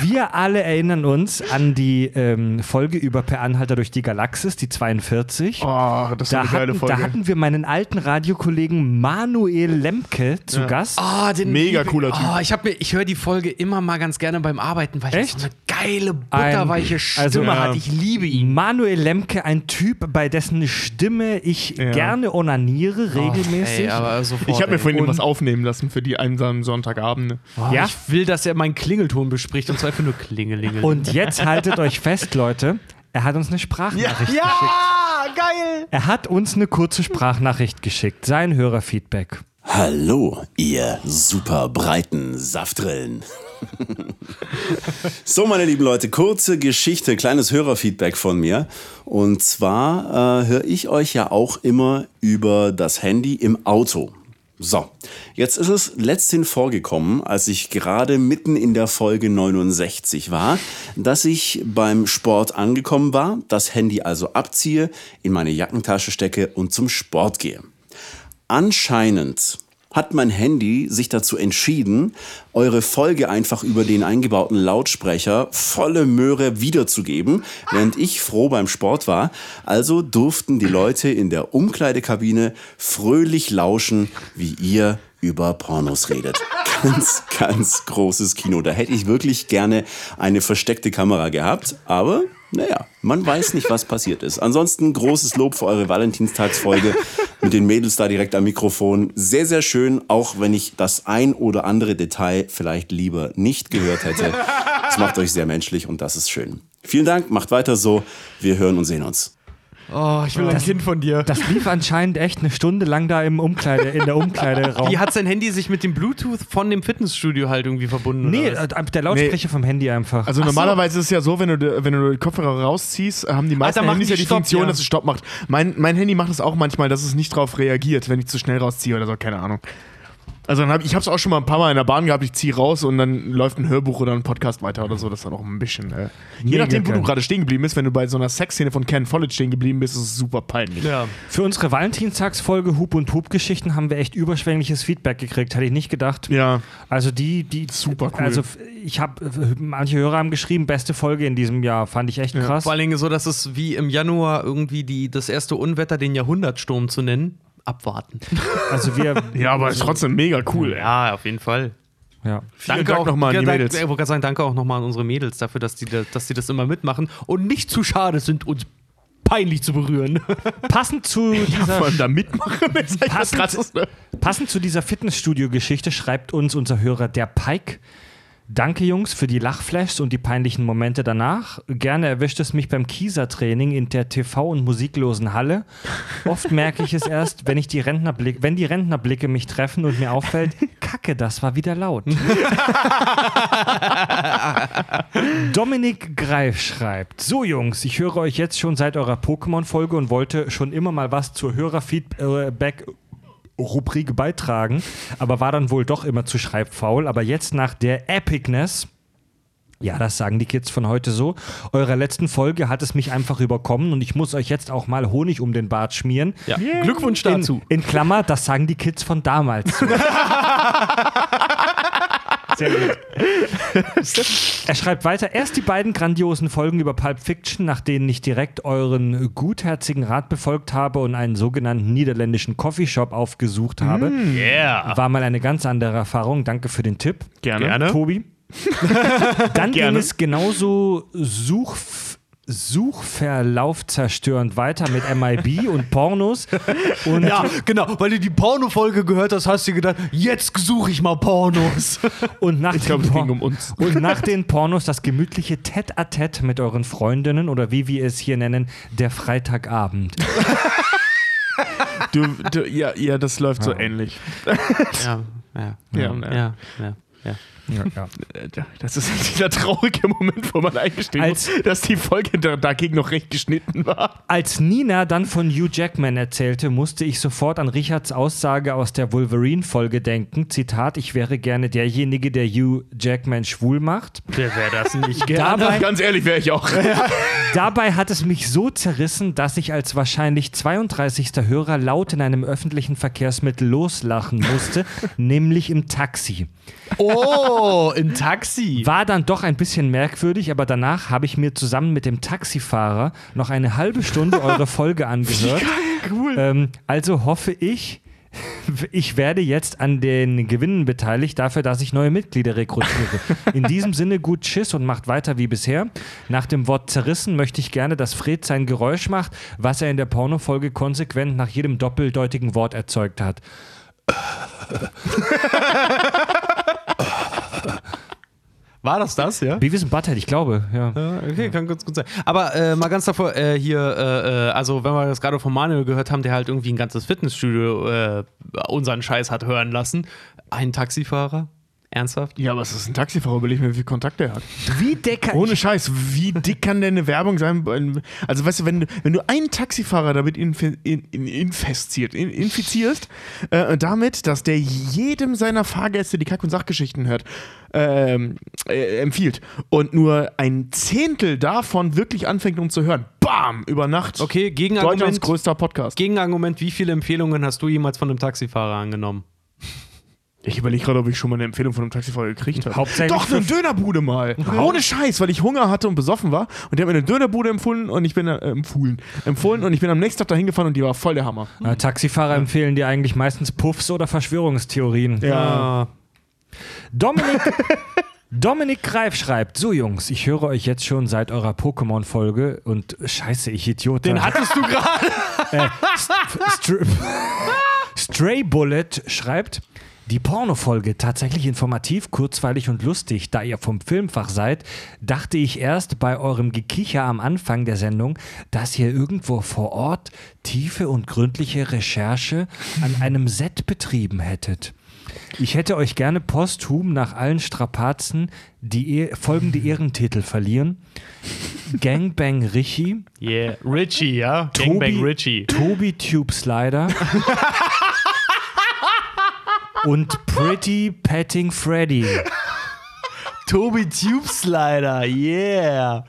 [SPEAKER 1] wir alle erinnern uns an die ähm, Folge über Per Anhalter durch die Galaxis, die 42.
[SPEAKER 3] Oh, das ist
[SPEAKER 1] Da
[SPEAKER 3] eine geile
[SPEAKER 1] hatten,
[SPEAKER 3] Folge.
[SPEAKER 1] da hatten wir meinen alten Radiokollegen Manuel Lemke zu Gast.
[SPEAKER 4] Oh, den
[SPEAKER 3] Mega cooler Typ.
[SPEAKER 4] Oh, ich, hab mir, ich höre die Folge immer mal ganz gerne beim Arbeiten, weil
[SPEAKER 1] Echt?
[SPEAKER 4] er so eine geile, butterweiche Stimme
[SPEAKER 1] also, ja.
[SPEAKER 4] hat. Ich liebe ihn.
[SPEAKER 1] Manuel Lemke, ein Typ, bei dessen Stimme ich
[SPEAKER 3] Ja.
[SPEAKER 1] gerne onaniere, regelmäßig.
[SPEAKER 4] Ey, aber sofort,
[SPEAKER 3] Ich habe mir
[SPEAKER 4] ey.
[SPEAKER 3] vorhin was aufnehmen lassen für die einsamen Sonntagabende.
[SPEAKER 4] Oh,
[SPEAKER 1] Ja?
[SPEAKER 4] Ich will, dass er meinen Klingelton bespricht und zwar einfach nur Klingelingel.
[SPEAKER 1] Und jetzt haltet euch fest, Leute. Er hat uns eine Sprachnachricht geschickt.
[SPEAKER 4] geil!
[SPEAKER 1] Er hat uns eine kurze Sprachnachricht geschickt. Sein Hörerfeedback.
[SPEAKER 7] Hallo, ihr super breiten Saftrillen. so, meine lieben Leute, kurze Geschichte, kleines Hörerfeedback von mir. Und zwar äh, höre ich euch ja auch immer über das Handy im Auto. So, jetzt ist es letzthin vorgekommen, als ich gerade mitten in der Folge 69 war, dass ich beim Sport angekommen war, das Handy also abziehe, in meine Jackentasche stecke und zum Sport gehe. Anscheinend hat mein Handy sich dazu entschieden, eure Folge einfach über den eingebauten Lautsprecher volle Möhre wiederzugeben, während ich froh beim Sport war. Also durften die Leute in der Umkleidekabine fröhlich lauschen, wie ihr über Pornos redet. Ganz, ganz großes Kino. Da hätte ich wirklich gerne eine versteckte Kamera gehabt, aber naja, man weiß nicht, was passiert ist. Ansonsten großes Lob für eure Valentinstagsfolge mit den Mädels da direkt am Mikrofon. Sehr, sehr schön, auch wenn ich das ein oder andere Detail vielleicht lieber nicht gehört hätte. Es macht euch sehr menschlich und das ist schön. Vielen Dank, macht weiter so. Wir hören und sehen uns.
[SPEAKER 4] Oh, ich will ein Kind von dir.
[SPEAKER 1] Das lief anscheinend echt eine Stunde lang da im Umkleide, in der Umkleideraum.
[SPEAKER 4] Wie hat sein Handy sich mit dem Bluetooth von dem Fitnessstudio halt irgendwie verbunden?
[SPEAKER 1] Nee, äh, der Lautsprecher vom Handy einfach.
[SPEAKER 3] Also
[SPEAKER 4] Ach so.
[SPEAKER 3] normalerweise ist es ja so, wenn du, wenn du die Kopfhörer rausziehst, haben die meisten
[SPEAKER 4] machen
[SPEAKER 3] Handys
[SPEAKER 4] die
[SPEAKER 3] ja die
[SPEAKER 4] Stopp,
[SPEAKER 3] Funktion,
[SPEAKER 4] ja.
[SPEAKER 3] dass es Stopp macht. Mein, mein Handy macht es auch manchmal, dass es nicht drauf reagiert, wenn ich zu schnell rausziehe oder so, keine Ahnung. Also dann hab, ich habe es auch schon mal ein paar Mal in der Bahn gehabt, ich ziehe raus und dann läuft ein Hörbuch oder ein Podcast weiter oder so, das ist dann auch ein bisschen. Äh, je
[SPEAKER 1] Mega
[SPEAKER 3] nachdem, wo du gerade stehen geblieben bist, wenn du bei so einer Sexszene von Ken Follett stehen geblieben bist, ist es super peinlich.
[SPEAKER 4] ja.
[SPEAKER 1] Für unsere Valentinstagsfolge Hup und Pup-Geschichten haben wir echt überschwängliches Feedback gekriegt, hätte ich nicht gedacht.
[SPEAKER 3] Ja.
[SPEAKER 1] Also die, die
[SPEAKER 3] Super cool.
[SPEAKER 1] Also ich habe, manche Hörer haben geschrieben, beste Folge in diesem Jahr, fand ich echt krass.
[SPEAKER 4] Vor allen Dingen so, dass es wie im Januar irgendwie die, das erste Unwetter, den Jahrhundertsturm zu nennen, abwarten.
[SPEAKER 1] Also wir,
[SPEAKER 3] Ja, aber ist trotzdem mega cool. ey.
[SPEAKER 4] Ja, auf jeden Fall.
[SPEAKER 1] ja.
[SPEAKER 3] Vielen Dank nochmal an die
[SPEAKER 4] ja,
[SPEAKER 3] Mädels.
[SPEAKER 4] Ich wollte gerade sagen, danke auch nochmal an unsere Mädels dafür, dass die, da- dass die das immer mitmachen und nicht zu schade sind, uns peinlich zu berühren.
[SPEAKER 1] Passend zu dieser
[SPEAKER 3] allem da mitmachen das
[SPEAKER 1] Passend-. Passend zu dieser Fitnessstudio-Geschichte schreibt uns unser Hörer der Pike. Danke, Jungs, für die Lachflashs und die peinlichen Momente danach. Gerne erwischt es mich beim Kieser-Training in der TV- und musiklosen Halle. Oft merke ich es erst, wenn, ich die Rentnerblick, wenn die Rentnerblicke mich treffen und mir auffällt, Kacke, das war wieder laut. Dominik Greif schreibt: So, Jungs, ich höre euch jetzt schon seit eurer Pokémon-Folge und wollte schon immer mal was zur Hörerfeedback. Rubrik beitragen, aber war dann wohl doch immer zu schreibfaul. Aber jetzt nach der Epicness, ja, das sagen die Kids von heute so, eurer letzten Folge hat es mich einfach überkommen und ich muss euch jetzt auch mal Honig um den Bart schmieren.
[SPEAKER 4] Ja. Glückwunsch dazu.
[SPEAKER 1] In, in Klammer, das sagen die Kids von damals. Sehr gut. er schreibt weiter: Erst die beiden grandiosen Folgen über Pulp Fiction, nach denen ich direkt euren gutherzigen Rat befolgt habe und einen sogenannten niederländischen Coffeeshop aufgesucht habe.
[SPEAKER 4] Yeah.
[SPEAKER 1] War mal eine ganz andere Erfahrung. Danke für den Tipp.
[SPEAKER 3] Gerne.
[SPEAKER 4] Gerne.
[SPEAKER 1] Tobi. Dann ging
[SPEAKER 3] Gerne.
[SPEAKER 1] es genauso Such Suchverlauf zerstörend weiter mit MIB und Pornos. Und
[SPEAKER 4] Ja, genau, weil du die Porno-Folge gehört hast, hast du gedacht, jetzt suche ich mal Pornos.
[SPEAKER 1] Und nach,
[SPEAKER 3] Ich glaube,
[SPEAKER 1] den
[SPEAKER 3] es
[SPEAKER 1] Por-
[SPEAKER 3] ging um uns.
[SPEAKER 1] und nach den Pornos das gemütliche Tête-à-Tête mit euren Freundinnen oder wie wir es hier nennen, der Freitagabend.
[SPEAKER 3] Du, du, ja, ja, das läuft so ähnlich.
[SPEAKER 4] ja, ja,
[SPEAKER 3] Ja,
[SPEAKER 4] ja,
[SPEAKER 3] ja.
[SPEAKER 4] ja, ja. ja.
[SPEAKER 3] Äh, Das ist dieser traurige Moment, wo man eingestehen
[SPEAKER 1] Als-
[SPEAKER 3] muss, dass die Folge da, dagegen noch recht geschnitten war.
[SPEAKER 1] Als Nina dann von Hugh Jackman erzählte, musste ich sofort an Richards Aussage aus der Wolverine-Folge denken. Zitat, ich wäre gerne derjenige, der Hugh Jackman schwul macht.
[SPEAKER 4] Wer wäre das nicht
[SPEAKER 1] Dabei,
[SPEAKER 3] Ganz ehrlich, wäre ich auch.
[SPEAKER 1] dabei hat es mich so zerrissen, dass ich als wahrscheinlich 32. Hörer laut in einem öffentlichen Verkehrsmittel loslachen musste, nämlich im Taxi.
[SPEAKER 4] Oh, im Taxi.
[SPEAKER 1] War dann doch ein bisschen merkwürdig, aber danach habe ich mir zusammen mit dem Taxifahrer noch eine halbe Stunde eure Folge angehört.
[SPEAKER 3] cool.
[SPEAKER 1] Ähm, also hoffe ich, ich werde jetzt an den Gewinnen beteiligt, dafür, dass ich neue Mitglieder rekrutiere. In diesem Sinne gut Schiss und macht weiter wie bisher. Nach dem Wort zerrissen möchte ich gerne, dass Fred sein Geräusch macht, was er in der Pornofolge konsequent nach jedem doppeldeutigen Wort erzeugt hat.
[SPEAKER 4] War das das, ja?
[SPEAKER 1] Beavis and Butthead, ich glaube, ja.
[SPEAKER 4] Ja, Okay, kann ganz gut sein. Aber äh, mal ganz davor, äh, hier, äh, äh, also wenn wir das gerade von Manuel gehört haben, der halt irgendwie ein ganzes Fitnessstudio äh, unseren Scheiß hat hören lassen. Ein Taxifahrer? Ernsthaft?
[SPEAKER 3] Ja, aber es ist ein Taxifahrer, überleg mir, wie viel Kontakt er hat.
[SPEAKER 1] Wie Decker.
[SPEAKER 3] Ohne Scheiß, wie dick kann denn eine Werbung sein? Also, weißt du, wenn du, wenn du einen Taxifahrer damit infi in, in, infestiert, in, infizierst, äh, damit, dass der jedem seiner Fahrgäste die Kack- und Sachgeschichten hört, ähm, äh, empfiehlt und nur ein Zehntel davon wirklich anfängt, um zu hören, bam, über Nacht.
[SPEAKER 4] Okay,
[SPEAKER 3] Deutschlands
[SPEAKER 4] Gegenargument.
[SPEAKER 3] größter Podcast.
[SPEAKER 4] Gegenargument, wie viele Empfehlungen hast du jemals von einem Taxifahrer angenommen?
[SPEAKER 3] Ich überlege gerade, ob ich schon mal eine Empfehlung von einem Taxifahrer gekriegt habe.
[SPEAKER 1] Hauptsächlich
[SPEAKER 3] Doch, eine Dönerbude mal. Ohne Scheiß, weil ich Hunger hatte und besoffen war. Und der hat mir eine Dönerbude empfohlen und ich bin äh, empfohlen, empfohlen und ich bin am nächsten Tag dahin gefahren und die war voll der Hammer.
[SPEAKER 1] Äh, Taxifahrer empfehlen dir eigentlich meistens Puffs oder Verschwörungstheorien.
[SPEAKER 3] Ja.
[SPEAKER 1] Dominik, Dominik Greif schreibt: So, Jungs, ich höre euch jetzt schon seit eurer Pokémon-Folge und Scheiße, ich Idiot.
[SPEAKER 4] Den hattest du gerade.
[SPEAKER 1] äh, Str Stray Bullet schreibt. Die Pornofolge tatsächlich informativ, kurzweilig und lustig. Da ihr vom Filmfach seid, dachte ich erst bei eurem Gekicher am Anfang der Sendung, dass ihr irgendwo vor Ort tiefe und gründliche Recherche an einem Set betrieben hättet. Ich hätte euch gerne posthum nach allen Strapazen die folgende Ehrentitel verlieren. Gangbang Richie,
[SPEAKER 4] Yeah, Richie, ja?
[SPEAKER 1] Tobi,
[SPEAKER 4] Gangbang Richie.
[SPEAKER 1] Tobi Tube Slider und Pretty Petting Freddy.
[SPEAKER 4] Tobi Tube Slider, yeah.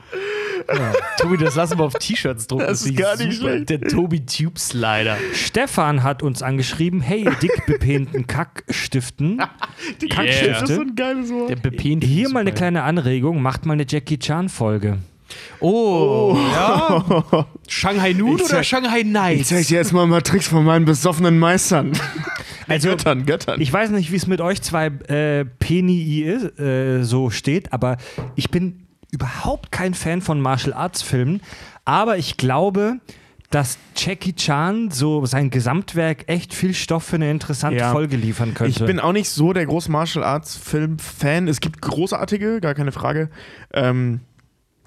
[SPEAKER 4] Tobi, das lassen wir auf T-Shirts drucken.
[SPEAKER 3] Das ist
[SPEAKER 4] sieht
[SPEAKER 3] gar nicht
[SPEAKER 4] super.
[SPEAKER 3] schlecht.
[SPEAKER 4] Der Tobi Tube Slider.
[SPEAKER 1] Stefan hat uns angeschrieben, hey, ihr dick bepehnten Kackstiften.
[SPEAKER 3] Die
[SPEAKER 1] Kackstifte.
[SPEAKER 3] Das ist so ein geiles Wort.
[SPEAKER 4] Der.
[SPEAKER 1] Hier mal eine kleine Anregung, macht mal eine Jackie Chan Folge.
[SPEAKER 4] Oh, ja. Shanghai Nude
[SPEAKER 3] Ich
[SPEAKER 4] oder Shanghai
[SPEAKER 3] Ich
[SPEAKER 4] Nights?
[SPEAKER 3] zeig dir jetzt mal ein paar Tricks von meinen besoffenen Meistern.
[SPEAKER 1] Also,
[SPEAKER 3] Göttern, Göttern.
[SPEAKER 1] Ich weiß nicht, wie es mit euch zwei äh, Penii ist, äh, so steht, aber ich bin überhaupt kein Fan von Martial Arts Filmen. Aber ich glaube, dass Jackie Chan so sein Gesamtwerk echt viel Stoff für eine interessante
[SPEAKER 3] Ja.
[SPEAKER 1] Folge liefern könnte.
[SPEAKER 3] Ich bin auch nicht so der große Martial Arts Film-Fan. Es gibt großartige, gar keine Frage. Ähm,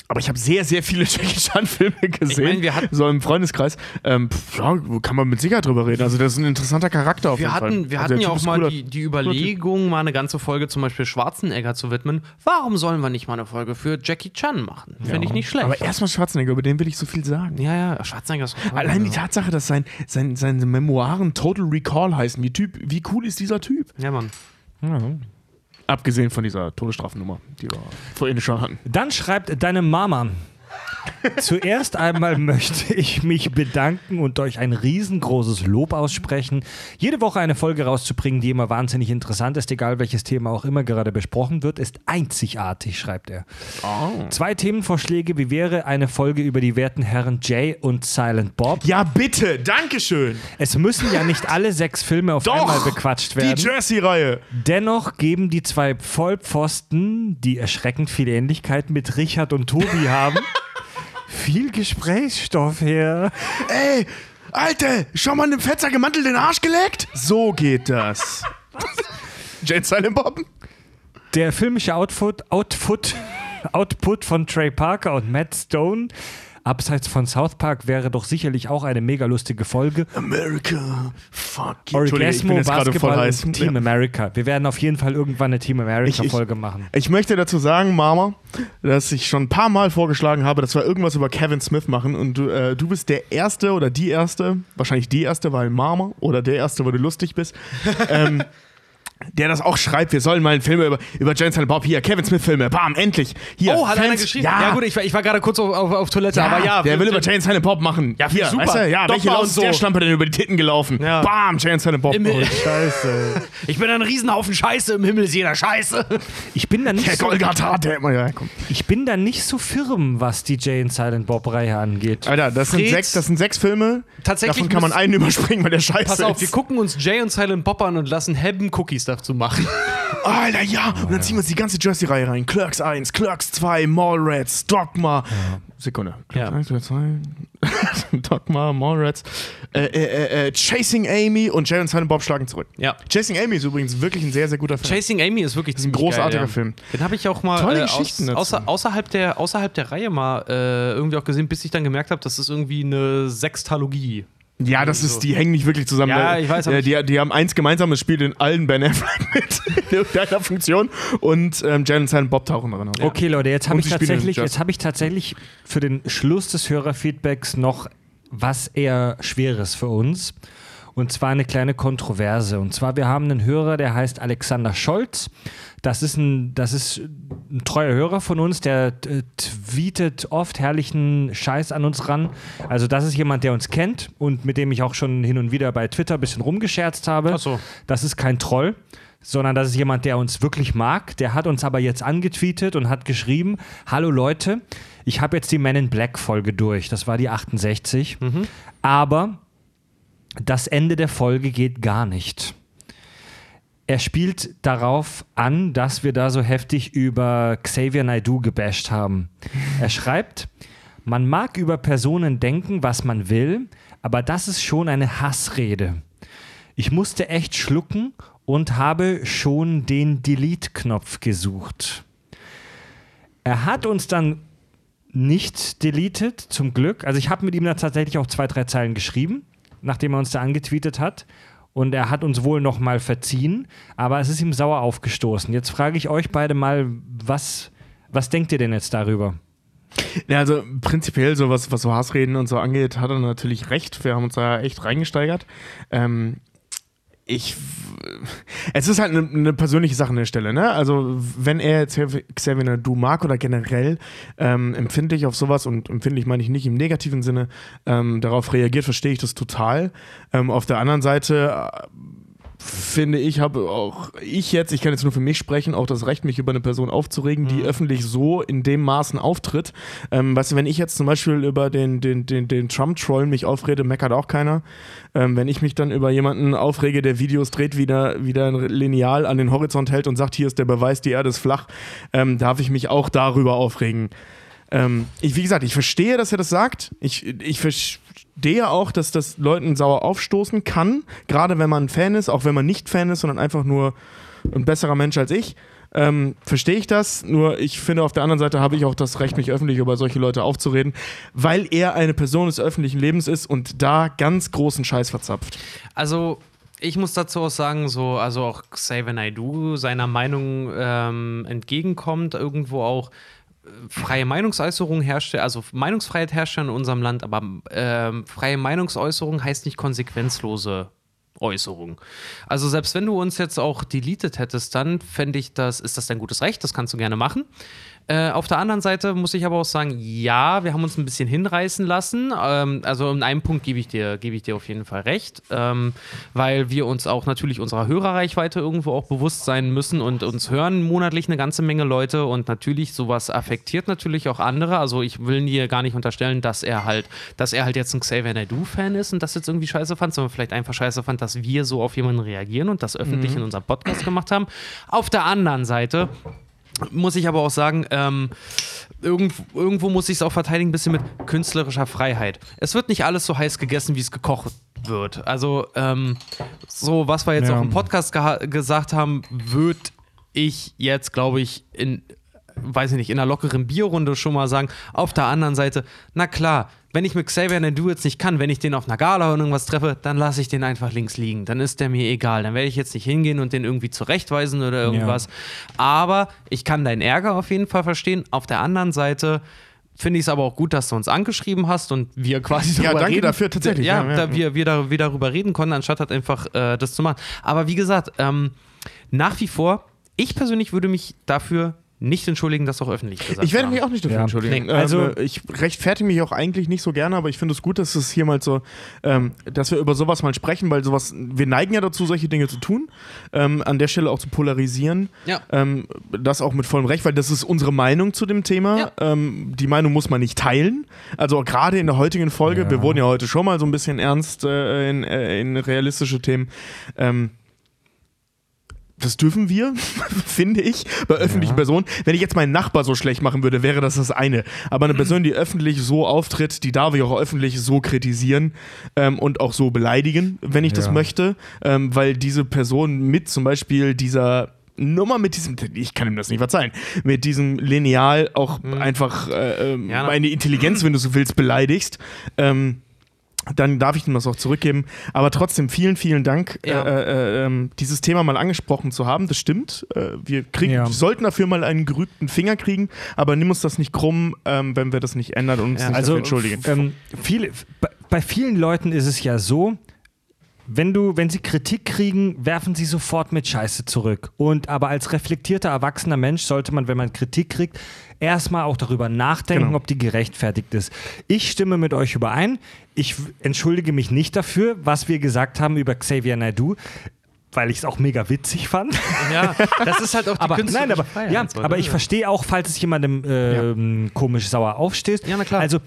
[SPEAKER 3] aber ich habe sehr, sehr viele Jackie Chan-Filme gesehen.
[SPEAKER 4] meine, wir hatten-
[SPEAKER 3] so im Freundeskreis. Ähm, pff, ja, kann man mit Sicherheit drüber reden. Also, das ist ein interessanter Charakter auf
[SPEAKER 4] Wir
[SPEAKER 3] jeden Fall.
[SPEAKER 4] hatten, wir
[SPEAKER 3] also,
[SPEAKER 4] hatten ja auch mal die, die Überlegung, mal eine ganze Folge zum Beispiel Schwarzenegger zu widmen. Warum sollen wir nicht mal eine Folge für Jackie Chan machen? Finde ich nicht schlecht.
[SPEAKER 3] Aber erstmal Schwarzenegger, über den will ich so viel sagen.
[SPEAKER 4] ja, ja, Schwarzenegger ist toll,
[SPEAKER 3] Allein die
[SPEAKER 4] ja.
[SPEAKER 3] Tatsache, dass sein, sein, seine Memoiren Total Recall heißen. Wie, typ, wie cool ist dieser Typ?
[SPEAKER 4] Ja, Mann.
[SPEAKER 3] Abgesehen von dieser Todesstrafennummer, die wir vorhin schon hatten.
[SPEAKER 1] Dann schreibt deine Mama. Zuerst einmal möchte ich mich bedanken und euch ein riesengroßes Lob aussprechen. Jede Woche eine Folge rauszubringen, die immer wahnsinnig interessant ist, egal welches Thema auch immer gerade besprochen wird, ist einzigartig, schreibt er. Zwei Themenvorschläge, wie wäre eine Folge über die werten Herren Jay und Silent Bob?
[SPEAKER 3] Ja, bitte, Dankeschön.
[SPEAKER 1] Es müssen ja nicht alle sechs Filme auf einmal bequatscht
[SPEAKER 3] Die
[SPEAKER 1] werden.
[SPEAKER 3] Jersey-Reihe.
[SPEAKER 1] Dennoch geben die zwei Vollpfosten, die erschreckend viel Ähnlichkeit mit Richard und Tobi haben, viel Gesprächsstoff her.
[SPEAKER 3] Ey, Alter, schon mal einem Fetzer gemantelt den Arsch geleckt? So geht das. Jane Silent Bob?
[SPEAKER 1] Der filmische Output, Output, Output von Trey Parker und Matt Stone abseits von South Park wäre doch sicherlich auch eine mega lustige Folge.
[SPEAKER 3] America, fuck you.
[SPEAKER 1] Orgasmo,
[SPEAKER 3] jetzt gerade voll
[SPEAKER 1] Basketball und Team
[SPEAKER 3] Ja.
[SPEAKER 1] America. Wir werden auf jeden Fall irgendwann eine Team America-Folge machen.
[SPEAKER 3] Ich möchte dazu sagen, Mama, dass ich schon ein paar Mal vorgeschlagen habe, dass wir irgendwas über Kevin Smith machen und du, äh, du bist der Erste oder die Erste, wahrscheinlich die Erste, weil Mama oder der Erste, weil du lustig bist, ähm, der das auch schreibt, wir sollen mal einen Film über, über Jane Silent Bob, hier, Kevin Smith Filme, bam, endlich. Hier,
[SPEAKER 4] Oh, hat einer
[SPEAKER 3] Fans-
[SPEAKER 4] geschrieben?
[SPEAKER 3] Ja,
[SPEAKER 4] Ja, gut, ich war, ich war gerade kurz auf, auf, auf Toilette, aber ja.
[SPEAKER 3] der will über Jane Silent Bob machen. Ja, hier,
[SPEAKER 4] super.
[SPEAKER 3] Weißt du, ja, welche Laus
[SPEAKER 4] und
[SPEAKER 3] ist
[SPEAKER 4] so.
[SPEAKER 3] der Schlampe denn über die Titten gelaufen?
[SPEAKER 4] Ja.
[SPEAKER 3] Bam, Jane Silent Bob.
[SPEAKER 4] Im-
[SPEAKER 1] Scheiße.
[SPEAKER 4] Ich bin ein Riesenhaufen Scheiße, im Himmel ist jeder Scheiße.
[SPEAKER 1] Ich bin da nicht
[SPEAKER 3] der
[SPEAKER 1] so,
[SPEAKER 3] Golgatha, der immer, ja, komm.
[SPEAKER 1] ich bin da nicht so firm, was die Jay und Silent Bob Reihe angeht.
[SPEAKER 3] Alter, das sind,
[SPEAKER 4] Fred,
[SPEAKER 3] sechs, das sind sechs Filme.
[SPEAKER 4] tatsächlich
[SPEAKER 3] Davon kann man einen überspringen, weil der scheiße
[SPEAKER 4] Pass auf, wir
[SPEAKER 3] ist.
[SPEAKER 4] gucken uns Jay und Silent Bob an und lassen Hebben Cookies dazu machen.
[SPEAKER 3] Alter, ja. Und dann ziehen wir uns die ganze Jersey-Reihe rein. Clerks 1, Clerks 2, Mallrats, Dogma. Sekunde.
[SPEAKER 4] Ja.
[SPEAKER 3] Clerks 1, Clerks 2, Dogma, Mallrats. Äh, äh, äh, äh, Chasing Amy und Jay und Silent Bob schlagen zurück.
[SPEAKER 4] Ja.
[SPEAKER 3] Chasing Amy ist übrigens wirklich ein sehr, sehr guter Film.
[SPEAKER 4] Chasing Amy ist wirklich ziemlich
[SPEAKER 3] großartiger
[SPEAKER 4] geil, ja.
[SPEAKER 3] Film.
[SPEAKER 4] Den habe ich auch mal
[SPEAKER 3] Tolle
[SPEAKER 4] äh,
[SPEAKER 3] Geschichten
[SPEAKER 4] aus, außer, außerhalb, der, außerhalb der Reihe mal äh, irgendwie auch gesehen, bis ich dann gemerkt habe, das ist irgendwie eine Sextalogie.
[SPEAKER 3] Ja, das ist, die hängen nicht wirklich zusammen.
[SPEAKER 4] Ja, ich weiß, aber
[SPEAKER 3] Äh, die, die haben eins gemeinsam, es spielt in allen Ben Affleck mit in irgendeiner Funktion und ähm, Jay und Silent Bob tauchen darin auf.
[SPEAKER 1] Okay, Leute, jetzt habe ich, tatsächlich, jetzt hab ich tatsächlich für den Schluss des Hörerfeedbacks noch was eher Schweres für uns. Und zwar eine kleine Kontroverse. Und zwar, wir haben einen Hörer, der heißt Alexander Scholz. Das ist ein, das ist ein treuer Hörer von uns, der äh, tweetet oft herrlichen Scheiß an uns ran. Also, das ist jemand, der uns kennt und mit dem ich auch schon hin und wieder bei Twitter ein bisschen rumgescherzt habe.
[SPEAKER 4] Ach so.
[SPEAKER 1] Das ist kein Troll, sondern das ist jemand, der uns wirklich mag. Der hat uns aber jetzt angetweetet und hat geschrieben: Hallo Leute, ich habe jetzt die Men in Black Folge durch. Das war die 68. Aber das Ende der Folge geht gar nicht. Er spielt darauf an, dass wir da so heftig über Xavier Naidoo gebasht haben. Er schreibt, man mag über Personen denken, was man will, aber das ist schon eine Hassrede. Ich musste echt schlucken und habe schon den Delete-Knopf gesucht. Er hat uns dann nicht deleted, zum Glück. Also ich habe mit ihm dann tatsächlich auch zwei, drei Zeilen geschrieben, nachdem er uns da angetweetet hat. Und er hat uns wohl noch mal verziehen, aber es ist ihm sauer aufgestoßen. Jetzt frage ich euch beide mal, was, was denkt ihr denn jetzt darüber?
[SPEAKER 3] Ja, also prinzipiell, so was, was so Hassreden und so angeht, hat er natürlich recht. Wir haben uns da echt reingesteigert. Ähm, ich. Es ist halt eine, eine persönliche Sache an der Stelle, ne? Also, wenn er jetzt Xavier Nadu mag oder generell ähm, empfindlich auf sowas, und empfindlich meine ich nicht im negativen Sinne, ähm, darauf reagiert, verstehe ich das total. Ähm, auf der anderen Seite. Äh, finde ich, habe auch ich jetzt, ich kann jetzt nur für mich sprechen, auch das Recht, mich über eine Person aufzuregen, die öffentlich so in dem Maßen auftritt. Ähm, weißt du, wenn ich jetzt zum Beispiel über den, den, den, den Trump-Troll mich aufrede, meckert auch keiner. Ähm, wenn ich mich dann über jemanden aufrege, der Videos dreht, wieder, wieder ein Lineal an den Horizont hält und sagt, hier ist der Beweis, die Erde ist flach, ähm, darf ich mich auch darüber aufregen. Ähm, ich, wie gesagt, ich verstehe, dass er das sagt. Ich, ich verstehe verstehe auch, dass das Leuten sauer aufstoßen kann, gerade wenn man Fan ist, auch wenn man nicht Fan ist, sondern einfach nur ein besserer Mensch als ich. Ähm, verstehe ich das, nur ich finde, auf der anderen Seite habe ich auch das Recht, mich öffentlich über solche Leute aufzureden, weil er eine Person des öffentlichen Lebens ist und da ganz großen Scheiß verzapft.
[SPEAKER 4] Also, ich muss dazu auch sagen, so, also auch Xavier Naidoo seiner Meinung ähm, entgegenkommt, irgendwo auch freie Meinungsäußerung herrscht, also Meinungsfreiheit herrscht in unserem Land, aber ähm, freie Meinungsäußerung heißt nicht konsequenzlose Äußerung. Also selbst wenn du uns jetzt auch deleted hättest, dann fände ich das, ist das dein gutes Recht, das kannst du gerne machen. Äh, auf der anderen Seite muss ich aber auch sagen, ja, wir haben uns ein bisschen hinreißen lassen. Ähm, also in einem Punkt gebe ich dir, gebe ich dir auf jeden Fall recht, ähm, weil wir uns auch natürlich unserer Hörerreichweite irgendwo auch bewusst sein müssen und uns hören monatlich eine ganze Menge Leute und natürlich sowas affektiert natürlich auch andere. Also ich will dir gar nicht unterstellen, dass er halt, dass er halt jetzt ein Xavier Naidoo-Fan ist und das jetzt irgendwie scheiße fand, sondern vielleicht einfach scheiße fand, dass wir so auf jemanden reagieren und das öffentlich mhm. in unserem Podcast gemacht haben. Auf der anderen Seite muss ich aber auch sagen, ähm, irgendwo, irgendwo muss ich es auch verteidigen, ein bisschen mit künstlerischer Freiheit. Es wird nicht alles so heiß gegessen, wie es gekocht wird. Also, ähm, so was wir jetzt ja. auch im Podcast gesagt haben, würde ich jetzt, glaube ich, in, weiß ich nicht, in einer lockeren Bierrunde schon mal sagen. Auf der anderen Seite, na klar, wenn ich mit Xavier Naidoo jetzt nicht kann, wenn ich den auf einer Gala oder irgendwas treffe, dann lasse ich den einfach links liegen. Dann ist der mir egal. Dann werde ich jetzt nicht hingehen und den irgendwie zurechtweisen oder irgendwas. Ja. Aber ich kann deinen Ärger auf jeden Fall verstehen. Auf der anderen Seite finde ich es aber auch gut, dass du uns angeschrieben hast und wir quasi
[SPEAKER 3] darüber Ja, danke reden. dafür, tatsächlich.
[SPEAKER 4] Ja, ja, da wir, wir, da, wir darüber reden konnten, anstatt halt einfach äh, das zu machen. Aber wie gesagt, ähm, nach wie vor, ich persönlich würde mich dafür nicht entschuldigen, das auch öffentlich gesagt
[SPEAKER 3] Ich werde mich auch nicht dafür ja. entschuldigen. Nee, also ähm, ich rechtfertige mich auch eigentlich nicht so gerne, aber ich finde es gut, dass es hier mal so, ähm, dass wir über sowas mal sprechen, weil sowas, wir neigen ja dazu, solche Dinge zu tun, ähm, an der Stelle auch zu polarisieren. Ja. Ähm, das auch mit vollem Recht, weil das ist unsere Meinung zu dem Thema. Ja. Ähm, die Meinung muss man nicht teilen. Also gerade in der heutigen Folge, ja. wir wurden ja heute schon mal so ein bisschen ernst äh, in, äh, in realistische Themen. Das dürfen wir, finde ich, bei öffentlichen ja. Personen. Wenn ich jetzt meinen Nachbar so schlecht machen würde, wäre das das eine. Aber eine Person, die öffentlich so auftritt, die darf ich auch öffentlich so kritisieren ähm, und auch so beleidigen, wenn ich ja. das möchte, ähm, weil diese Person mit zum Beispiel dieser Nummer mit diesem, ich kann ihm das nicht verzeihen, mit diesem Lineal auch mhm. einfach äh, ähm, ja, meine Intelligenz, wenn du so willst, beleidigst. Ähm, dann darf ich ihm das auch zurückgeben. Aber trotzdem vielen, vielen Dank, ja. äh, äh, äh, dieses Thema mal angesprochen zu haben. Das stimmt. Äh, wir kriegen, ja. sollten dafür mal einen gerügten Finger kriegen, aber nimm uns das nicht krumm, ähm, wenn wir das nicht ändern und uns ja, nicht also, entschuldigen.
[SPEAKER 1] Ähm, viele, bei, bei vielen Leuten ist es ja so, wenn du, wenn sie Kritik kriegen, werfen sie sofort mit Scheiße zurück. Und aber als reflektierter erwachsener Mensch sollte man, wenn man Kritik kriegt, erstmal auch darüber nachdenken, genau. ob die gerechtfertigt ist. Ich stimme mit euch überein. Ich entschuldige mich nicht dafür, was wir gesagt haben über Xavier Naidoo weil ich es auch mega witzig fand.
[SPEAKER 4] Ja, das ist halt auch die
[SPEAKER 1] aber, nein, aber, Freiheit, ja, aber ich verstehe auch, falls es jemandem äh, ja. komisch sauer aufstößt. Ja, na klar. Also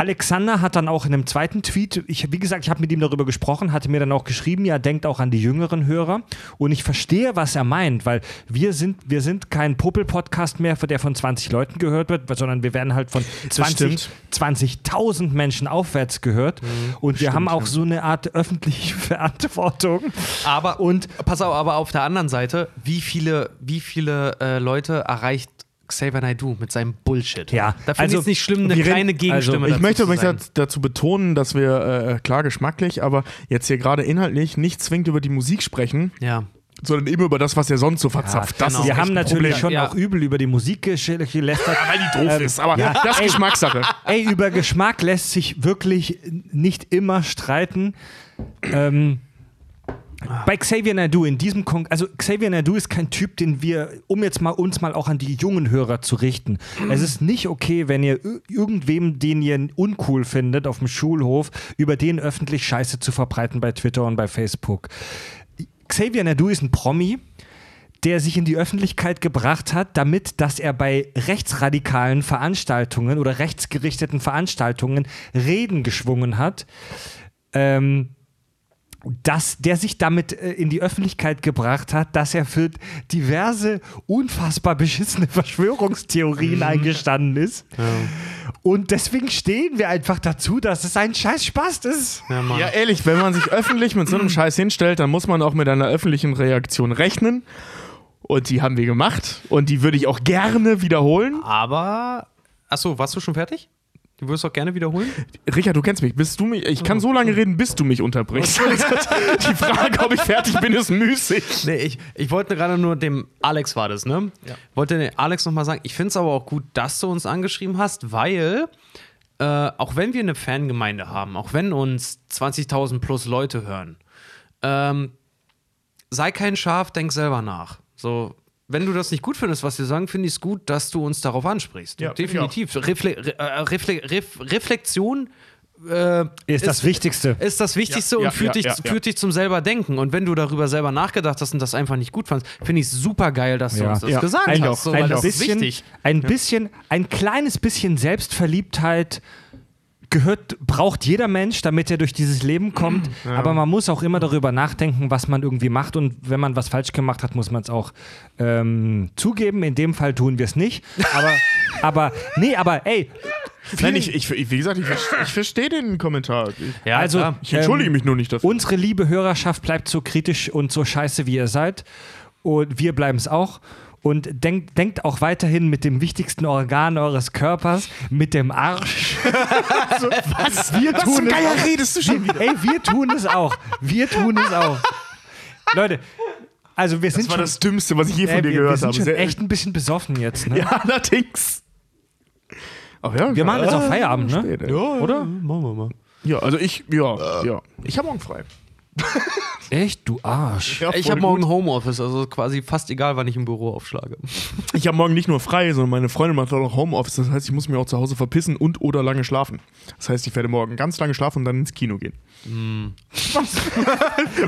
[SPEAKER 1] Alexander hat dann auch in einem zweiten Tweet, ich, wie gesagt, ich habe mit ihm darüber gesprochen, hatte mir dann auch geschrieben, ja, denkt auch an die jüngeren Hörer. Und ich verstehe, was er meint, weil wir sind, wir sind kein Puppel-Podcast mehr, der von 20 Leuten gehört wird, sondern wir werden halt von 20.000 20 Menschen aufwärts gehört. Mhm, und wir stimmt, haben auch so eine Art öffentliche Verantwortung.
[SPEAKER 4] Aber, und, pass auf, aber auf der anderen Seite, wie viele, wie viele äh, Leute erreicht Xavier Naidoo mit seinem Bullshit.
[SPEAKER 1] Ja,
[SPEAKER 4] da finde also, ich es nicht schlimm, eine kleine Gegenstimme
[SPEAKER 3] also, Ich möchte übrigens dazu betonen, dass wir, äh, klar geschmacklich, aber jetzt hier gerade inhaltlich nicht zwingend über die Musik sprechen.
[SPEAKER 4] Ja
[SPEAKER 3] sondern immer über das, was er sonst so verzapft. Ja,
[SPEAKER 1] genau. Wir haben natürlich schon ja. auch übel über die Musik gelästert.
[SPEAKER 3] weil die doof ähm, ist, aber ja, das ist Geschmackssache.
[SPEAKER 1] Ey, über Geschmack lässt sich wirklich nicht immer streiten. Ähm, bei Xavier Naidoo in diesem Kon also Xavier Naidoo ist kein Typ, den wir, um jetzt mal uns mal auch an die jungen Hörer zu richten. Es ist nicht okay, wenn ihr irgendwem, den ihr uncool findet auf dem Schulhof, über den öffentlich Scheiße zu verbreiten bei Twitter und bei Facebook. Xavier Naidoo ist ein Promi, der sich in die Öffentlichkeit gebracht hat, damit, dass er bei rechtsradikalen Veranstaltungen oder rechtsgerichteten Veranstaltungen Reden geschwungen hat. Ähm, dass der sich damit äh, in die Öffentlichkeit gebracht hat, dass er für diverse unfassbar beschissene Verschwörungstheorien eingestanden ist. Und deswegen stehen wir einfach dazu, dass es ein scheiß Spaß ist.
[SPEAKER 4] Ja.
[SPEAKER 3] Ja, ehrlich, wenn man sich öffentlich mit so einem Scheiß hinstellt, dann muss man auch mit einer öffentlichen Reaktion rechnen. Und die haben wir gemacht. Und die würde ich auch gerne wiederholen.
[SPEAKER 4] Aber, achso, warst du schon fertig? Du würdest auch gerne wiederholen?
[SPEAKER 3] Richard, du kennst mich. Bist du mich? Ich kann so lange reden, bis du mich unterbrichst. die Frage, ob ich fertig bin, ist müßig.
[SPEAKER 4] Nee, ich, ich wollte gerade nur dem Alex war das, ne? Ja. Wollte dem Alex nochmal sagen, ich finde es aber auch gut, dass du uns angeschrieben hast, weil äh, auch wenn wir eine Fangemeinde haben, auch wenn uns 20.000 plus Leute hören, ähm, sei kein Schaf, denk selber nach. So, wenn du das nicht gut findest, was wir sagen, finde ich es gut, dass du uns darauf ansprichst.
[SPEAKER 3] Ja,
[SPEAKER 4] Definitiv. Refle re äh, Refle Ref Reflexion äh,
[SPEAKER 1] Ist das Wichtigste.
[SPEAKER 4] ist das Wichtigste
[SPEAKER 3] Ja,
[SPEAKER 4] und
[SPEAKER 3] ja,
[SPEAKER 4] führt,
[SPEAKER 3] ja,
[SPEAKER 4] dich,
[SPEAKER 3] ja, ja.
[SPEAKER 4] führt dich zum selber Denken. Und wenn du darüber selber nachgedacht hast und das einfach nicht gut fandst, finde ich es super geil, dass du
[SPEAKER 1] Ja.
[SPEAKER 4] uns das
[SPEAKER 3] Ja.
[SPEAKER 4] gesagt
[SPEAKER 1] ein,
[SPEAKER 4] hast. So, weil
[SPEAKER 1] ein
[SPEAKER 4] das ist
[SPEAKER 1] bisschen, ein bisschen, ein kleines bisschen Selbstverliebtheit gehört, braucht jeder Mensch, damit er durch dieses Leben kommt. Aber man muss auch immer darüber nachdenken, was man irgendwie macht. Und wenn man was falsch gemacht hat, muss man es auch ähm, zugeben. In dem Fall tun wir es nicht. Aber, aber, nee, aber ey.
[SPEAKER 3] Nein, ich, ich, wie gesagt, ich, ich verstehe den Kommentar. Ich,
[SPEAKER 4] Ja,
[SPEAKER 1] also,
[SPEAKER 4] klar.
[SPEAKER 3] ich entschuldige
[SPEAKER 1] ähm,
[SPEAKER 3] mich nur nicht dafür.
[SPEAKER 1] Unsere liebe Hörerschaft bleibt so kritisch und so scheiße, wie ihr seid. Und wir bleiben es auch. Und denkt, denkt auch weiterhin mit dem wichtigsten Organ eures Körpers, mit dem Arsch. was? Wir tun es auch.
[SPEAKER 3] redest du schon
[SPEAKER 1] Ey, wir tun es auch. Wir tun es auch. Leute, also wir sind
[SPEAKER 3] Das war
[SPEAKER 1] schon,
[SPEAKER 3] das Dümmste, was ich je von
[SPEAKER 1] äh,
[SPEAKER 3] dir
[SPEAKER 1] wir, wir
[SPEAKER 3] gehört
[SPEAKER 1] sind
[SPEAKER 3] habe.
[SPEAKER 1] schon
[SPEAKER 3] Sehr-
[SPEAKER 1] echt ein bisschen besoffen jetzt. Ne?
[SPEAKER 3] Ja, allerdings. Ach ja,
[SPEAKER 1] Wir machen jetzt auch
[SPEAKER 3] äh,
[SPEAKER 1] Feierabend, ne?
[SPEAKER 3] spät.
[SPEAKER 1] Oder?
[SPEAKER 4] Machen wir mal.
[SPEAKER 3] Ja, also ich, ja, ja. Ich habe morgen frei.
[SPEAKER 1] Echt, du Arsch.
[SPEAKER 3] Ja,
[SPEAKER 4] Ich habe morgen
[SPEAKER 3] gut.
[SPEAKER 4] Homeoffice, also quasi fast egal, wann ich im Büro aufschlage.
[SPEAKER 3] Ich habe morgen nicht nur frei, sondern meine Freundin macht auch noch Homeoffice. Das heißt, ich muss mir auch zu Hause verpissen und oder lange schlafen. Das heißt, ich werde morgen ganz lange schlafen und dann ins Kino gehen.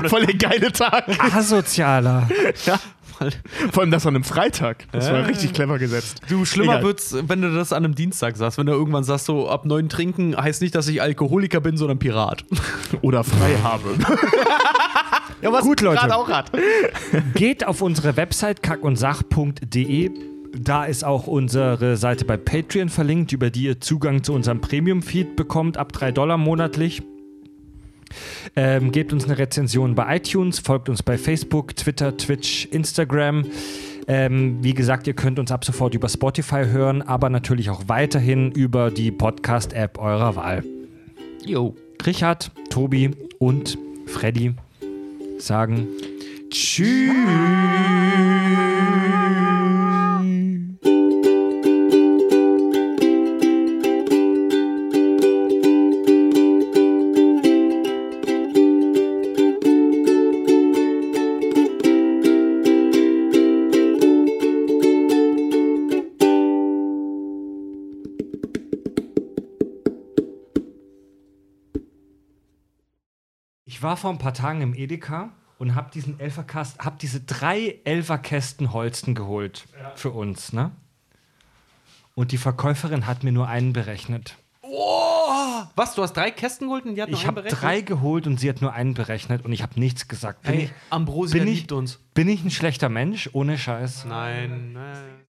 [SPEAKER 3] Voll der geile Tag.
[SPEAKER 1] Asozialer.
[SPEAKER 3] Ja. Vor allem das an einem Freitag. Das war richtig clever gesetzt.
[SPEAKER 4] Du, schlimmer
[SPEAKER 3] Egal.
[SPEAKER 4] wird's, wenn du das an einem Dienstag sagst. Wenn du irgendwann sagst, so ab neun trinken, heißt nicht, dass ich Alkoholiker bin, sondern Pirat.
[SPEAKER 3] Oder frei habe.
[SPEAKER 4] Ja, was
[SPEAKER 1] Gut, Leute.
[SPEAKER 4] Pirat auch hat.
[SPEAKER 1] Geht auf unsere Website kackundsach.de. Da ist auch unsere Seite bei Patreon verlinkt, über die ihr Zugang zu unserem Premium-Feed bekommt, ab 3 Dollar monatlich. Ähm, gebt uns eine Rezension bei iTunes, folgt uns bei Facebook, Twitter, Twitch, Instagram. Ähm, wie gesagt, ihr könnt uns ab sofort über Spotify hören, aber natürlich auch weiterhin über die Podcast-App eurer Wahl.
[SPEAKER 4] Jo.
[SPEAKER 1] Richard, Tobi und Freddy sagen Tschüss. War vor ein paar Tagen im Edeka und habe diesen Elferkast, habe diese drei Elferkästen Holsten geholt für uns, ne? Und die Verkäuferin hat mir nur einen berechnet.
[SPEAKER 4] Was, du hast drei Kästen geholt und die hat noch
[SPEAKER 1] Ich
[SPEAKER 4] einen
[SPEAKER 1] habe
[SPEAKER 4] berechnet?
[SPEAKER 1] drei geholt und sie hat nur einen berechnet und ich habe nichts gesagt. Bin,
[SPEAKER 4] Hey,
[SPEAKER 1] ich,
[SPEAKER 4] Ambrosia
[SPEAKER 1] bin ich-
[SPEAKER 4] liebt uns.
[SPEAKER 1] bin ich ein schlechter Mensch? Ohne Scheiß.
[SPEAKER 4] Nein, nein.